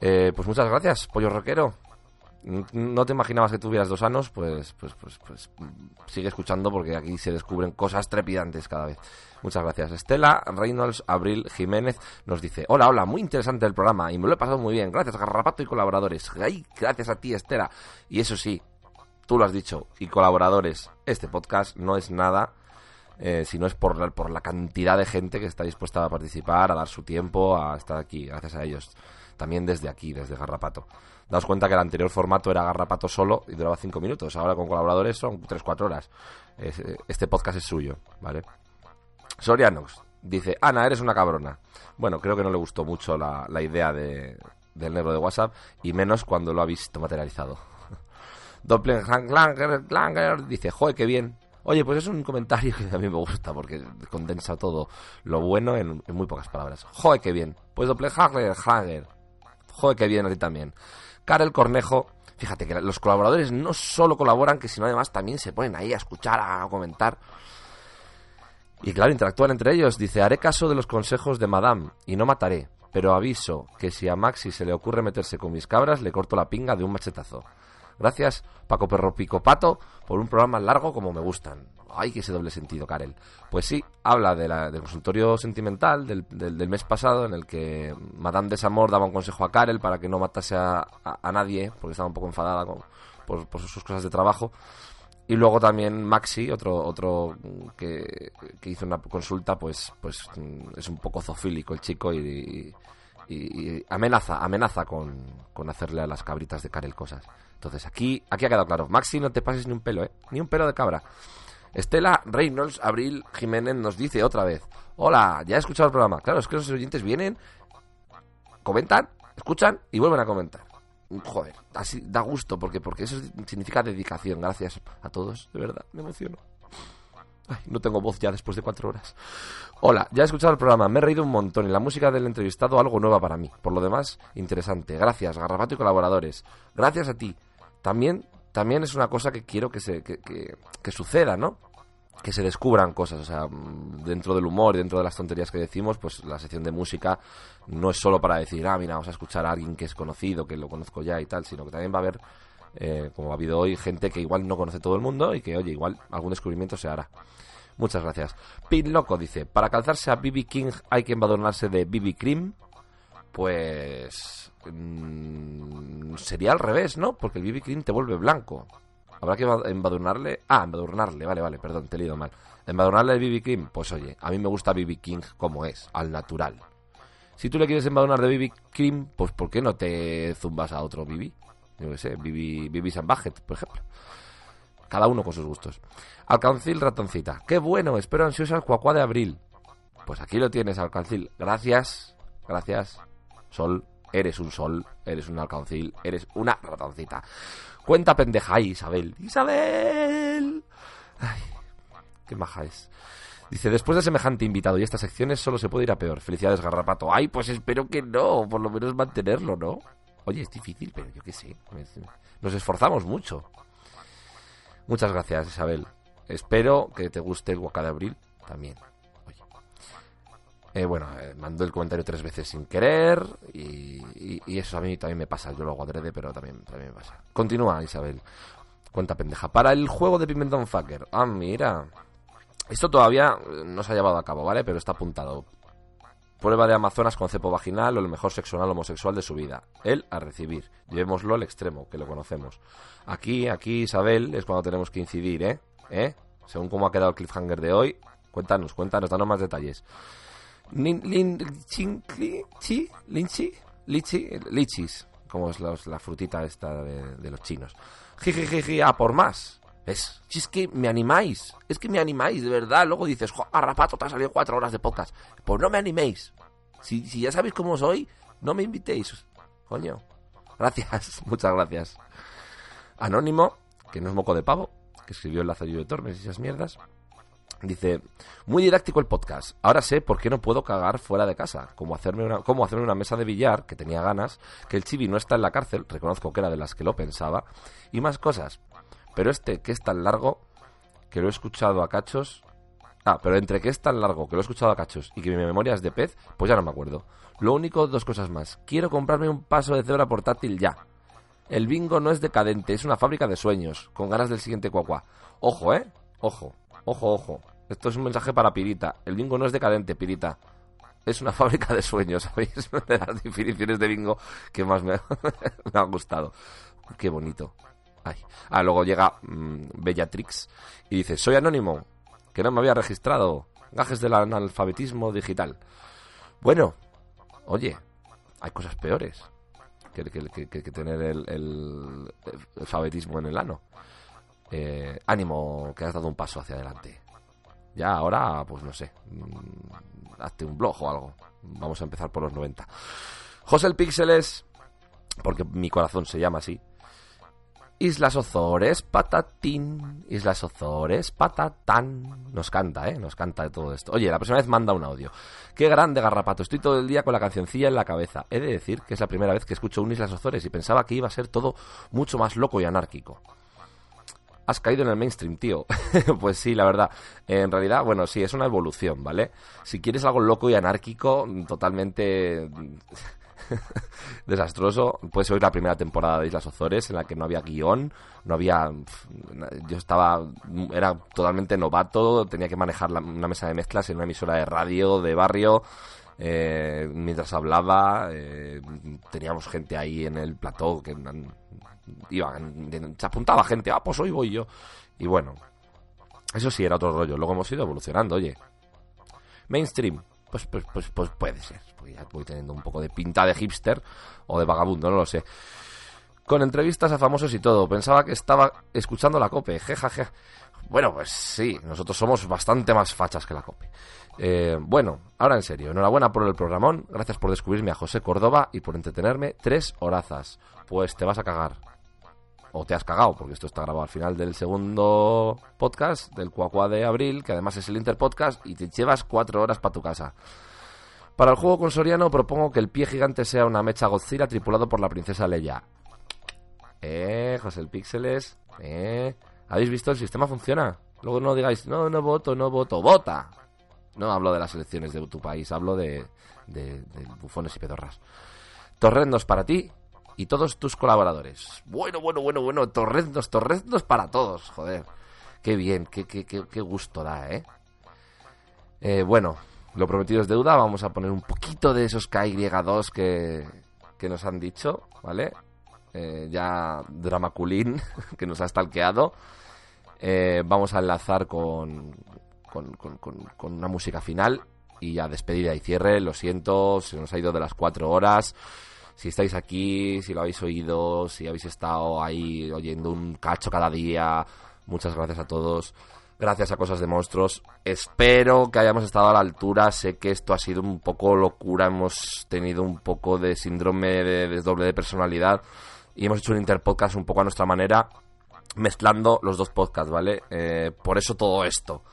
Eh, pues muchas gracias, Pollo Rockero. No te imaginabas que tuvieras dos años, pues, pues, pues, pues sigue escuchando porque aquí se descubren cosas trepidantes cada vez. Muchas gracias. Estela Reynolds Abril Jiménez nos dice, hola, hola, muy interesante el programa y me lo he pasado muy bien. Gracias, Garrapato y colaboradores. Ay, gracias a ti, Estela. Y eso sí, tú lo has dicho, y colaboradores, este podcast no es nada eh, si no es por la, por la cantidad de gente que está dispuesta a participar, a dar su tiempo, a estar aquí. Gracias a ellos. También desde aquí, desde Garrapato. Daos cuenta que el anterior formato era Garrapato solo y duraba 5 minutos. Ahora con colaboradores son 3-4 horas. Es- este podcast es suyo, ¿vale? Sorianox dice, Ana, eres una cabrona. Bueno, creo que no le gustó mucho la, la idea de, del negro de WhatsApp y menos cuando lo ha visto materializado. [laughs] Doppelganger dice, joder, qué bien. Oye, pues es un comentario que a mí me gusta porque condensa todo lo bueno en, muy pocas palabras. Joder, qué bien. Pues Doppelganger. Joder, qué bien a ti también. Karel Cornejo, fíjate que los colaboradores no solo colaboran, que sino además también se ponen ahí a escuchar, a comentar. Y claro, interactúan entre ellos. Dice, haré caso de los consejos de Madame y no mataré, pero aviso que si a Maxi se le ocurre meterse con mis cabras, le corto la pinga de un machetazo. Gracias, Paco Perro Pico Pato, por un programa largo como me gustan. Ay, que ese doble sentido, Karel. Pues sí, habla de la, del consultorio sentimental del, mes pasado, en el que Madame Desamor daba un consejo a Karel para que no matase a, nadie, porque estaba un poco enfadada con- por, sus cosas de trabajo. Y luego también Maxi, otro, otro que, hizo una consulta, pues, pues es un poco zofílico el chico y, y- y amenaza, amenaza con, con hacerle a las cabritas de Karel cosas. Entonces aquí, aquí ha quedado claro. Maxi, no te pases ni un pelo, ¿eh? Ni un pelo de cabra. Estela Reynolds Abril Jiménez nos dice otra vez: Hola, ya he escuchado el programa. Claro, es que los oyentes vienen, comentan, escuchan y vuelven a comentar. Joder, así da gusto porque, porque eso significa dedicación. Gracias a todos, de verdad, me emociono. Ay, no tengo voz ya después de cuatro horas. Hola, ya he escuchado el programa, me he reído un montón y la música del entrevistado algo nueva para mí. Por lo demás, interesante. Gracias, Garrapato y colaboradores. Gracias a ti. También, también es una cosa que quiero que, se, que, que- suceda, ¿no? Que se descubran cosas. O sea, mm, dentro del humor dentro de las tonterías que decimos, pues la sección de música no es solo para decir, ah, mira, vamos a escuchar a alguien que es conocido, que lo conozco ya y tal, sino que también va a haber, eh, como ha habido hoy, gente que igual no conoce todo el mundo y que, oye, igual algún descubrimiento se hará. Muchas gracias. Pin Loco dice, para calzarse a BB King hay que embadurnarse de BB Cream. Pues... mm, sería al revés, ¿no? Porque el BB Cream te vuelve blanco. Habrá que embad- embadurnarle... Ah, embadurnarle, vale, vale, perdón, te he leído mal. Embadurnarle el BB Cream, pues oye, a mí me gusta BB King como es, al natural. Si tú le quieres embadurnar de BB Cream, pues ¿por qué no te zumbas a otro BB? Yo qué sé, BB, BB San Bajet, por ejemplo. Cada uno con sus gustos. Alcancil Ratoncita. Qué bueno, espero ansiosa el cuacuá de abril. Pues aquí lo tienes, Alcancil. Gracias, gracias. Sol, eres un sol, eres un alcancil, eres una ratoncita. Cuenta pendeja, ay, Isabel. ¡Isabel! Ay, qué maja es. Dice, después de semejante invitado y estas secciones solo se puede ir a peor. Felicidades, Garrapato. Ay, pues espero que no, por lo menos mantenerlo, ¿no? Oye, es difícil, pero yo qué sé. Nos esforzamos mucho. Muchas gracias, Isabel. Espero que te guste el Waka de Abril también. Eh, bueno, eh, mandó el comentario tres veces sin querer y, eso a mí también me pasa. Yo lo hago adrede, pero también, también me pasa. Continúa, Isabel. Cuenta pendeja. Para el juego de Pimentón Fucker. Ah, mira. Esto todavía eh, no se ha llevado a cabo, ¿vale? Pero está apuntado. Prueba de Amazonas con cepo vaginal o el mejor sexo anal homosexual de su vida. Él a recibir. Llevémoslo al extremo, que lo conocemos. Aquí, aquí, Isabel, es cuando tenemos que incidir, ¿eh? ¿eh? Según cómo ha quedado el cliffhanger de hoy, cuéntanos, cuéntanos, danos más detalles. Lin, lin, chin, chi, linchi, lichi, lichis, como es los- la frutita esta de, de los chinos. Jijijiji, a por más. Es, es que me animáis, es que me animáis, de verdad. Luego dices, jo, Arrapato, te ha salido cuatro horas de podcast. Pues no me animéis. Si, si ya sabéis cómo soy, no me invitéis. Coño. Gracias, [laughs] muchas gracias. Anónimo, que no es moco de pavo, que escribió el Lazarillo de Tormes y esas mierdas. Dice, muy didáctico el podcast. Ahora sé por qué no puedo cagar fuera de casa. Como hacerme una, cómo hacerme una mesa de billar, que tenía ganas, que el chibi no está en la cárcel, reconozco que era de las que lo pensaba, y más cosas. Pero este, que es tan largo, que lo he escuchado a cachos... Ah, pero entre que es tan largo, que lo he escuchado a cachos, y que mi memoria es de pez, pues ya no me acuerdo. Lo único, dos cosas más. Quiero comprarme un paso de cebra portátil ya. El bingo no es decadente, es una fábrica de sueños, con ganas del siguiente cuacuá. Ojo, ¿eh? Ojo, ojo, ojo. Esto es un mensaje para Pirita. El bingo no es decadente, Pirita. Es una [laughs] fábrica de sueños, ¿sabéis? [laughs] De las definiciones de bingo que más me, [laughs] me ha gustado. Qué bonito. Ay. Ah, luego llega mm, Bellatrix y dice, soy anónimo, que no me había registrado. Gajes del analfabetismo digital. Bueno, oye, hay cosas peores que, que- que- tener el, el alfabetismo en el ano. Eh, ánimo, que has dado un paso hacia adelante. Ya ahora, pues no sé, mm, hazte un blog o algo. Vamos a empezar por los 90. José el Píxeles, porque mi corazón se llama así. Islas Ozores, patatín. Islas Ozores, patatán. Nos canta, ¿eh? Nos canta de todo esto. Oye, la próxima vez manda un audio. Qué grande garrapato. Estoy todo el día con la cancioncilla en la cabeza. He de decir que es la primera vez que escucho un Islas Ozores y pensaba que iba a ser todo mucho más loco y anárquico. Has caído en el mainstream, tío. [laughs] pues sí, la verdad. En realidad, bueno, sí, es una evolución, ¿vale? Si quieres algo loco y anárquico, totalmente [laughs] desastroso, puedes oír la primera temporada de Islas Ozores en la que no había guion, no había... Yo estaba... Era totalmente novato, tenía que manejar una mesa de mezclas en una emisora de radio de barrio. eh, mientras hablaba, eh, teníamos gente ahí en el plató que iban, se apuntaba gente, ah, pues hoy voy yo. Y bueno, eso sí era otro rollo. Luego hemos ido evolucionando, oye. Mainstream, pues, pues, pues, pues puede ser. Porque ya voy teniendo un poco de pinta de hipster o de vagabundo, no lo sé. Con entrevistas a famosos y todo. Pensaba que estaba escuchando la cope. Jejaje. Bueno, pues sí, nosotros somos bastante más fachas que la cope. Eh, bueno, ahora en serio, enhorabuena por el programón. Gracias por descubrirme a José Córdoba y por entretenerme tres horazas. Pues te vas a cagar. O te has cagado, porque esto está grabado al final del segundo podcast, del Cuacua de abril, que además es el Interpodcast, y te llevas cuatro horas para tu casa. Para el juego con Soriano propongo que el pie gigante sea una mecha Godzilla tripulado por la princesa Leia. Eh, José el Píxeles. Eh. ¿Habéis visto? El sistema funciona. Luego no digáis, no, no voto, no voto. ¡Vota! No hablo de las elecciones de tu país, hablo de, de, de bufones y pedorras. Torrendos para ti y todos tus colaboradores. Bueno, bueno, bueno, bueno. Torrendos, torrendos para todos, joder. Qué bien, qué, qué, qué, qué gusto da, ¿eh? Eh, Bueno, lo prometido es deuda. Vamos a poner un poquito de esos KY2 que, que nos han dicho, ¿vale? Eh, ya Dramaculín, [laughs] que nos ha stalkeado. Eh, vamos a enlazar con, con, con- con- una música final y ya despedida y cierre. Lo siento, se nos ha ido de las cuatro horas. Si estáis aquí, si lo habéis oído, si habéis estado ahí oyendo un cacho cada día, muchas gracias a todos. Gracias a Cosas de Monstruos. Espero que hayamos estado a la altura. Sé que esto ha sido un poco locura. Hemos tenido un poco de síndrome de desdoble de personalidad. Y hemos hecho un interpodcast un poco a nuestra manera, mezclando los dos podcasts, ¿vale? Eh, por eso todo esto.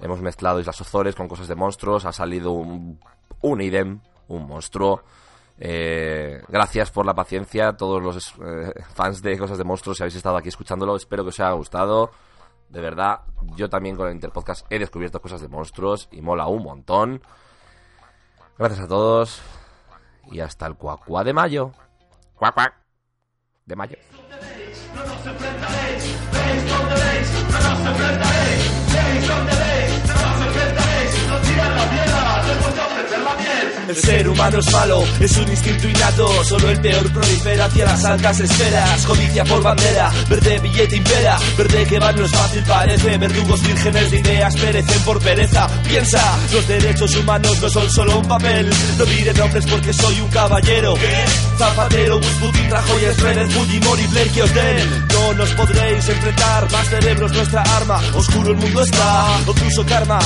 Hemos mezclado Islas Ozores con Cosas de Monstruos. Ha salido un, un idem, un monstruo. Eh, gracias por la paciencia, todos los eh, fans de Cosas de Monstruos, si habéis estado aquí escuchándolo, espero que os haya gustado. De verdad, yo también con el Interpodcast he descubierto cosas de monstruos y mola un montón. Gracias a todos y hasta el cuacua de mayo. Cuac, cuac. De mayo. No nos enfrentaréis, veis donde veis, no nos enfrentaréis, veis donde veis, miel. ser humano es malo, es un instinto innato. Solo el peor prolifera hacia las altas esferas. Codicia por bandera, verde billete impera. Verde que va no es fácil, parece. Verdugos vírgenes de ideas perecen por pereza. Piensa, los derechos humanos no son solo un papel. No diré nombres porque soy un caballero. Zapatero, Bush, Putin, Rajoy, Schroeder, Fujimori, Blair, que os den. No nos podréis enfrentar, más cerebros nuestra arma. Oscuro el mundo está, incluso karma.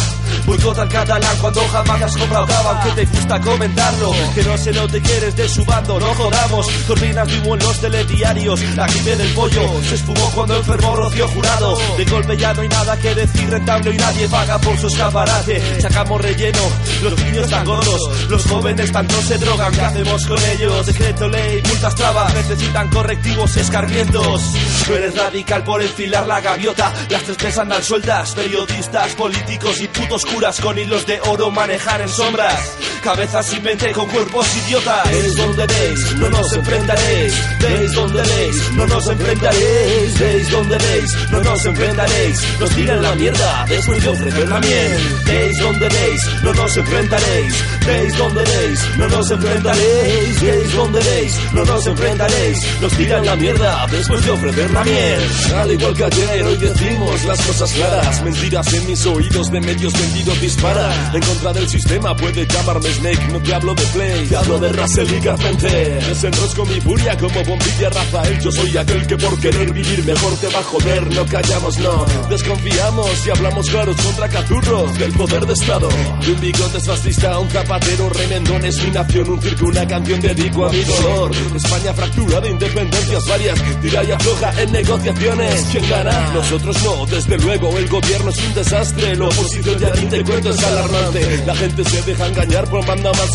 Boicota al catalán cuando jamás has comprado cava, aunque te gusta comentarlo. Que no se note que eres de su bando, no jodamos. Cortinas vivo en los telediarios, la gripe del pollo se esfumó cuando enfermó Rocío Jurado. De golpe ya no hay nada que decir rentable y nadie paga por su escaparate. Sacamos relleno, los niños están gordos, los jóvenes tanto se drogan. ¿Qué hacemos con ellos? Decreto ley, multas trabas, necesitan correctivos escarmientos. Tú eres radical por enfilar la gaviota, las tres tres andan sueltas, periodistas, políticos y putos curas con hilos de oro manejar en sombras. Cabezas sin mente con cuerpos idiotas. Veis donde veis, no nos enfrentaréis. Veis donde veis, no nos enfrentaréis. Veis donde veis, no nos enfrentaréis. Nos tiran la mierda después de ofrecer la miel. Veis donde veis, no nos enfrentaréis. Veis donde veis, no nos enfrentaréis. Veis donde veis, no nos enfrentaréis. Nos tiran la mierda después de ofrecer la miel. Al igual que ayer, hoy decimos las cosas claras. Mentiras en mis oídos de medios vendidos dispara. En contra del sistema puede llamarme Snake. No te hablo de Play, te hablo de Russell y Carpenter. Desenrosco mi furia como bombilla Rafael. Yo soy aquel que por querer vivir mejor te va a joder. No callamos, no. Desconfiamos y hablamos claros contra cazurros del poder de Estado. De un bigote fascista, un zapatero, remendón es mi nación. Un circo, una canción dedico a mi dolor. España fracturada, independencias varias. Tira y afloja en negociaciones. ¿Quién gana? Nosotros no, desde luego. El gobierno es un desastre. La oposición ya ni te cuento es alarmante. La gente se deja engañar por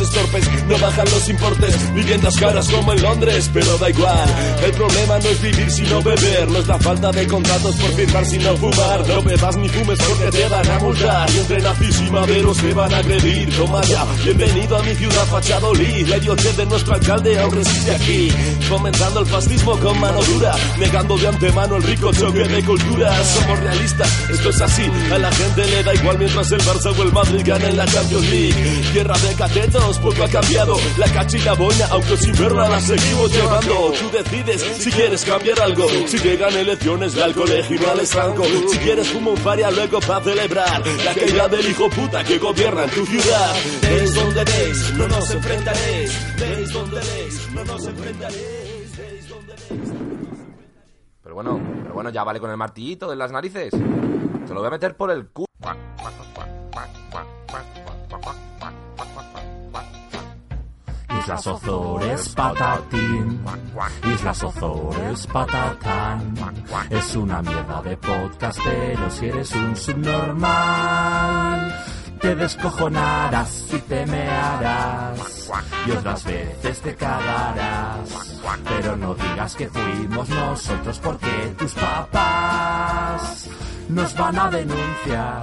estorpes. No bajan los importes. Viviendas caras como en Londres, pero da igual. El problema no es vivir sino beber. No es la falta de contratos por firmar sino fumar. No bebas ni fumes porque te van a multar. Y entre nazis y maderos te van a agredir. Toma ya, bienvenido a mi ciudad Fachadolid. La idiotez de nuestro alcalde aún resiste aquí. Fomentando el fascismo con mano dura. Negando de antemano el rico choque de culturas. Somos realistas, esto es así. A la gente le da igual mientras el Barça o el Madrid ganen la Champions League. Tierra de catetos, poco ha cambiado. La cachilla boina, aunque sin verla la seguimos llevando. Tú decides si quieres cambiar algo. Si llegan elecciones, la al colegio no les franco. Si quieres fumo un faria luego para celebrar la caída del hijo puta que gobierna en tu ciudad. Veis donde veis, no nos enfrentaréis. Veis donde veis, no nos enfrentaréis. Veis donde. Pero bueno, pero bueno, ya vale con el martillito de las narices. Se lo voy a meter por el cu. Islas Ozores patatín, Islas Ozores patatán. Es una mierda de podcast, pero si eres un subnormal, te descojonarás y te mearás. Y otras veces te cagarás. Pero no digas que fuimos nosotros porque tus papás nos van a denunciar.